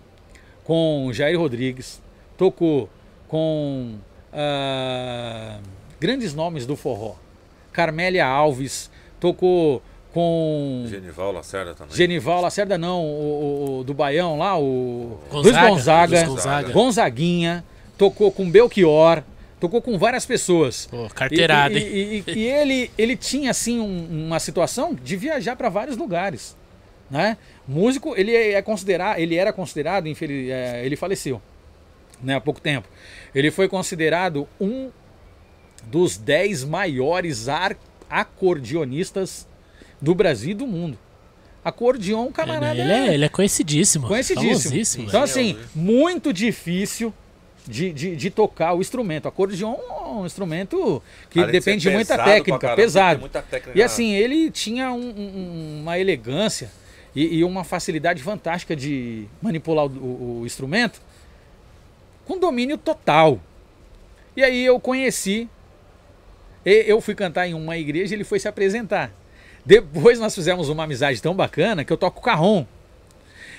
S5: com Jair Rodrigues, tocou com ah, grandes nomes do forró. Carmélia Alves, tocou com
S2: Genival Lacerda também.
S5: Genival Lacerda, não, o, o- o do Baião lá, o
S3: Gonzaga,
S5: Luiz Gonzaga,
S3: Luiz Gonzaga.
S5: Gonzaguinha, tocou com Belchior, tocou com várias pessoas.
S3: Pô, carteirada,
S5: e,
S3: hein?
S5: e- e- e ele, ele tinha assim um- uma situação de viajar para vários lugares, né? Músico, ele é considerado, ele era considerado, infeliz, é, ele faleceu, né, há pouco tempo. Ele foi considerado um dos dez maiores ar- acordeonistas do Brasil e do mundo. Acordeon, camarada.
S3: Ele é, ele é conhecidíssimo.
S5: Conhecidíssimo. Então,
S3: velho.
S5: assim, muito difícil de, de, de tocar o instrumento. Acordeon é um instrumento que
S2: Além de
S5: depende de muita
S2: pesado pra
S5: técnica,
S2: caramba,
S5: pesado.
S2: muita técnica
S5: E assim, ele tinha um- um- uma elegância e, e uma facilidade fantástica de manipular o, o- instrumento com domínio total. E aí eu conheci, e- eu fui cantar em uma igreja e ele foi se apresentar. Depois nós fizemos uma amizade tão bacana que eu toco carrom.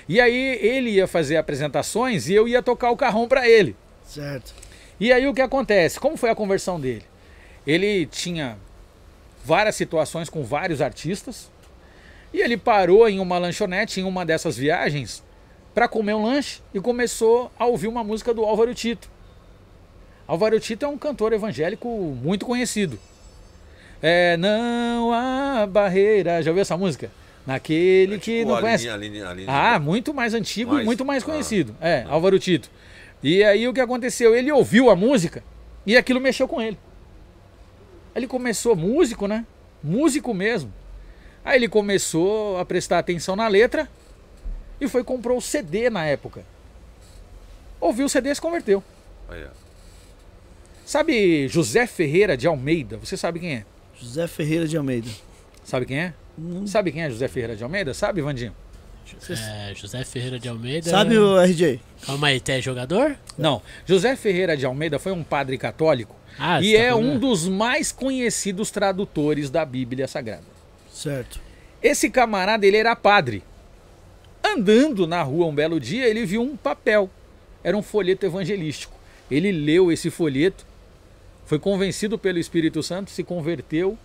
S5: E aí ele ia fazer apresentações e eu ia tocar o carrom para ele.
S1: Certo.
S5: E aí o que acontece? Como foi a conversão dele? Ele tinha várias situações com vários artistas e ele parou em uma lanchonete em uma dessas viagens para comer um lanche e começou a ouvir uma música do Álvaro Tito. Álvaro Tito é um cantor evangélico muito conhecido. É, não há barreira. Já ouviu essa música? Naquele
S2: É
S5: que
S2: tipo
S5: não
S2: a
S5: conhece.
S2: linha- a linha- a linha-
S5: Ah, muito mais antigo
S2: Mais?
S5: e muito mais
S2: Ah.
S5: conhecido. É, Álvaro Tito. E aí o que aconteceu? Ele ouviu a música e aquilo mexeu com ele. Ele começou, músico, né? Músico mesmo. Aí ele começou a prestar atenção na letra e foi e comprou o CD na época. Ouviu o CD e se converteu.
S2: Aí, ó.
S5: Sabe José Ferreira de Almeida? Você sabe quem é?
S1: José Ferreira de Almeida.
S5: Sabe quem é? Sabe quem é José Ferreira de Almeida? Sabe, Vandinho?
S3: É, José Ferreira de Almeida.
S1: Sabe o RJ?
S3: Calma aí, tem jogador?
S5: Não. José Ferreira de Almeida foi um padre católico
S3: Ah,
S5: e
S3: tá
S5: é
S3: falando-
S5: um dos mais conhecidos tradutores da Bíblia Sagrada.
S1: Certo.
S5: Esse camarada, ele era padre. Andando na rua um belo dia, ele viu um papel. Era um folheto evangelístico. Ele leu esse folheto, foi convencido pelo Espírito Santo, se converteu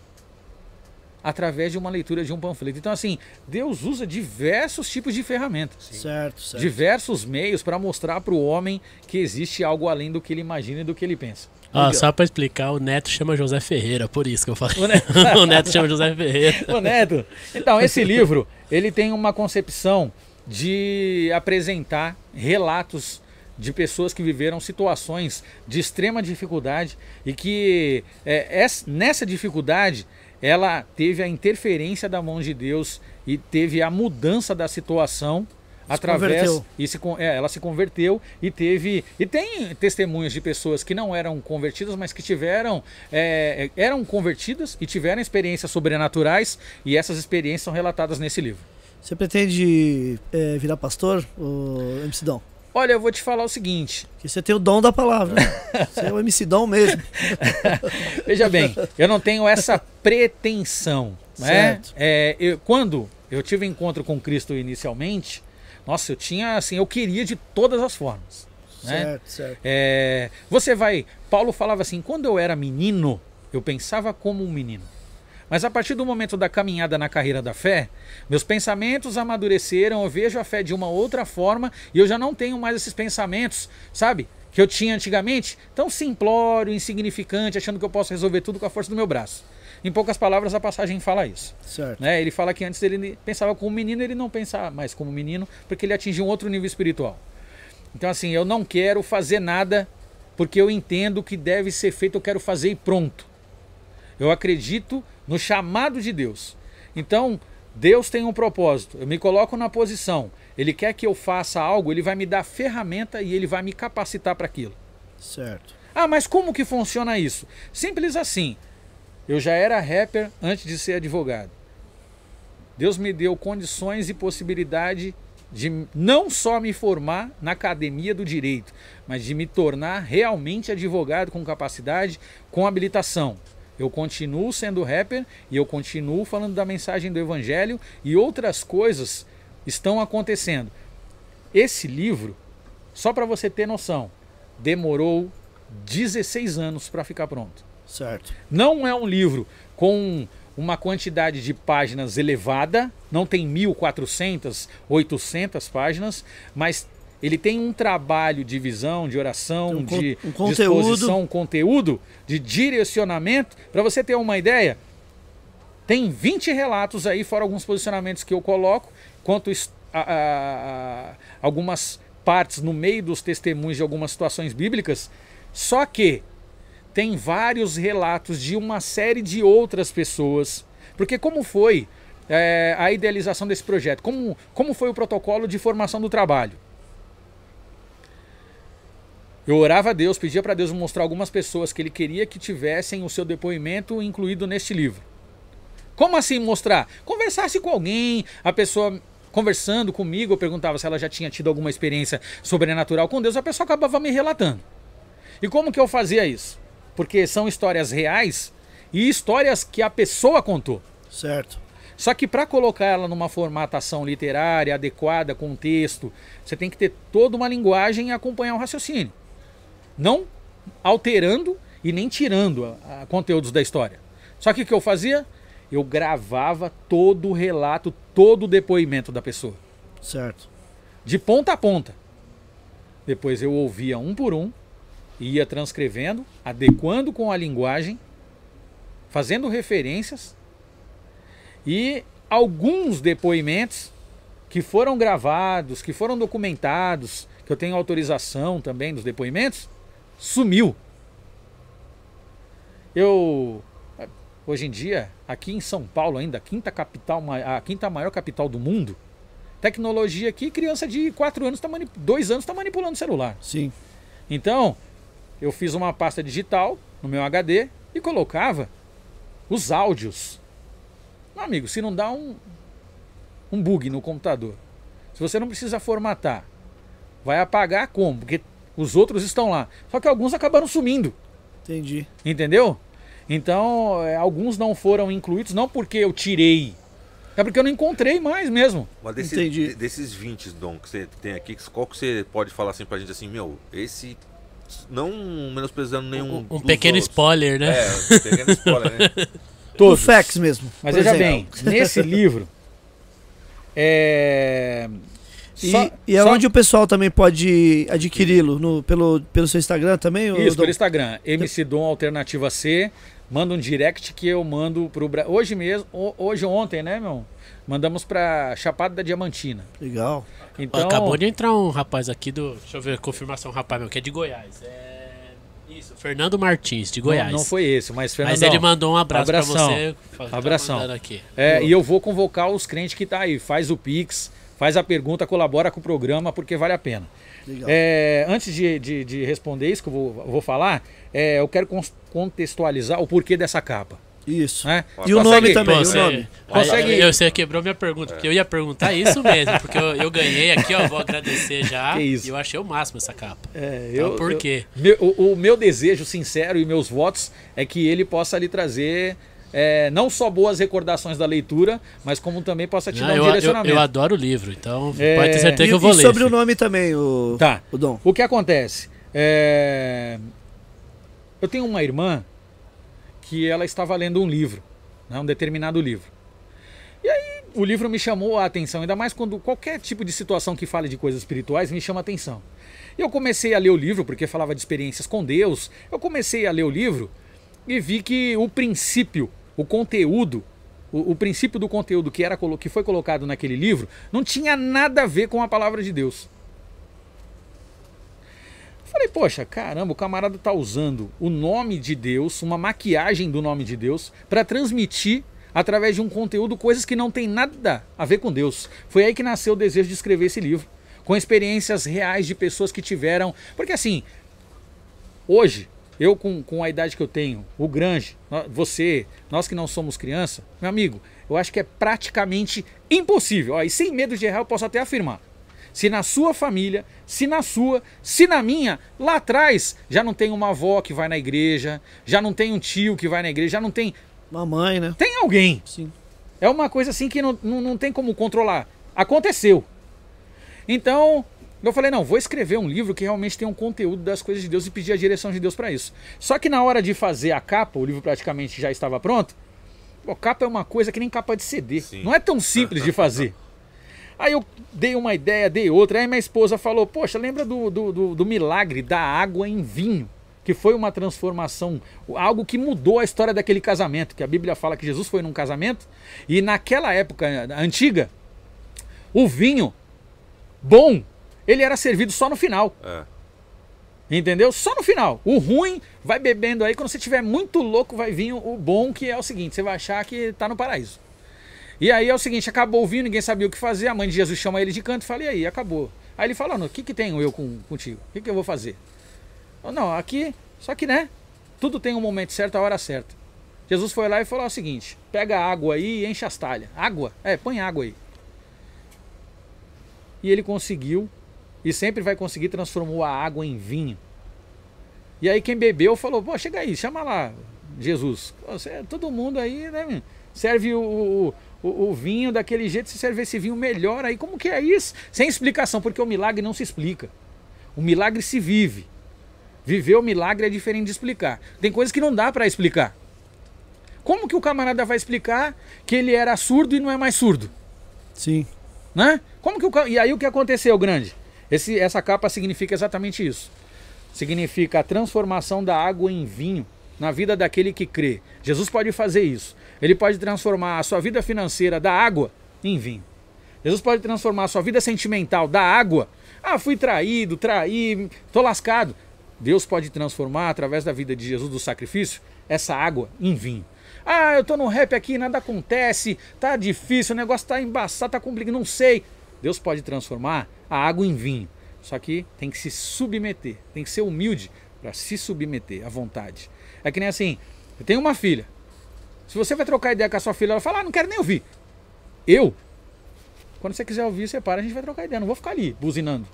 S5: através de uma leitura de um panfleto. Então, assim, Deus usa diversos tipos de ferramentas,
S1: Certo, certo.
S5: diversos meios para mostrar para o homem que existe algo além do que ele imagina e do que ele pensa.
S3: Ó, só pra explicar, o Neto chama José Ferreira, por isso que eu falei.
S5: O Neto-
S3: o Neto chama José Ferreira.
S5: Ô Neto, então esse livro ele tem uma concepção de apresentar relatos de pessoas que viveram situações de extrema dificuldade e que é, essa- nessa dificuldade ela teve a interferência da mão de Deus e teve a mudança da situação através
S1: converteu.
S5: e se, é, ela se converteu e teve e tem testemunhos de pessoas que não eram convertidas mas que tiveram é, eram convertidas e tiveram experiências sobrenaturais e essas experiências são relatadas nesse livro
S1: Você pretende é, virar pastor, o MC Dom?
S5: olha eu vou te falar o seguinte
S1: Porque você tem o dom da palavra. né? Você é o MC Dom mesmo.
S5: Veja bem, eu não tenho essa pretensão. Né?
S1: Certo.
S5: É, eu- quando eu tive encontro com Cristo inicialmente, nossa, eu tinha assim, eu queria de todas as formas. Né?
S1: Certo, certo.
S5: É, você vai. Paulo falava assim: quando eu era menino, eu pensava como um menino. Mas a partir do momento da caminhada na carreira da fé, meus pensamentos amadureceram, eu vejo a fé de uma outra forma e eu já não tenho mais esses pensamentos, sabe? Que eu tinha antigamente, tão simplório, insignificante, achando que eu posso resolver tudo com a força do meu braço. Em poucas palavras, a passagem fala isso.
S1: Certo.
S5: Né? Ele fala que antes ele pensava como menino, ele não pensa mais como menino, porque ele atingiu um outro nível espiritual. Então, assim, eu não quero fazer nada porque eu entendo que deve ser feito, eu quero fazer e pronto. Eu acredito no chamado de Deus. Então, Deus tem um propósito. Eu me coloco na posição. Ele quer que eu faça algo, ele vai me dar ferramenta e ele vai me capacitar para aquilo.
S1: Certo.
S5: Ah, mas como que funciona isso? Simples assim. Eu já era rapper antes de ser advogado. Deus me deu condições e possibilidade de não só me formar na academia do direito, mas de me tornar realmente advogado com capacidade, com habilitação. Eu continuo sendo rapper e eu continuo falando da mensagem do evangelho e outras coisas estão acontecendo. Esse livro, só para você ter noção, demorou 16 anos para ficar pronto.
S1: Certo.
S5: Não é um livro com uma quantidade de páginas elevada, não tem 1.400, 800 páginas, mas ele tem um trabalho de visão, de oração,
S1: um
S5: de
S1: um conteúdo.
S5: disposição, um conteúdo, de direcionamento. Para você ter uma ideia, tem 20 relatos aí, fora alguns posicionamentos que eu coloco, quanto a- a- a- algumas partes no meio dos testemunhos de algumas situações bíblicas. Só que tem vários relatos de uma série de outras pessoas. Porque como foi é, a idealização desse projeto? Como, como foi o protocolo de formação do trabalho? Eu orava a Deus, pedia para Deus mostrar algumas pessoas que ele queria que tivessem o seu depoimento incluído neste livro. Como assim mostrar? Conversasse com alguém, a pessoa conversando comigo, eu perguntava se ela já tinha tido alguma experiência sobrenatural com Deus, a pessoa acabava me relatando. E como que eu fazia isso? Porque são histórias reais e histórias que a pessoa contou.
S1: Certo.
S5: Só que para colocar ela numa formatação literária adequada, com texto, você tem que ter toda uma linguagem e acompanhar o raciocínio. Não alterando e nem tirando a, a conteúdos da história. Só que o que eu fazia? Eu gravava todo o relato, todo o depoimento da pessoa.
S1: Certo.
S5: De ponta a ponta. Depois eu ouvia um por um, ia transcrevendo, adequando com a linguagem, fazendo referências e alguns depoimentos que foram gravados, que foram documentados, que eu tenho autorização também dos depoimentos, sumiu. Eu hoje em dia, aqui em São Paulo ainda, a quinta capital, a quinta maior capital do mundo, tecnologia aqui, criança de 4 anos, tá manip... 2 anos está manipulando celular.
S1: Sim.
S5: Então, eu fiz uma pasta digital no meu HD e colocava os áudios. Meu amigo, se não dá um, um bug no computador, se você não precisa formatar, vai apagar como? Porque os outros estão lá. Só que alguns acabaram sumindo.
S1: Entendi.
S5: Entendeu? Então, é, alguns não foram incluídos, não porque eu tirei. É porque eu não encontrei mais mesmo.
S2: Mas desse,
S1: Entendi.
S2: desses 20, Dom, que você tem aqui, qual que você pode falar assim pra gente assim, meu, esse. Não menosprezando nenhum.
S3: Um, um
S2: dos
S3: pequeno
S2: outros.
S3: spoiler, né?
S2: É, um pequeno spoiler, né?
S1: O
S5: Todos.
S1: fax mesmo.
S5: Mas veja
S1: exemplo.
S5: bem, nesse livro. É.
S1: E,
S5: só-
S1: e é
S5: só-
S1: onde o pessoal também pode adquiri-lo? No- Pelo, pelo seu Instagram também?
S5: Isso, pelo Instagram. MC Dom Alternativa C. Manda um direct que eu mando pro Brasil. Hoje mesmo, ho- hoje ontem, né, meu? Mandamos pra Chapada da Diamantina.
S1: Legal.
S5: Então,
S3: Acabou de entrar um rapaz aqui do. Deixa eu ver, confirmação, um rapaz meu, que é de Goiás. É. Isso, Fernando Martins, de Goiás.
S5: Não, não foi esse, mas Fernandão.
S3: Mas ele mandou um abraço
S5: abração.
S3: pra você. tá
S5: Abração.
S3: mandando aqui.
S5: É, e eu vou convocar os crentes que tá aí. Faz o Pix, faz a pergunta, colabora com o programa, porque vale a pena.
S1: Legal.
S5: É, antes de, de- de responder isso que eu vou, vou falar, é, eu quero contextualizar o porquê dessa capa.
S1: Isso.
S5: Né?
S1: E o
S5: Consegue-
S1: nome também,
S3: Pô,
S1: o
S3: você-
S1: nome.
S5: Consegue-
S3: Aí, eu, você quebrou minha pergunta, porque eu ia perguntar isso mesmo, porque eu, eu ganhei aqui, ó, vou agradecer já.
S5: Que isso.
S3: E eu achei o máximo essa capa.
S5: É,
S3: Então, por quê?
S5: meu- o, o meu desejo sincero e meus votos é que ele possa lhe trazer é, não só boas recordações da leitura, mas como também possa te
S3: Não,
S5: dar um
S3: eu, eu,
S5: direcionamento.
S3: eu adoro o livro, então
S5: É,
S3: pode ter certeza
S1: E,
S3: que eu vou
S1: e
S3: ler.
S1: sobre o
S3: filho.
S1: nome também, o,
S5: Tá.
S1: o Dom.
S5: O que acontece? É, Eu tenho uma irmã que ela estava lendo um livro, né, um determinado livro. E aí o livro me chamou a atenção, ainda mais quando qualquer tipo de situação que fale de coisas espirituais me chama a atenção. E eu comecei a ler o livro, porque falava de experiências com Deus. Eu comecei a ler o livro e vi que o princípio, o conteúdo, o, o princípio do conteúdo que, era, que foi colocado naquele livro não tinha nada a ver com a palavra de Deus. Falei, poxa, caramba, o camarada tá usando o nome de Deus, uma maquiagem do nome de Deus, para transmitir através de um conteúdo coisas que não tem nada a ver com Deus. Foi aí que nasceu o desejo de escrever esse livro, com experiências reais de pessoas que tiveram. Porque assim, hoje, eu com, com a idade que eu tenho, o Grange, você, nós que não somos criança, meu amigo, eu acho que é praticamente impossível. Ó, e sem medo de errar, eu posso até afirmar. Se na sua família, se na sua, se na minha, lá atrás já não tem uma avó que vai na igreja, já não tem um tio que vai na igreja, já não tem.
S1: Mamãe, né?
S5: Tem alguém.
S1: Sim.
S5: É uma coisa assim que não, não, não tem como controlar. Aconteceu. Então, eu falei, não, vou escrever um livro que realmente tem um conteúdo das coisas de Deus e pedir a direção de Deus para isso. Só que na hora de fazer a capa, o livro praticamente já estava pronto. Pô, capa é uma coisa que nem capa de CD.
S2: Sim.
S5: Não é tão simples de fazer. Aí eu dei uma ideia, dei outra. Aí minha esposa falou: Poxa, lembra do, do, do- do milagre da água em vinho? Que foi uma transformação, algo que mudou a história daquele casamento. Que a Bíblia fala que Jesus foi num casamento e naquela época antiga, o vinho bom, ele era servido só no final.
S2: É.
S5: Entendeu? Só no final. O ruim vai bebendo aí. Quando você estiver muito louco, vai vir o bom, que é o seguinte: você vai achar que tá no paraíso. E aí é o seguinte, acabou o vinho, ninguém sabia o que fazer, a mãe de Jesus chama ele de canto e fala, e aí, acabou. Aí ele fala, o que, que tenho eu com, contigo? O que, que eu vou fazer? Eu, não, aqui, só que né, tudo tem um momento certo, a hora certa. Jesus foi lá e falou o seguinte, pega água aí e enche as talhas. Água? É, põe água aí. E ele conseguiu, e sempre vai conseguir, transformar a água em vinho. E aí quem bebeu falou, pô, chega aí, chama lá Jesus. Você, todo mundo aí, né, serve o, o, o, vinho daquele jeito, se serve esse vinho melhor aí. Como que é isso? Sem explicação, porque o milagre não se explica. O milagre se vive. Viver o milagre é diferente de explicar. Tem coisas que não dá para explicar. Como que o camarada vai explicar que ele era surdo e não é mais surdo?
S1: Sim.
S5: Né? Como que o, e aí o que aconteceu, grande? Esse, essa capa significa exatamente isso. Significa a transformação da água em vinho na vida daquele que crê. Jesus pode fazer isso. Ele pode transformar a sua vida financeira da água em vinho. Jesus pode transformar a sua vida sentimental da água. Ah, fui traído, traí, tô lascado. Deus pode transformar através da vida de Jesus do sacrifício essa água em vinho. Ah, eu tô no rap aqui, nada acontece, tá difícil, o negócio tá embaçado, tá complicado, não sei. Deus pode transformar a água em vinho. Só que tem que se submeter, tem que ser humilde para se submeter à vontade. É que nem assim, eu tenho uma filha. Se você vai trocar ideia com a sua filha, ela fala, ah, não quero nem ouvir. Eu, quando você quiser ouvir, você para, a gente vai trocar ideia. Não vou ficar ali buzinando.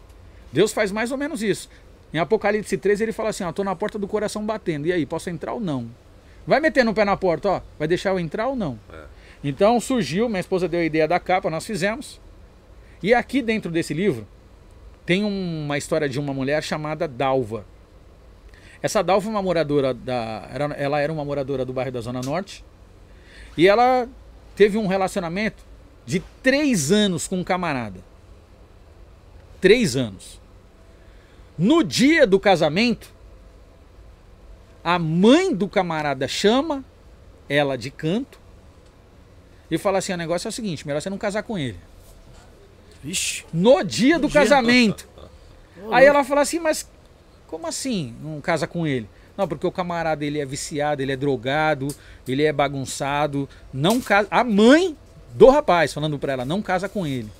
S5: Deus faz mais ou menos isso. Em Apocalipse 13 ele fala assim, ó, tô na porta do coração batendo. E aí, posso entrar ou não? Vai meter no pé na porta, ó. Vai deixar eu entrar ou não? É. Então surgiu, minha esposa deu a ideia da capa, nós fizemos. E aqui dentro desse livro tem uma história de uma mulher chamada Dalva. Essa Dalva é uma moradora da. Ela era uma moradora do bairro da Zona Norte. E ela teve um relacionamento de três anos com um camarada. Três anos. No dia do casamento, a mãe do camarada chama ela de canto e fala assim: o negócio é o seguinte, melhor você não casar com ele.
S1: Vixe.
S5: No dia do casamento. Aí ela fala assim, mas como assim não casa com ele? Não, porque o camarada ele é viciado, ele é drogado, ele é bagunçado. Não casa. A mãe do rapaz falando pra ela, não casa com ele.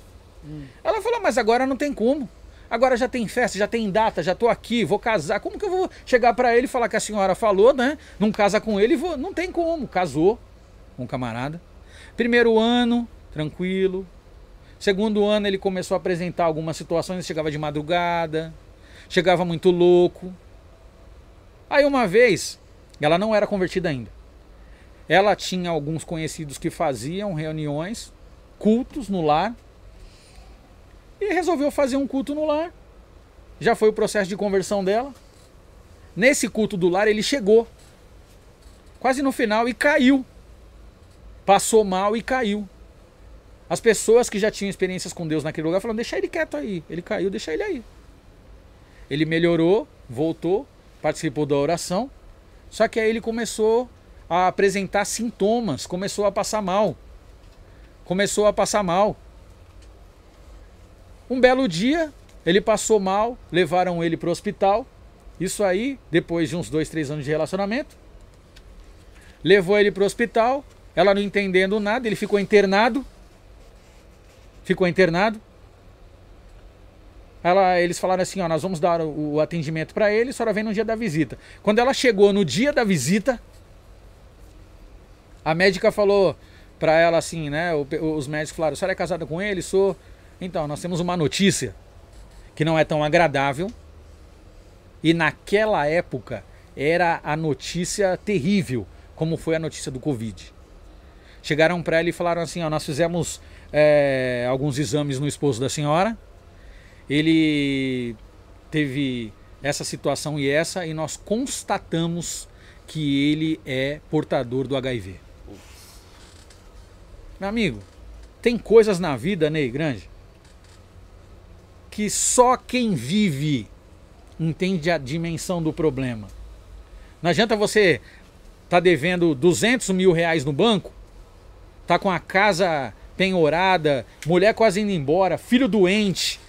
S5: Hum. Ela falou, mas agora não tem como. Agora já tem festa, já tem data, já tô aqui, vou casar. Como que eu vou chegar para ele e falar que a senhora falou, né? Não casa com ele, vou... não tem como. Casou com um camarada. Primeiro ano, tranquilo. Segundo ano ele começou a apresentar algumas situações, chegava de madrugada, chegava muito louco. Aí uma vez, ela não era convertida ainda. Ela tinha alguns conhecidos que faziam reuniões, cultos no lar. E resolveu fazer um culto no lar. Já foi o processo de conversão dela. Nesse culto do lar ele chegou. Quase no final e caiu. Passou mal e caiu. As pessoas que já tinham experiências com Deus naquele lugar falaram: deixa ele quieto aí. Ele caiu, deixa ele aí. Ele melhorou, voltou, participou da oração. Só que aí ele começou a apresentar sintomas, começou a passar mal. Começou a passar mal. Um belo dia, ele passou mal, levaram ele para o hospital. Isso aí, depois de uns dois, três anos de relacionamento. Levou ele para o hospital, ela não entendendo nada, ele ficou internado. Ficou internado. Ela, eles falaram assim, ó, nós vamos dar o, o atendimento para ele, a senhora vem no dia da visita. Quando ela chegou no dia da visita, a médica falou para ela assim, né, os médicos falaram, a senhora é casada com ele? Sou. Então, nós temos uma notícia que não é tão agradável. E naquela época era a notícia terrível, como foi a notícia do Covid. Chegaram para ela e falaram assim, ó, nós fizemos é, alguns exames no esposo da senhora ele teve essa situação e essa, e nós constatamos que ele é portador do HIV. Meu amigo, tem coisas na vida, Ney Grande, que só quem vive entende a dimensão do problema. Não adianta você tá devendo 200 mil reais no banco, tá com a casa penhorada, mulher quase indo embora, filho doente,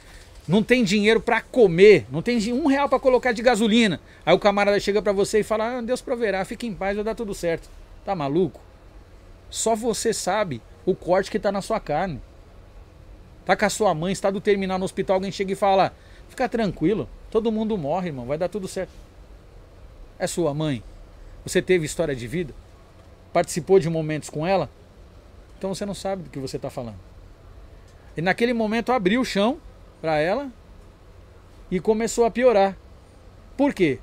S5: não tem dinheiro para comer, não tem um real para colocar de gasolina. Aí o camarada chega para você e fala: ah, Deus proverá, fique em paz, vai dar tudo certo. Tá maluco? Só você sabe o corte que tá na sua carne. Tá com a sua mãe, está do terminal no hospital, alguém chega e fala: fica tranquilo, todo mundo morre, irmão, vai dar tudo certo. É sua mãe. Você teve história de vida? Participou de momentos com ela? Então você não sabe do que você está falando. E naquele momento abriu o chão para ela e começou a piorar. Por quê?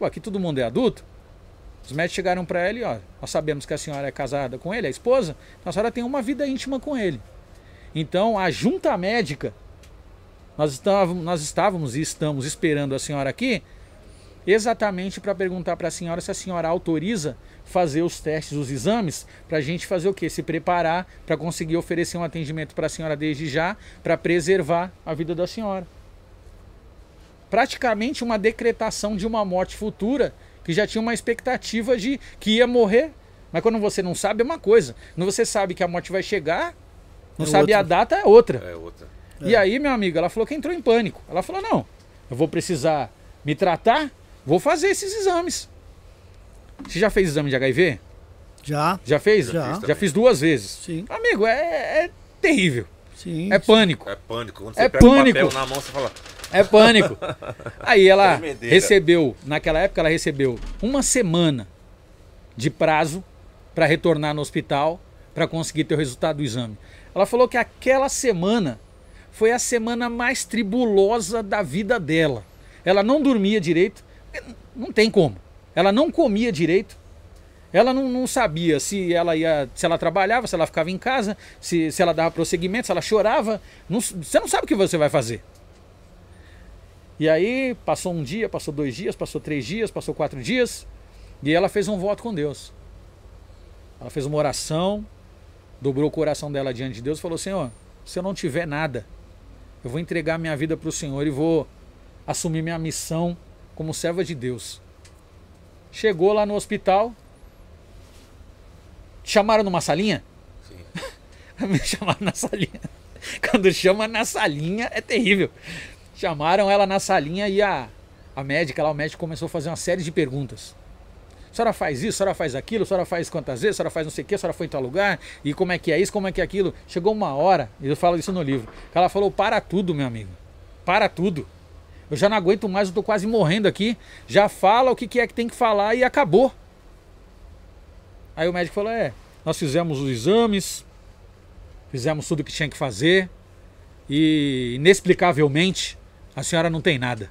S5: Ué, aqui todo mundo é adulto. Os médicos chegaram para ela e, ó, nós sabemos que a senhora é casada com ele, a esposa, então a senhora tem uma vida íntima com ele. Então a junta médica, nós estávamos, nós estávamos e estamos esperando a senhora aqui exatamente para perguntar para a senhora se a senhora autoriza fazer os testes, os exames, para a gente fazer o que? Se preparar para conseguir oferecer um atendimento para a senhora desde já, para preservar a vida da senhora. Praticamente uma decretação de uma morte futura que já tinha uma expectativa de que ia morrer. Mas quando você não sabe, é uma coisa. Quando você sabe que a morte vai chegar, não
S1: É
S5: sabe a
S1: outra.
S5: data, é outra.
S2: É outra.
S5: E aí, meu amigo, ela falou que entrou em pânico. Ela falou: não, eu vou precisar me tratar, vou fazer esses exames. Você já fez exame de HIV?
S1: Já,
S5: Já fez?
S1: Já.
S5: Já fiz duas vezes.
S1: sim,
S5: Amigo, é, é terrível.
S1: sim.
S5: É pânico.
S2: É pânico. Quando
S5: É
S2: você pega o
S5: pânico.
S2: papel na mão, você fala.
S5: É pânico. Aí ela
S2: Tremedeira.
S5: recebeu, naquela época ela recebeu uma semana de prazo para retornar no hospital para conseguir ter o resultado do exame. Ela falou que aquela semana foi a semana mais tribulosa da vida dela. Ela não dormia direito, não tem como. Ela não comia direito. Ela não, não sabia se ela ia, se ela trabalhava, se ela ficava em casa, se, se ela dava prosseguimento, se ela chorava. Não- você não sabe o que você vai fazer. E aí passou um dia, passou dois dias, passou três dias, passou quatro dias, e ela fez um voto com Deus. Ela fez uma oração, dobrou o coração dela diante de Deus e falou: Senhor, se eu não tiver nada, eu vou entregar minha vida para o Senhor e vou assumir minha missão como serva de Deus. Chegou lá no hospital, chamaram numa salinha?
S2: Sim.
S5: Me chamaram na salinha. Quando chama na salinha é terrível. Chamaram ela na salinha e a, a médica lá, o médico começou a fazer uma série de perguntas. A senhora faz isso, a senhora faz aquilo, a senhora faz quantas vezes, a senhora faz não sei o que, a senhora foi em tal lugar, e como é que é isso, como é que é aquilo. Chegou uma hora, e eu falo isso no livro, que ela falou, para tudo, meu amigo. Para tudo. Eu já não aguento mais, eu tô quase morrendo aqui. Já fala o que que é que tem que falar e acabou. Aí o médico falou, é, nós fizemos os exames, fizemos tudo o que tinha que fazer, e inexplicavelmente a senhora não tem nada.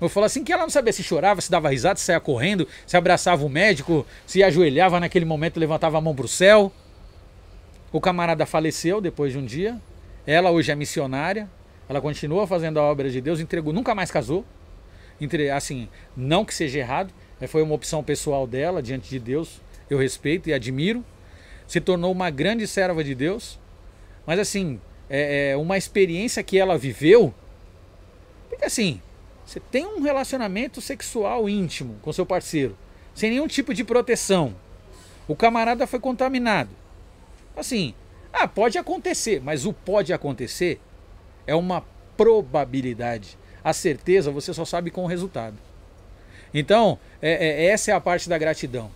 S5: Eu falo assim que ela não sabia se chorava, se dava risada, se saia correndo, se abraçava o médico, se ajoelhava naquele momento levantava a mão para o céu. O camarada faleceu depois de um dia. Ela hoje é missionária. Ela continua fazendo a obra de Deus, entregou, nunca mais casou. Entre, assim, não que seja errado, foi uma opção pessoal dela diante de Deus. Eu respeito e admiro. Se tornou uma grande serva de Deus. Mas assim, é, é uma experiência que ela viveu. Porque assim, você tem um relacionamento sexual íntimo com seu parceiro, sem nenhum tipo de proteção. O camarada foi contaminado. Assim, ah, pode acontecer, mas o pode acontecer é uma probabilidade. A certeza você só sabe com o resultado. Então, é- é- essa é a parte da gratidão.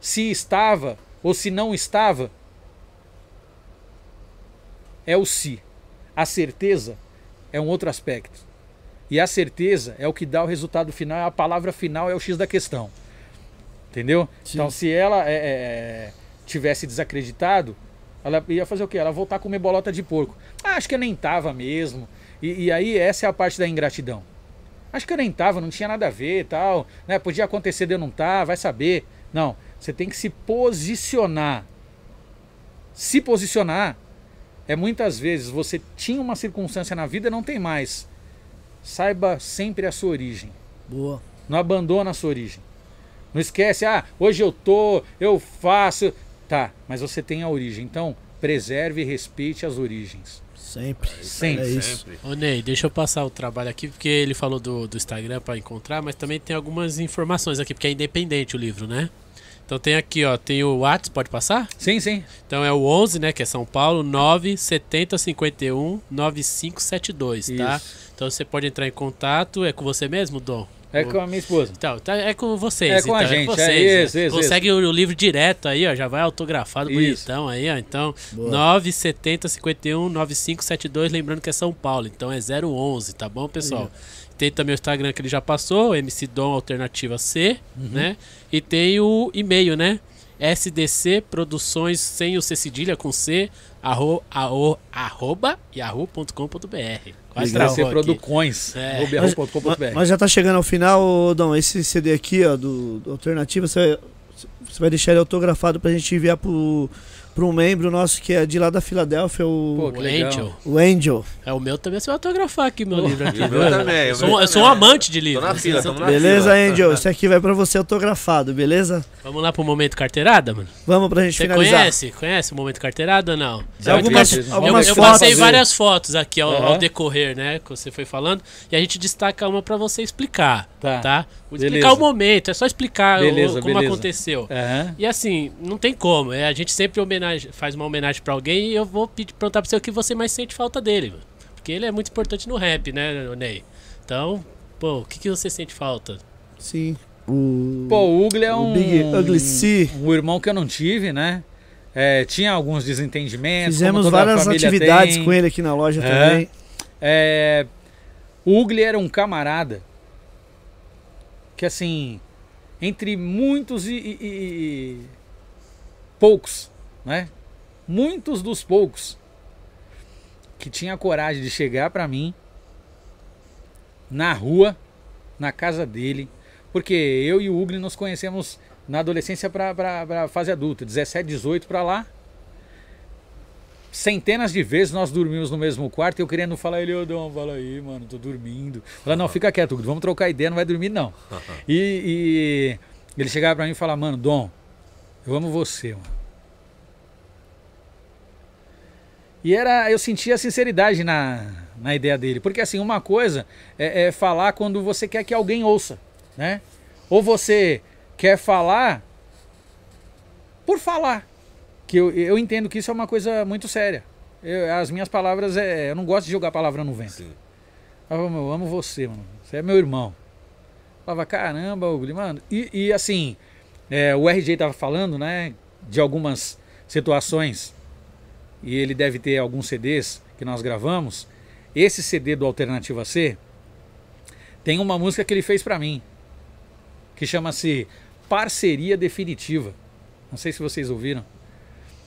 S5: Se estava ou se não estava, é o se. A certeza é um outro aspecto. E a certeza é o que dá o resultado final, é a palavra final é o X da questão. Entendeu?
S1: Sim.
S5: Então, se ela é, é, tivesse desacreditado, ela ia fazer o quê? Ela voltar a comer bolota de porco. Ah, acho que eu nem tava mesmo. E, e aí, essa é a parte da ingratidão. Acho que eu nem tava, não tinha nada a ver e tal. Né? Podia acontecer de eu não estar, vai saber. Não, você tem que se posicionar. Se posicionar é muitas vezes você tinha uma circunstância na vida e não tem mais. Saiba sempre a sua origem.
S1: Boa.
S5: Não abandona a sua origem. Não esquece, ah, hoje eu tô, eu faço. Tá, mas você tem a origem. Então, preserve e respeite as origens.
S1: Sempre.
S5: Sempre.
S1: É isso.
S3: Ô Ney, deixa eu passar o trabalho aqui, porque ele falou do, do Instagram para encontrar, mas também tem algumas informações aqui, porque é independente o livro, né? Então tem aqui, ó, tem o WhatsApp, pode passar?
S5: Sim, sim.
S3: Então é o 11, né, que é São Paulo, 97051 9572, tá?
S5: Isso.
S3: Então você pode entrar em contato, é com você mesmo, Dom?
S5: É com a minha esposa.
S3: Então, tá- é com vocês.
S5: É com a
S3: então,
S5: gente, é
S3: vocês,
S5: isso,
S3: né?
S5: isso,
S3: Consegue o livro direto aí, ó. Já vai autografado,
S5: Isso.
S3: bonitão aí, ó. Então, 970 51 9572. Lembrando que é São Paulo, então é 011, tá bom, pessoal? Tem também o Instagram que ele já passou, MC Dom Alternativa C,
S5: Uhum.
S3: né? E tem o e-mail, né? SDC Produções sem o C cedilha com C, arro, arro, arroba yahoo.com.br. Quase
S5: Vai ser
S3: aqui.
S5: Producões.
S3: É.
S1: Mas,
S5: Rubiarro.com.br.
S1: mas já tá chegando ao final, Dom. Esse CD aqui, ó, do, do Alternativa, você, você vai deixar ele autografado pra gente enviar pro, pro um membro nosso que é de lá da Filadélfia, o,
S5: Pô,
S3: O. Angel.
S1: o Angel.
S3: É o meu também, você vai autografar aqui meu livro aqui.
S2: O meu também,
S3: Eu
S2: o
S3: sou, eu sou um
S2: também.
S3: amante de livro.
S2: Tô na fila, tamo na
S1: Beleza,
S2: fila.
S1: Angel? Esse aqui vai pra você autografado, beleza?
S3: Vamos lá pro momento carteirada, mano?
S1: Vamos pra gente
S3: Você
S1: finalizar.
S3: conhece? Conhece o momento carteirada ou não?
S1: Tem algumas,
S5: Eu-
S1: algumas
S3: eu, eu passei várias fotos aqui ao, ao
S5: Aham.
S3: decorrer, né? Que você foi falando. E a gente destaca uma pra você explicar.
S5: Tá.
S3: Tá? Vou
S5: Beleza.
S3: explicar o momento, é só explicar o-
S5: Beleza,
S3: como
S5: beleza.
S3: aconteceu.
S5: Aham.
S3: E assim, não tem como. É, a gente sempre homenage, faz uma homenagem pra alguém e eu vou pedir, perguntar pra você o que você mais sente falta dele. Mano. Porque ele é muito importante no rap, né, Ney? Então, pô, o que, que você sente falta?
S1: Sim. O,
S5: Pô, o Ugly é
S1: o
S5: um.
S1: Big Ugly C.
S5: Um irmão que eu não tive, né? É, tinha alguns desentendimentos.
S1: Fizemos várias atividades
S5: tem.
S1: com ele aqui na loja
S5: É.
S1: também.
S5: É, o Ugly era um camarada que, assim, entre muitos e, e- e- poucos, né? Muitos dos poucos que tinha coragem de chegar pra mim na rua, na casa dele, porque eu e o Ugly nos conhecemos na adolescência pra fase adulta, 17, 18 pra lá centenas de vezes nós dormimos no mesmo quarto e eu querendo falar ele, ô Dom, fala aí, mano, tô dormindo. Fala, não, fica quieto, vamos trocar ideia, não vai dormir não. E, e ele chegava pra mim e falava, mano, Dom, eu amo você, mano. E era, eu sentia sinceridade na, na ideia dele, porque assim, uma coisa é, é falar quando você quer que alguém ouça, né? Ou você quer falar por falar que eu, eu entendo que isso é uma coisa muito séria. Eu- as minhas palavras, é, eu não gosto de jogar palavra no vento.
S2: Sim.
S5: Eu, falava, "Meu, eu amo você, mano. Você é meu irmão. Eu falava, caramba, Ugly, mano. E, e, assim, é, o RJ tava falando, né, de algumas situações, e ele deve ter alguns CDs que nós gravamos. Esse CD do Alternativa C tem uma música que ele fez pra mim, que chama-se Parceria Definitiva. Não sei se vocês ouviram.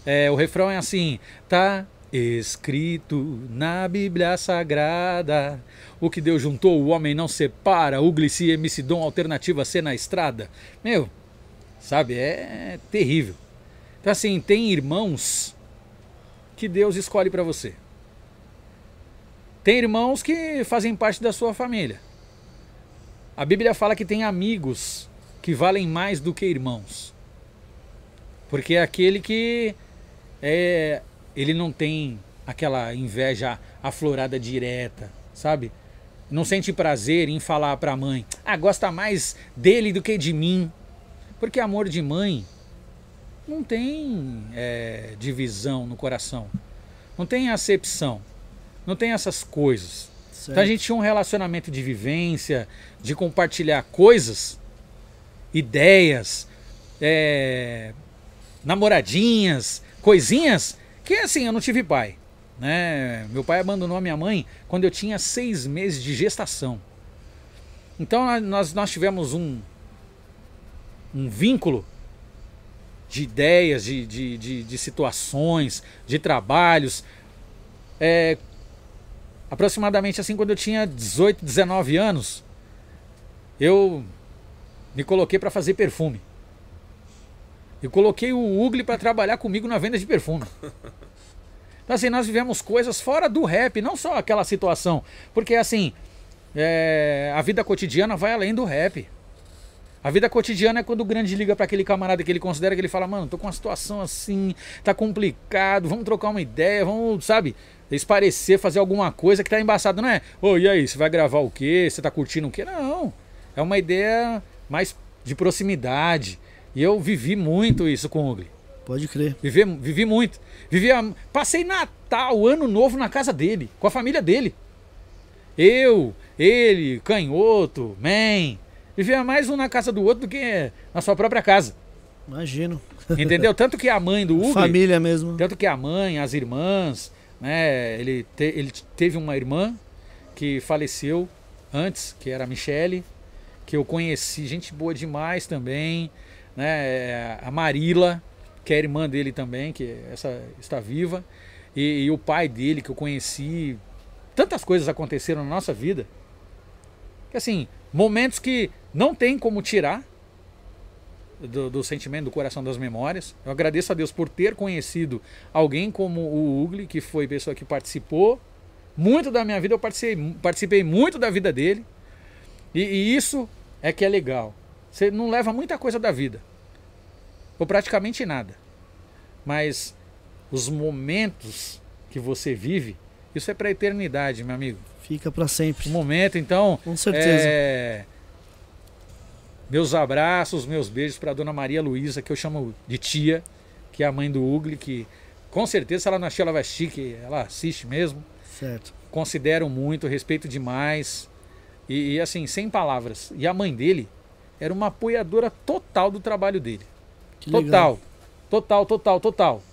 S5: É, o refrão é assim: tá escrito na Bíblia Sagrada. O que Deus juntou, o homem não separa. O Glici MC Dom Alternativa C na estrada. Meu, sabe, é terrível. Então, assim, tem irmãos que Deus escolhe para você. Tem irmãos que fazem parte da sua família. A Bíblia fala que tem amigos que valem mais do que irmãos. Porque é aquele que é, ele não tem aquela inveja aflorada direta, sabe? Não sente prazer em falar para a mãe, ah, gosta mais dele do que de mim. Porque amor de mãe não tem é, divisão no coração, não tem acepção, não tem essas coisas. Então a gente tinha um relacionamento de vivência, de compartilhar coisas, ideias, é, namoradinhas, coisinhas, que assim, eu não tive pai. Né? Meu pai abandonou a minha mãe quando eu tinha seis meses de gestação. Então nós, nós tivemos um, um vínculo de ideias, de, de, de, de situações, de trabalhos. É, aproximadamente assim, quando eu tinha 18, 19 anos, eu me coloquei para fazer perfume. Eu coloquei o Ugly para trabalhar comigo na venda de perfume. Então, assim, nós vivemos coisas fora do rap, não só aquela situação. Porque, assim, é, a vida cotidiana vai além do rap. A vida cotidiana é quando o grande liga para aquele camarada que ele considera que ele fala, mano, tô com uma situação assim, tá complicado, vamos trocar uma ideia, vamos, sabe, esparecer, fazer alguma coisa que tá embaçado, não é? Ô, e aí, você vai gravar o quê? Você tá curtindo o quê? Não. É uma ideia mais de proximidade. E eu vivi muito isso com o Ugly.
S1: Pode crer.
S5: Vivi, vivi muito. Vivi a- passei Natal, Ano Novo na casa dele, com a família dele. Eu, ele, Canhoto, Man, Vivia mais um na casa do outro do que na sua própria casa.
S1: Imagino.
S5: Entendeu? Tanto que a mãe do Ugly,
S1: Família mesmo.
S5: tanto que a mãe, as irmãs, né? Ele, te- ele teve uma irmã que faleceu antes, que era a Michele, que eu conheci, gente boa demais também, né? A Marila, que é irmã dele também, que essa está viva, e, e o pai dele que eu conheci. Tantas coisas aconteceram na nossa vida. Que assim, momentos que não tem como tirar do, do sentimento, do coração, das memórias. Eu agradeço a Deus por ter conhecido alguém como o Ugly, que foi pessoa que participou muito da minha vida, eu participei, participei muito da vida dele. E, e isso é que é legal. Você não leva muita coisa da vida, ou praticamente nada. Mas os momentos que você vive, isso é para a eternidade, meu amigo.
S1: Fica pra sempre.
S5: O momento, então,
S1: Com certeza.
S5: é, Meus abraços, meus beijos para dona Maria Luísa, que eu chamo de tia, que é a mãe do Ugly, que com certeza ela não assistir, ela vai assistir, que ela assiste mesmo.
S1: Certo.
S5: Considero muito, respeito demais. E, e, assim, sem palavras. E a mãe dele era uma apoiadora total do trabalho dele.
S1: Que legal.
S5: Total. Total, total, total.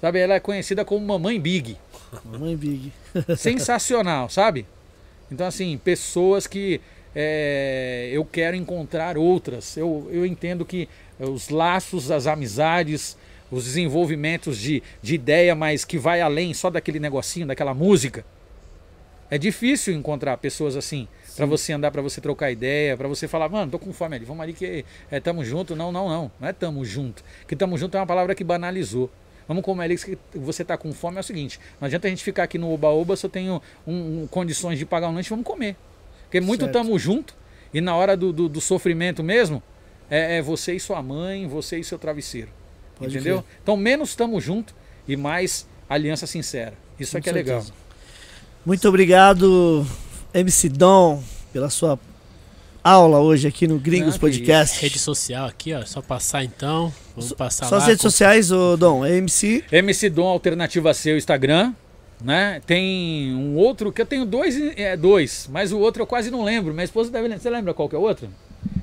S5: Sabe, ela é conhecida como Mamãe Big.
S1: Mamãe Big.
S5: sensacional, sabe? Então, assim, pessoas que é, eu quero encontrar outras. Eu, eu entendo que os laços, as amizades, os desenvolvimentos de, de ideia, mas que vai além só daquele negocinho, daquela música. É difícil encontrar pessoas assim, para você andar, para você trocar ideia, para você falar, mano, tô com fome ali, vamos ali que é, tamo junto. Não, não, não, não é tamo junto. Que tamo junto é uma palavra que banalizou. Vamos comer ali que você tá com fome é o seguinte, não adianta a gente ficar aqui no oba-oba se eu tenho um, um, condições de pagar um lanche, vamos comer. Porque muito
S1: Certo.
S5: tamo junto e na hora do, do, do sofrimento mesmo, é, é você e sua mãe, você e seu travesseiro.
S1: Pode
S5: entendeu? Então menos tamo junto e mais aliança sincera. Isso
S1: Com
S5: é que é legal.
S1: certeza. Muito obrigado, MC Dom, pela sua aula hoje aqui no Gringos
S5: Ah,
S1: Podcast.
S3: Rede social aqui, ó. Só passar então. Vamos passar
S1: Só
S3: lá.
S1: as redes
S3: com-
S1: sociais, ô Dom, é MC.
S5: MC Dom Alternativa C, o Instagram. Né? Tem um outro que eu tenho dois, é, dois, mas o outro eu quase não lembro. Minha esposa deve lembrar. Você lembra qual que é o outro?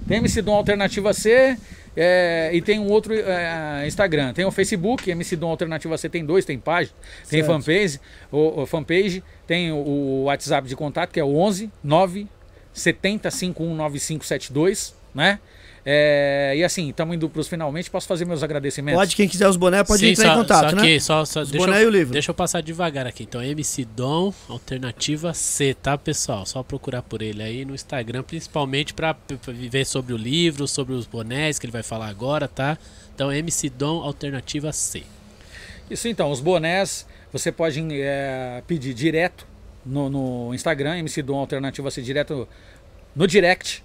S5: Tem MC Dom Alternativa C é, e tem um outro é, Instagram. Tem o Facebook, MC Dom Alternativa C tem dois, tem página, tem
S1: Certo.
S5: fanpage, o, o fanpage, tem o, o WhatsApp de contato que é o 11 9 70 51 9572, né? É, e assim, estamos indo para os finalmente. Posso fazer meus agradecimentos?
S1: Pode, quem quiser os bonés, pode
S3: Sim,
S1: entrar
S3: só,
S1: em contato,
S3: só
S1: né?
S3: só, só, deixa,
S1: boné e o
S3: eu,
S1: livro.
S3: deixa eu passar devagar aqui. Então, MC Dom, alternativa C, tá, pessoal? Só procurar por ele aí no Instagram, principalmente para ver sobre o livro, sobre os bonés que ele vai falar agora, tá? Então, MC Dom, alternativa C.
S5: Isso então, os bonés você pode é, pedir direto no, no Instagram, MC Dom Alternativa C, direto no direct.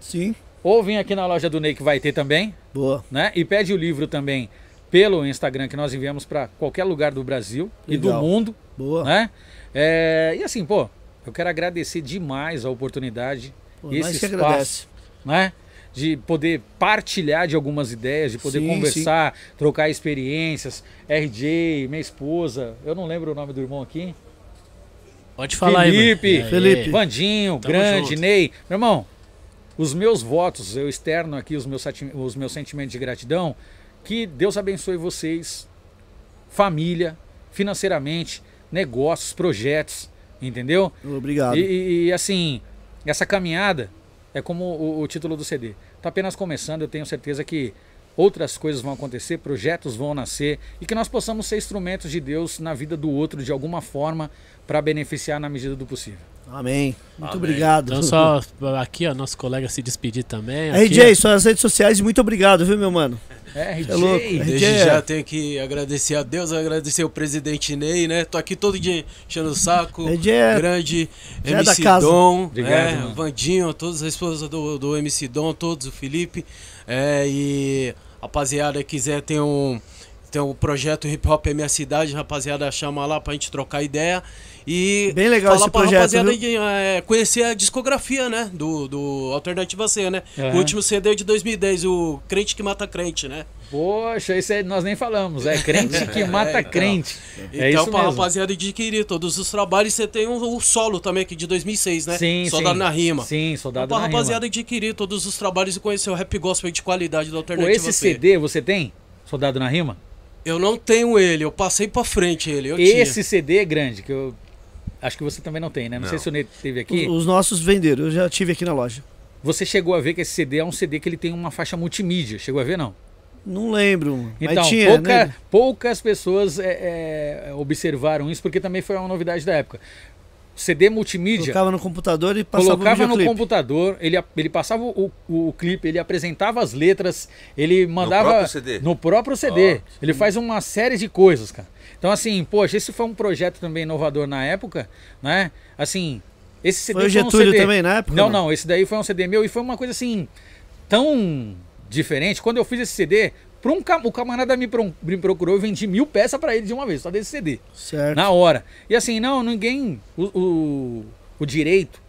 S1: Sim,
S5: Ou vem aqui na loja do Ney que vai ter também,
S1: boa.
S5: né? E pede o livro também pelo Instagram que nós enviamos para qualquer lugar do Brasil e do
S1: Legal.
S5: mundo,
S1: Boa.
S5: né? É, e assim, pô, eu quero agradecer demais a oportunidade,
S1: Pô,
S5: esse espaço,
S1: agradece.
S5: né? De poder partilhar de algumas ideias, de poder
S1: Sim,
S5: conversar, trocar experiências. RJ, minha esposa, eu não lembro o nome do irmão aqui.
S3: Pode falar
S5: Felipe,
S3: aí, mano.
S1: Felipe.
S5: Vandinho,
S3: Tamo
S5: Grande,
S3: junto.
S5: Ney. Meu irmão, os meus votos, eu externo aqui os meus, os meus sentimentos de gratidão. Que Deus abençoe vocês, família, financeiramente, negócios, projetos, entendeu?
S1: Obrigado.
S5: E, e- e, assim, essa caminhada é como o, o título do CD. Está apenas começando, eu tenho certeza que outras coisas vão acontecer, projetos vão nascer e que nós possamos ser instrumentos de Deus na vida do outro de alguma forma para beneficiar na medida do possível.
S1: Amém. Muito
S2: Amém.
S1: obrigado.
S3: Então, só aqui, ó, nosso colega se despedir também. Aqui,
S1: RJ, suas redes sociais, muito obrigado, viu, meu mano?
S5: É, RJ.
S1: É louco,
S4: Desde
S1: RJ.
S4: já tenho que agradecer a Deus, agradecer o presidente Ney, né? Tô aqui todo dia enchendo o saco.
S1: RJ é-
S4: Grande
S1: já é da
S4: MC
S1: casa.
S4: Dom,
S5: Obrigado,
S4: é. Vandinho, todas as esposas do, do MC Dom, todos, o Felipe. É, e rapaziada, quiser ter um. Tem o projeto Hip Hop é Minha Cidade, rapaziada, chama lá pra gente trocar ideia. E
S1: Bem legal
S4: falar
S1: esse
S4: pra
S1: projeto,
S4: rapaziada
S1: viu?
S4: é, conhecer a discografia, né? Do, do Alternativa C, né?
S5: Aham.
S4: O último CD de 2010, o Crente que Mata Crente, né?
S5: Poxa, isso aí nós nem falamos. É crente que mata
S4: É, então.
S5: crente. É
S4: então,
S5: isso
S4: pra
S5: mesmo.
S4: rapaziada adquirir todos os trabalhos, você tem o, o solo também aqui de 2006, né?
S5: Sim,
S4: Soldado
S5: sim.
S4: na Rima.
S5: Sim,
S4: Então,
S5: soldado
S4: pra
S5: na
S4: rapaziada
S5: rima.
S4: adquirir todos os trabalhos e conhecer o rap gospel de qualidade da
S5: Pô,
S4: Alternativa
S5: esse
S4: C.
S5: CD você tem? Soldado na rima?
S4: Eu não tenho ele, eu passei pra frente ele. Eu
S5: Esse CD é grande, que eu acho que você também não tem, né? Não,
S2: Não.
S5: sei se o Ney teve aqui.
S1: Os nossos venderam, eu já tive aqui na loja.
S5: Você chegou a ver que esse CD é um CD que ele tem uma faixa multimídia. Chegou a ver, não?
S1: Não lembro,
S5: Então,
S1: mas tinha,
S5: pouca-
S1: né?
S5: poucas pessoas é, é, observaram isso, porque também foi uma novidade da época. CD multimídia,
S1: Colocava no computador e passava o
S5: colocava no
S1: videoclipe.
S5: computador, ele, ele passava o, o, o clipe, ele apresentava as letras, ele mandava
S2: próprio CD?
S5: no próprio CD.
S2: Ó,
S5: ele faz uma série de coisas, cara. Então assim, poxa, esse foi um projeto também inovador na época, né? Assim, esse CD
S1: Foi o
S5: um
S1: Getúlio
S5: CD
S1: também na época?
S5: Não, não, esse daí foi um CD meu e foi uma coisa assim tão diferente. Quando eu fiz esse CD, pra um, o camarada me, pro- me procurou, eu vendi mil peças pra ele de uma vez, só desse CD.
S1: Certo.
S5: Na hora. E assim, não, ninguém. O, o, o direito,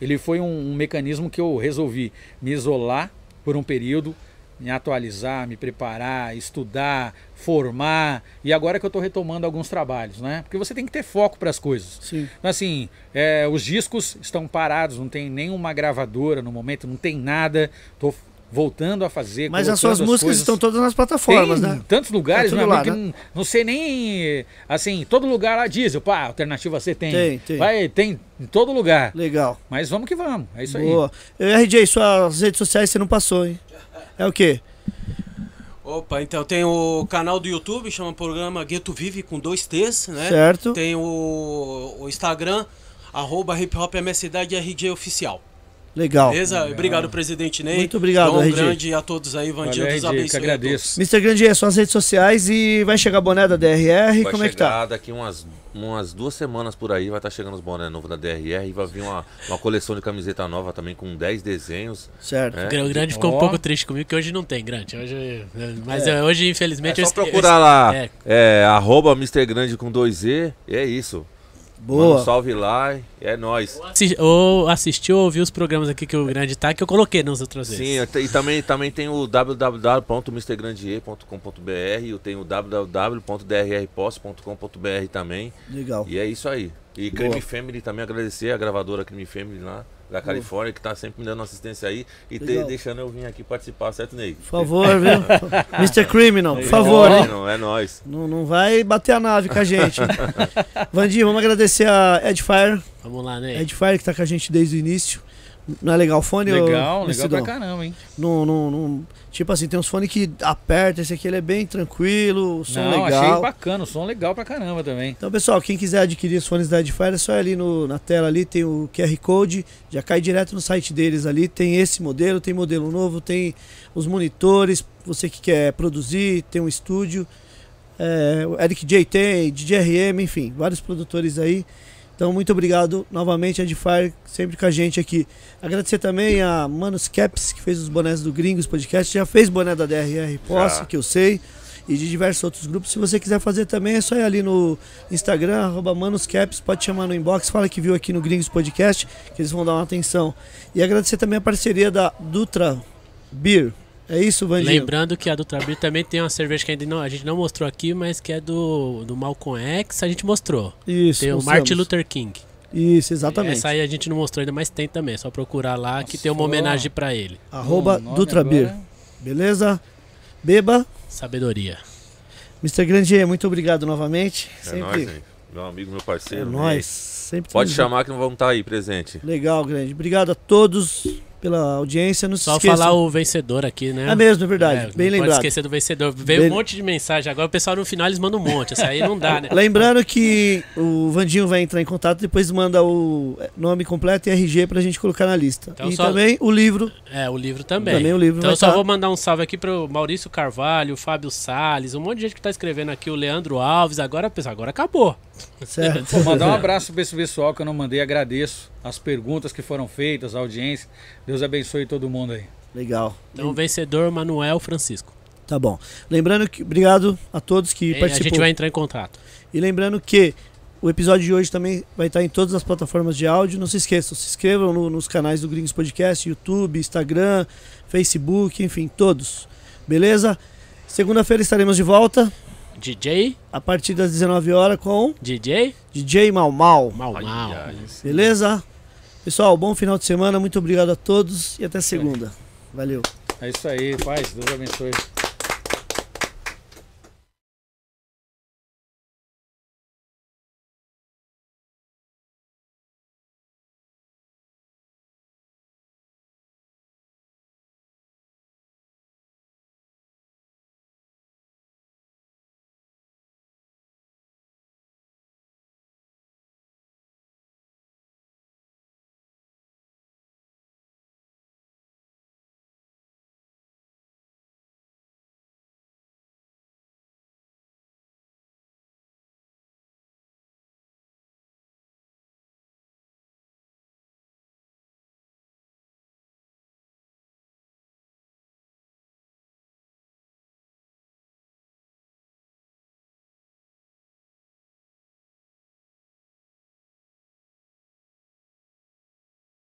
S5: ele foi um, um mecanismo que eu resolvi me isolar por um período, me atualizar, me preparar, estudar, formar. E agora que eu estou retomando alguns trabalhos, né? Porque você tem que ter foco para as coisas.
S1: Sim.
S5: Então, assim, é, os discos estão parados, não tem nenhuma gravadora no momento, não tem nada. Tô voltando a fazer.
S1: Mas as suas músicas
S5: coisas.
S1: estão todas nas plataformas,
S5: Tem
S1: né?
S5: tantos lugares,
S1: Tá
S5: meu
S1: tudo
S5: amigo,
S1: lá,
S5: que não, não sei nem. Assim, todo lugar lá diz, pá, alternativa você tem.
S1: Tem, tem.
S5: Vai, tem em todo lugar.
S1: Legal.
S5: Mas vamos que vamos. É isso
S1: Boa. Eu, RJ, suas redes sociais você não passou, hein? É o quê?
S4: Opa, então tem o canal do YouTube, chama programa Gueto Vive com dois T's, né?
S1: Certo.
S4: Tem o, o Instagram, arroba Hip Hop é minha cidade RG Oficial.
S1: Legal.
S4: Beleza? Obrigado, presidente Ney.
S1: Muito obrigado,
S4: Dom
S1: RG.
S4: grande a todos aí. Vandinho
S5: que
S4: abençoe.
S5: agradeço.
S1: Mr. Grandier, suas redes sociais e vai chegar boné da DRR,
S2: Vai
S1: como é que
S2: chegar
S1: tá?
S2: daqui umas, umas duas semanas por aí, vai estar chegando os bonés novos da DRR e vai vir uma, uma coleção de camiseta nova também com 10 desenhos.
S1: Certo.
S2: É.
S3: O grande ficou
S5: Ó.
S3: um pouco triste comigo, que hoje não tem grande. Hoje, mas eh, hoje, infelizmente,
S2: É
S3: eu
S2: só
S3: eu
S2: procurar
S3: esque-
S2: lá,
S3: é,
S2: é, arroba Mr. Grande com 2E, e é isso. Manda
S1: Boa.
S2: um salve lá, é nóis.
S3: assi- ou assistiu ou ouviu os programas aqui que o grande tá, que eu coloquei nas outras vezes.
S2: Sim, e também, também tem o www.mrgrandier.com.br, eu tenho o www.drpost.com.br também.
S1: Legal.
S2: E é isso aí. E
S1: Boa.
S2: Crime Family também agradecer a gravadora Crime Family lá da Califórnia, que tá sempre me dando assistência aí e te- deixando eu vir aqui participar, certo, Ney?
S1: Por favor, viu? Mr. Criminal, por favor, hein?
S2: Não, é nóis.
S1: Não, não vai bater a nave com a gente. Vandinho, vamos agradecer a Edfire.
S3: Vamos lá, né?
S1: Edfire que tá com a gente desde o início. Não é legal o fone?
S5: Legal, legal pra caramba, hein?
S1: Não, não, não- tipo assim, tem uns fones que aperta, esse aqui ele é bem tranquilo, o som
S5: Não,
S1: legal.
S5: achei bacana, o som legal pra caramba também.
S1: Então, pessoal, quem quiser adquirir os fones da Edifier, é só ir ali no, na tela ali, tem o QR Code, já cai direto no site deles ali, tem esse modelo, tem modelo novo, tem os monitores, você que quer produzir, tem um estúdio, é, o Eric J tem, DJRM, enfim, vários produtores aí. Então, muito obrigado novamente, Edifier, sempre com a gente aqui. Agradecer também a Manos Caps, que fez os bonés do Gringos Podcast, já fez boné da DRR Posse, que eu sei e de diversos outros grupos. Se você quiser fazer também, é só ir ali no Instagram, arroba manuscaps, pode chamar no inbox, fala que viu aqui no Gringos Podcast, que eles vão dar uma atenção. E agradecer também a parceria da Dutra Beer. É isso, Vandinho?
S3: Lembrando que a do Trabir também tem uma cerveja que ainda não, a gente não mostrou aqui, mas que é do, do Malcolm X, a gente mostrou.
S1: Isso,
S3: Tem o
S1: mostramos.
S3: Martin Luther King.
S1: Isso, exatamente.
S3: Essa aí a gente não mostrou ainda, mas tem também. É só procurar lá que tem uma
S5: Nossa.
S3: homenagem pra ele.
S1: Arroba
S5: O nome
S1: Dutra Beer.
S5: agora-
S1: Beleza? Beba.
S3: Sabedoria.
S1: Mr. Grandier, muito obrigado novamente.
S2: É
S1: Sempre
S2: nóis, Ney. Meu amigo, meu
S1: é
S2: parceiro. Ney.
S1: nóis. Sempre
S2: Pode chamar que não vamos estar aí presente.
S1: Legal, grande. Obrigado a todos pela audiência. Não
S3: Só
S1: esqueçam.
S3: falar o vencedor aqui, né?
S1: É mesmo, é verdade.
S3: É,
S1: Bem
S3: não pode
S1: lembrado.
S3: esquecer do vencedor. Veio
S1: Bem-
S3: um monte de mensagem. Agora o pessoal no final eles mandam um monte. Essa aí não dá, né?
S1: Lembrando que o Vandinho vai entrar em contato, depois manda o nome completo e RG pra gente colocar na lista.
S3: Então
S1: e
S3: só-
S1: também o livro.
S3: É, o livro também.
S1: Também o livro
S3: então eu só
S1: tá-
S3: vou mandar um salve aqui pro Maurício Carvalho, o Fábio Salles, um monte de gente que tá escrevendo aqui, o Leandro Alves. Agora, pessoal, agora acabou.
S1: Certo?
S5: Pô, mandar um abraço pra esse pessoal que eu não mandei, agradeço as perguntas que foram feitas, a audiência. Deus abençoe todo mundo aí.
S1: Legal.
S3: Então, o vencedor Manuel Francisco.
S1: Tá bom. Lembrando que. Obrigado a todos que
S3: E a
S1: participou.
S3: gente vai entrar em contato.
S1: E lembrando que o episódio de hoje também vai estar em todas as plataformas de áudio. Não se esqueçam, se inscrevam no- nos canais do Gringos Podcast, YouTube, Instagram, Facebook, enfim, todos. Beleza? Segunda-feira estaremos de volta
S3: DJ,
S1: a partir das 19 horas com
S3: DJ,
S1: DJ Mal Mal.
S3: mal, mal.
S1: Beleza? Pessoal, bom final de semana, muito obrigado a todos e até segunda. Valeu.
S5: É isso aí, paz, Deus abençoe.